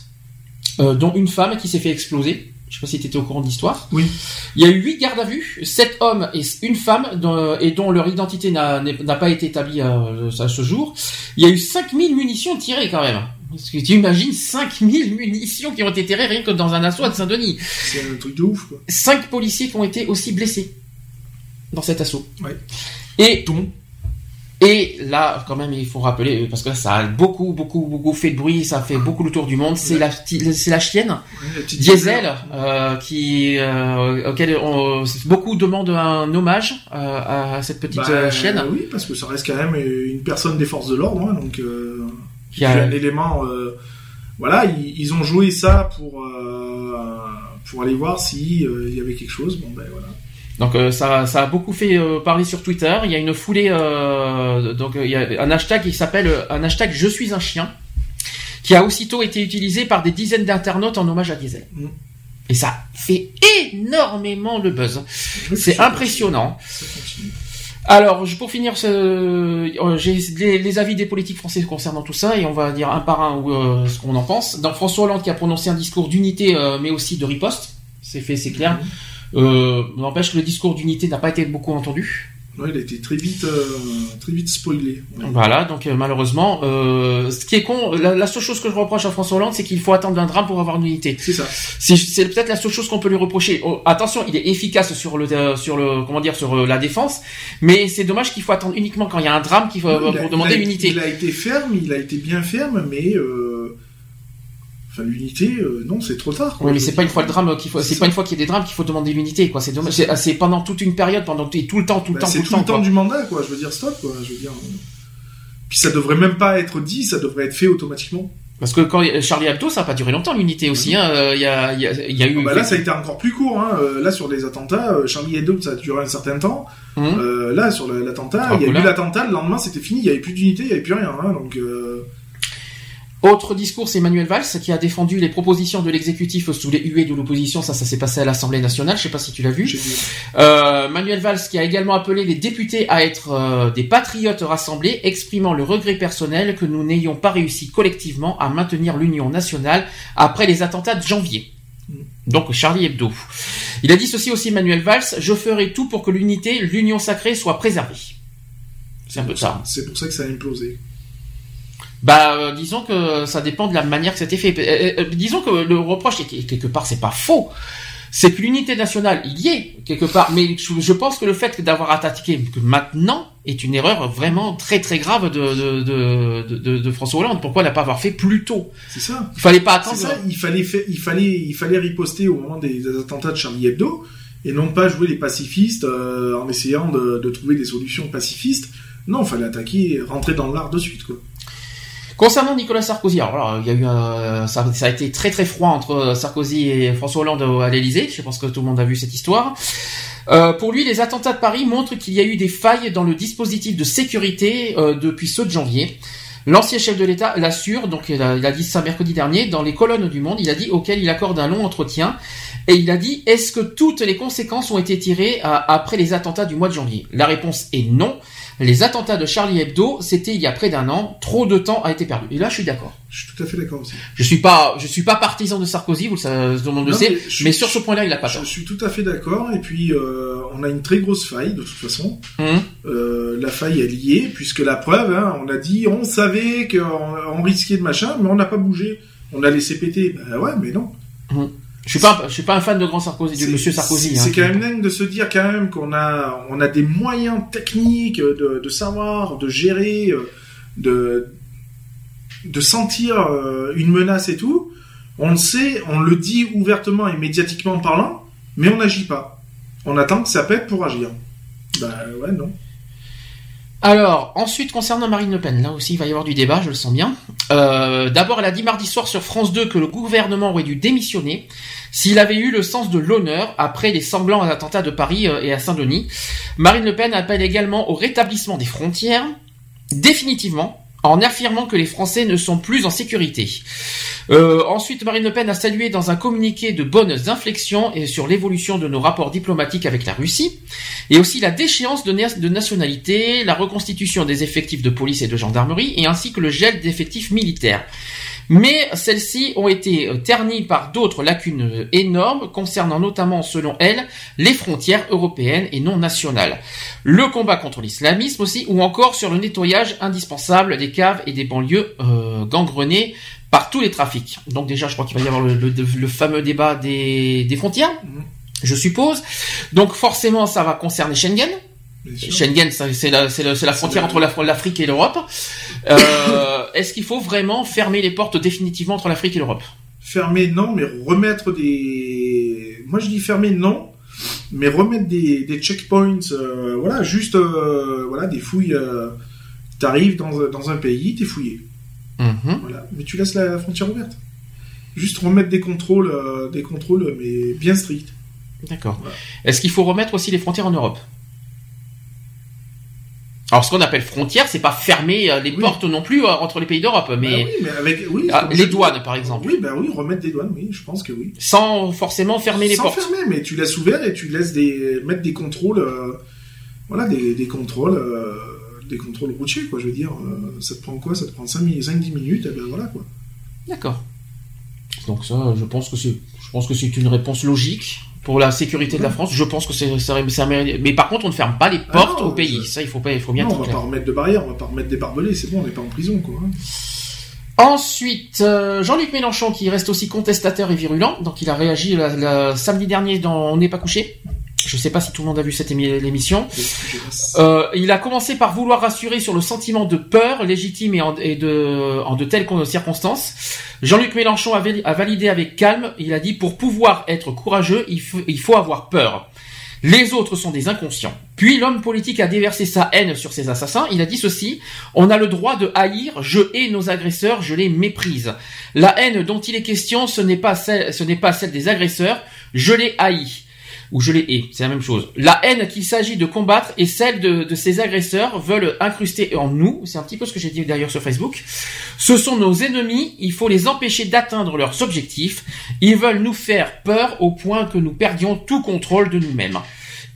dont une femme qui s'est fait exploser. Je sais pas si tu étais au courant de l'histoire. Oui. Il y a eu huit gardes à vue, sept hommes et une femme, dont, et dont leur identité n'a pas été établie à, à, ce jour. Il y a eu 5000 munitions tirées quand même. Parce que tu imagines 5000 munitions qui ont été tirées rien que dans un assaut de Saint-Denis. C'est un truc de ouf, quoi. Cinq policiers qui ont été aussi blessés dans cet assaut. Ouais. Et dont et là, quand même, il faut rappeler, parce que ça a beaucoup, beaucoup, beaucoup fait de bruit, ça a fait beaucoup le tour du monde. C'est la, c'est la chienne, Diesel, euh, qui, euh, auquel on, beaucoup demandent un hommage euh, à cette petite bah, chienne. Oui, parce que ça reste quand même une personne des forces de l'ordre, hein, donc euh, qui a un élément. Euh, voilà, ils, ils, ont joué ça pour pour aller voir si il y avait quelque chose. Bon ben voilà. Donc euh, ça, ça a beaucoup fait euh, parler sur Twitter. Il y a une foulée, euh, donc il y a un hashtag qui s'appelle un hashtag Je suis un chien, qui a aussitôt été utilisé par des dizaines d'internautes en hommage à Diesel. Mm. Et ça fait énormément le buzz. C'est impressionnant. Alors, pour finir, j'ai les, avis des politiques français concernant tout ça, et on va dire un par un ce qu'on en pense. Dans François Hollande qui a prononcé un discours d'unité, mais aussi de riposte, c'est fait, c'est clair. Mm. Euh, N'empêche que le discours d'unité n'a pas été beaucoup entendu. Ouais, il a été très vite, euh, très vite spoilé. Voilà, donc euh, malheureusement, euh, ce qui est con, la, seule chose que je reproche à François Hollande, c'est qu'il faut attendre un drame pour avoir une unité. C'est ça. C'est peut-être la seule chose qu'on peut lui reprocher. Oh, attention, il est efficace sur le, euh, sur le, comment dire, sur la défense, mais c'est dommage qu'il faut attendre uniquement quand il y a un drame qu'il faut pour demander unité. Il a été ferme, il a été bien ferme, mais Enfin, l'unité, euh, non, c'est trop tard. Quoi. Oui, mais c'est pas une fois le drame qu'il faut, c'est pas une fois qu'il y a des drames qu'il faut demander l'unité, quoi. C'est dommage. C'est pendant toute une période, pendant tout, tout le temps, tout le bah, temps, tout, tout le temps, du mandat, quoi. Je veux dire, stop, quoi. Je veux dire. Puis ça devrait même pas être dit, ça devrait être fait automatiquement. Parce que quand Charlie Hebdo, ça n'a pas duré longtemps l'unité aussi. Hein. Euh, il y, a, y, a, y a eu. Ah bah là, ça a été encore plus court. Hein. Euh, là, sur les attentats, Charlie Hebdo, ça a duré un certain temps. Hum. là, sur l'attentat, il y a eu l'attentat. Le lendemain, c'était fini. Il y avait plus d'unité, il y avait plus rien. Hein. Donc. Autre discours, c'est Manuel Valls qui a défendu les propositions de l'exécutif sous les huées de l'opposition. Ça, ça s'est passé à l'Assemblée nationale. Je sais pas si tu l'as vu. Euh, Manuel Valls qui a également appelé les députés à être euh, des patriotes rassemblés, exprimant le regret personnel que nous n'ayons pas réussi collectivement à maintenir l'union nationale après les attentats de janvier. Donc Charlie Hebdo. Il a dit ceci aussi Manuel Valls, je ferai tout pour que l'unité, l'union sacrée soit préservée. C'est un peu ça. C'est pour ça que ça a implosé. Bah, euh, disons que ça dépend de la manière que c'était fait. Euh, euh, disons que le reproche, quelque part, c'est pas faux. C'est que l'unité nationale, il y est, quelque part. Mais je, pense que le fait d'avoir attaqué maintenant est une erreur vraiment très très grave de, de, de, de, François Hollande. Pourquoi ne pas avoir fait plus tôt? C'est ça. Il fallait pas attendre. Ça. Il fallait, il fallait, il fallait riposter au moment des, attentats de Charlie Hebdo et non pas jouer les pacifistes en essayant de, de trouver des solutions pacifistes. Non, il fallait attaquer, rentrer dans l'art de suite, quoi. Concernant Nicolas Sarkozy, alors il y a eu un, ça, a été très très froid entre Sarkozy et François Hollande à l'Elysée. Je pense que tout le monde a vu cette histoire. Euh, pour lui, les attentats de Paris montrent qu'il y a eu des failles dans le dispositif de sécurité euh, depuis ceux de janvier. L'ancien chef de l'État l'assure, donc il a, dit ça mercredi dernier, dans les colonnes du Monde, il a dit auquel il accorde un long entretien, et il a dit est-ce que toutes les conséquences ont été tirées après les attentats du mois de janvier? La réponse est non. Les attentats de Charlie Hebdo, c'était il y a près d'un an. Trop de temps a été perdu. Et là, je suis d'accord. Je suis tout à fait d'accord aussi. Je suis pas, je suis pas partisan de Sarkozy, vous le, monde le sait, mais, sur ce point-là, il a pas tort. Je suis tout à fait d'accord. Et puis, euh, on a une très grosse faille de toute façon. Hum. Euh, la faille est liée, puisque la preuve, hein, on a dit, on savait qu'on risquait de machin, mais on n'a pas bougé. On a laissé péter. Ben ouais, mais non. Hum. Je suis pas, je suis pas un fan de grand Sarkozy, de Monsieur Sarkozy. C'est hein, quand même dingue de se dire quand même qu'on a, on a des moyens techniques de, de savoir, de gérer, euh, de, de sentir euh, une menace et tout. On le sait, on le dit ouvertement et médiatiquement parlant, mais on n'agit pas. On attend que ça pète pour agir. Bah ouais, non. Alors, ensuite, concernant Marine Le Pen, là aussi, il va y avoir du débat, je le sens bien. Euh, d'abord, elle a dit mardi soir sur France 2 que le gouvernement aurait dû démissionner s'il avait eu le sens de l'honneur après les semblants attentats de Paris euh, et à Saint-Denis. Marine Le Pen appelle également au rétablissement des frontières, définitivement, en affirmant que les Français ne sont plus en sécurité. Euh, ensuite, Marine Le Pen a salué dans un communiqué de bonnes inflexions et sur l'évolution de nos rapports diplomatiques avec la Russie, et aussi la déchéance de, de nationalité, la reconstitution des effectifs de police et de gendarmerie, et ainsi que le gel d'effectifs militaires mais celles-ci ont été euh, ternies par d'autres lacunes euh, énormes concernant notamment, selon elle, les frontières européennes et non nationales, le combat contre l'islamisme aussi, ou encore sur le nettoyage indispensable des caves et des banlieues euh, gangrenées par tous les trafics. Donc déjà, je crois qu'il va y avoir le, fameux débat des, des frontières, mm-hmm. je suppose. Donc forcément, ça va concerner Schengen. Schengen, c'est la, la, frontière entre l'Afrique et l'Europe. Euh, Est-ce qu'il faut vraiment fermer les portes définitivement entre l'Afrique et l'Europe? Fermer, non, mais remettre des... Moi, je dis fermer, non, mais remettre des, des checkpoints, euh, voilà, juste, euh, voilà, des fouilles. T'arrives dans, dans un pays, t'es fouillé. Mhm. Voilà, mais tu laisses la frontière ouverte. Juste remettre des contrôles, des contrôles, mais bien stricts. D'accord. Est-ce qu'il faut remettre aussi les frontières en Europe? Alors, ce qu'on appelle frontière, c'est pas fermer euh, les portes non plus euh, entre les pays d'Europe, bah mais, oui, mais avec oui, ah, les douanes, par exemple. Oui, ben oui, remettre des douanes, oui, je pense que oui. Sans forcément fermer les portes. Sans fermer, mais tu laisses ouvert et tu laisses des mettre des contrôles, euh, voilà, des, des contrôles, des contrôles routiers, quoi. Je veux dire, ça te prend quoi Ça te prend 5-10 minutes, et ben voilà, quoi. D'accord. Donc ça, je pense que c'est, je pense que c'est une réponse logique pour la sécurité de la France. Je pense que c'est ça, mais par contre on ne ferme pas les ah portes au pays. Ça il faut pas il faut bien. Non, on va pas remettre de barrières, on va pas remettre des barbelés. C'est bon, on n'est pas en prison quoi. Hein. Ensuite, euh, Jean-Luc Mélenchon qui reste aussi contestateur et virulent, donc il a réagi le samedi dernier dans On n'est pas couché. Je ne sais pas si tout le monde a vu cette émission. Euh, il a commencé par vouloir rassurer sur le sentiment de peur légitime et, en, de, en de telles circonstances. Jean-Luc Mélenchon a, validé avec calme. Il a dit pour pouvoir être courageux, il faut, il faut avoir peur. Les autres sont des inconscients. Puis l'homme politique a déversé sa haine sur ses assassins. Il a dit ceci on a le droit de haïr. Je hais nos agresseurs. Je les méprise. La haine dont il est question, ce n'est pas celle, ce n'est pas celle des agresseurs. Je les haïs ou je les hais, c'est la même chose. La haine qu'il s'agit de combattre est celle de, ces agresseurs veulent incruster en nous, c'est un petit peu ce que j'ai dit d'ailleurs sur Facebook. Ce sont nos ennemis, il faut les empêcher d'atteindre leurs objectifs. Ils veulent nous faire peur au point que nous perdions tout contrôle de nous-mêmes.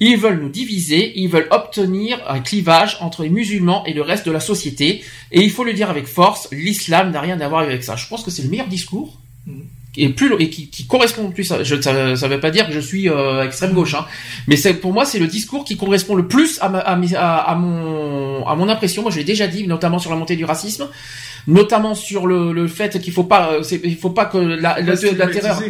Ils veulent nous diviser, ils veulent obtenir un clivage entre les musulmans et le reste de la société. Et il faut le dire avec force, l'islam n'a rien à voir avec ça. Je pense que c'est le meilleur discours mm et plus et qui, qui correspond plus à, je, ça, ça veut pas dire que je suis euh, extrême gauche hein, mais c'est pour moi c'est le discours qui correspond le plus à, ma, à, à, mon à mon impression. Moi je l'ai déjà dit notamment sur la montée du racisme notamment sur le, le fait qu'il faut pas euh, il faut pas que la, la, la terreur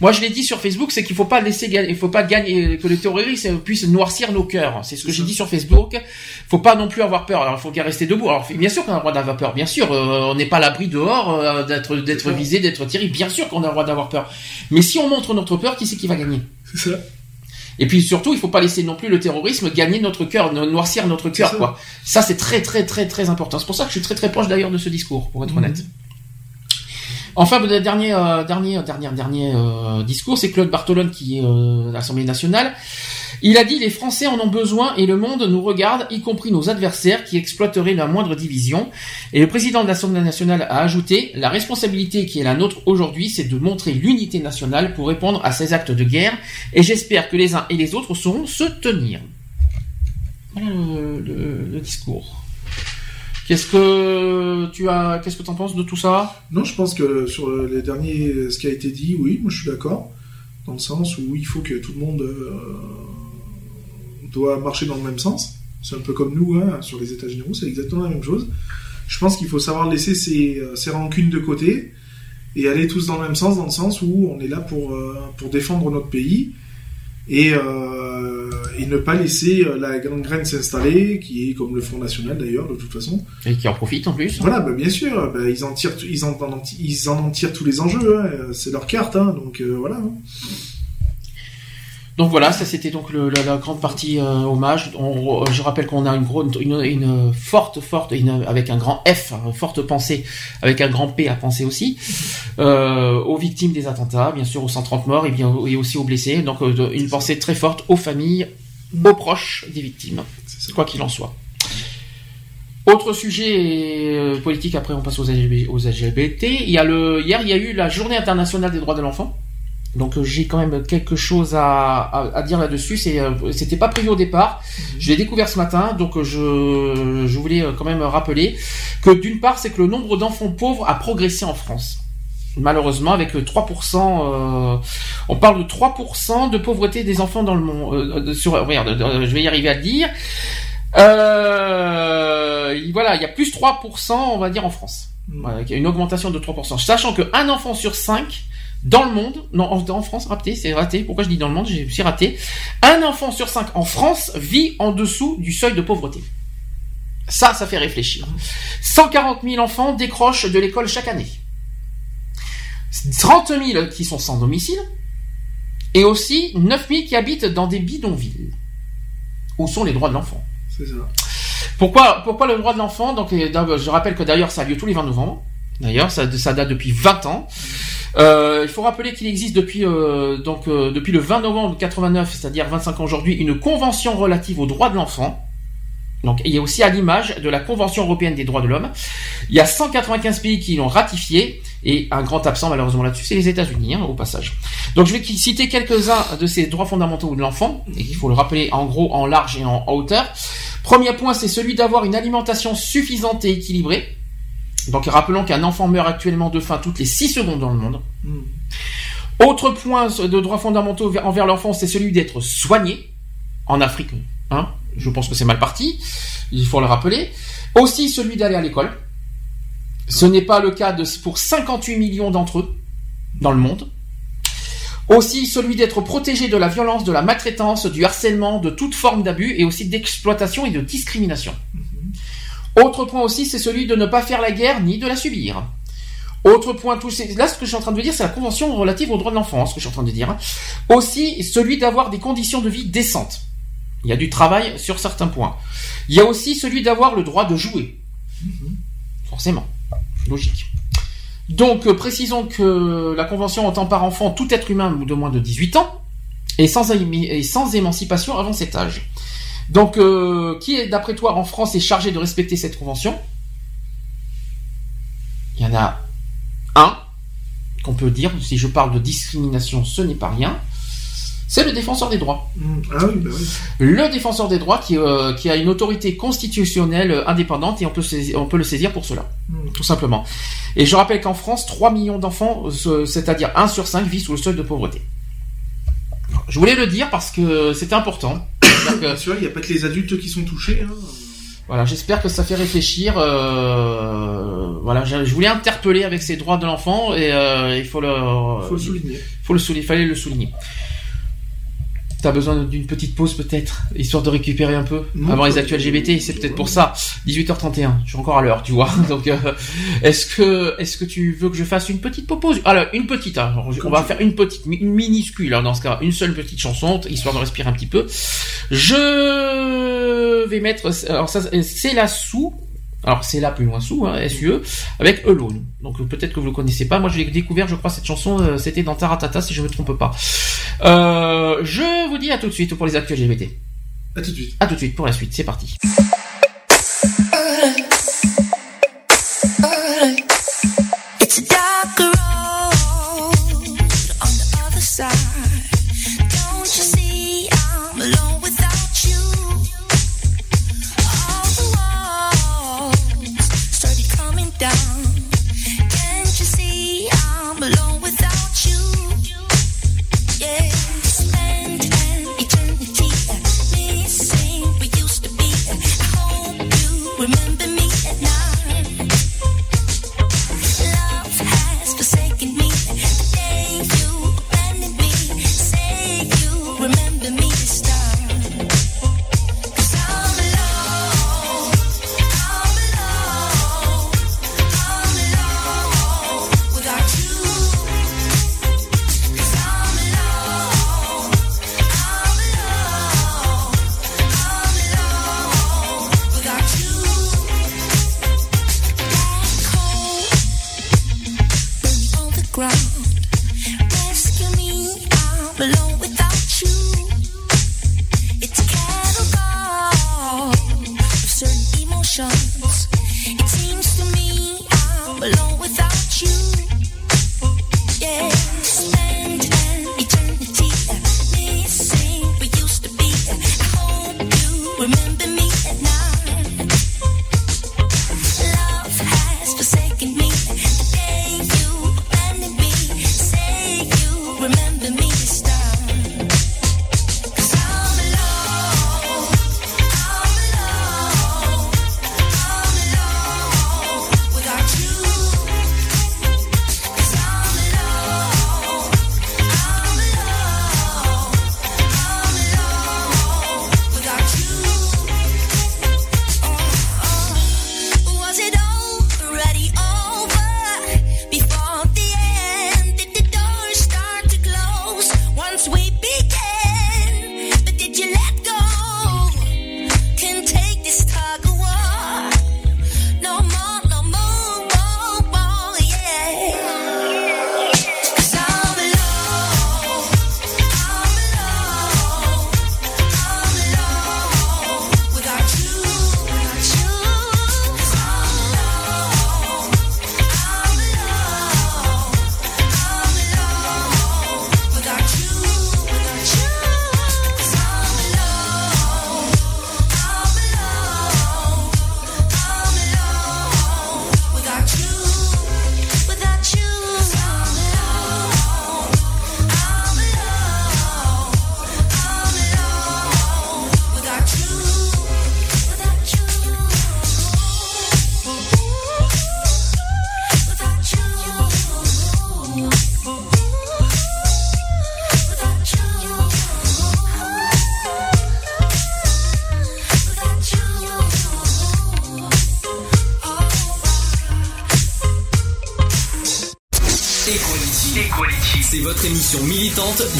moi, je l'ai dit sur Facebook, c'est qu'il faut pas laisser il faut pas gagner, que les terroristes puissent noircir nos cœurs. C'est ce que j'ai dit sur Facebook. Faut pas non plus avoir peur. Alors, il faut bien rester debout. Alors, bien sûr qu'on a le droit d'avoir peur. Bien sûr, euh, on n'est pas à l'abri dehors euh, d'être d'être visé, d'être tiré. Bien sûr qu'on a le droit d'avoir peur. Mais si on montre notre peur, qui c'est qui va gagner? C'est ça. Et puis surtout, il faut pas laisser non plus le terrorisme gagner notre cœur, noircir notre cœur, quoi. Ça, c'est très, très, très, très important. C'est pour ça que je suis très, très proche d'ailleurs de ce discours, pour être mhm. honnête. Enfin, le dernier, euh, dernier, dernier, dernier euh, discours, c'est Claude Bartolone qui est euh, à l'Assemblée nationale. Il a dit les Français en ont besoin et le monde nous regarde, y compris nos adversaires qui exploiteraient la moindre division. Et le président de l'Assemblée nationale a ajouté la responsabilité qui est la nôtre aujourd'hui, c'est de montrer l'unité nationale pour répondre à ces actes de guerre. Et j'espère que les uns et les autres sauront se tenir. Voilà le, discours. Qu'est-ce que tu as, qu'est-ce que tu en penses de tout ça? Non, je pense que sur les derniers, ce qui a été dit, oui, moi je suis d'accord, dans le sens où il faut que tout le monde euh, doit marcher dans le même sens. C'est un peu comme nous, hein, sur les états généraux, c'est exactement la même chose. Je pense qu'il faut savoir laisser ses, euh, ses, rancunes de côté et aller tous dans le même sens, dans le sens où on est là pour, euh, pour défendre notre pays et, euh, et ne pas laisser la grande graine s'installer, qui est comme le Front National d'ailleurs, de toute façon. Et qui en profite en plus. Voilà, bah, bien sûr, bah, ils, en tirent, ils, en, ils en tirent tous les enjeux, hein, c'est leur carte, hein, donc euh, voilà. Hein. Donc voilà, ça c'était donc le, la, grande partie euh, hommage. On, je rappelle qu'on a une, une, une, forte, forte, avec un grand F, une forte pensée, avec un grand P à penser aussi, euh, aux victimes des attentats, bien sûr aux 130 morts et, bien, et aussi aux blessés. Donc euh, une pensée très forte aux familles, aux proches des victimes, quoi qu'il en soit. Autre sujet politique, après on passe aux, aux LGBT. Il y a le, hier il y a eu la Journée internationale des droits de l'enfant. Donc euh, j'ai quand même quelque chose à, à, dire là-dessus. C'est, euh, c'était pas prévu au départ. Mhm. Je l'ai découvert ce matin, donc euh, je, je voulais quand même rappeler que d'une part, c'est que le nombre d'enfants pauvres a progressé en France. Malheureusement, avec 3%, on parle de 3% de pauvreté des enfants dans le monde. sur, regarde, je vais y arriver à le dire. voilà, il y a plus 3%, on va dire, en France. Mhm. il y a une augmentation de 3%. Sachant qu'un enfant sur 5 dans le monde, non, en, France, raté, c'est raté. Pourquoi je dis dans le monde? J'ai raté. Un enfant sur cinq en France vit en dessous du seuil de pauvreté. Ça, ça fait réfléchir. 140 000 enfants décrochent de l'école chaque année. 30 000 qui sont sans domicile. Et aussi 9 000 qui habitent dans des bidonvilles. Où sont les droits de l'enfant C'est ça. Pourquoi, pourquoi le droit de l'enfant? Donc, je rappelle que d'ailleurs, ça a lieu tous les 20 novembre. D'ailleurs, ça, ça date depuis 20 ans. Euh, il faut rappeler qu'il existe depuis euh, donc euh, depuis le 20 novembre 89, c'est-à-dire 25 ans aujourd'hui, une convention relative aux droits de l'enfant. Donc il y a aussi à l'image de la Convention européenne des droits de l'homme. Il y a 195 pays qui l'ont ratifié et un grand absent malheureusement là-dessus, c'est les États-Unis hein, au passage. Donc je vais citer quelques-uns de ces droits fondamentaux de l'enfant et il faut le rappeler en gros, en large et en hauteur. Premier point, c'est celui d'avoir une alimentation suffisante et équilibrée. Donc rappelons qu'un enfant meurt actuellement de faim toutes les 6 secondes dans le monde. Hmm. Autre point de droits fondamentaux envers l'enfant, c'est celui d'être soigné. En Afrique, hein, je pense que c'est mal parti, il faut le rappeler. Aussi celui d'aller à l'école. Ce n'est pas le cas de, pour 58 millions d'entre eux dans le monde. Aussi celui d'être protégé de la violence, de la maltraitance, du harcèlement, de toute forme d'abus et aussi d'exploitation et de discrimination. Hmm. Autre point aussi, c'est celui de ne pas faire la guerre ni de la subir. Autre point, tout, là ce que je suis en train de dire, c'est la convention relative aux droits de l'enfant, ce que je suis en train de dire. Aussi, celui d'avoir des conditions de vie décentes. Il y a du travail sur certains points. Il y a aussi celui d'avoir le droit de jouer. Forcément. Logique. Donc, euh, précisons que la convention entend par enfant tout être humain de moins de 18 ans et sans, et sans émancipation avant cet âge. Donc, euh, qui est, d'après toi, en France, est chargé de respecter cette convention? Il y en a un qu'on peut dire, si je parle de discrimination, ce n'est pas rien. C'est le défenseur des droits. Mmh. Ah oui, bah oui. Le défenseur des droits qui, euh, qui, a une autorité constitutionnelle indépendante et on peut, on peut le saisir pour cela, mmh. tout simplement. Et je rappelle qu'en France, 3 millions d'enfants, c'est-à-dire 1 sur 5, vivent sous le seuil de pauvreté. Je voulais le dire parce que c'était important. il n'y a pas que les adultes qui sont touchés. Hein. Voilà, j'espère que ça fait réfléchir. Euh, voilà, je, voulais interpeller avec ces droits de l'enfant et euh, il faut le, faut le souligner. Faut le souligner, fallait le souligner. T'as besoin d'une petite pause peut-être, histoire de récupérer un peu avant les actuels LGBT. C'est peut-être pour ça. 18h31, je suis encore à l'heure, tu vois. Donc, euh, est-ce que est-ce que tu veux que je fasse une petite pause? Alors, une petite. Hein. on va faire une petite, une minuscule hein, dans ce cas, une seule petite chanson, histoire de respirer un petit peu. Je vais mettre. Alors ça, c'est la sous Alors c'est là plus loin sous, hein, SUE, avec Alone. Donc peut-être que vous le connaissez pas. Moi je l'ai découvert, je crois, cette chanson, euh, c'était dans Taratata si je me trompe pas. Euh, je vous dis à tout de suite pour les actus LGBT. À tout de suite. À tout de suite pour la suite, c'est parti.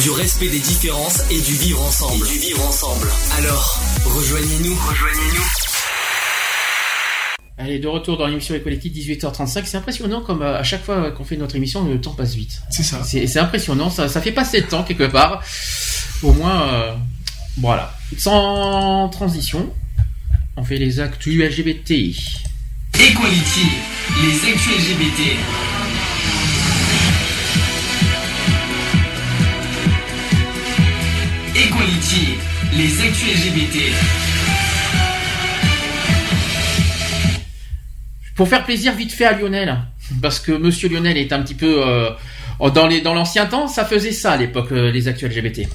Du respect des différences et du vivre ensemble. du vivre ensemble. Alors, rejoignez-nous. Rejoignez-nous. Allez, de retour dans l'émission Equality, 18h35. C'est impressionnant comme euh, à chaque fois qu'on fait notre émission, le temps passe vite. C'est ça. C'est impressionnant, ça, ça fait passer le temps quelque part. Au moins, euh, voilà. Sans transition, on fait les actus LGBT. Equality, les actus LGBT. Pour faire plaisir vite fait à Lionel, parce que Monsieur Lionel est un petit peu euh, dans les dans l'ancien temps, ça faisait ça à l'époque euh, les actus LGBT.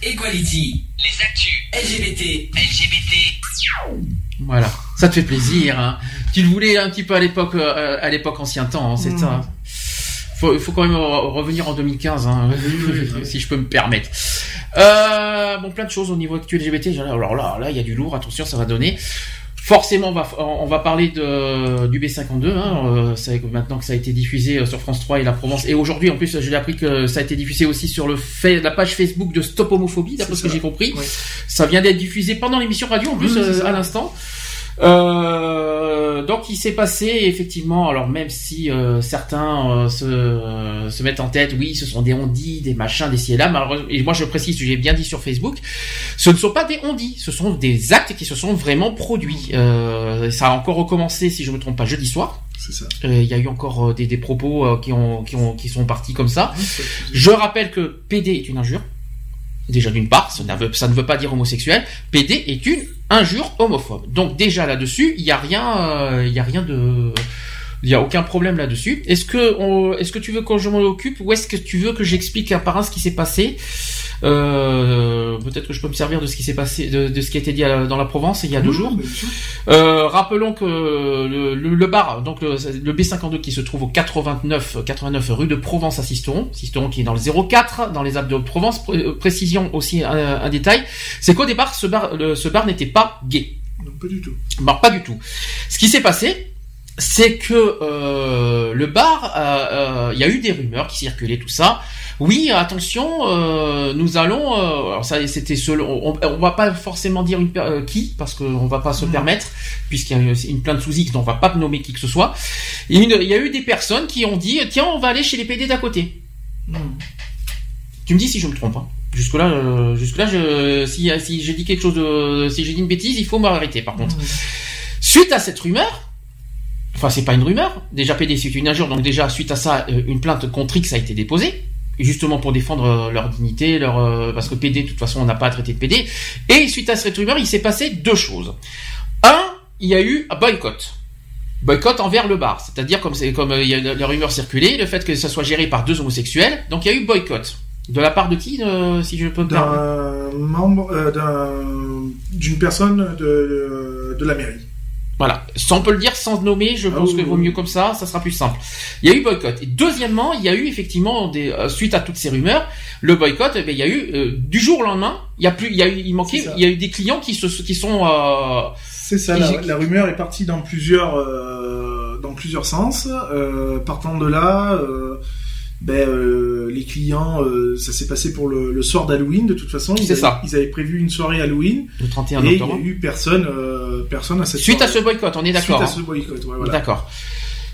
Equality, les actus LGBT, LGBT. Voilà, ça te fait plaisir. Hein. Tu le voulais un petit peu à l'époque euh, à l'époque ancien temps, hein, c'est ça il faut quand même revenir en 2015, hein, si je peux me permettre. Euh, bon, plein de choses au niveau actuel LGBT. Alors là, là, il y a du lourd. Attention, ça va donner. Forcément, on va, on va parler de, du B52. Hein, maintenant que ça a été diffusé sur France 3 et la Provence. Et aujourd'hui, en plus, j'ai appris que ça a été diffusé aussi sur le fait, la page Facebook de Stop Homophobie, d'après ce que j'ai compris. Ça vient d'être diffusé pendant l'émission radio, en plus, à l'instant. Euh, donc il s'est passé effectivement, alors même si euh, certains euh, se, se, mettent en tête, oui, ce sont des ondis, des machins, des ci et là, et moi je précise, j'ai bien dit sur Facebook, ce ne sont pas des ondis, ce sont des actes qui se sont vraiment produits. ça a encore recommencé, si je me trompe pas, jeudi soir. Il y a eu encore des, des propos qui, ont, qui, ont, qui sont partis comme ça. Je rappelle que PD est une injure. Déjà d'une part, ça ne, veut, ça ne veut pas dire homosexuel. PD est une injure homophobe. Donc déjà là-dessus, il n'y a rien, euh, il y a rien de, il n'y a aucun problème là-dessus. Est-ce que, est-ce que tu veux que je m'en occupe ou est-ce que tu veux que j'explique un par un ce qui s'est passé? Euh, peut-être que je peux me servir de ce qui s'est passé, de, ce qui a été dit dans la Provence il y a deux jours. Euh, rappelons que le, bar, donc le, B52 qui se trouve au 89, 89 rue de Provence à Sisteron, Sisteron qui est dans le 04, dans les Alpes de Provence. Euh, précision aussi un, détail, c'est qu'au départ ce bar, ce bar n'était pas gay. Non, pas du tout. Bah, pas du tout. Ce qui s'est passé, c'est que le bar, il y a eu des rumeurs qui circulaient, tout ça oui, attention, euh, nous allons. Euh, alors ça, c'était selon. On, va pas forcément dire une, euh, qui, parce qu'on va pas se mm. permettre, puisqu'il y a une, plainte sous X, donc on va pas nommer qui que ce soit. il y a eu des personnes qui ont dit, tiens, on va aller chez les PD d'à côté. Mm. Tu me dis si je me trompe. Hein. Jusque là, jusque là, je, si, si j'ai dit quelque chose de, si j'ai dit une bêtise, il faut m'arrêter. Par contre, mm. suite à cette rumeur. Enfin, c'est pas une rumeur. Déjà, PD, c'est une injure. Donc, déjà, suite à ça, une plainte contre X a été déposée justement pour défendre euh, leur dignité, leur euh, parce que PD de toute façon on n'a pas à traiter de PD. Et suite à cette rumeur, il s'est passé deux choses. Un, il y a eu un boycott. Boycott envers le bar, c'est-à-dire comme c'est comme euh, il y a la rumeur circulée, le fait que ça soit géré par deux homosexuels, donc il y a eu boycott. De la part de qui, si je peux me permettre? D'un membre, d'une personne de, de la mairie. Voilà. Sans on peut le dire sans nommer, je ah pense qu'il vaut mieux comme ça, ça sera plus simple. Il y a eu boycott. Et deuxièmement, il y a eu effectivement des euh, suite à toutes ces rumeurs, le boycott, eh il y a eu euh, du jour au lendemain, il y a plus, il y a eu, il manquait, il y a eu des clients qui se, qui sont. Euh, c'est ça. La, rumeur est partie dans plusieurs, dans plusieurs sens. partant de là ben, euh, les clients, euh, ça s'est passé pour le, le soir d'Halloween de toute façon. Ils, ça. ils avaient prévu une soirée Halloween. Le 31 et octobre. il n'y a eu personne, euh, personne à cette Suite à ce boycott, on est d'accord. Suite à hein. ce boycott, ouais, voilà. D'accord.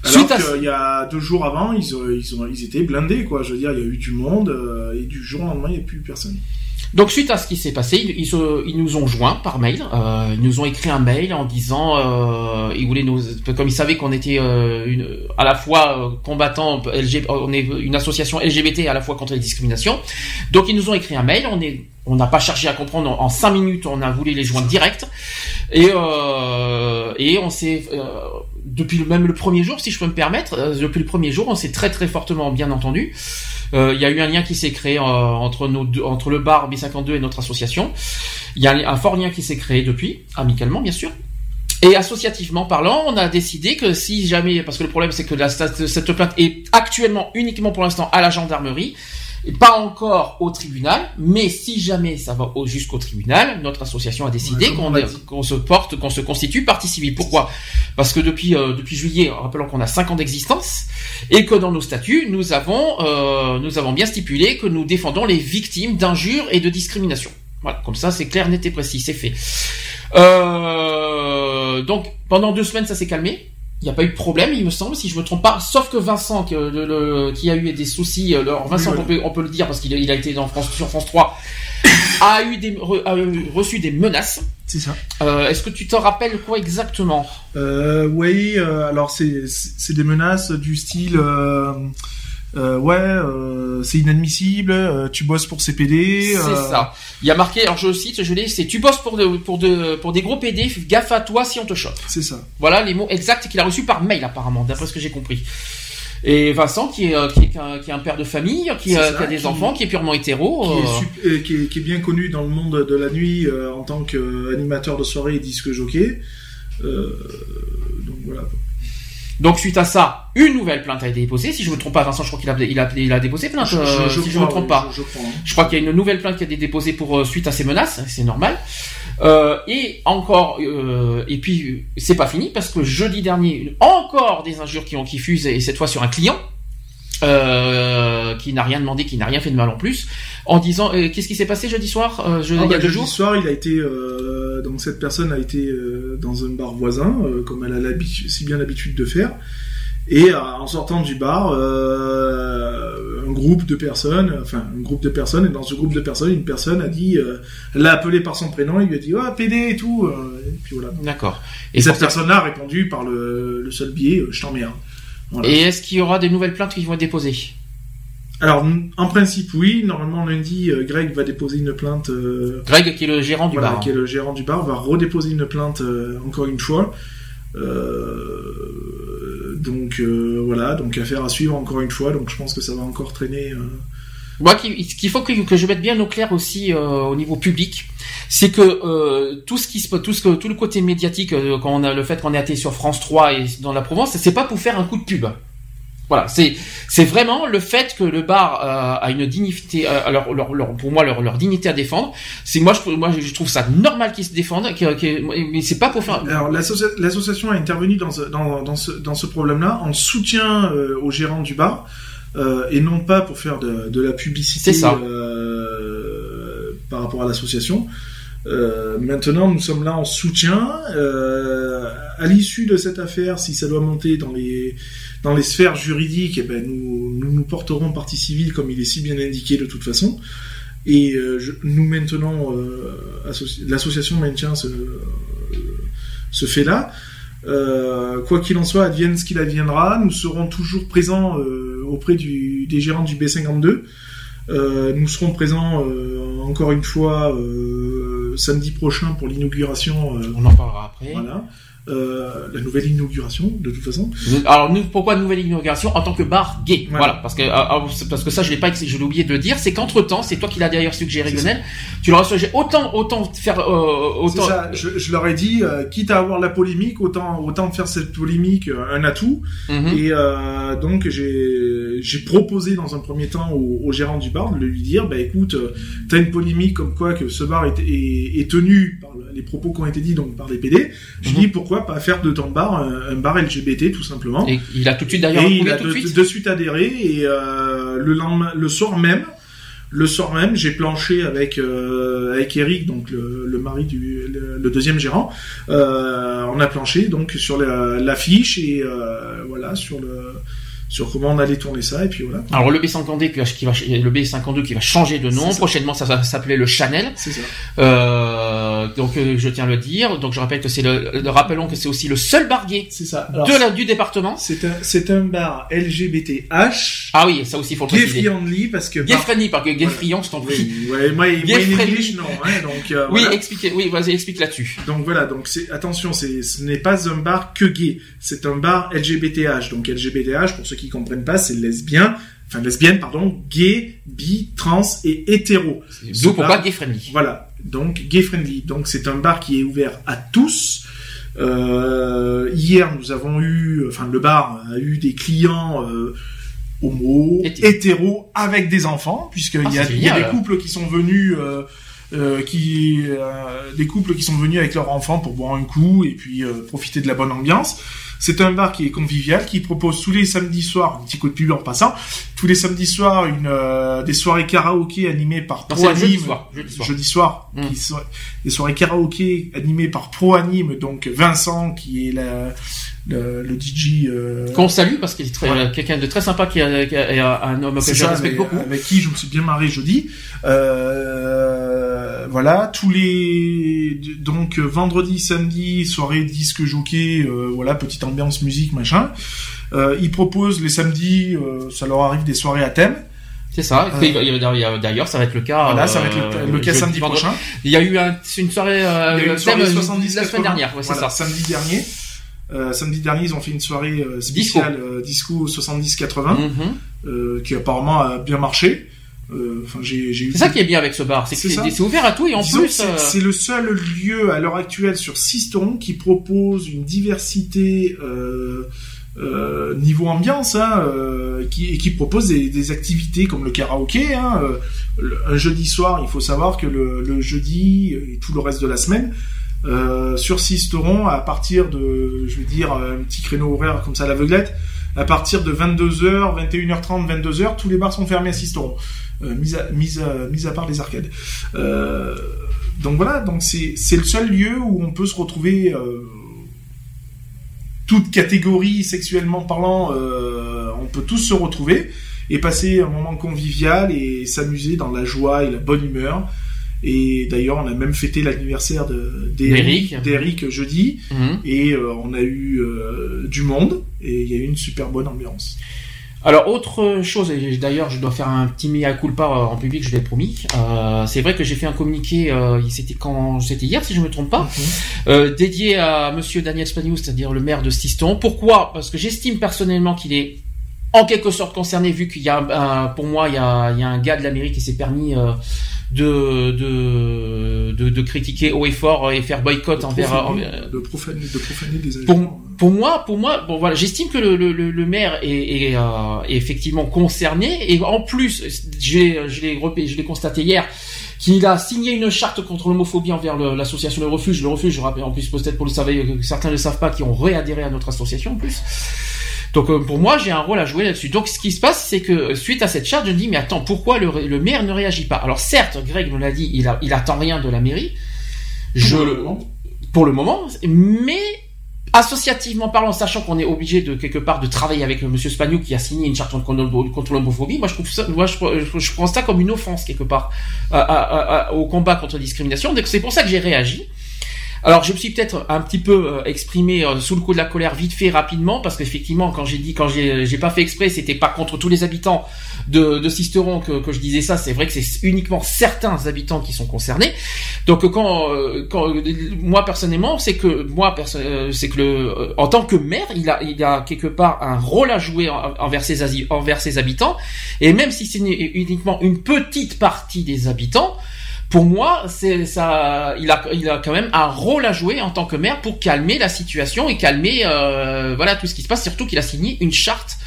Alors qu'il y a deux jours avant, ils, ils, ont, ils étaient blindés, quoi. Je veux dire, il y a eu du monde, et du jour au lendemain, il n'y a plus personne. Donc suite à ce qui s'est passé, ils, ils, nous ont joints par mail, euh, ils nous ont écrit un mail en disant, euh, ils voulaient nous, comme ils savaient qu'on était euh, une, à la fois euh, combattant, on est une association LGBT à la fois contre les discriminations, donc ils nous ont écrit un mail, on est, on n'a pas cherché à comprendre en cinq minutes, on a voulu les joindre direct et euh, et on s'est depuis même le premier jour, si je peux me permettre, depuis le premier jour, on s'est très très fortement bien entendu. Euh, il y a eu un lien qui s'est créé euh, entre, nos entre le bar B52 et notre association. Il y a un, fort lien qui s'est créé depuis, amicalement bien sûr. Et associativement parlant, on a décidé que si jamais, parce que le problème c'est que la, cette plainte est actuellement uniquement pour l'instant à la gendarmerie, pas encore au tribunal, mais si jamais ça va jusqu'au tribunal, notre association a décidé qu'on se porte, qu'on se constitue partie civile. Pourquoi? Parce que depuis euh, depuis juillet, rappelons qu'on a 5 ans d'existence et que dans nos statuts, nous avons euh, nous avons bien stipulé que nous défendons les victimes d'injures et de discrimination. Voilà, comme ça c'est clair, net et précis, c'est fait. Euh, donc pendant deux semaines, ça s'est calmé il n'y a pas eu de problème, il me semble, si je me trompe pas, sauf que Vincent, qui, qui a eu des soucis, euh, alors Vincent, on, peut, on, peut, le dire parce qu'il a, il a été dans France, sur France 3, a eu des, a reçu des menaces. C'est ça. Euh, Est-ce que tu te rappelles quoi exactement? Euh, Oui, euh, alors c'est des menaces du style euh, euh, ouais, euh, c'est inadmissible, euh, tu bosses pour ces PD. C'est ça. Il y a marqué, alors je cite, je l'ai, c'est tu bosses pour de, pour de, pour des gros PD, gaffe à toi si on te chope. C'est ça. Voilà les mots exacts qu'il a reçus par mail apparemment, d'après ce que j'ai compris. Et Vincent, qui est, qui est, un, qui est un père de famille, qui, a, qui a des enfants, qui est purement hétéro. Qui est, qui, est, qui est, bien connu dans le monde de la nuit en tant qu'animateur de soirée et disque jockey. donc voilà. Donc suite à ça, une nouvelle plainte a été déposée. Si je me trompe pas, Vincent, je crois qu'il a, il a, il a déposé plainte. Je, euh, si je me trompe pas, je, crois, hein. je, crois qu'il y a une nouvelle plainte qui a été déposée pour euh, suite à ces menaces. C'est normal. et encore, et puis c'est pas fini parce que jeudi dernier, encore des injures qui ont qui fusent et cette fois sur un client. Euh, qui n'a rien demandé, qui n'a rien fait de mal en plus, en disant euh, qu'est-ce qui s'est passé jeudi soir, euh, je, ah, il y a bah, deux jeudi jours. soir, il a été donc cette personne a été dans un bar voisin, comme elle a l'habitude, si bien l'habitude de faire. Et en sortant du bar, un groupe de personnes, enfin un groupe de personnes, et dans ce groupe de personnes, une personne a dit, l'a appelé par son prénom, il lui a dit, ah, PD et tout, et puis voilà. D'accord. Et, cette personne-là a répondu par le, le seul biais, je t'emmerde. Voilà. Et est-ce qu'il y aura des nouvelles plaintes qui vont être déposées? Alors, en principe, oui. Normalement, lundi, euh, Greg va déposer une plainte. Euh, Greg, qui est le gérant du voilà, bar. qui est le gérant du bar, va redéposer une plainte euh, encore une fois. donc voilà, donc affaire à suivre encore une fois. Donc je pense que ça va encore traîner. Moi, ce qu'il faut que, que, je mette bien au clair aussi au niveau public, c'est que tout ce qui se tout ce que tout le côté médiatique, quand on a le fait qu'on est été sur France 3 et dans la Provence, c'est pas pour faire un coup de pub. Voilà, c'est c'est vraiment le fait que le bar euh, a une dignité, euh, leur, leur, leur, pour moi leur, leur dignité à défendre. C'est moi je moi je trouve ça normal qu'ils se défendent, qu qu mais c'est pas pour faire. Alors l'association a intervenu dans ce, dans, dans ce dans ce problème-là en soutien euh, aux gérants du bar euh, et non pas pour faire de, de la publicité euh, par rapport à l'association. Euh, maintenant, nous sommes là en soutien. Euh, à l'issue de cette affaire, si ça doit monter dans les dans les sphères juridiques, eh ben, nous, nous, nous porterons partie civile comme il est si bien indiqué de toute façon. Et euh, je, nous maintenons, euh, l'association maintient ce, ce fait-là. Euh, quoi qu'il en soit, advienne ce qu'il adviendra, nous serons toujours présents auprès du, des gérants du B52. Euh, nous serons présents encore une fois samedi prochain pour l'inauguration. On en parlera après. Voilà. Euh, la nouvelle inauguration de toute façon. Alors nous, pourquoi nouvelle inauguration en tant que bar gay? Voilà, voilà parce que euh, parce que ça je l'ai pas, je l'ai oublié de le dire, c'est qu'entre temps, c'est toi qui l'as d'ailleurs suggéré Lionel, tu leur as suggéré autant autant faire euh, autant. Ça, je, je, leur ai dit euh, quitte à avoir la polémique, autant autant faire cette polémique euh, un atout. Mm -hmm. Et euh, donc j'ai j'ai proposé dans un premier temps au, au, gérant du bar de lui dire bah écoute, t'as une polémique comme quoi que ce bar est, est, est tenu les propos qui ont été dits donc par les PD. Je mm -hmm. dis pourquoi pas faire de ton bar un, un, bar LGBT tout simplement. Et il a tout de suite d'ailleurs il a tout de, suite. de, suite adhéré et euh, le lendemain, le soir même, le soir même, j'ai planché avec euh, avec Eric, donc le, le mari du le, le deuxième gérant. Euh, on a planché donc sur l'affiche et euh, voilà sur le sur comment on allait tourner ça et puis voilà. Alors le B52 qui va, qui va le B52 qui va changer de nom prochainement ça va s'appeler le Chanel. C'est ça. Euh, donc euh, je tiens à le dire. Donc je rappelle que c'est le, le, rappelons que c'est aussi le seul bar gay c'est ça. Alors, de la du département. C'est un c'est un bar LGBTH. Ah oui, ça aussi il faut le gay préciser. friendly parce que gay friendly parce que gay friand je t'en prie. Oui, ouais, moi, gay moi English, non hein, donc euh, Oui, voilà. expliquez oui, vas-y explique là-dessus. Donc voilà, donc c'est attention, c'est ce n'est pas un bar que gay, c'est un bar LGBTH. Donc LGBTH pour ceux qui comprennent pas, c'est lesbien, enfin lesbienne, pardon, gay, bi, trans et hétéro. Donc pourquoi gay friendly Voilà, donc gay friendly. Donc c'est un bar qui est ouvert à tous. Euh, hier, nous avons eu, enfin le bar a eu des clients euh, homo, hétéro avec des enfants, puisqu'il ah, y, a, y a des couples qui sont venus. Euh, euh, qui euh, des couples qui sont venus avec leurs enfants pour boire un coup et puis euh, profiter de la bonne ambiance. C'est un bar qui est convivial, qui propose tous les samedis soirs, un petit coup de pub en passant, tous les samedis soirs une euh, des soirées karaoké animées par Pro Anime. Jeudi soir. Jeudi soir. Jeudi soir Mm. qui so des soirées karaoké animées par Pro Anime, donc Vincent qui est la, le, le DJ. Euh... Qu'on salue parce qu'il est très, quelqu'un de très sympa qui a un homme que je respecte beaucoup. Avec qui je me suis bien marré jeudi. Euh, voilà, tous les donc vendredi, samedi, soirée disque jockey, euh, voilà, petite ambiance musique machin. Euh, ils proposent les samedis, euh, ça leur arrive des soirées à thème. C'est ça. Euh, D'ailleurs, ça va être le cas. Voilà, ça va être le, le cas samedi prochain. Il y a eu un, une soirée, euh, Il y a eu une soirée thème 70 la semaine dernière. Ouais, voilà, c'est ça. Samedi dernier. Euh, samedi dernier, ils ont fait une soirée euh, spéciale disco, disco 70-80, Mhm. qui apparemment a bien marché. J'ai eu. C'est ça qui est bien avec ce bar, c'est que c'est ouvert à tout et en Disons plus. C'est le seul lieu à l'heure actuelle sur Sisteron qui propose une diversité euh, niveau ambiance, hein, euh, qui, et qui propose des, activités comme le karaoké. Hein, euh, un jeudi soir, il faut savoir que le, jeudi et tout le reste de la semaine, sur Sisteron, à partir de, je veux dire, un petit créneau horaire comme ça à l'aveuglette, à partir de 22h, 21h30, 22h, tous les bars sont fermés à Sisteron, mis, à, mis, à, mis à part les arcades. donc voilà, donc c'est le seul lieu où on peut se retrouver toute catégorie sexuellement parlant, euh, on peut tous se retrouver et passer un moment convivial et s'amuser dans la joie et la bonne humeur. Et d'ailleurs, on a même fêté l'anniversaire d'Eric jeudi, mhm. et euh, on a eu euh, du monde et il y a eu une super bonne ambiance. Alors autre chose, et d'ailleurs je dois faire un petit mea culpa en public, je l'ai promis. Euh, c'est vrai que j'ai fait un communiqué, euh, c'était quand, c'était hier si je me trompe pas, mhm. euh, dédié à Monsieur Daniel Spagnou, c'est-à-dire le maire de Stiston. Pourquoi? Parce que j'estime personnellement qu'il est en quelque sorte concerné, vu qu'il y a, pour moi, il y a, il y a un gars de l'Amérique qui s'est permis de, de, de, critiquer haut et fort et faire boycott envers de profaner, de profaner des pour, pour moi pour moi bon voilà j'estime que le, le, le maire est, est, euh, est, effectivement concerné et en plus j'ai je l'ai je l'ai constaté hier qu'il a signé une charte contre l'homophobie envers l'association Le Refuge. Le Refuge, je rappelle en plus peut-être pour le savoir, certains ne le savent pas, qui ont réadhéré à notre association en plus. Donc euh, pour moi, j'ai un rôle à jouer là-dessus. Donc ce qui se passe, c'est que euh, suite à cette charte, je me dis mais attends, pourquoi le, maire ne réagit pas? Alors certes, Greg me l'a dit, il, a, il attend rien de la mairie. Je pour le moment, pour le moment mais associativement parlant, sachant qu'on est obligé de quelque part de travailler avec M. Monsieur Spagnou qui a signé une charte contre l'homophobie, moi je trouve ça, moi je, prends ça comme une offense quelque part au combat contre la discrimination. Donc c'est pour ça que j'ai réagi. Alors je me suis peut-être un petit peu euh, exprimé euh, sous le coup de la colère vite fait rapidement parce qu'effectivement quand j'ai dit quand j'ai pas fait exprès c'était pas contre tous les habitants de, de Sisteron que, que je disais ça. C'est vrai que c'est uniquement certains habitants qui sont concernés. Donc quand, euh, quand moi personnellement c'est que moi c'est que le en tant que maire il a il a quelque part un rôle à jouer envers ses envers ses habitants. Et même si c'est uniquement une petite partie des habitants pour moi, c'est ça, il a, il a quand même un rôle à jouer en tant que maire pour calmer la situation et calmer, euh, voilà, tout ce qui se passe. Surtout qu'il a signé une charte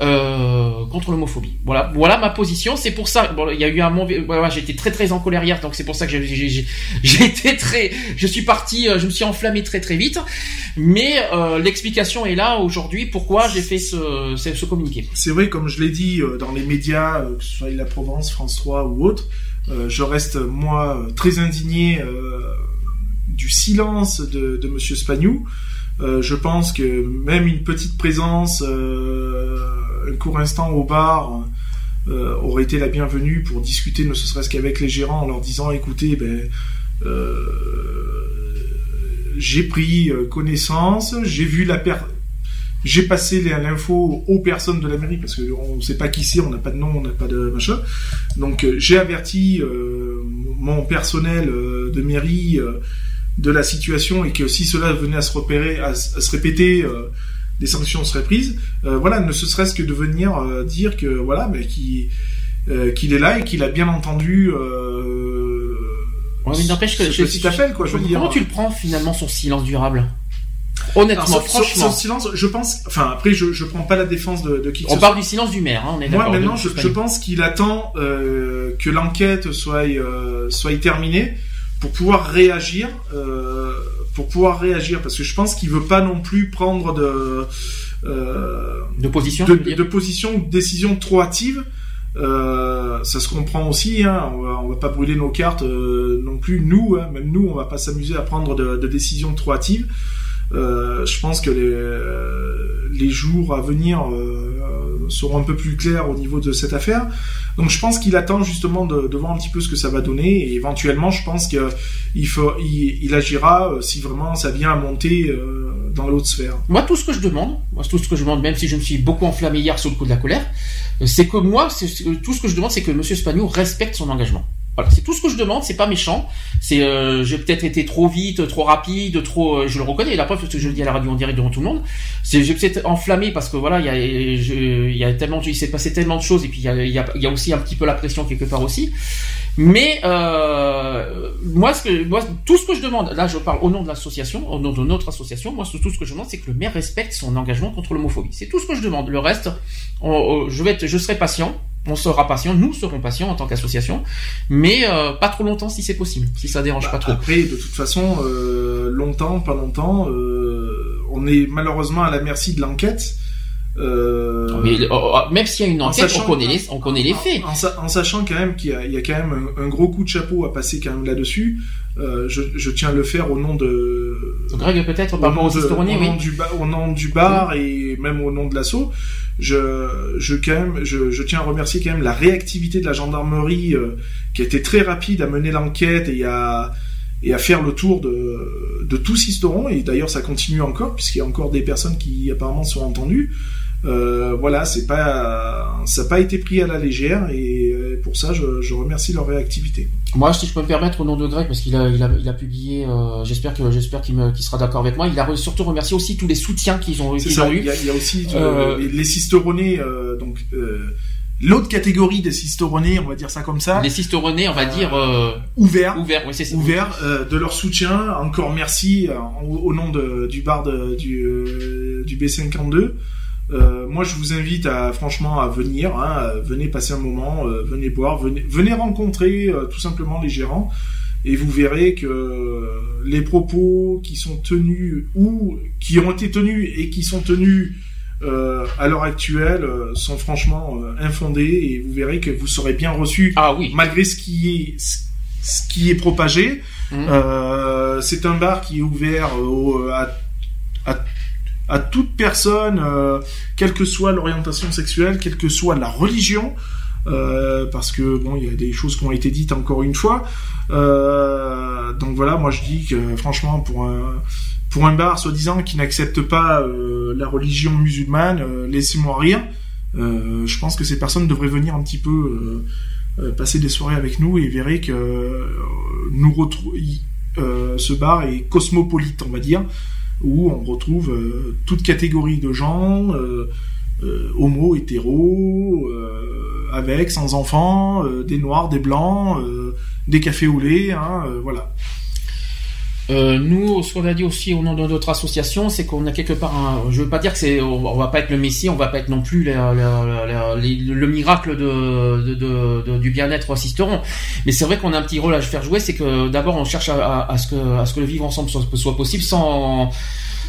euh, contre l'homophobie. Voilà, voilà ma position. C'est pour ça. Bon, il y a eu un mauvais. Voilà, j'ai été très très en colère hier, donc c'est pour ça que été très. Je suis parti. Euh, je me suis enflammé très très vite. Mais l'explication est là aujourd'hui. Pourquoi j'ai fait ce, ce, communiqué. C'est vrai, comme je l'ai dit dans les médias, que ce soit la Provence, France 3 ou autre je reste moi très indigné euh, du silence de, de Monsieur Spagnou. Euh, je pense que même une petite présence, un court instant au bar, aurait été la bienvenue pour discuter, ne serait-ce qu'avec les gérants, en leur disant écoutez, ben, j'ai pris connaissance, j'ai vu la per j'ai passé l'info aux personnes de la mairie parce qu'on ne sait pas qui c'est, on n'a pas de nom, on n'a pas de machin. Donc euh, j'ai averti euh, mon personnel euh, de mairie de la situation et que si cela venait à se repérer, à, se répéter, des sanctions seraient prises. voilà, ne serait-ce que de venir dire que voilà, mais qu'il est là et qu'il a bien entendu. Ouais, mais n'empêche que ce petit appel, quoi. Je veux comment tu le prends finalement son silence durable? Honnêtement, franchement. silence, je pense. Enfin, après, je je prends pas la défense de, de qui. On parle du silence du maire. Hein, on est Moi, maintenant, je, je, pense qu'il attend euh, que l'enquête soit euh, soit terminée pour pouvoir réagir. Euh, pour pouvoir réagir, parce que je pense qu'il veut pas non plus prendre de de position, de, de, position, de décision trop hâtive. Euh, ça se comprend aussi, hein, on, va, on va pas brûler nos cartes euh, non plus, nous, hein, même nous, on va pas s'amuser à prendre de, de décisions trop hâtives. Euh, je pense que les, euh, jours à venir euh, seront un peu plus clairs au niveau de cette affaire. Donc je pense qu'il attend justement de, voir un petit peu ce que ça va donner et éventuellement je pense qu'il il, agira si vraiment ça vient à monter dans l'autre sphère. Moi tout ce que je demande, tout ce que je demande, même si je me suis beaucoup enflammé hier sous le coup de la colère, c'est que moi, tout ce que je demande, c'est que M. Spagnou respecte son engagement. Voilà, c'est tout ce que je demande, c'est pas méchant. C'est, euh, j'ai peut-être été trop vite, trop rapide, trop, euh, je le reconnais. La preuve, parce que je le dis à la radio en direct devant tout le monde. C'est, j'ai peut-être enflammé parce que voilà, il y a, il y a tellement, il s'est passé tellement de choses et puis il y a, il y y a aussi un petit peu la pression quelque part aussi. Mais euh, moi, ce que, moi, tout ce que je demande, là, je parle au nom de l'association, au nom de notre association. Moi, tout ce que je demande, c'est que le maire respecte son engagement contre l'homophobie. C'est tout ce que je demande. Le reste, je vais être, je serai patient on sera patient, nous serons patients en tant qu'association, mais euh, pas trop longtemps si c'est possible, si ça dérange bah, pas trop. Après, de toute façon, euh, longtemps, pas longtemps, euh, on est malheureusement à la merci de l'enquête. mais oh, oh, même s'il y a une enquête, on connaît les, on connaît les faits. En, sachant quand même qu'il y, a quand même un, gros coup de chapeau à passer quand même là-dessus, je, tiens à le faire au nom de. Greg peut-être par au, nom du au nom du bar et même au nom de l'assaut je, je, quand même, je, je, tiens à remercier quand même la réactivité de la gendarmerie euh, qui a été très rapide à mener l'enquête et à, et à faire le tour de, de tout Sisteron. Et d'ailleurs, ça continue encore puisqu'il y a encore des personnes qui apparemment sont entendues. Euh, voilà, c'est pas, ça n'a pas été pris à la légère et euh, pour ça, je, je, remercie leur réactivité. Moi, si je peux me permettre au nom de Greg, parce qu'il a, il a, il a publié, euh, j'espère que, j'espère qu'il, sera d'accord avec moi. Il a surtout remercié aussi tous les soutiens qu'ils ont, ont eu. Il y, a, il y a aussi euh, les cisteronés, donc. L'autre catégorie des cisteronés, on va dire ça comme ça. Les cisteronés, on va dire ouverts, ouverts, oui, c'est ouverts de leur soutien. Encore merci au, nom de, du bar de, du, du B52. Euh, moi, je vous invite à franchement à venir, hein, venez passer un moment, euh, venez boire, venez, venez rencontrer euh, tout simplement les gérants, et vous verrez que les propos qui sont tenus ou qui ont été tenus et qui sont tenus à l'heure actuelle sont franchement infondés, et vous verrez que vous serez bien reçu, ah, oui. malgré ce qui est ce qui est propagé. Mmh. C'est un bar qui est ouvert à, à à toute personne, euh, quelle que soit l'orientation sexuelle, quelle que soit la religion, euh, parce que bon, il y a des choses qui ont été dites encore une fois. Euh, donc voilà, moi je dis que franchement pour un pour un bar soi-disant qui n'accepte pas la religion musulmane, laissez-moi rire. je pense que ces personnes devraient venir un petit peu passer des soirées avec nous et verraient que nous retrouvons ce bar est cosmopolite, on va dire où on retrouve euh, toute catégorie de gens, euh, euh, homo, hétéro, avec, sans enfants, des noirs, des blancs, des cafés au lait, hein, voilà. Euh, nous, ce qu'on a dit aussi au nom de notre association, c'est qu'on a quelque part, un, je veux pas dire que c'est, on, va pas être le messie, on va pas être non plus le miracle de, de, de, du bien-être assisteront, mais c'est vrai qu'on a un petit rôle à faire jouer, c'est que d'abord on cherche à, à, ce que à ce que le vivre ensemble soit possible sans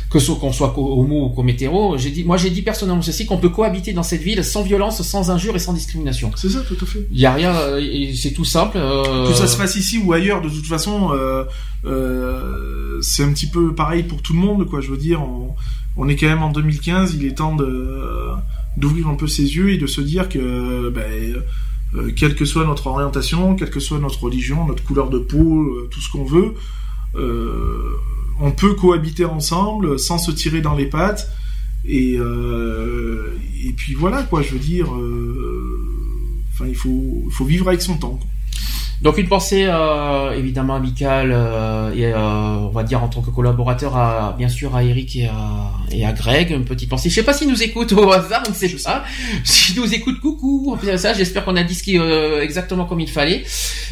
que ce qu'on soit homo ou comme hétéro, j'ai dit, moi j'ai dit personnellement ceci qu'on peut cohabiter dans cette ville sans violence, sans injure et sans discrimination. C'est ça, tout à fait. Il y a rien, euh, c'est tout simple. Euh... Que ça se fasse ici ou ailleurs, de toute façon, euh, euh, c'est un petit peu pareil pour tout le monde, quoi. Je veux dire, on, on est quand même en 2015, il est temps de d'ouvrir un peu ses yeux et de se dire que, ben, euh, quelle que soit notre orientation, quelle que soit notre religion, notre couleur de peau, tout ce qu'on veut. Euh, on peut cohabiter ensemble sans se tirer dans les pattes. Et, euh, puis voilà, quoi, je veux dire, euh, il faut vivre avec son temps. Donc une pensée euh, évidemment amicale euh, et euh, on va dire en tant que collaborateur à bien sûr à Eric et à, et à Greg une petite pensée. Je sais pas s'ils nous écoutent au hasard, on ne sait pas. S'ils nous écoutent, coucou. Ça, j'espère qu'on a dit ce qui euh, exactement comme il fallait.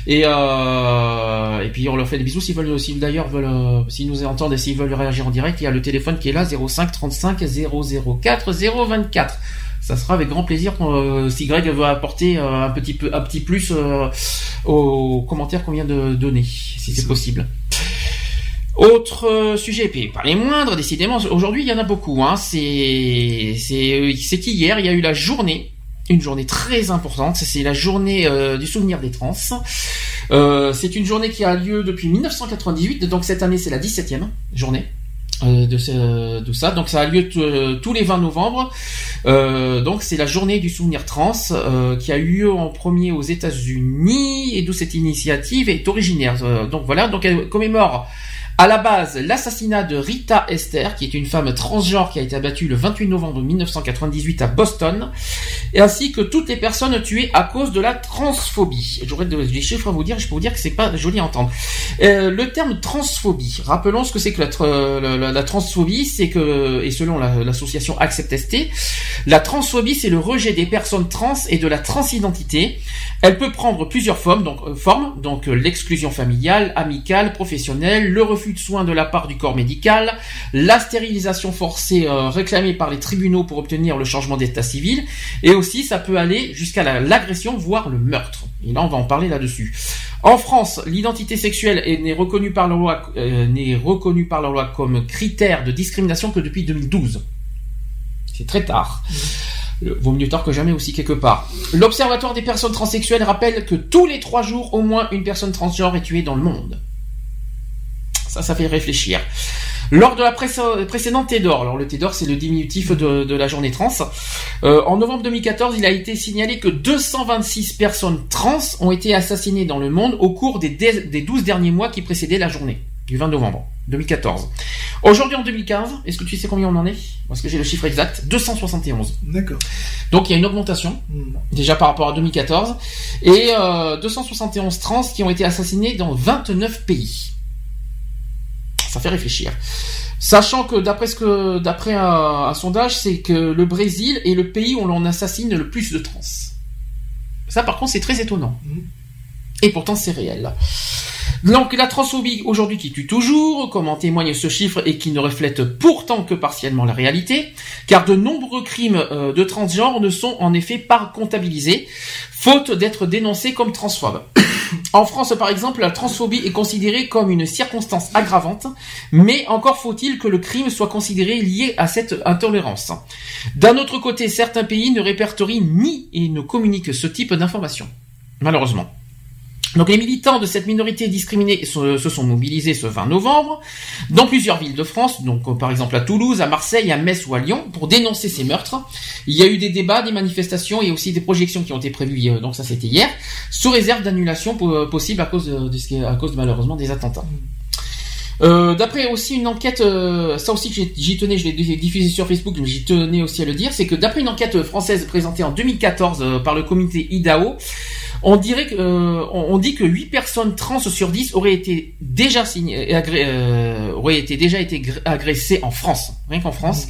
Et euh, et puis on leur fait des bisous s'ils veulent, s'ils d'ailleurs veulent, euh, s'ils nous entendent et s'ils veulent réagir en direct, il y a le téléphone qui est là 05 35 004 024 ça sera avec grand plaisir euh, si Greg veut apporter euh, un petit peu un petit plus euh, aux commentaires qu'on vient de donner, si c'est possible. Autre sujet, et puis pas les moindres, décidément. Aujourd'hui, il y en a beaucoup. Hein. C'est c'est c'est qu'hier, il y a eu la journée, une journée très importante. C'est la journée du souvenir des trans. c'est une journée qui a lieu depuis 1998. Donc cette année, c'est la 17e journée. Euh, de, de, ça. Donc ça a lieu euh, tous les 20 novembre. Euh, donc c'est la journée du souvenir trans qui a eu lieu en premier aux États-Unis et d'où cette initiative est originaire. donc voilà, donc elle commémore À la base, l'assassinat de Rita Esther, qui est une femme transgenre qui a été abattue le 28 novembre 1998 à Boston, ainsi que toutes les personnes tuées à cause de la transphobie. J'aurais des chiffres à vous dire, je peux vous dire que c'est pas joli à entendre. Euh, le terme transphobie, rappelons ce que c'est que la, la, transphobie, c'est que, et selon l'association Accept ST, la transphobie c'est le rejet des personnes trans et de la transidentité. Elle peut prendre plusieurs formes, donc, euh, euh, l'exclusion familiale, amicale, professionnelle, le refus de soins de la part du corps médical, la stérilisation forcée euh, réclamée par les tribunaux pour obtenir le changement d'état civil, et aussi ça peut aller jusqu'à l'agression, voire le meurtre. Et là, on va en parler là-dessus. En France, l'identité sexuelle n'est reconnue par la loi, n'est reconnue par la loi comme critère de discrimination que depuis 2012. C'est très tard. Vaut mieux tard que jamais aussi quelque part. L'Observatoire des personnes transsexuelles rappelle que tous les trois jours, au moins une personne transgenre est tuée dans le monde. Ça, ça fait réfléchir. Lors de la précédente TEDOR, alors le TEDOR c'est le diminutif de, la journée trans, euh, en novembre 2014 il a été signalé que 226 personnes trans ont été assassinées dans le monde au cours des, des 12 derniers mois qui précédaient la journée du 20 novembre 2014. Aujourd'hui en 2015, est-ce que tu sais combien on en est? Parce que j'ai le chiffre exact, 271. D'accord. Donc il y a une augmentation, hmm. déjà par rapport à 2014, et 271 euh, trans qui ont été assassinés dans 29 pays ça fait réfléchir. Sachant que d'après ce que d'après un, sondage, c'est que le Brésil est le pays où l'on assassine le plus de trans. Ça, par contre, c'est très étonnant. Mm. Et pourtant, c'est réel. Donc la transphobie aujourd'hui qui tue toujours, comme en témoigne ce chiffre et qui ne reflète pourtant que partiellement la réalité, car de nombreux crimes euh, de transgenre ne sont en effet pas comptabilisés, faute d'être dénoncés comme transphobes. En France, par exemple, la transphobie est considérée comme une circonstance aggravante, mais encore faut-il que le crime soit considéré lié à cette intolérance. D'un autre côté, certains pays ne répertorient ni et ne communiquent ce type d'informations. Malheureusement. Donc les militants de cette minorité discriminée se, sont mobilisés ce 20 novembre dans plusieurs villes de France, donc euh, par exemple à Toulouse, à Marseille, à Metz ou à Lyon, pour dénoncer ces meurtres. Il y a eu des débats, des manifestations et aussi des projections qui ont été prévues, euh, donc ça c'était hier, sous réserve d'annulation euh, possible à cause de, à cause malheureusement des attentats. d'après aussi une enquête, ça aussi j'y tenais, je l'ai diffusé sur Facebook, mais j'y tenais aussi à le dire, c'est que d'après une enquête française présentée en 2014 par le comité IDAO, on dirait que, euh, on dit que 8 personnes trans sur 10 auraient été déjà euh, euh, auraient été déjà été agressées en France, rien qu'en France,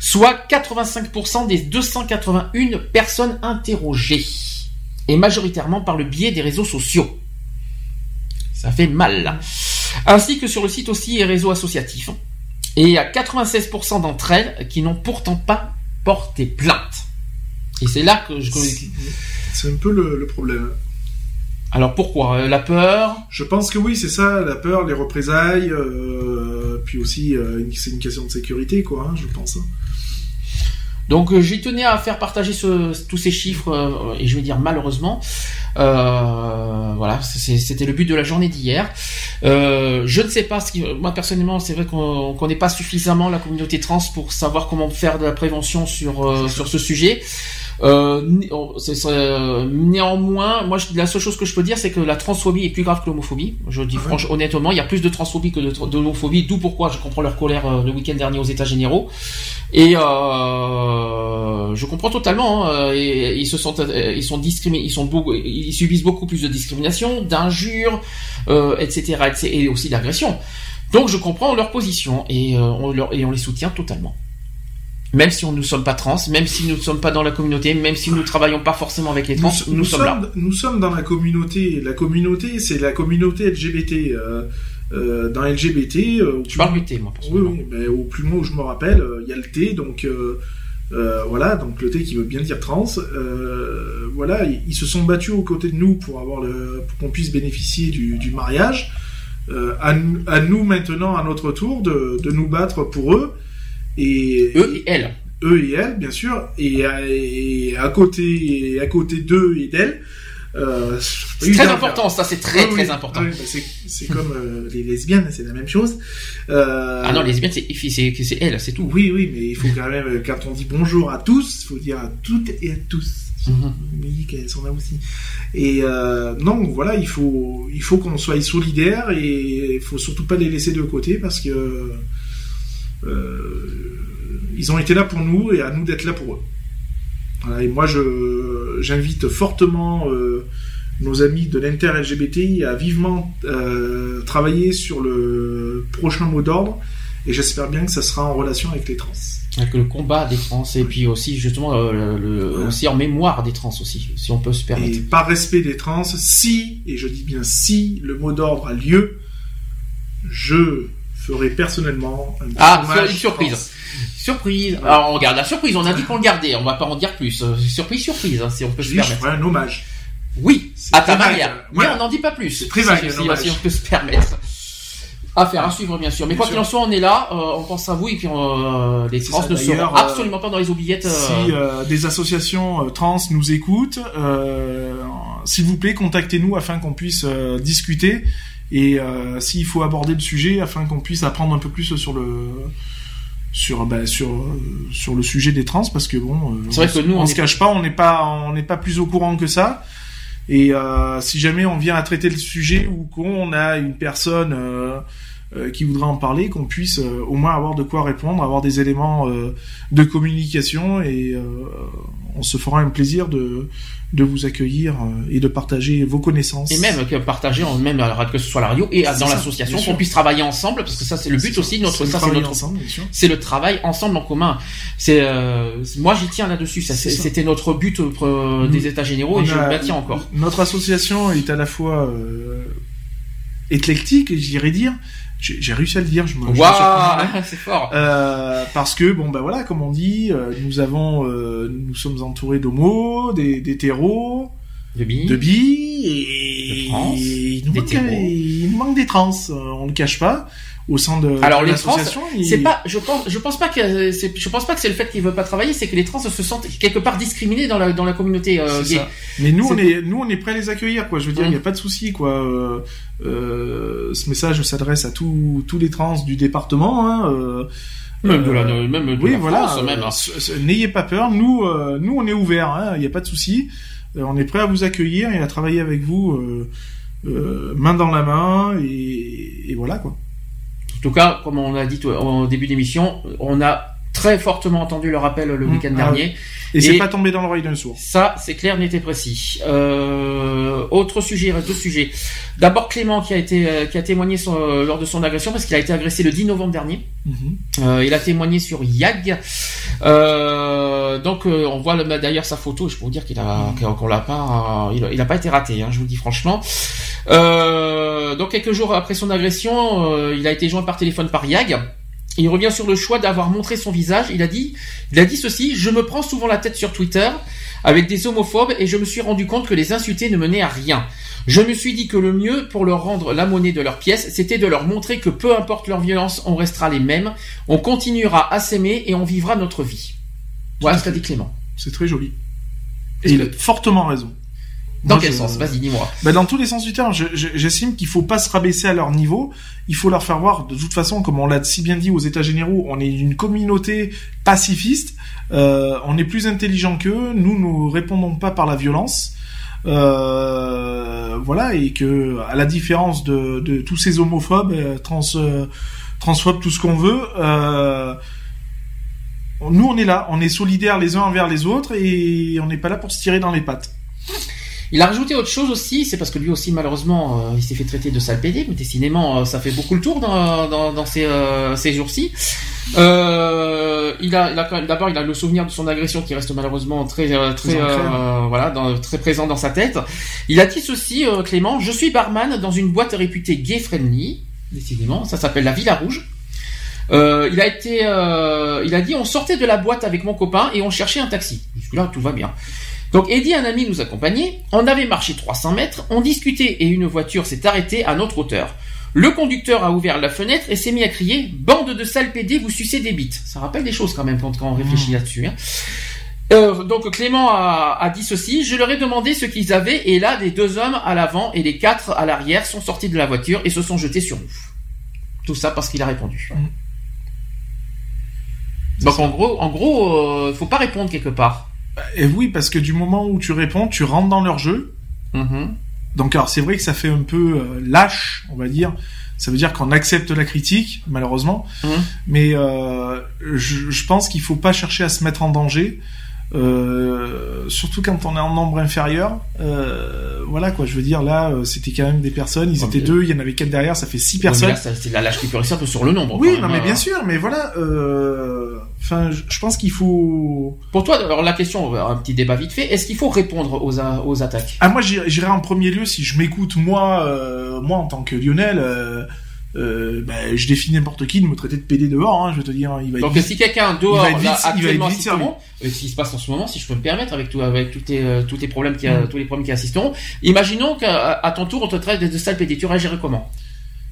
soit 85% des 281 personnes interrogées, et majoritairement par le biais des réseaux sociaux. Ça fait mal. Ainsi que sur le site aussi et réseaux associatifs. Et il y a 96% d'entre elles qui n'ont pourtant pas porté plainte. Et c'est là que je... C'est un peu le, problème. Alors pourquoi euh, La peur? Je pense que oui, c'est ça, la peur, les représailles, euh, puis aussi euh, c'est une question de sécurité, quoi, hein, je pense. Hein. Donc j'y tenais à faire partager tous ces chiffres et je vais dire malheureusement, voilà, c'était le but de la journée d'hier. je ne sais pas ce qui, moi personnellement, c'est vrai qu'on ne connaît pas suffisamment la communauté trans pour savoir comment faire de la prévention sur sur ce sujet. Euh, euh, néanmoins, moi, je, la seule chose que je peux dire, c'est que la transphobie est plus grave que l'homophobie. Je dis franchement, honnêtement, il y a plus de transphobie que de, de l'homophobie, d'où pourquoi je comprends leur colère euh, le week-end dernier aux États généraux. Et euh, je comprends totalement. Hein, et, ils se sont, ils sont discriminés, ils sont beaucoup, ils subissent beaucoup plus de discrimination, d'injures, etc., etc., et aussi d'agressions. Donc, je comprends leur position et on, leur, et on les soutient totalement même si on ne sommes pas trans, même si nous ne sommes pas dans la communauté, même si nous ne travaillons pas forcément avec les trans, nous, sommes, là. Nous sommes dans la communauté. La communauté, c'est la communauté LGBT. Euh, euh, dans LGBT. Euh, tu parles du T, moi. Oui, oui. Mais au plus loin où je me rappelle, euh, il y a le T, donc voilà, donc le T qui veut bien dire trans. voilà, ils, se sont battus aux côtés de nous pour avoir le, pour qu'on puisse bénéficier du, du mariage. À, à, nous maintenant, à notre tour, de, de nous battre pour eux. Et, eux et elle. Eux et elle, bien sûr. Et, à côté, à côté d'eux et d'elle. Euh, c'est très important, ça c'est très très important. c'est comme euh, les lesbiennes, c'est la même chose. Euh, ah non, les lesbiennes c'est c'est elle, c'est tout. Oui, oui, mais il faut quand même quand on dit bonjour à tous, il faut dire à toutes et à tous. Mick, elle s'en a aussi. Et euh, non, voilà, il faut, il faut qu'on soit solidaires et il faut surtout pas les laisser de côté parce que ils ont été là pour nous et à nous d'être là pour eux. Voilà, et moi, je, j'invite fortement euh, nos amis de l'inter-LGBTI à vivement euh, travailler sur le prochain mot d'ordre et j'espère bien que ça sera en relation avec les trans. Avec le combat des trans et puis aussi justement euh, le, aussi en mémoire des trans aussi, si on peut se permettre. Et par respect des trans, si, et je dis bien si, le mot d'ordre a lieu, je ferai personnellement un ah, une surprise. Surprise. Alors on garde la surprise. On a dit qu'on le gardait. On va pas en dire plus. Euh, surprise, surprise. Hein, si on peut se permettre. Je un hommage. Oui, à ta manière. Mais on n'en dit pas plus. C'est très vague. Si, on peut se permettre. Affaire à suivre, bien sûr. Mais quoi qu'il en soit, on est là, euh, on pense à vous et puis euh, les trans ne seront absolument pas dans les oubliettes. Si des associations trans nous écoutent, s'il vous plaît, contactez-nous afin qu'on puisse discuter et s'il faut aborder le sujet afin qu'on puisse apprendre un peu plus sur le sur bah, sur sur le sujet des trans parce que bon euh, c'est vrai que nous on, se cache pas on n'est pas on n'est pas plus au courant que ça. Et euh, si jamais on vient à traiter le sujet ou qu'on a une personne euh, qui voudrait en parler qu'on puisse au moins avoir de quoi répondre avoir des éléments de communication et on se fera un plaisir de de vous accueillir euh, et de partager vos connaissances. Et même que partager, même que ce soit la radio et dans l'association, qu'on puisse travailler ensemble, parce que ça c'est le but aussi. Notre, ça c'est notre, c'est le travail ensemble en commun. C'est euh, moi j'y tiens là-dessus. C'était notre but euh, des États généraux et je le maintiens encore. Notre association est à la fois éclectique, j'irais dire, j'ai réussi à le dire, je me. Waouh, c'est fort. Euh, parce que bon ben voilà, comme on dit, euh, nous avons, euh, nous sommes entourés d'homos, des d'hétéros, de bi, de bi et, trans, il, nous manque, il nous manque des trans, on ne cache pas au sein de alors les trans c'est pas je pense je pense pas que c'est je pense pas que c'est le fait qu'ils veulent pas travailler c'est que les trans se sentent quelque part discriminés dans la dans la communauté euh, gay. mais nous on est nous on est prêt à les accueillir quoi je veux dire il n'y a pas de souci quoi euh, euh, ce message s'adresse à tous tous les trans du département hein, même de la, même de oui, la voilà, France, même. Hein. N'ayez pas peur, nous, nous on est ouverts, hein, il n'y a pas de souci. on est prêt à vous accueillir et à travailler avec vous main dans la main et, et voilà quoi. Tout cas, comme on l'a dit au début d'émission, on a très fortement entendu le rappel le mmh. week-end ah dernier. Et, c'est pas tombé dans l'oreille d'un sourd. Ça, c'est clair, n'était précis. Euh, autre sujet, reste deux sujets. D'abord Clément qui a été euh, qui a témoigné euh, lors de son agression parce qu'il a été agressé le 10 novembre dernier. Mmh. Euh, il a témoigné sur Yag. Euh, donc on voit d'ailleurs sa photo. Je peux vous dire qu'il a mmh. qu'on l'a pas il, a pas été raté. Hein, je vous le dis franchement. donc quelques jours après son agression, il a été joint par téléphone par Yag il revient sur le choix d'avoir montré son visage. Il a dit, il a dit ceci, je me prends souvent la tête sur Twitter avec des homophobes et je me suis rendu compte que les insulter ne menaient à rien. Je me suis dit que le mieux pour leur rendre la monnaie de leur pièce, c'était de leur montrer que peu importe leur violence, on restera les mêmes, on continuera à s'aimer et on vivra notre vie. Voilà ce qu'a dit Clément. C'est très joli. Et il a fortement raison. Dans quel sens? Vas-y, dis-moi. Bah, dans tous les sens du terme. J'estime qu'il faut pas se rabaisser à leur niveau. Il faut leur faire voir, de toute façon, comme on l'a si bien dit aux États généraux, on est une communauté pacifiste. Euh, on est plus intelligent qu'eux. Nous, nous répondons pas par la violence. Euh, voilà, et que à la différence de, de tous ces homophobes, euh, trans, euh, transphobes, tout ce qu'on veut. Euh, nous, on est là, on est solidaires les uns envers les autres et on n'est pas là pour se tirer dans les pattes. Il a rajouté autre chose aussi, c'est parce que lui aussi malheureusement euh, il s'est fait traiter de sale PD, mais décidément euh, ça fait beaucoup le tour dans, dans, dans ces, euh, ces jours-ci. Euh, il a, d'abord il a le souvenir de son agression qui reste malheureusement très très voilà dans, très présent dans sa tête. Il a dit ceci Clément, je suis barman dans une boîte réputée gay friendly, décidément, ça s'appelle la Villa Rouge. Euh, il a été, euh, il a dit, on sortait de la boîte avec mon copain et on cherchait un taxi. Jusque là, tout va bien. Donc Eddie, un ami, nous accompagnait. On avait marché 300 mètres, on discutait et une voiture s'est arrêtée à notre hauteur. Le conducteur a ouvert la fenêtre et s'est mis à crier Bande de sales PD, vous sucez des bites. Ça rappelle des choses quand même quand, on réfléchit mmh. là-dessus. Hein. Euh, donc Clément a, dit ceci, je leur ai demandé ce qu'ils avaient et là des deux hommes à l'avant et les quatre à l'arrière sont sortis de la voiture et se sont jetés sur nous. Tout ça parce qu'il a répondu. Mmh. Donc en gros, en gros, euh, faut pas répondre quelque part. Et oui, parce que du moment où tu réponds, tu rentres dans leur jeu. Mhm. Donc alors c'est vrai que ça fait un peu euh, lâche, on va dire. Ça veut dire qu'on accepte la critique, malheureusement. Mhm. Mais euh, je, je pense qu'il faut pas chercher à se mettre en danger. Euh, surtout quand on est en nombre inférieur, euh, voilà quoi. Je veux dire là, euh, c'était quand même des personnes. Ils étaient deux, il y en avait quatre derrière, ça fait six personnes. Ouais, c'est la lâche qui peut rester un peu sur le nombre. Oui, non mais bien hein. sûr, mais voilà. euh, Enfin, je je pense qu'il faut. Pour toi, alors la question, un petit débat vite fait. Est-ce qu'il faut répondre aux, aux attaques? Ah moi j'irais j'irais en premier lieu si je m'écoute moi euh, moi en tant que Lionel euh, ben, je défie n'importe qui de me traiter de PD dehors hein, je vais te dire il va Donc si quelqu'un il dehors va être vite- là, il va vite euh, ce qui se passe en ce moment, si je peux me permettre, avec tout, avec tous tes, euh, tous tes problèmes qui, Mm. tous les problèmes qui assisteront, imaginons qu'à ton tour on te traite de, de sale PD, tu réagirais comment?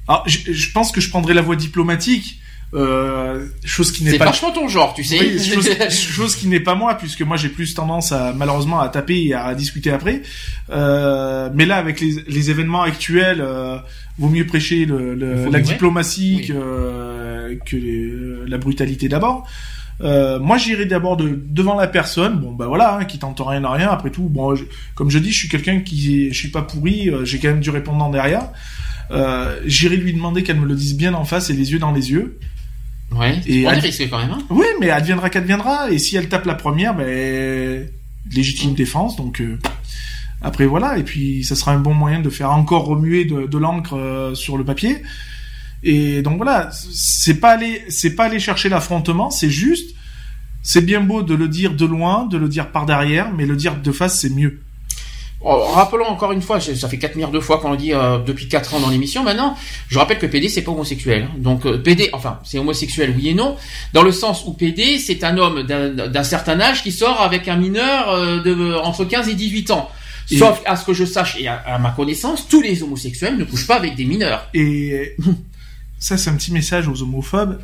Alors, je, je pense que je prendrais la voie diplomatique euh, chose qui n'est C'est pas vachement ton genre, tu sais. Oui, chose, chose qui n'est pas moi puisque moi j'ai plus tendance à malheureusement à taper et à discuter après. Euh, mais là avec les, les événements actuels euh, vaut mieux prêcher le, le- la diplomatie Oui. que, euh, que les- la brutalité d'abord. Euh, moi j'irai d'abord de, devant la personne. Bon bah voilà hein, qui tente rien à rien. Après tout bon je- comme je dis je suis quelqu'un qui je suis pas pourri euh, j'ai quand même du répondant derrière. Euh, j'irai lui demander qu'elle me le dise bien en face et les yeux dans les yeux Ouais, Et ad- risqué quand même. Hein oui, mais adviendra qu'adviendra. Et si elle tape la première, ben légitime défense. Donc euh, après voilà. Et puis ça sera un bon moyen de faire encore remuer de, de l'encre euh, sur le papier. Et donc voilà, c'est pas aller, c'est pas aller chercher l'affrontement. C'est juste, c'est bien beau de le dire de loin, de le dire par derrière, mais le dire de face c'est mieux. Oh, rappelons encore une fois, ça fait 4 milliards de fois qu'on le dit euh, depuis 4 ans dans l'émission maintenant. Je rappelle que PD c'est pas homosexuel. hein. Donc euh, PD, enfin c'est homosexuel oui et non, dans le sens où PD c'est un homme d'un d'un certain âge qui sort avec un mineur euh, de entre 15 et 18 ans. Et- Sauf à ce que je sache et à, à ma connaissance, tous les homosexuels ne couchent pas avec des mineurs. Et ça, c'est un petit message aux homophobes.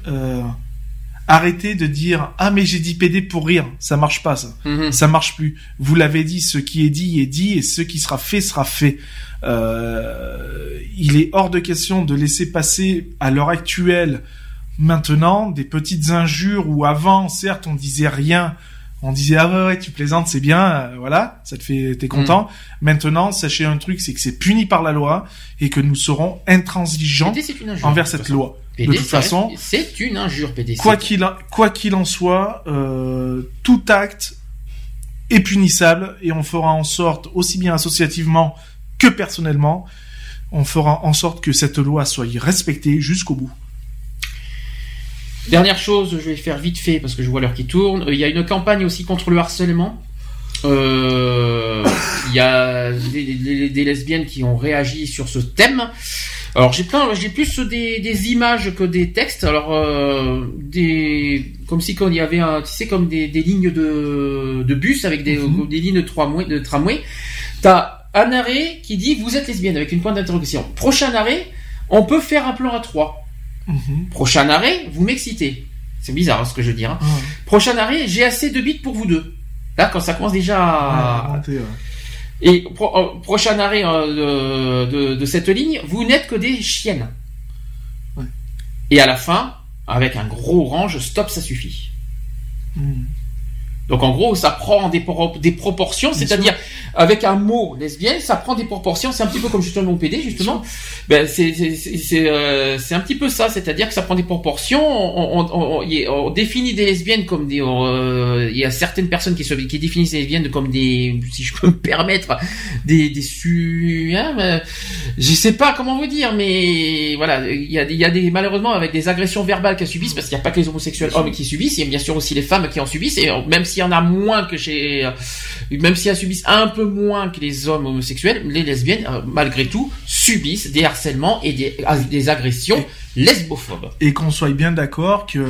Arrêtez de dire ah mais j'ai dit PD pour rire, ça marche pas ça, Mhm. ça marche plus. Vous l'avez dit, ce qui est dit est dit et ce qui sera fait sera fait. Euh, il est hors de question de laisser passer à l'heure actuelle maintenant des petites injures où avant certes on disait rien. On disait ah ouais, ouais tu plaisantes c'est bien euh, voilà ça te fait t'es content maintenant sachez un truc c'est que c'est puni par la loi et que nous serons intransigeants envers cette loi. PD, de toute façon, c'est une injure PD. quoi qu'il en, quoi qu'il en soit, euh, tout acte est punissable et on fera en sorte, aussi bien associativement que personnellement, on fera en sorte que cette loi soit respectée jusqu'au bout. Dernière chose, je vais faire vite fait parce que je vois l'heure qui tourne. Euh, Il y a une campagne aussi contre le harcèlement. Euh, Il y a des, des- des lesbiennes qui ont réagi sur ce thème. Alors j'ai plein, j'ai plus des, des images que des textes. Alors euh, des, comme si quand il y avait un, tu sais comme des, des lignes de, de bus avec des, des lignes de, tramway, de tramway. T'as un arrêt qui dit vous êtes lesbienne avec une pointe d'interrogation. Prochain arrêt, on peut faire un plan à trois. Prochain arrêt, vous m'excitez. C'est bizarre hein, ce que je veux dire. hein. Prochain arrêt, j'ai assez de bits pour vous deux. Là, quand ça commence déjà à... Ouais. Et pro- euh, prochain arrêt euh, de, de- de cette ligne, vous n'êtes que des chiennes. Et à la fin, avec un gros range, stop, ça suffit. Hmm. Donc en gros, ça prend des, pro- des proportions, c'est-à-dire avec un mot lesbienne, ça prend des proportions. C'est un petit peu comme justement mon PD, justement. Ben c'est c'est euh, un petit peu ça, c'est-à-dire que ça prend des proportions. On, on, on- on- définit des lesbiennes comme des. euh, Il y a certaines personnes qui se qui définissent les lesbiennes comme des, si je peux me permettre, des des su. Hein, euh, je sais pas comment vous dire, mais voilà, il y a il y a des malheureusement avec des agressions verbales qu'elles subissent parce qu'il n'y a pas que les homosexuels hommes qui subissent, il y a bien sûr aussi les femmes qui en subissent et même s'il y en a moins que chez, euh, même si elles subissent un peu moins que les hommes homosexuels, les lesbiennes euh, malgré tout subissent des harcèlements et des, ah, des agressions lesbophobes. Et qu'on soit bien d'accord que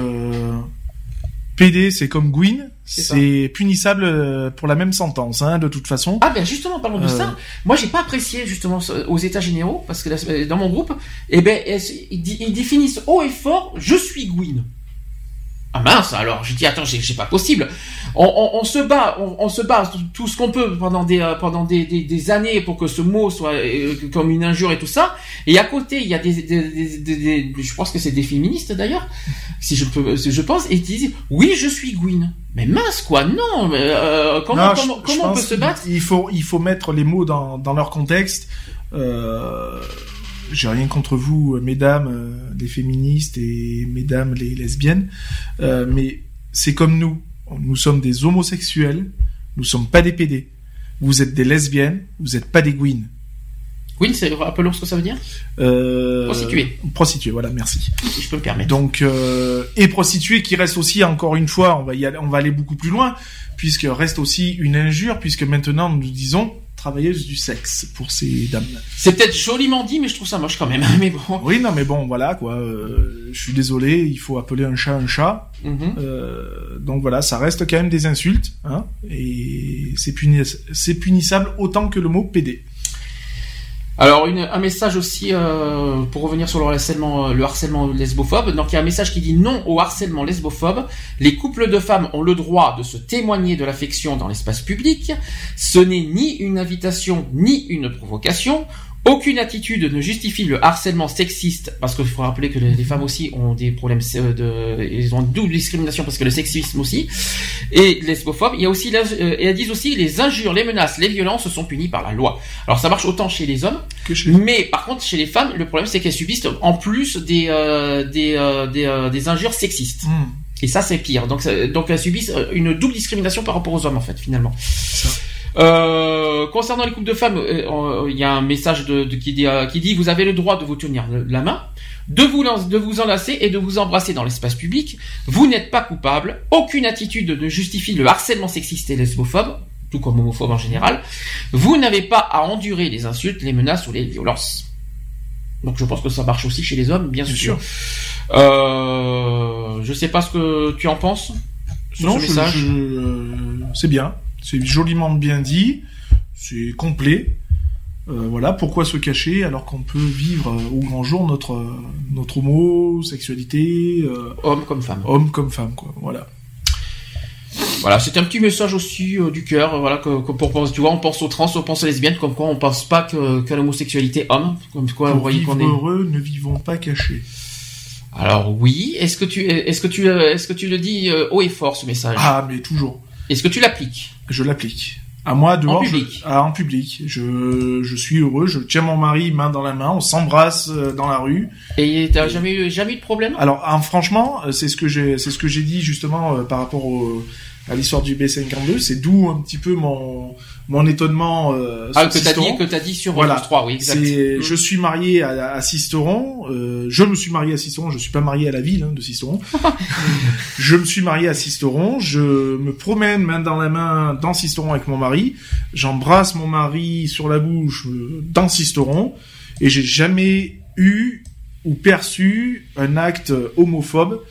PD c'est comme Gwyn, C'est punissable euh, pour la même sentence, hein, de toute façon. Ah ben justement parlons de Euh. ça. Moi j'ai pas apprécié justement aux États généraux parce que dans mon groupe, eh ben ils définissent haut et fort je suis Gwyn. Ah mince, alors je dis attends, c'est pas possible. On, se bat, on, se bat tout ce qu'on peut pendant des euh, pendant des, des, années pour que ce mot soit euh, comme une injure et tout ça. Et à côté, il y a des, des je pense que c'est des féministes d'ailleurs, si je peux, je pense, et ils disent oui, je suis Gwyn. Mais mince quoi, non. Mais, euh, comment comment, comment on peut se battre Il faut il faut mettre les mots dans dans leur contexte. Euh, j'ai rien contre vous, euh, mesdames euh, les féministes et mesdames les lesbiennes, euh, mais c'est comme nous. Nous sommes des homosexuels, nous sommes pas des PD. Vous êtes des lesbiennes, vous n'êtes pas des gouines. Gouines, c'est rappelons ce que ça veut dire? Euh, prostituée. Prostituée, voilà, merci. Si je peux me permettre. Donc euh, et prostituée qui reste aussi encore une fois, on va y aller, on va aller beaucoup plus loin, puisque reste aussi une injure, puisque maintenant nous disons travailleuse du sexe pour ces dames. C'est peut-être joliment dit, mais je trouve ça moche quand même. Mais bon. Oui, non, mais bon, voilà quoi. Euh, je suis désolé, il faut appeler un chat un chat. Mhm. Euh, donc voilà, ça reste quand même des insultes, hein, et c'est c'est punissable autant que le mot PD. Alors un message aussi euh, pour revenir sur le harcèlement, euh, le harcèlement lesbophobe. Donc il y a un message qui dit non au harcèlement lesbophobe. Les couples de femmes ont le droit de se témoigner de l'affection dans l'espace public. Ce n'est ni une invitation ni une provocation. Aucune attitude ne justifie le harcèlement sexiste, parce qu'il faut rappeler que les, femmes aussi ont des problèmes euh, de, ils ont une double discrimination parce que le sexisme aussi, et lesbophobe. Il y a aussi, euh, et elles disent aussi les injures, les menaces, les violences sont punies par la loi. Alors ça marche autant chez les hommes que chez mais par contre chez les femmes, le problème c'est qu'elles subissent en plus des euh, des, des, des injures sexistes. Hmm. Et ça c'est pire. Donc donc elles subissent une double discrimination par rapport aux hommes en fait finalement. Ça. Euh, concernant les couples de femmes, euh, il y a un message de, qui, dit, euh, qui dit vous avez le droit de vous tenir la main, de vous, de vous enlacer et de vous embrasser dans l'espace public. Vous n'êtes pas coupable. Aucune attitude ne justifie le harcèlement sexiste et lesbophobe, tout comme homophobe en général. Vous n'avez pas à endurer les insultes, les menaces ou les violences. Donc je pense que ça marche aussi chez les hommes, bien, sûr. Euh, je sais pas ce que tu en penses sur non, ce message. c'est bien. C'est joliment bien dit, c'est complet. Euh, voilà, pourquoi se cacher alors qu'on peut vivre euh, au grand jour notre notre homosexualité euh, homme comme femme. Homme comme femme quoi, voilà. Voilà, c'est un petit message aussi du cœur, voilà que, pour tu vois, on pense aux trans, on pense aux lesbiennes, comme quoi on pense pas que, que l'homosexualité homme, comme quoi vous voyez qu'on est heureux, ne vivons pas cachés. Alors oui, est-ce que tu est-ce que tu est-ce que tu le dis haut et fort ce message? Ah mais toujours. Est-ce que tu l'appliques? Je l'applique. À moi dehors, en public. Je, ah, en public. Je, je suis heureux. Je tiens mon mari main dans la main. On s'embrasse euh, dans la rue. Et t'as jamais eu jamais eu de problème? Alors, franchement, euh, c'est ce que j'ai, c'est ce que j'ai dit justement euh, par rapport au, à l'histoire du B52. C'est d'où un petit peu mon mon étonnement euh, ah, que t'as dit que t'as dit sur voilà. 3 oui exact. Mm. je suis marié à, à Sisteron euh, je me suis marié à Sisteron je suis pas marié à la ville hein, de Sisteron je me suis marié à Sisteron je me promène main dans la main dans Sisteron avec mon mari j'embrasse mon mari sur la bouche euh, dans Sisteron et j'ai jamais eu ou perçu un acte homophobe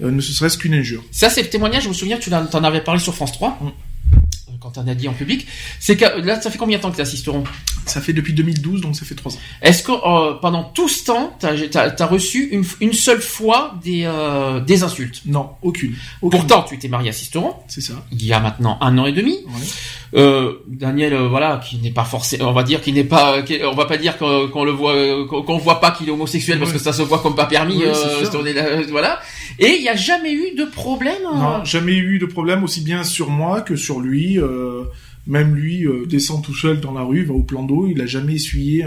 euh, ne serait-ce qu'une injure ça c'est le témoignage je me souviens tu en avais parlé sur France 3 quand on a dit en public, c'est que là, ça fait combien de temps que tu assisteront Ça fait depuis 2012, donc ça fait trois ans. Est-ce que euh, pendant tout ce temps, tu as, reçu une, une, seule fois des, euh, des insultes? Non, aucune. Pourtant, tu étais marié à Sisteron. C'est ça. Il y a maintenant un an et demi. Euh, Daniel, euh, voilà, qui n'est pas forcé, on va dire qu'il n'est pas, on va pas dire qu'on le voit, qu'on voit pas qu'il est homosexuel parce que ça se voit comme pas permis. Euh, voilà. Et il n'y a jamais eu de problème. Non, jamais eu de problème aussi bien sur moi que sur lui. même lui descend tout seul dans la rue, va au plan d'eau, il a jamais essuyé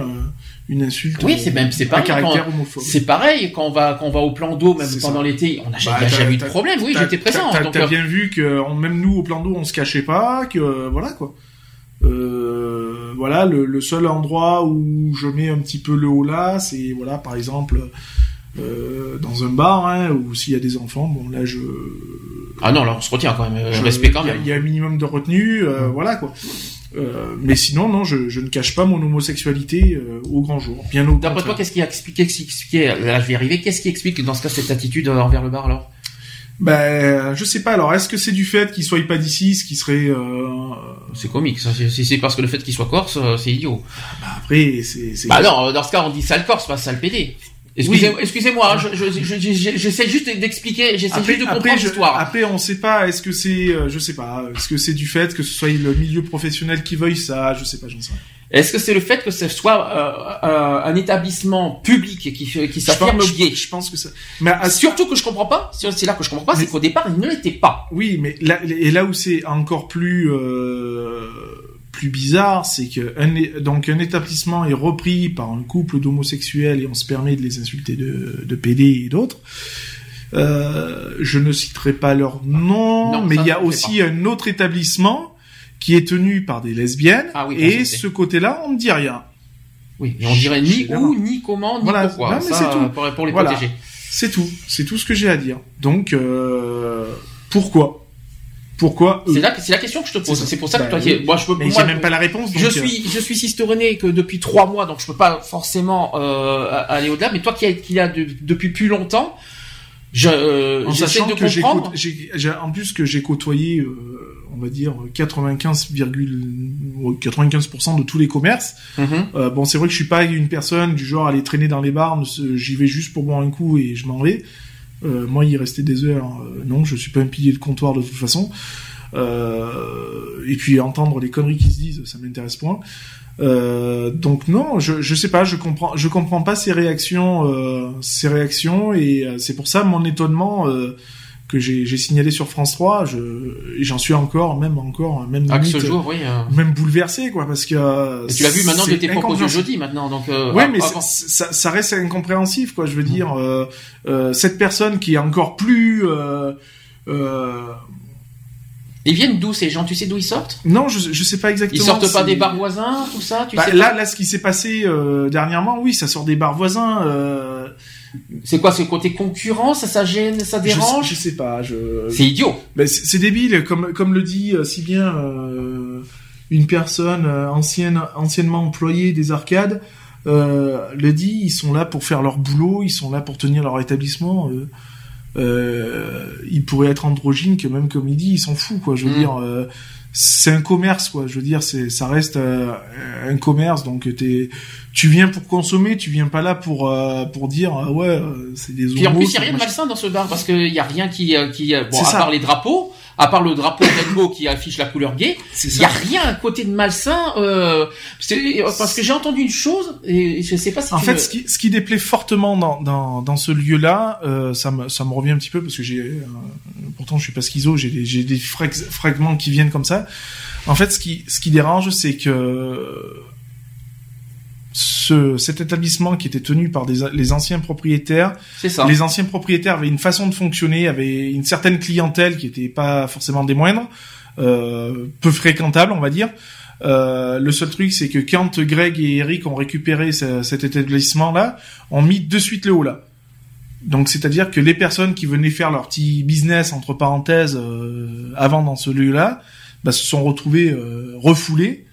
une insulte. Oui, c'est même c'est pareil. caractère homophobe. C'est pareil quand on va quand on va au plan d'eau, même pendant l'été, on n'a bah, jamais eu de problème. Oui, j'étais présent. T'as bien vu que même nous au plan d'eau, on se cachait pas, que voilà quoi. Euh, voilà, le, seul endroit où je mets un petit peu le haut là, c'est voilà, par exemple, euh, dans un bar, hein, ou s'il y a des enfants, bon là je. Ah non, là on se retient quand même. Je respecte quand même. Il y, a un minimum de retenue, euh, voilà quoi. Euh, mais sinon, non, je, je, ne cache pas mon homosexualité euh, au grand jour. Bien au D'après toi, qu'est-ce qui explique, là je vais arriver, qu'est-ce qui explique dans ce cas cette attitude envers le bar alors? Ben, je sais pas. Alors, est-ce que c'est du fait qu'il soit pas d'ici, ce qui serait euh... C'est comique. Ça. C'est parce que le fait qu'il soit corse, c'est idiot. Bah après, c'est. Bah non, dans ce cas, on dit sale corse, pas sale pédé. Excusez-moi, j'essaie juste d'expliquer, j'essaie juste de comprendre l'histoire. Après, on sait pas, est-ce que c'est, euh, je sais pas, est-ce que c'est du fait que ce soit le milieu professionnel qui veuille ça, je sais pas, j'en sais rien. Est-ce que c'est le fait que ce soit euh, euh, un établissement public qui, qui s'affirme gay Je pense que ça. Mais surtout que je comprends pas, c'est là que je comprends pas, c'est qu'au départ il ne l'était pas. Oui, mais là, et là où c'est encore plus euh, plus bizarre, c'est que un, donc un établissement est repris par un couple d'homosexuels et on se permet de les insulter de, de PD et d'autres. Euh, je ne citerai pas leur nom, mais il y a aussi un autre établissement qui est tenu par des lesbiennes ah et ce côté-là, on ne dit rien. Oui, et on dirait ni où, ni comment, ni voilà. pourquoi. mais c'est tout. Pour, les protéger. C'est tout. C'est tout ce que j'ai à dire. Donc, euh, pourquoi? Pourquoi C'est la question que je te pose. C'est pour ça que bah toi, moi, je peux. Mais j'ai même pas la réponse. je suis, je suis cisterné que depuis trois mois, donc je peux pas forcément euh, aller au-delà. Mais toi qui as, qui a depuis plus longtemps, je, euh, j'essaie de comprendre. J'ai, en plus que j'ai côtoyé, euh, on va dire 95, 95% de tous les commerces. Mm-hmm. euh, bon, c'est vrai que je suis pas une personne du genre à aller traîner dans les bars. J'y vais juste pour boire un coup et je m'en vais. Euh, moi, il restait des heures. Euh, non, je suis pas un pilier de comptoir de toute façon. Euh, et puis entendre les conneries qui se disent, ça m'intéresse point. donc non, je je sais pas, je comprends je comprends pas ces réactions ces réactions et c'est pour ça mon étonnement que j'ai signalé sur France 3, je j'en suis encore même encore même ah, limite, jour, oui, même bouleversé quoi parce que tu l'as vu maintenant de tes propos jeudi maintenant donc euh, ouais mais ça, ça, reste incompréhensif quoi je veux dire euh, euh, cette personne qui est encore plus euh, ils viennent d'où ces gens? Tu sais d'où ils sortent? Non, je, je sais pas exactement. Ils sortent pas des bars voisins, tout ça tu bah, sais Là, là, ce qui s'est passé dernièrement, oui, ça sort des bars voisins. C'est quoi, c'est côté concurrent, ça, ça gêne, ça dérange je, sais pas, je. C'est idiot. Ben, c'est débile, comme comme le dit euh, si bien euh, une personne euh, ancienne, anciennement employée des arcades. le dit, ils sont là pour faire leur boulot, ils sont là pour tenir leur établissement. Euh, ils pourraient être androgynes que même comme il dit, ils s'en foutent quoi. Je veux mm. dire, c'est un commerce quoi. Je veux dire, c'est ça reste un commerce donc t'es tu viens pour consommer, tu viens pas là pour euh, pour dire ah ouais euh, c'est des. Puis en plus il y a rien de malsain dans ce bar parce qu'il y a rien qui euh, qui bon à part les drapeaux, à part le drapeau rainbow qui affiche la couleur gay, il y a rien à côté de malsain. Euh, parce que j'ai entendu une chose et je sais pas si. En fait, ce qui ce qui déplaît fortement dans dans dans ce lieu-là, euh, ça me ça me revient un petit peu parce que j'ai pourtant je suis pas schizo, j'ai des j'ai des fragments qui viennent comme ça. En fait, ce qui ce qui dérange, c'est que ce, cet établissement qui était tenu par des, les anciens propriétaires. Ça. Les anciens propriétaires avaient une façon de fonctionner, avaient une certaine clientèle qui était pas forcément des moindres, euh, peu fréquentable, on va dire. Euh, le seul truc, c'est que quand Greg et Eric ont récupéré cet établissement-là, ont mis de suite le haut là. Donc, c'est-à-dire que les personnes qui venaient faire leur petit business entre parenthèses euh, avant dans ce lieu-là, bah, se sont retrouvées euh, refoulées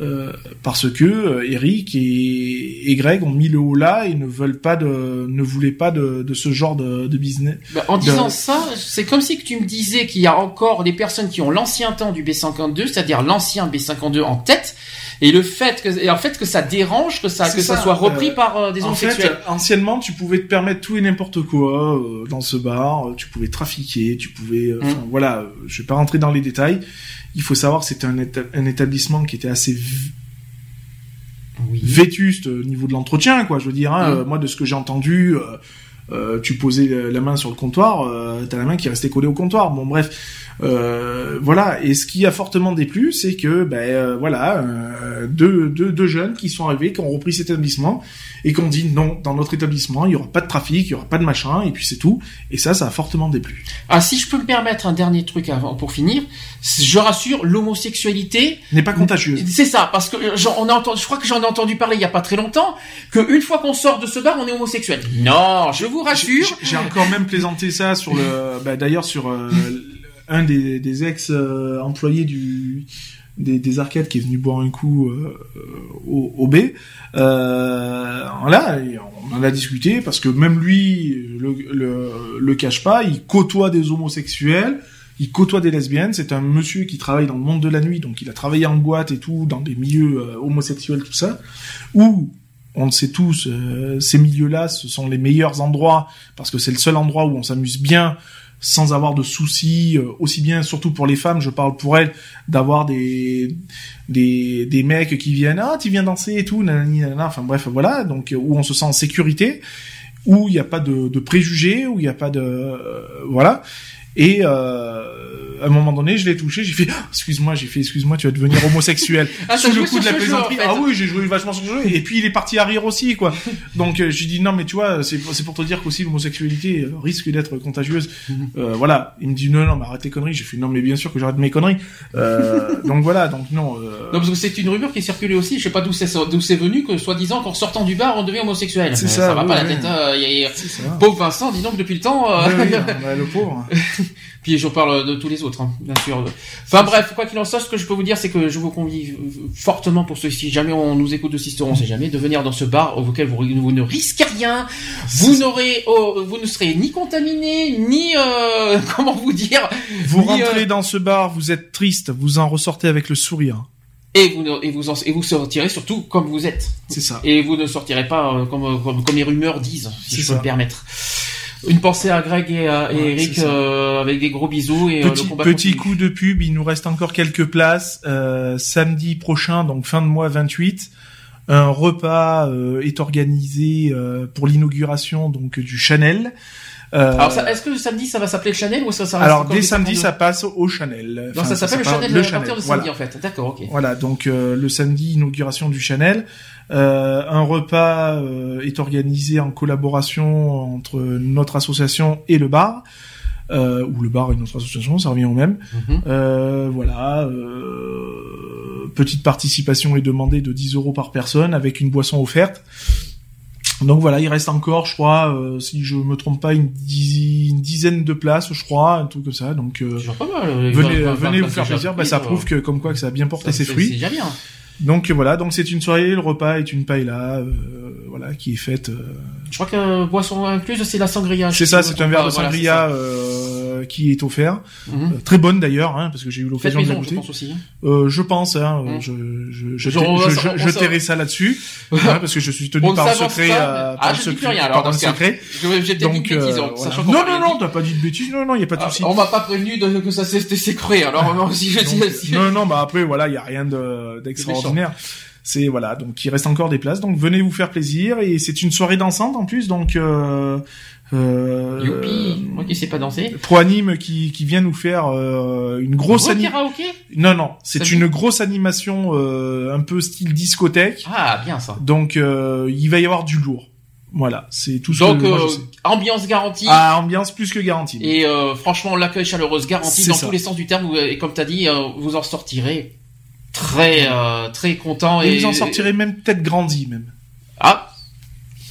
euh, parce que euh, Eric et, et, Greg ont mis le haut là et ne veulent pas de, ne voulaient pas de, de ce genre de, de business. Bah, en disant ça, c'est comme si que tu me disais qu'il y a encore des personnes qui ont l'ancien temps du B52, c'est-à-dire l'ancien B52 en tête, et le fait que, et en fait que ça dérange que ça, que ça, soit repris euh, par des homosexuels. anciennement, tu pouvais te permettre tout et n'importe quoi dans ce bar, tu pouvais trafiquer, tu pouvais, mmh. voilà, je vais pas rentrer dans les détails il faut savoir que c'était un, un, établissement qui était assez vétuste au niveau de l'entretien, quoi. Je veux dire, hein, euh, moi, de ce que j'ai entendu, euh, tu posais la main sur le comptoir, euh, t'as la main qui restait collée au comptoir. Bon, bref, euh, voilà. Et ce qui a fortement déplu, c'est que, ben voilà, deux, deux, deux, jeunes qui sont arrivés, qui ont repris cet établissement et qui ont dit non, dans notre établissement, il y aura pas de trafic, il y aura pas de machin, et puis c'est tout. Et ça, ça a fortement déplu. Ah, si je peux me permettre un dernier truc avant pour finir, je rassure, l'homosexualité n'est pas contagieuse. C'est ça, parce que on a entendu, je crois que j'en ai entendu parler il y a pas très longtemps, que une fois qu'on sort de ce bar, on est homosexuel. Non, je vous. J'ai encore même plaisanté ça sur le, bah, d'ailleurs sur un des, des ex employés du des, des, arcades qui est venu boire un coup euh, au, au, B. Euh, là, on en a discuté parce que même lui le, le, cache pas, il côtoie des homosexuels, il côtoie des lesbiennes. C'est un monsieur qui travaille dans le monde de la nuit, donc il a travaillé en boîte et tout, dans des milieux euh, homosexuels, tout ça, où on le sait tous, euh, ces milieux-là, ce sont les meilleurs endroits parce que c'est le seul endroit où on s'amuse bien sans avoir de soucis, euh, aussi bien surtout pour les femmes, je parle pour elles, d'avoir des, des des mecs qui viennent ah tu viens danser et tout, nanani, nanana. enfin bref voilà, donc euh, où on se sent en sécurité, où il n'y a pas de, de préjugés, où il n'y a pas de voilà. Et euh, à un moment donné, je l'ai touché, j'ai fait ah, excuse-moi, j'ai fait excuse-moi, tu vas devenir homosexuel Ah, sous le coup de la jeu, plaisanterie. en fait. Ah oui, j'ai joué vachement sur le jeu et puis il est parti à rire aussi quoi. Donc euh, j'ai dit non mais tu vois, c'est c'est pour te dire qu'aussi l'homosexualité euh, risque d'être contagieuse. Euh, voilà, il me dit non non, mais arrête tes conneries. J'ai fait non mais bien sûr que j'arrête mes conneries. Euh, donc voilà, donc non. Non, parce que c'est une rumeur qui circulait aussi, je sais pas d'où c'est d'où c'est venu, que soi-disant qu'en sortant du bar, on devient homosexuel. C'est Euh, ça, va pas la oui. tête. hein, ça. Pauvre Vincent, dis donc depuis le temps. Ouais, oui, bah, le pauvre. Puis je parle de tous les autres, hein, bien sûr. Enfin bref, quoi qu'il en soit, ce que je peux vous dire, c'est que je vous convie fortement pour ceux si jamais on nous écoute de Sisteron, on sait jamais, de venir dans ce bar auquel vous, vous ne risquez rien. Vous n'aurez, oh, vous ne serez ni contaminé, ni euh, comment vous dire, Vous ni, euh, rentrez dans ce bar, vous êtes triste, vous en ressortez avec le sourire. et vous et vous en- et vous sortirez surtout comme vous êtes. C'est ça. Et vous ne sortirez pas euh, comme, comme comme les rumeurs disent, si je peux ça. me permettre. Une pensée à Greg et à et Ouais, Eric euh, avec des gros bisous et euh, Petit, le combat petit continue. coup de pub, il nous reste encore quelques places. Euh, samedi prochain, donc fin de mois 28, un repas euh, est organisé euh, pour l'inauguration donc du Chanel. Euh, Alors, est-ce que samedi ça va s'appeler le Chanel ou ça, ça alors, dès samedi, ça passe au Chanel. Non, Enfin, ça s'appelle le Chanel le à partir de samedi voilà. en fait. D'accord, ok. Voilà, donc euh, le samedi, inauguration du Chanel. Euh, un repas euh, est organisé en collaboration entre notre association et le bar. Euh, ou le bar et notre association, ça revient au même. Mhm. Euh, voilà. euh, petite participation est demandée de 10 euros par personne avec une boisson offerte. Donc voilà, il reste encore, je crois, si je me trompe pas, une, dizi- une dizaine de places, je crois, un truc comme ça. Donc pas mal. venez, venez vous faire plaisir. Bah, ça prouve que comme quoi que ça a bien porté ça, ses fruits. C'est déjà bien. Donc voilà, donc c'est une soirée, le repas est une paella, euh, voilà, qui est faite. euh, Je crois que boisson incluse c'est la sangria. C'est ça, c'est un verre de sangria euh, qui est offert. Mhm. Euh, très bonne d'ailleurs, hein, parce que j'ai eu l'occasion de la maison, je goûter. pense aussi. hein. Euh, je pense, hein, Mm. je, je, je, Genre, tairai ça là-dessus, hein, parce que je suis tenu par secret, euh, par Ah, le je secret, plus rien par alors ce cas. secret. J'ai peut-être dit bêtise, donc, voilà. non, non, non, t'as pas dit de bêtises, non, non, y a pas de Ah, souci. On m'a pas prévenu de, que ça s'était s'écrouler. Alors moi aussi je dis si- non, non, bah après, voilà, il y a rien de- d'extraordinaire. C'est voilà, donc il reste encore des places, donc venez vous faire plaisir et c'est une soirée dansante en plus, donc euh, euh, Youpi, moi qui sais pas danser. Pro Anime qui, qui vient nous faire euh, une grosse Gros animation. Non, non, c'est une grosse animation euh, un peu style discothèque. Ah bien ça. Donc euh, il va y avoir du lourd. Voilà, c'est tout ce Donc que moi, je euh, sais. ambiance garantie. Ah, ambiance plus que garantie. Et euh, franchement, l'accueil chaleureux garanti C'est dans ça. tous les sens du terme. Et comme t'as dit, euh, vous en sortirez très euh, très content. Et Et, vous en sortirez même peut-être grandi même. Ah,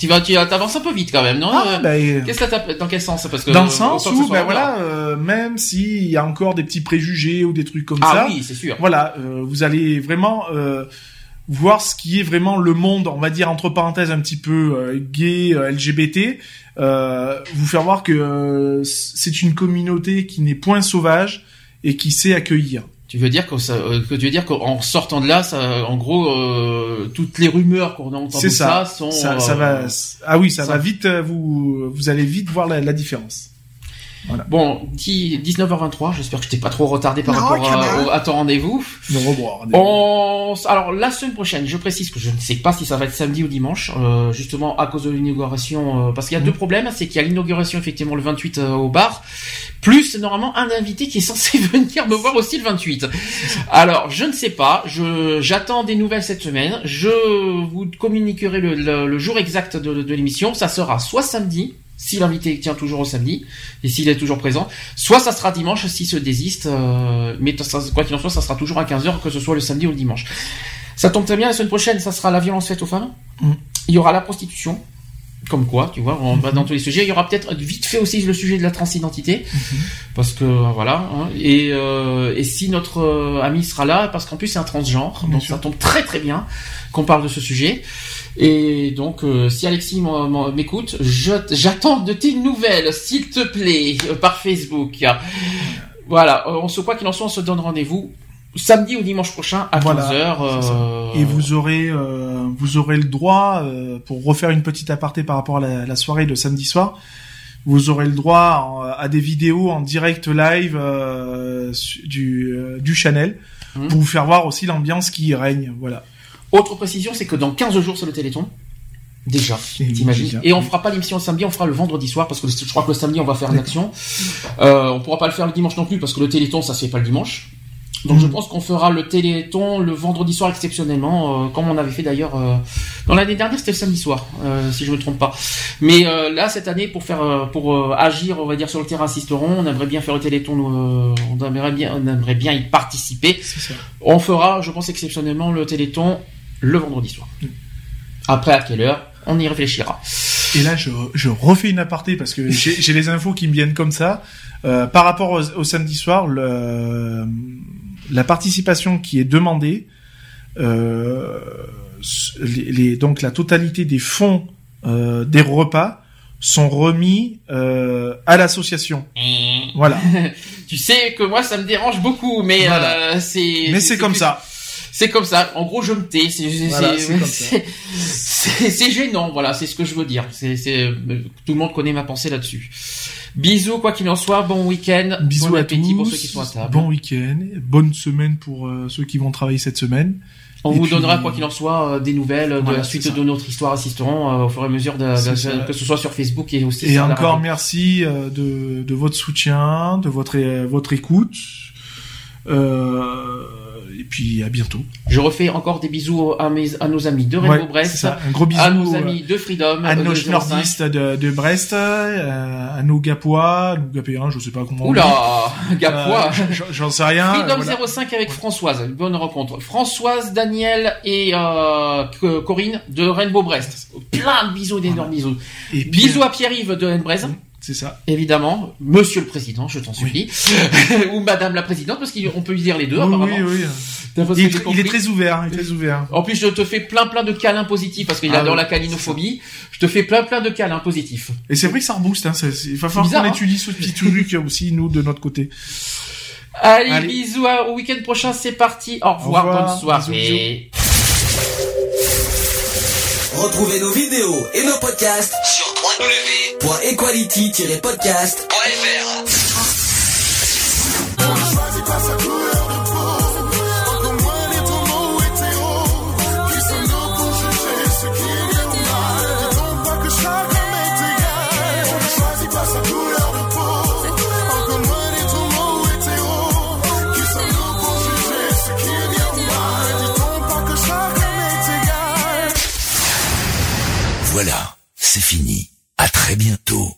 tu vas, tu avances un peu vite quand même, non Ah, Euh, bah, euh, Qu'est-ce que t'as dans quel sens Parce que dans le euh, sens que ce où, ben en voilà, euh, même s'il y a encore des petits préjugés ou des trucs comme Ah ça, oui, c'est sûr. voilà, euh, vous allez vraiment euh, voir ce qui est vraiment le monde, on va dire entre parenthèses un petit peu gay, LGBT, vous faire voir que c'est une communauté qui n'est point sauvage et qui sait accueillir. Tu veux dire que, ça, euh, que tu veux dire qu'en sortant de là, ça, en gros, euh, toutes les rumeurs qu'on a entendues C'est ça. ça sont. ça, ça euh, va. Ah oui, ça, ça- va vite. Vous, vous allez vite voir la, la différence. Bon, 10 19h23. J'espère que je t'ai pas trop retardé par Non, rapport à, même. au- à ton rendez-vous. De revoir. On... Alors la semaine prochaine, je précise que je ne sais pas si ça va être samedi ou dimanche, euh, justement à cause de l'inauguration, euh, parce qu'il y a Mhm. deux problèmes, c'est qu'il y a l'inauguration effectivement le 28 euh, au bar, plus normalement un invité qui est censé venir me voir aussi le 28. Alors je ne sais pas, je j'attends des nouvelles cette semaine, je vous communiquerai le, le- le jour exact de, de l'émission, ça sera soit samedi. Si l'invité tient toujours au samedi et s'il est toujours présent, soit ça sera dimanche s'il se désiste, euh, mais ça- quoi qu'il en soit, ça sera toujours à 15h, que ce soit le samedi ou le dimanche. Ça tombe très bien, la semaine prochaine, ça sera la violence faite aux femmes. Mm. Il y aura la prostitution. Comme quoi, tu vois, on va dans tous les sujets. Il y aura peut-être vite fait aussi le sujet de la transidentité. Parce que, euh, voilà. hein. Et, euh, et si notre euh, ami sera là, parce qu'en plus c'est un transgenre, Bien donc sûr. ça tombe très très bien qu'on parle de ce sujet. Et donc, euh, si Alexis m'écoute, j'attends de tes nouvelles, s'il te plaît, euh, par Facebook. Voilà, euh, on se quoi qu'il en soit, on se donne rendez-vous samedi ou dimanche prochain à 15h. Euh, Et vous aurez euh, vous aurez le droit euh, pour refaire une petite aparté par rapport à la, soirée de samedi soir. Vous aurez le droit à des vidéos en direct live du du Chanel mmh. pour vous faire voir aussi l'ambiance qui règne. Voilà. Autre précision, c'est que dans 15 jours c'est le Téléthon. Déjà, t'imagines. Et on fera pas l'émission le samedi, on fera le vendredi soir parce que je crois que le samedi on va faire une action. Euh, on pourra pas le faire le dimanche non plus parce que le Téléthon ça se fait pas le dimanche. Donc je mm. pense qu'on fera le Téléthon le vendredi soir exceptionnellement, euh, comme on avait fait d'ailleurs euh, dans l'année dernière, c'était le samedi soir, euh, si je me trompe pas. Mais là cette année, pour faire, pour agir, on va dire sur le terrain assisteront, on aimerait bien faire le Téléthon, on aimerait bien, on aimerait bien y participer. On fera, je pense exceptionnellement le Téléthon le vendredi soir. Mm. Après à quelle heure On y réfléchira. Et là, je, je refais une aparté parce que j'ai les infos qui me viennent comme ça. par rapport au samedi soir, le la participation qui est demandée, euh, les, donc la totalité des fonds euh, des repas sont remis euh, à l'association. Mmh. Voilà. tu sais que moi ça me dérange beaucoup, mais c'est. Mais c'est comme ça. C'est comme ça. En gros, je me tais. C'est gênant. Voilà, c'est ce que je veux dire. C'est tout le monde connaît ma pensée là-dessus. Bisous, quoi qu'il en soit, bon week-end. Bisous bon à tous, pour ceux qui sont à table. Bon week-end, bonne semaine pour euh, ceux qui vont travailler cette semaine. On vous donnera, quoi qu'il en soit, euh, des nouvelles de la suite de notre histoire assisteront euh, au fur et à mesure, de, que ce soit sur Facebook et aussi et encore merci de, de votre soutien, de votre votre écoute. Euh, et puis à bientôt. Je refais encore des bisous à, mes, à nos amis de Rainbow Brest, un gros bisou à nos amis de Freedom, à nos nordistes de, de, Brest, euh, à nos Gapois, nos Gapéens, je sais pas comment. Oula, Gapois, euh, j'en sais rien. Freedom 05 avec Françoise, une bonne rencontre. Françoise, Daniel et euh, Corinne de Rainbow Brest. Plein de bisous, d'énormes bisous. Et bisous à Pierre-Yves de Brest. C'est ça. Évidemment, Monsieur le Président, je t'en supplie, ou Madame la Présidente, parce qu'on peut lui dire les deux. Oui, apparemment. oui, oui. Il, est très ouvert, il est très ouvert. En plus, je te fais plein, plein de câlins positifs parce qu'il ah, adore la calinophobie. Je te fais plein, plein de câlins positifs. Et c'est vrai que ça rebooste. Hein, il va falloir qu'on hein. étudie ce petit truc aussi nous de notre côté. Allez, bisous au week-end prochain, c'est parti. Au revoir, bonne soirée. Retrouvez nos vidéos et nos podcasts sur www.equality-podcast.fr. Voilà, c'est fini. À très bientôt.